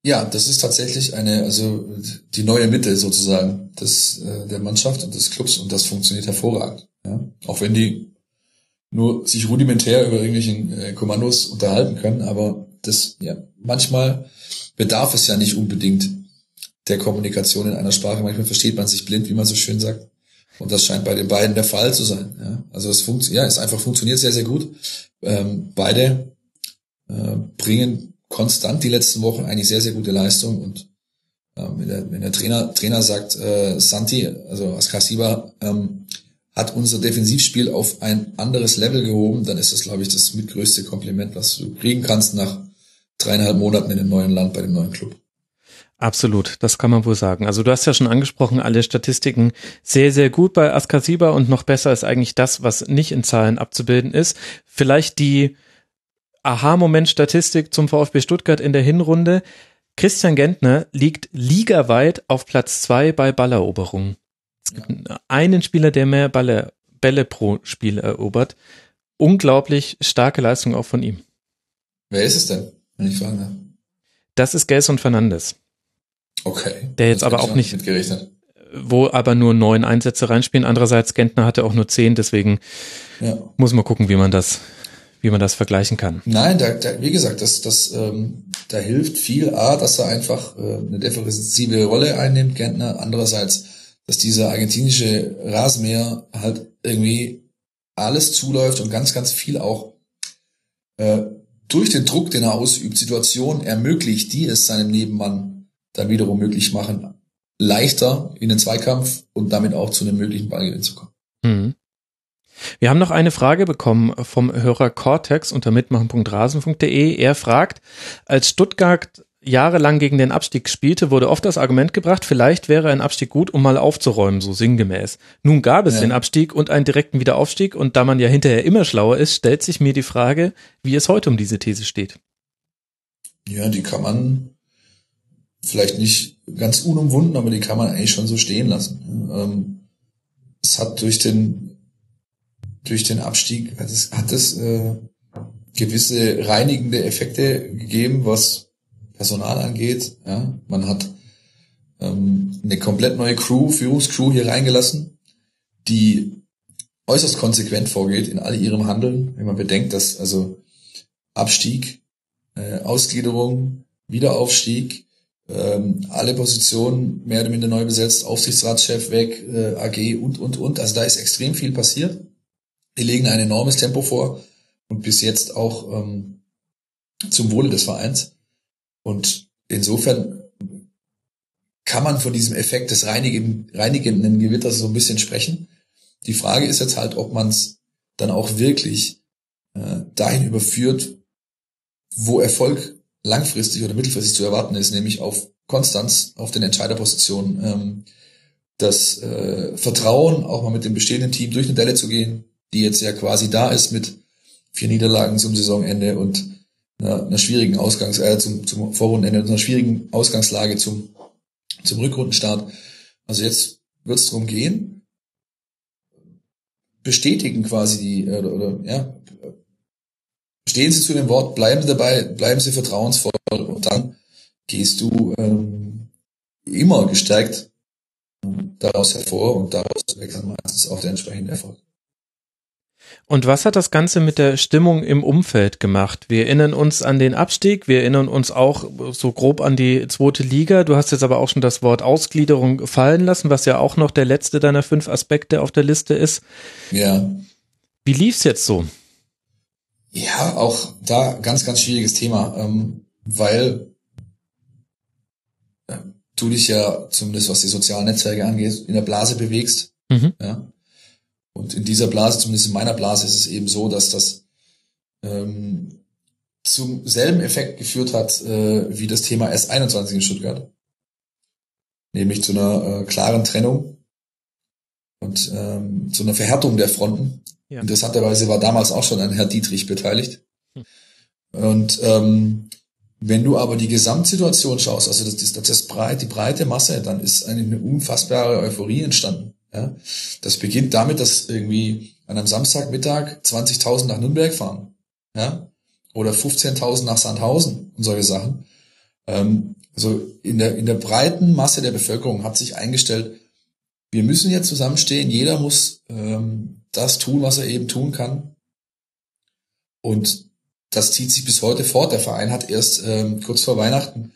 Ja, das ist tatsächlich eine, also die neue Mitte sozusagen des, äh, der Mannschaft und des Clubs und das funktioniert hervorragend. Ja? Auch wenn die nur sich rudimentär über irgendwelchen äh, Kommandos unterhalten können, aber das, ja, manchmal bedarf es ja nicht unbedingt der Kommunikation in einer Sprache. Manchmal versteht man sich blind, wie man so schön sagt. Und das scheint bei den beiden der Fall zu sein. Ja? Also es funktioniert, ja, es einfach funktioniert sehr, sehr gut. Ähm, beide äh, bringen konstant die letzten Wochen eigentlich sehr, sehr gute Leistung und ähm, wenn, der, wenn der Trainer, Trainer sagt, äh, Santi, also Askasiba, ähm, hat unser Defensivspiel auf ein anderes Level gehoben, dann ist das, glaube ich, das mitgrößte Kompliment, was du kriegen kannst nach dreieinhalb Monaten in dem neuen Land bei dem neuen Club. Absolut, das kann man wohl sagen. Also du hast ja schon angesprochen, alle Statistiken sehr, sehr gut bei Askasiba und noch besser ist eigentlich das, was nicht in Zahlen abzubilden ist. Vielleicht die Aha-Moment-Statistik zum VfB Stuttgart in der Hinrunde. Christian Gentner liegt ligaweit auf Platz zwei bei Balleroberungen. Es gibt ja. einen Spieler, der mehr Balle, Bälle pro Spiel erobert. Unglaublich starke Leistung auch von ihm. Wer ist es denn, wenn ich fragen darf? Das ist Gelson Fernandes. Okay. Der jetzt aber auch nicht, wo aber nur neun Einsätze reinspielen. Andererseits Gentner hatte auch nur zehn, deswegen ja. muss man gucken, wie man das, wie man das vergleichen kann. Nein, da, da, wie gesagt, das, das, ähm, da hilft viel A, dass er einfach äh, eine defensive Rolle einnimmt, Gentner. Andererseits dass dieser argentinische Rasenmäher halt irgendwie alles zuläuft und ganz, ganz viel auch äh, durch den Druck, den er ausübt, Situationen ermöglicht, die es seinem Nebenmann dann wiederum möglich machen, leichter in den Zweikampf und damit auch zu einem möglichen Ballgewinn zu kommen. Mhm. Wir haben noch eine Frage bekommen vom Hörer Cortex unter mitmachen.rasen.de. Er fragt, als Stuttgart jahrelang gegen den Abstieg spielte, wurde oft das Argument gebracht, vielleicht wäre ein Abstieg gut, um mal aufzuräumen, so sinngemäß. Nun gab es ja. den Abstieg und einen direkten Wiederaufstieg und da man ja hinterher immer schlauer ist, stellt sich mir die Frage, wie es heute um diese These steht. Ja, die kann man vielleicht nicht ganz unumwunden, aber die kann man eigentlich schon so stehen lassen. Ähm, es hat durch den durch den Abstieg hat es, hat es äh, gewisse reinigende Effekte gegeben, was Personal angeht. Ja, man hat ähm, eine komplett neue Crew, Führungscrew hier reingelassen, die äußerst konsequent vorgeht in all ihrem Handeln, wenn man bedenkt, dass also Abstieg, äh, Ausgliederung, Wiederaufstieg, ähm, alle Positionen mehr oder minder neu besetzt, Aufsichtsratschef weg, äh, AG und, und, und. Also da ist extrem viel passiert. Die legen ein enormes Tempo vor und bis jetzt auch ähm, zum Wohle des Vereins. Und insofern kann man von diesem Effekt des reinigen, reinigenden Gewitters so ein bisschen sprechen. Die Frage ist jetzt halt, ob man es dann auch wirklich äh, dahin überführt, wo Erfolg langfristig oder mittelfristig zu erwarten ist, nämlich auf Konstanz, auf den Entscheiderpositionen, ähm, das äh, Vertrauen, auch mal mit dem bestehenden Team durch eine Delle zu gehen, die jetzt ja quasi da ist mit vier Niederlagen zum Saisonende und einer, einer schwierigen Ausgangs, äh, zum, zum Vorrundenende, einer schwierigen Ausgangslage zum, zum Rückrundenstart. Also jetzt wird es darum gehen, bestätigen quasi die, äh, oder, ja, stehen Sie zu dem Wort, bleiben Sie dabei, bleiben Sie vertrauensvoll und dann gehst du ähm, immer gestärkt daraus hervor und daraus wächst dann meistens auch der entsprechende Erfolg. Und was hat das Ganze mit der Stimmung im Umfeld gemacht? Wir erinnern uns an den Abstieg, wir erinnern uns auch so grob an die zweite Liga. Du hast jetzt aber auch schon das Wort Ausgliederung fallen lassen, was ja auch noch der letzte deiner fünf Aspekte auf der Liste ist. Ja. Wie lief's jetzt so? Ja, auch da ganz, ganz schwieriges Thema, ähm, weil äh, du dich ja zumindest was die sozialen Netzwerke angeht, in der Blase bewegst. Mhm. Ja. Und in dieser Blase, zumindest in meiner Blase, ist es eben so, dass das ähm, zum selben Effekt geführt hat äh, wie das Thema S21 in Stuttgart. Nämlich zu einer äh, klaren Trennung und ähm, zu einer Verhärtung der Fronten. Ja. Interessanterweise war damals auch schon ein Herr Dietrich beteiligt. Und ähm, wenn du aber die Gesamtsituation schaust, also das, das, das breit, die breite Masse, dann ist eine unfassbare Euphorie entstanden. Ja? Das beginnt damit, dass irgendwie an einem Samstagmittag 20.000 nach Nürnberg fahren. Ja? Oder 15.000 nach Sandhausen und solche Sachen. Ähm, also in der, in der breiten Masse der Bevölkerung hat sich eingestellt, wir müssen jetzt zusammenstehen, jeder muss ähm, das tun, was er eben tun kann. Und das zieht sich bis heute fort. Der Verein hat erst ähm, kurz vor Weihnachten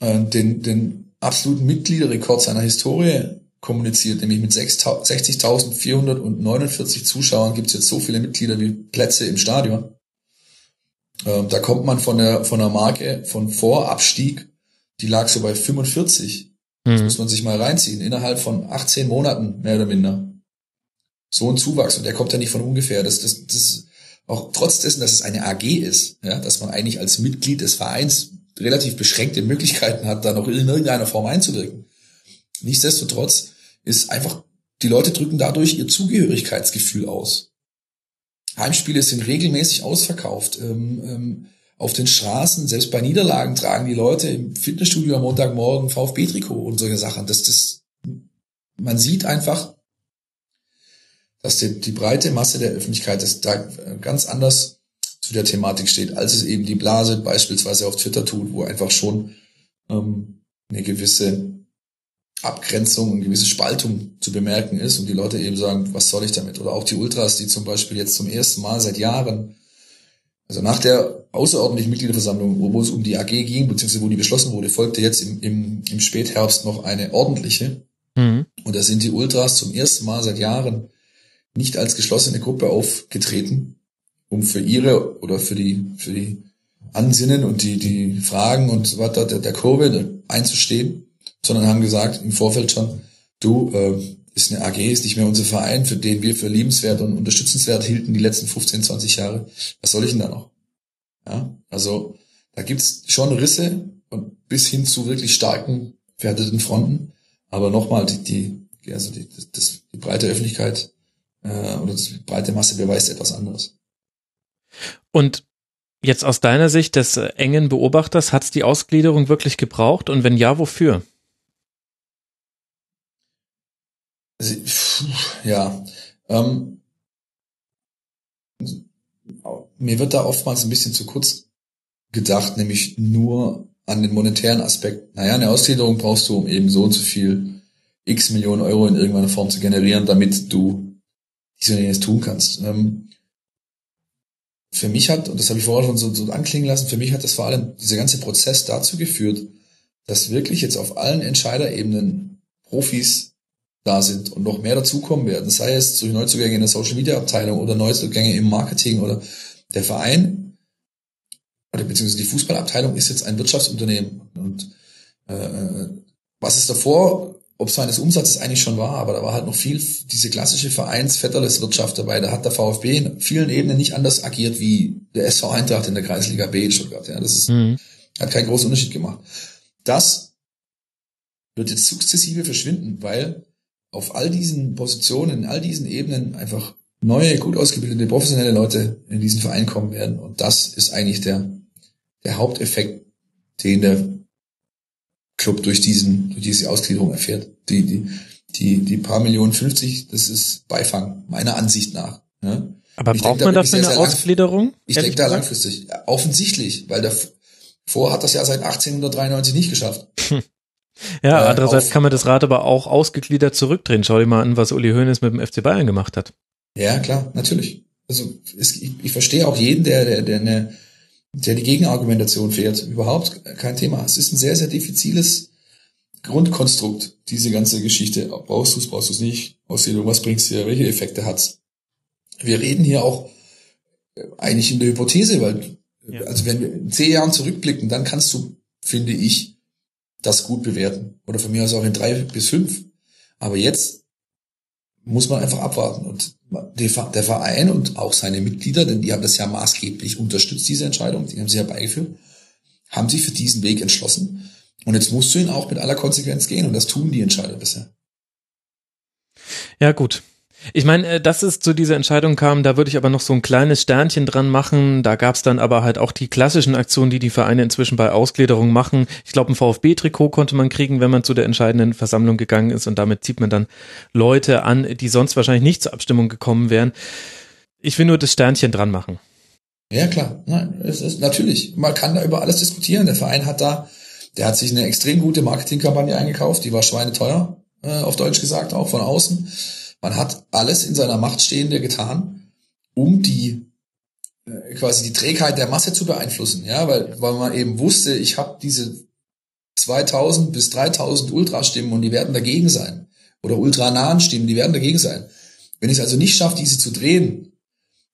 äh, den, den absoluten Mitgliederrekord seiner Historie kommuniziert, nämlich mit 60.449 Zuschauern gibt es jetzt so viele Mitglieder wie Plätze im Stadion. Ähm, da kommt man von der, von der Marke von Vorabstieg, die lag so bei 45. Das Mhm. muss man sich mal reinziehen. Innerhalb von 18 Monaten, mehr oder minder. So ein Zuwachs. Und der kommt ja nicht von ungefähr. Das, das, das, auch trotz dessen, dass es eine AG ist, ja, dass man eigentlich als Mitglied des Vereins relativ beschränkte Möglichkeiten hat, da noch in irgendeiner Form einzuwirken. Nichtsdestotrotz ist einfach, die Leute drücken dadurch ihr Zugehörigkeitsgefühl aus. Heimspiele sind regelmäßig ausverkauft. Ähm, ähm, auf den Straßen, selbst bei Niederlagen tragen die Leute im Fitnessstudio am Montagmorgen VfB-Trikot und solche Sachen. Das, das, man sieht einfach, dass die, die breite Masse der Öffentlichkeit das da äh, ganz anders zu der Thematik steht, als es eben die Blase beispielsweise auf Twitter tut, wo einfach schon ähm, eine gewisse Abgrenzung, eine gewisse Spaltung zu bemerken ist und die Leute eben sagen, was soll ich damit? Oder auch die Ultras, die zum Beispiel jetzt zum ersten Mal seit Jahren, also nach der außerordentlichen Mitgliederversammlung, wo es um die AG ging, beziehungsweise wo die beschlossen wurde, folgte jetzt im, im, im Spätherbst noch eine ordentliche. Mhm. Und da sind die Ultras zum ersten Mal seit Jahren nicht als geschlossene Gruppe aufgetreten, um für ihre oder für die, für die Ansinnen und die, die Fragen und so weiter der, der Kurve einzustehen, sondern haben gesagt im Vorfeld schon, du, äh, ist eine AG, ist nicht mehr unser Verein, für den wir für liebenswert und unterstützenswert hielten die letzten 15, 20 Jahre. Was soll ich denn da noch? Ja, also da gibt's schon Risse und bis hin zu wirklich starken, verhärteten Fronten. Aber nochmal, die, die, also die, das, die breite Öffentlichkeit äh, oder die breite Masse beweist etwas anderes. Und jetzt aus deiner Sicht des äh, engen Beobachters, hat's die Ausgliederung wirklich gebraucht? Und wenn ja, wofür? Also, pff, Ja, ähm, mir wird da oftmals ein bisschen zu kurz gedacht, nämlich nur an den monetären Aspekt. Naja, eine Ausgliederung brauchst du, um eben so und so viel x Millionen Euro in irgendeiner Form zu generieren, damit du dies und tun kannst. Ähm, für mich hat, und das habe ich vorher schon so, so anklingen lassen, für mich hat das vor allem dieser ganze Prozess dazu geführt, dass wirklich jetzt auf allen Entscheiderebenen Profis da sind und noch mehr dazukommen werden, sei es durch Neuzugänge in der Social Media Abteilung oder Neuzugänge im Marketing oder der Verein oder beziehungsweise die Fußballabteilung ist jetzt ein Wirtschaftsunternehmen und äh, was es davor, ob seines Umsatzes eigentlich schon war, aber da war halt noch viel diese klassische Vereins-Vetterles-Wirtschaft dabei. Da hat der VfB in vielen Ebenen nicht anders agiert wie der SV Eintracht in der Kreisliga B in Stuttgart. Ja, das ist, Mhm. hat keinen großen Unterschied gemacht. Das wird jetzt sukzessive verschwinden, weil auf all diesen Positionen, in all diesen Ebenen einfach neue, gut ausgebildete, professionelle Leute in diesen Verein kommen werden. Und das ist eigentlich der, der Haupteffekt, den der Club durch diesen, durch diese Ausgliederung erfährt. Die, die, die, die paar Millionen 50, das ist Beifang, meiner Ansicht nach. Ja? Aber Ich braucht denke, man dafür eine Ausgliederung? Ich denke da langfristig. Ja, offensichtlich, weil davor hat das ja seit 1893 nicht geschafft. Ja, äh, andererseits kann man das Rad aber auch ausgegliedert zurückdrehen. Schau dir mal an, was Uli Hoeneß mit dem FC Bayern gemacht hat. Ja, klar, natürlich. Also es, ich, ich verstehe auch jeden, der, der, der, eine, der die Gegenargumentation fährt. Überhaupt kein Thema. Es ist ein sehr, sehr diffiziles Grundkonstrukt, diese ganze Geschichte. Brauchst du es, brauchst du es nicht? Aussehen, was bringt's dir? Welche Effekte hat's? Wir reden hier auch äh, eigentlich in der Hypothese, weil, ja. also wenn wir in zehn Jahren zurückblicken, dann kannst du, finde ich, das gut bewerten. Oder von mir aus auch in drei bis fünf. Aber jetzt muss man einfach abwarten. Und der Verein und auch seine Mitglieder, denn die haben das ja maßgeblich unterstützt, diese Entscheidung, die haben sie herbeigeführt, haben sich für diesen Weg entschlossen. Und jetzt musst du ihn auch mit aller Konsequenz gehen. Und das tun die Entscheider bisher. Ja, gut. Ich meine, äh, dass es zu dieser Entscheidung kam, da würde ich aber noch so ein kleines Sternchen dran machen. Da gab es dann aber halt auch die klassischen Aktionen, die die Vereine inzwischen bei Ausgliederung machen. Ich glaube, ein VfB-Trikot konnte man kriegen, wenn man zu der entscheidenden Versammlung gegangen ist und damit zieht man dann Leute an, die sonst wahrscheinlich nicht zur Abstimmung gekommen wären. Ich will nur das Sternchen dran machen. Ja, klar. Nein, es ist natürlich. Man kann da über alles diskutieren. Der Verein hat da, der hat sich eine extrem gute Marketingkampagne eingekauft. Die war schweineteuer, äh, auf Deutsch gesagt, auch von außen man hat alles in seiner Macht Stehende getan, um die äh, quasi die Trägheit der Masse zu beeinflussen, ja, weil, weil man eben wusste, ich habe diese 2000 bis 3000 Ultrastimmen und die werden dagegen sein oder ultranahen Stimmen, die werden dagegen sein. Wenn ich es also nicht schaffe, diese zu drehen,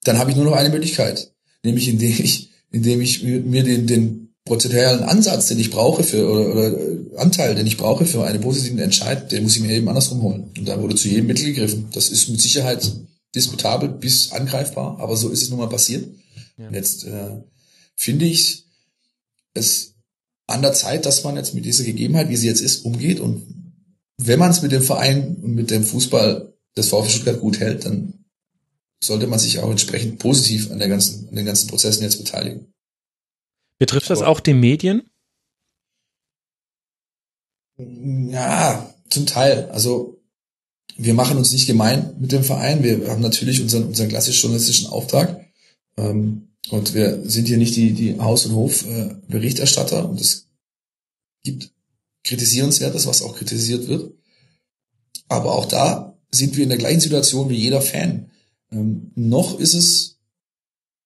dann habe ich nur noch eine Möglichkeit, nämlich indem ich, indem ich mir den, den prozentualen Ansatz, den ich brauche für oder, oder äh, Anteil, den ich brauche für einen positiven Entscheid, den muss ich mir eben andersrum holen. Und da wurde zu jedem Mittel gegriffen. Das ist mit Sicherheit diskutabel bis angreifbar, aber so ist es nun mal passiert. Ja. Und jetzt äh, finde ich es an der Zeit, dass man jetzt mit dieser Gegebenheit, wie sie jetzt ist, umgeht. Und wenn man es mit dem Verein und mit dem Fußball des VfB Stuttgart gut hält, dann sollte man sich auch entsprechend positiv an der ganzen, an den ganzen Prozessen jetzt beteiligen. Betrifft das auch die Medien? Ja, zum Teil. Also wir machen uns nicht gemein mit dem Verein. Wir haben natürlich unseren, unseren klassisch journalistischen Auftrag. Ähm, und wir sind hier nicht die, die Haus- und Hof-Berichterstatter. und es gibt Kritisierenswertes, was auch kritisiert wird. Aber auch da sind wir in der gleichen Situation wie jeder Fan. Ähm, noch ist es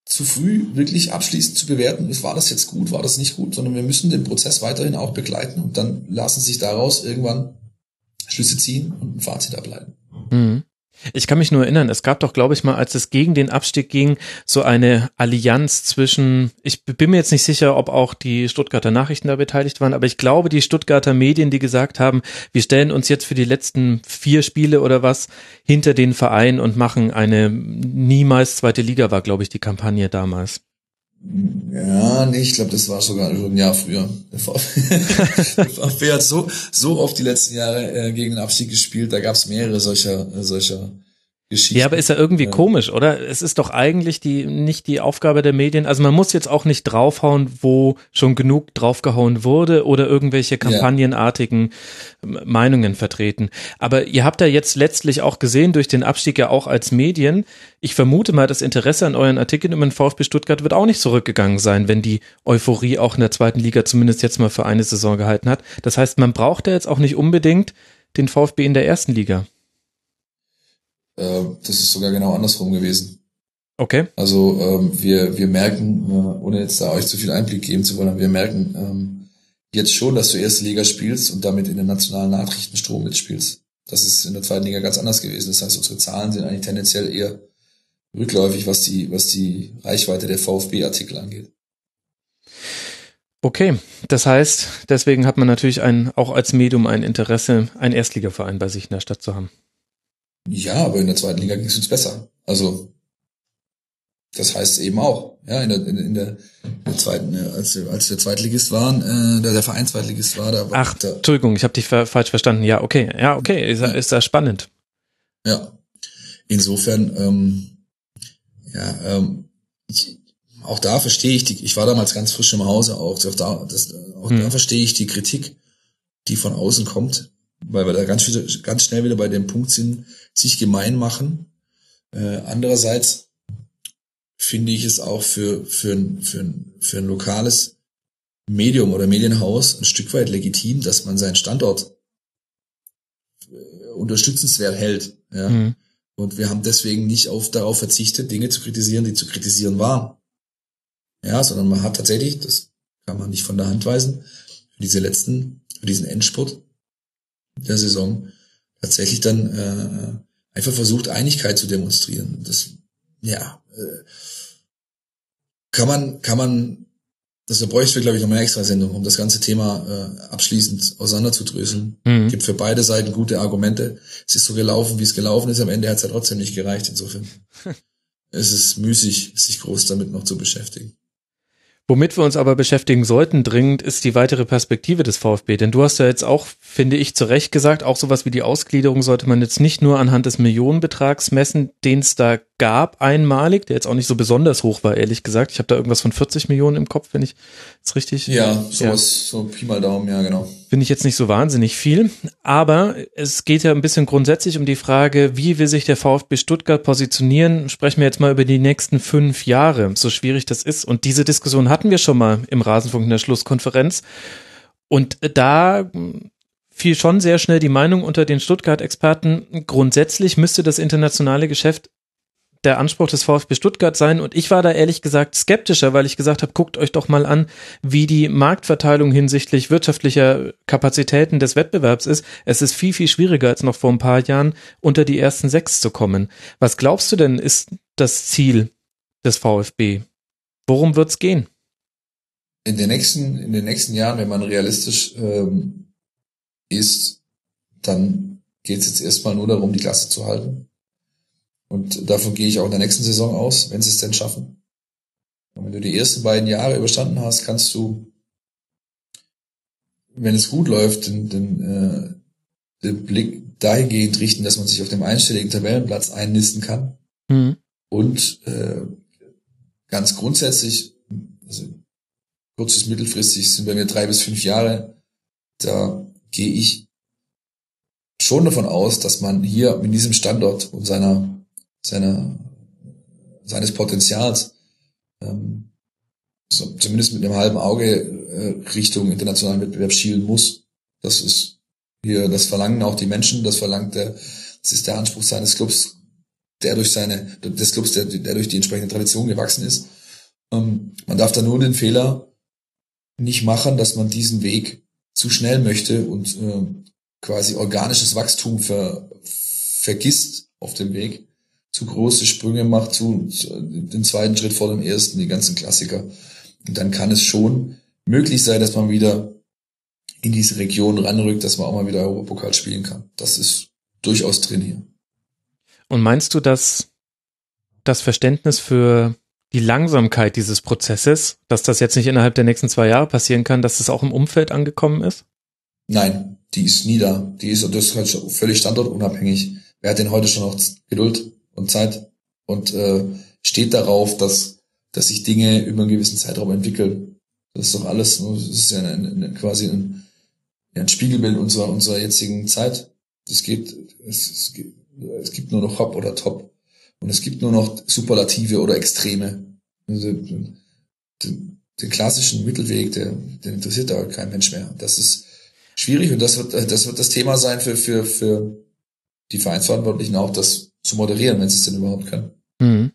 zu früh wirklich abschließend zu bewerten, war das jetzt gut, war das nicht gut, sondern wir müssen den Prozess weiterhin auch begleiten und dann lassen sich daraus irgendwann Schlüsse ziehen und ein Fazit ableiten. Mhm. Ich kann mich nur erinnern, es gab doch, glaube ich mal, als es gegen den Abstieg ging, so eine Allianz zwischen, ich bin mir jetzt nicht sicher, ob auch die Stuttgarter Nachrichten da beteiligt waren, aber ich glaube, die Stuttgarter Medien, die gesagt haben, wir stellen uns jetzt für die letzten vier Spiele oder was hinter den Verein und machen eine niemals zweite Liga, war, glaube ich, die Kampagne damals. Ja, nee, ich glaube, das war sogar schon ein Jahr früher. Der VfB, der VfB hat so, so oft die letzten Jahre äh, gegen den Abstieg gespielt, da gab es mehrere solcher, solcher Geschichten. Ja, aber ist ja irgendwie ja. komisch, oder? Es ist doch eigentlich die nicht die Aufgabe der Medien. Also man muss jetzt auch nicht draufhauen, wo schon genug draufgehauen wurde oder irgendwelche kampagnenartigen ja. Meinungen vertreten. Aber ihr habt ja jetzt letztlich auch gesehen durch den Abstieg ja auch als Medien. Ich vermute mal, das Interesse an euren Artikeln im VfB Stuttgart wird auch nicht zurückgegangen sein, wenn die Euphorie auch in der zweiten Liga zumindest jetzt mal für eine Saison gehalten hat. Das heißt, man braucht ja jetzt auch nicht unbedingt den VfB in der ersten Liga. Äh, das ist sogar genau andersrum gewesen. Okay. Also ähm, wir, wir merken, äh, ohne jetzt da euch zu viel Einblick geben zu wollen, wir merken ähm, jetzt schon, dass du erste Liga spielst und damit in den nationalen Nachrichtenstrom mitspielst. Das ist in der zweiten Liga ganz anders gewesen. Das heißt, unsere Zahlen sind eigentlich tendenziell eher rückläufig, was die, was die Reichweite der VfB-Artikel angeht. Okay, das heißt, deswegen hat man natürlich ein, auch als Medium ein Interesse, einen Erstligaverein bei sich in der Stadt zu haben. Ja, aber in der zweiten Liga ging es uns besser. Also das heißt eben auch, ja, in der, in, in der, in der zweiten, als, als der Zweitligist waren, äh, der, der Verein Zweitligist war, da Ach, da, Entschuldigung, ich habe dich falsch verstanden. Ja, okay, ja, okay, ist, ist das spannend. Ja, insofern, ähm, ja, ähm, ich, auch da verstehe ich die, ich war damals ganz frisch im Hause auch, auch da, das, auch hm. da verstehe ich die Kritik, die von außen kommt weil wir da ganz, ganz schnell wieder bei dem Punkt sind, sich gemein machen. Äh, andererseits finde ich es auch für, für, ein, für, ein, für ein lokales Medium oder Medienhaus ein Stück weit legitim, dass man seinen Standort äh, unterstützenswert hält. Ja? Mhm. Und wir haben deswegen nicht auf, darauf verzichtet, Dinge zu kritisieren, die zu kritisieren waren. Ja, sondern man hat tatsächlich, das kann man nicht von der Hand weisen, für diese letzten, für diesen Endspurt der Saison tatsächlich dann äh, einfach versucht, Einigkeit zu demonstrieren. Das, ja, äh, kann man, kann man, das bräuchte wir, glaube ich, noch eine extra Sendung, um das ganze Thema äh, abschließend auseinanderzudröseln. Mhm. Gibt für beide Seiten gute Argumente. Es ist so gelaufen, wie es gelaufen ist. Am Ende hat es ja trotzdem nicht gereicht. Insofern es ist müßig, sich groß damit noch zu beschäftigen. Womit wir uns aber beschäftigen sollten dringend, ist die weitere Perspektive des VfB. Denn du hast ja jetzt auch, finde ich, zu Recht gesagt, auch sowas wie die Ausgliederung sollte man jetzt nicht nur anhand des Millionenbetrags messen, den es da gab, einmalig, der jetzt auch nicht so besonders hoch war, ehrlich gesagt. Ich habe da irgendwas von 40 Millionen im Kopf, wenn ich es richtig. Ja, sowas, ja. so Pi mal Daumen, ja, genau. Finde ich jetzt nicht so wahnsinnig viel. Aber es geht ja ein bisschen grundsätzlich um die Frage, wie will sich der VfB Stuttgart positionieren? Sprechen wir jetzt mal über die nächsten fünf Jahre, so schwierig das ist. Und diese Diskussion hatten wir schon mal im Rasenfunk in der Schlusskonferenz. Und da fiel schon sehr schnell die Meinung unter den Stuttgart-Experten, grundsätzlich müsste das internationale Geschäft der Anspruch des VfB Stuttgart sein. Und ich war da ehrlich gesagt skeptischer, weil ich gesagt habe, guckt euch doch mal an, wie die Marktverteilung hinsichtlich wirtschaftlicher Kapazitäten des Wettbewerbs ist. Es ist viel, viel schwieriger als noch vor ein paar Jahren, unter die ersten sechs zu kommen. Was glaubst du denn, ist das Ziel des VfB? Worum wird's gehen? In den nächsten, in den nächsten Jahren, wenn man realistisch ähm, ist, dann geht es jetzt erstmal nur darum, die Klasse zu halten. Und davon gehe ich auch in der nächsten Saison aus, wenn sie es denn schaffen. Und wenn du die ersten beiden Jahre überstanden hast, kannst du, wenn es gut läuft, den, den, äh, den Blick dahingehend richten, dass man sich auf dem einstelligen Tabellenplatz einnisten kann. Mhm. Und äh, ganz grundsätzlich, also kurzes, mittelfristig sind bei mir drei bis fünf Jahre, da gehe ich schon davon aus, dass man hier mit diesem Standort und seiner seiner, seines Potenzials, ähm, so, zumindest mit einem halben Auge äh, Richtung internationalen Wettbewerb schielen muss. Das ist hier, das verlangen auch die Menschen, das verlangt der, das ist der Anspruch seines Clubs, der durch seine, des Clubs, der, der durch die entsprechende Tradition gewachsen ist. Ähm, man darf da nur den Fehler nicht machen, dass man diesen Weg zu schnell möchte und äh, quasi organisches Wachstum ver, vergisst auf dem Weg zu große Sprünge macht, zu, zu den zweiten Schritt vor dem ersten, die ganzen Klassiker. Und dann kann es schon möglich sein, dass man wieder in diese Region ranrückt, dass man auch mal wieder Europapokal spielen kann. Das ist durchaus drin hier. Und meinst du, dass das Verständnis für die Langsamkeit dieses Prozesses, dass das jetzt nicht innerhalb der nächsten zwei Jahre passieren kann, dass das auch im Umfeld angekommen ist? Nein, die ist nie da. Die ist, das ist halt völlig standortunabhängig. Wer hat denn heute schon noch Geduld? Und Zeit und äh, steht darauf, dass, dass sich Dinge über einen gewissen Zeitraum entwickeln. Das ist doch alles, das ist ja ein, ein, quasi ein, ein Spiegelbild unserer, unserer jetzigen Zeit. Es geht, es, es, gibt, es gibt nur noch Hop oder Top. Und es gibt nur noch Superlative oder Extreme. Also, den, den klassischen Mittelweg, der, den interessiert da kein Mensch mehr. Das ist schwierig und das wird, das wird das Thema sein für, für, für die Vereinsverantwortlichen auch, das zu moderieren, wenn sie es denn überhaupt können. Mhm.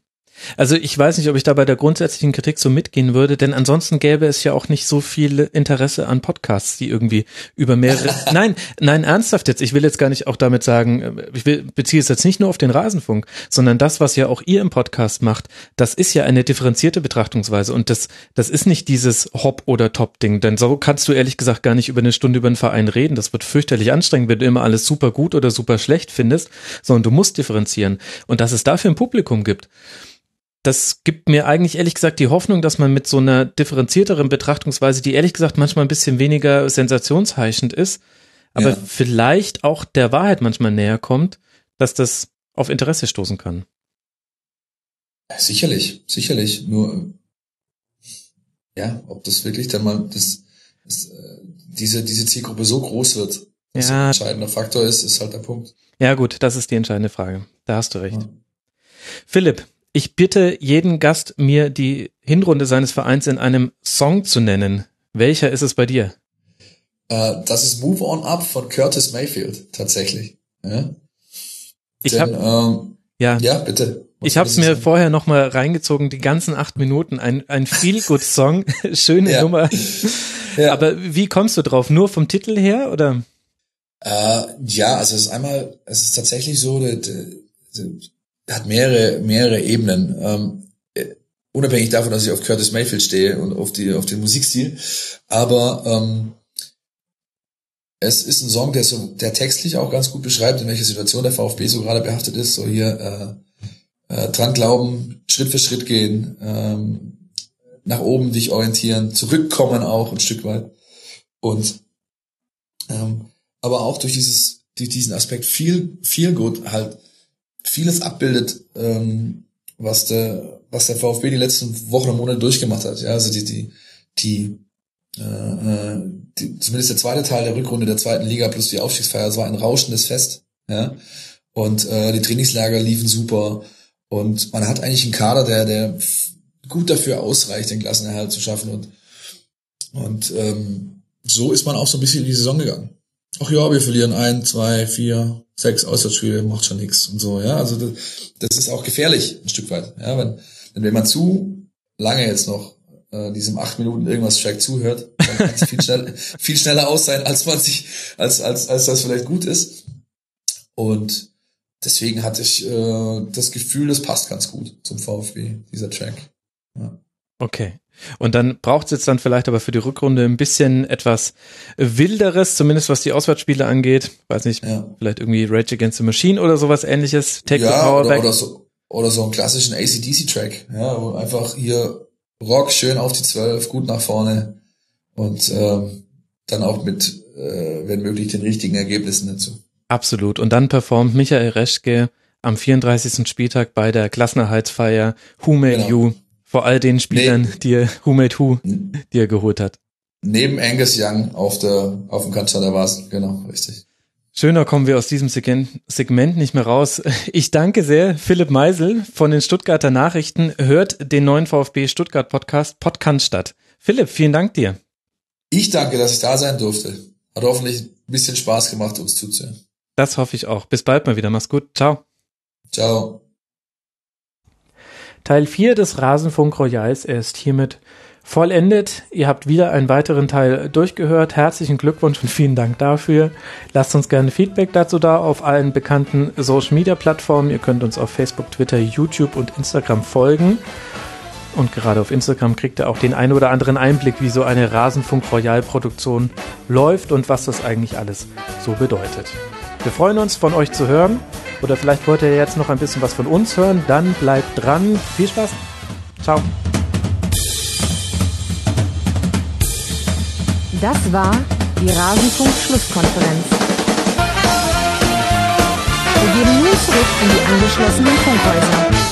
Also ich weiß nicht, ob ich da bei der grundsätzlichen Kritik so mitgehen würde, denn ansonsten gäbe es ja auch nicht so viel Interesse an Podcasts, die irgendwie über mehrere. nein, nein, ernsthaft jetzt. Ich will jetzt gar nicht auch damit sagen, ich will, beziehe es jetzt nicht nur auf den Rasenfunk, sondern das, was ja auch ihr im Podcast macht, das ist ja eine differenzierte Betrachtungsweise und das, das ist nicht dieses Hop- oder Top-Ding, denn so kannst du ehrlich gesagt gar nicht über eine Stunde über einen Verein reden. Das wird fürchterlich anstrengend, wenn du immer alles super gut oder super schlecht findest, sondern du musst differenzieren und dass es dafür ein Publikum gibt das gibt mir eigentlich ehrlich gesagt die Hoffnung, dass man mit so einer differenzierteren Betrachtungsweise, die ehrlich gesagt manchmal ein bisschen weniger sensationsheischend ist, aber ja. vielleicht auch der Wahrheit manchmal näher kommt, dass das auf Interesse stoßen kann. Sicherlich, sicherlich. Nur, ja, ob das wirklich dann mal das, das äh, diese, diese Zielgruppe so groß wird, dass ja. ein entscheidender Faktor ist, ist halt der Punkt. Ja, gut, das ist die entscheidende Frage. Da hast du recht. Ja. Philipp, ich bitte jeden Gast, mir die Hinrunde seines Vereins in einem Song zu nennen. Welcher ist es bei dir? Uh, das ist Move On Up von Curtis Mayfield, tatsächlich. Ja? Ich habe ähm, Ja. Ja, bitte. Was Ich habe es mir sagen? vorher noch mal reingezogen, die ganzen acht Minuten, ein, ein Feel-Good-Song, schöne Ja. Nummer. Ja. Aber wie kommst du drauf? Nur vom Titel her oder? Äh, ja, also es ist einmal, es ist tatsächlich so, der, der hat mehrere, mehrere Ebenen. Ähm, äh, unabhängig davon, dass ich auf Curtis Mayfield stehe und auf die, auf den Musikstil. Aber ähm, es ist ein Song, der so, der textlich auch ganz gut beschreibt, in welcher Situation der VfB so gerade behaftet ist. So hier äh, äh, dran glauben, Schritt für Schritt gehen, ähm, nach oben dich orientieren, zurückkommen auch ein Stück weit. Und ähm, aber auch durch dieses, diesen Aspekt viel, viel gut halt vieles abbildet, ähm, was der, was der VfB die letzten Wochen und Monate durchgemacht hat. Ja, also die, die, die, äh, äh, die, zumindest der zweite Teil der Rückrunde der zweiten Liga plus die Aufstiegsfeier, es war ein rauschendes Fest. Ja, und äh, die Trainingslager liefen super und man hat eigentlich einen Kader, der, der gut dafür ausreicht, den Klassenerhalt zu schaffen und und ähm, so ist man auch so ein bisschen in die Saison gegangen. Ach ja, wir verlieren ein, zwei, vier, sechs Auswärtsspiele, macht schon nichts und so, ja. Also das, das ist auch gefährlich, ein Stück weit. Ja, wenn, denn wenn man zu lange jetzt noch äh, diesem acht Minuten irgendwas Track zuhört, dann kann es viel, schnell, viel schneller aus sein, als man sich, als, als, als das vielleicht gut ist. Und deswegen hatte ich äh, das Gefühl, das passt ganz gut zum VfB, dieser Track. Ja. Okay. Und dann braucht es jetzt dann vielleicht aber für die Rückrunde ein bisschen etwas Wilderes, zumindest was die Auswärtsspiele angeht. Weiß nicht, Ja. vielleicht irgendwie Rage Against the Machine oder sowas ähnliches. Take the ja, Power oder, Back. oder so oder so einen klassischen ACDC-Track, ja, wo einfach hier Rock schön auf die Zwölf, gut nach vorne und ähm, dann auch mit, äh, wenn möglich, den richtigen Ergebnissen dazu. Absolut. Und dann performt Michael Reschke am 34. Spieltag bei der Klassenerhaltsfeier Who Made Genau. You vor all den Spielern, die er, Who Made Who, die er geholt hat. Neben Angus Young auf der auf dem Cannstatter Vase, genau, richtig. Schöner kommen wir aus diesem Segment, Segment nicht mehr raus. Ich danke sehr, Philipp Meisel von den Stuttgarter Nachrichten. Hört den neuen VfB Stuttgart Podcast Podcast statt. Philipp, vielen Dank dir. Ich danke, dass ich da sein durfte. Hat hoffentlich ein bisschen Spaß gemacht, uns zuzuhören. Das hoffe ich auch. Bis bald mal wieder. Mach's gut. Ciao. Ciao. Teil 4 des Rasenfunk Royals ist hiermit vollendet. Ihr habt wieder einen weiteren Teil durchgehört. Herzlichen Glückwunsch und vielen Dank dafür. Lasst uns gerne Feedback dazu da auf allen bekannten Social Media Plattformen. Ihr könnt uns auf Facebook, Twitter, YouTube und Instagram folgen. Und gerade auf Instagram kriegt ihr auch den einen oder anderen Einblick, wie so eine Rasenfunk Royal Produktion läuft und was das eigentlich alles so bedeutet. Wir freuen uns, von euch zu hören. Oder vielleicht wollt ihr jetzt noch ein bisschen was von uns hören. Dann bleibt dran. Viel Spaß. Ciao. Das war die Rasenfunk-Schlusskonferenz. Wir gehen nun zurück in die angeschlossenen Funkhäuser.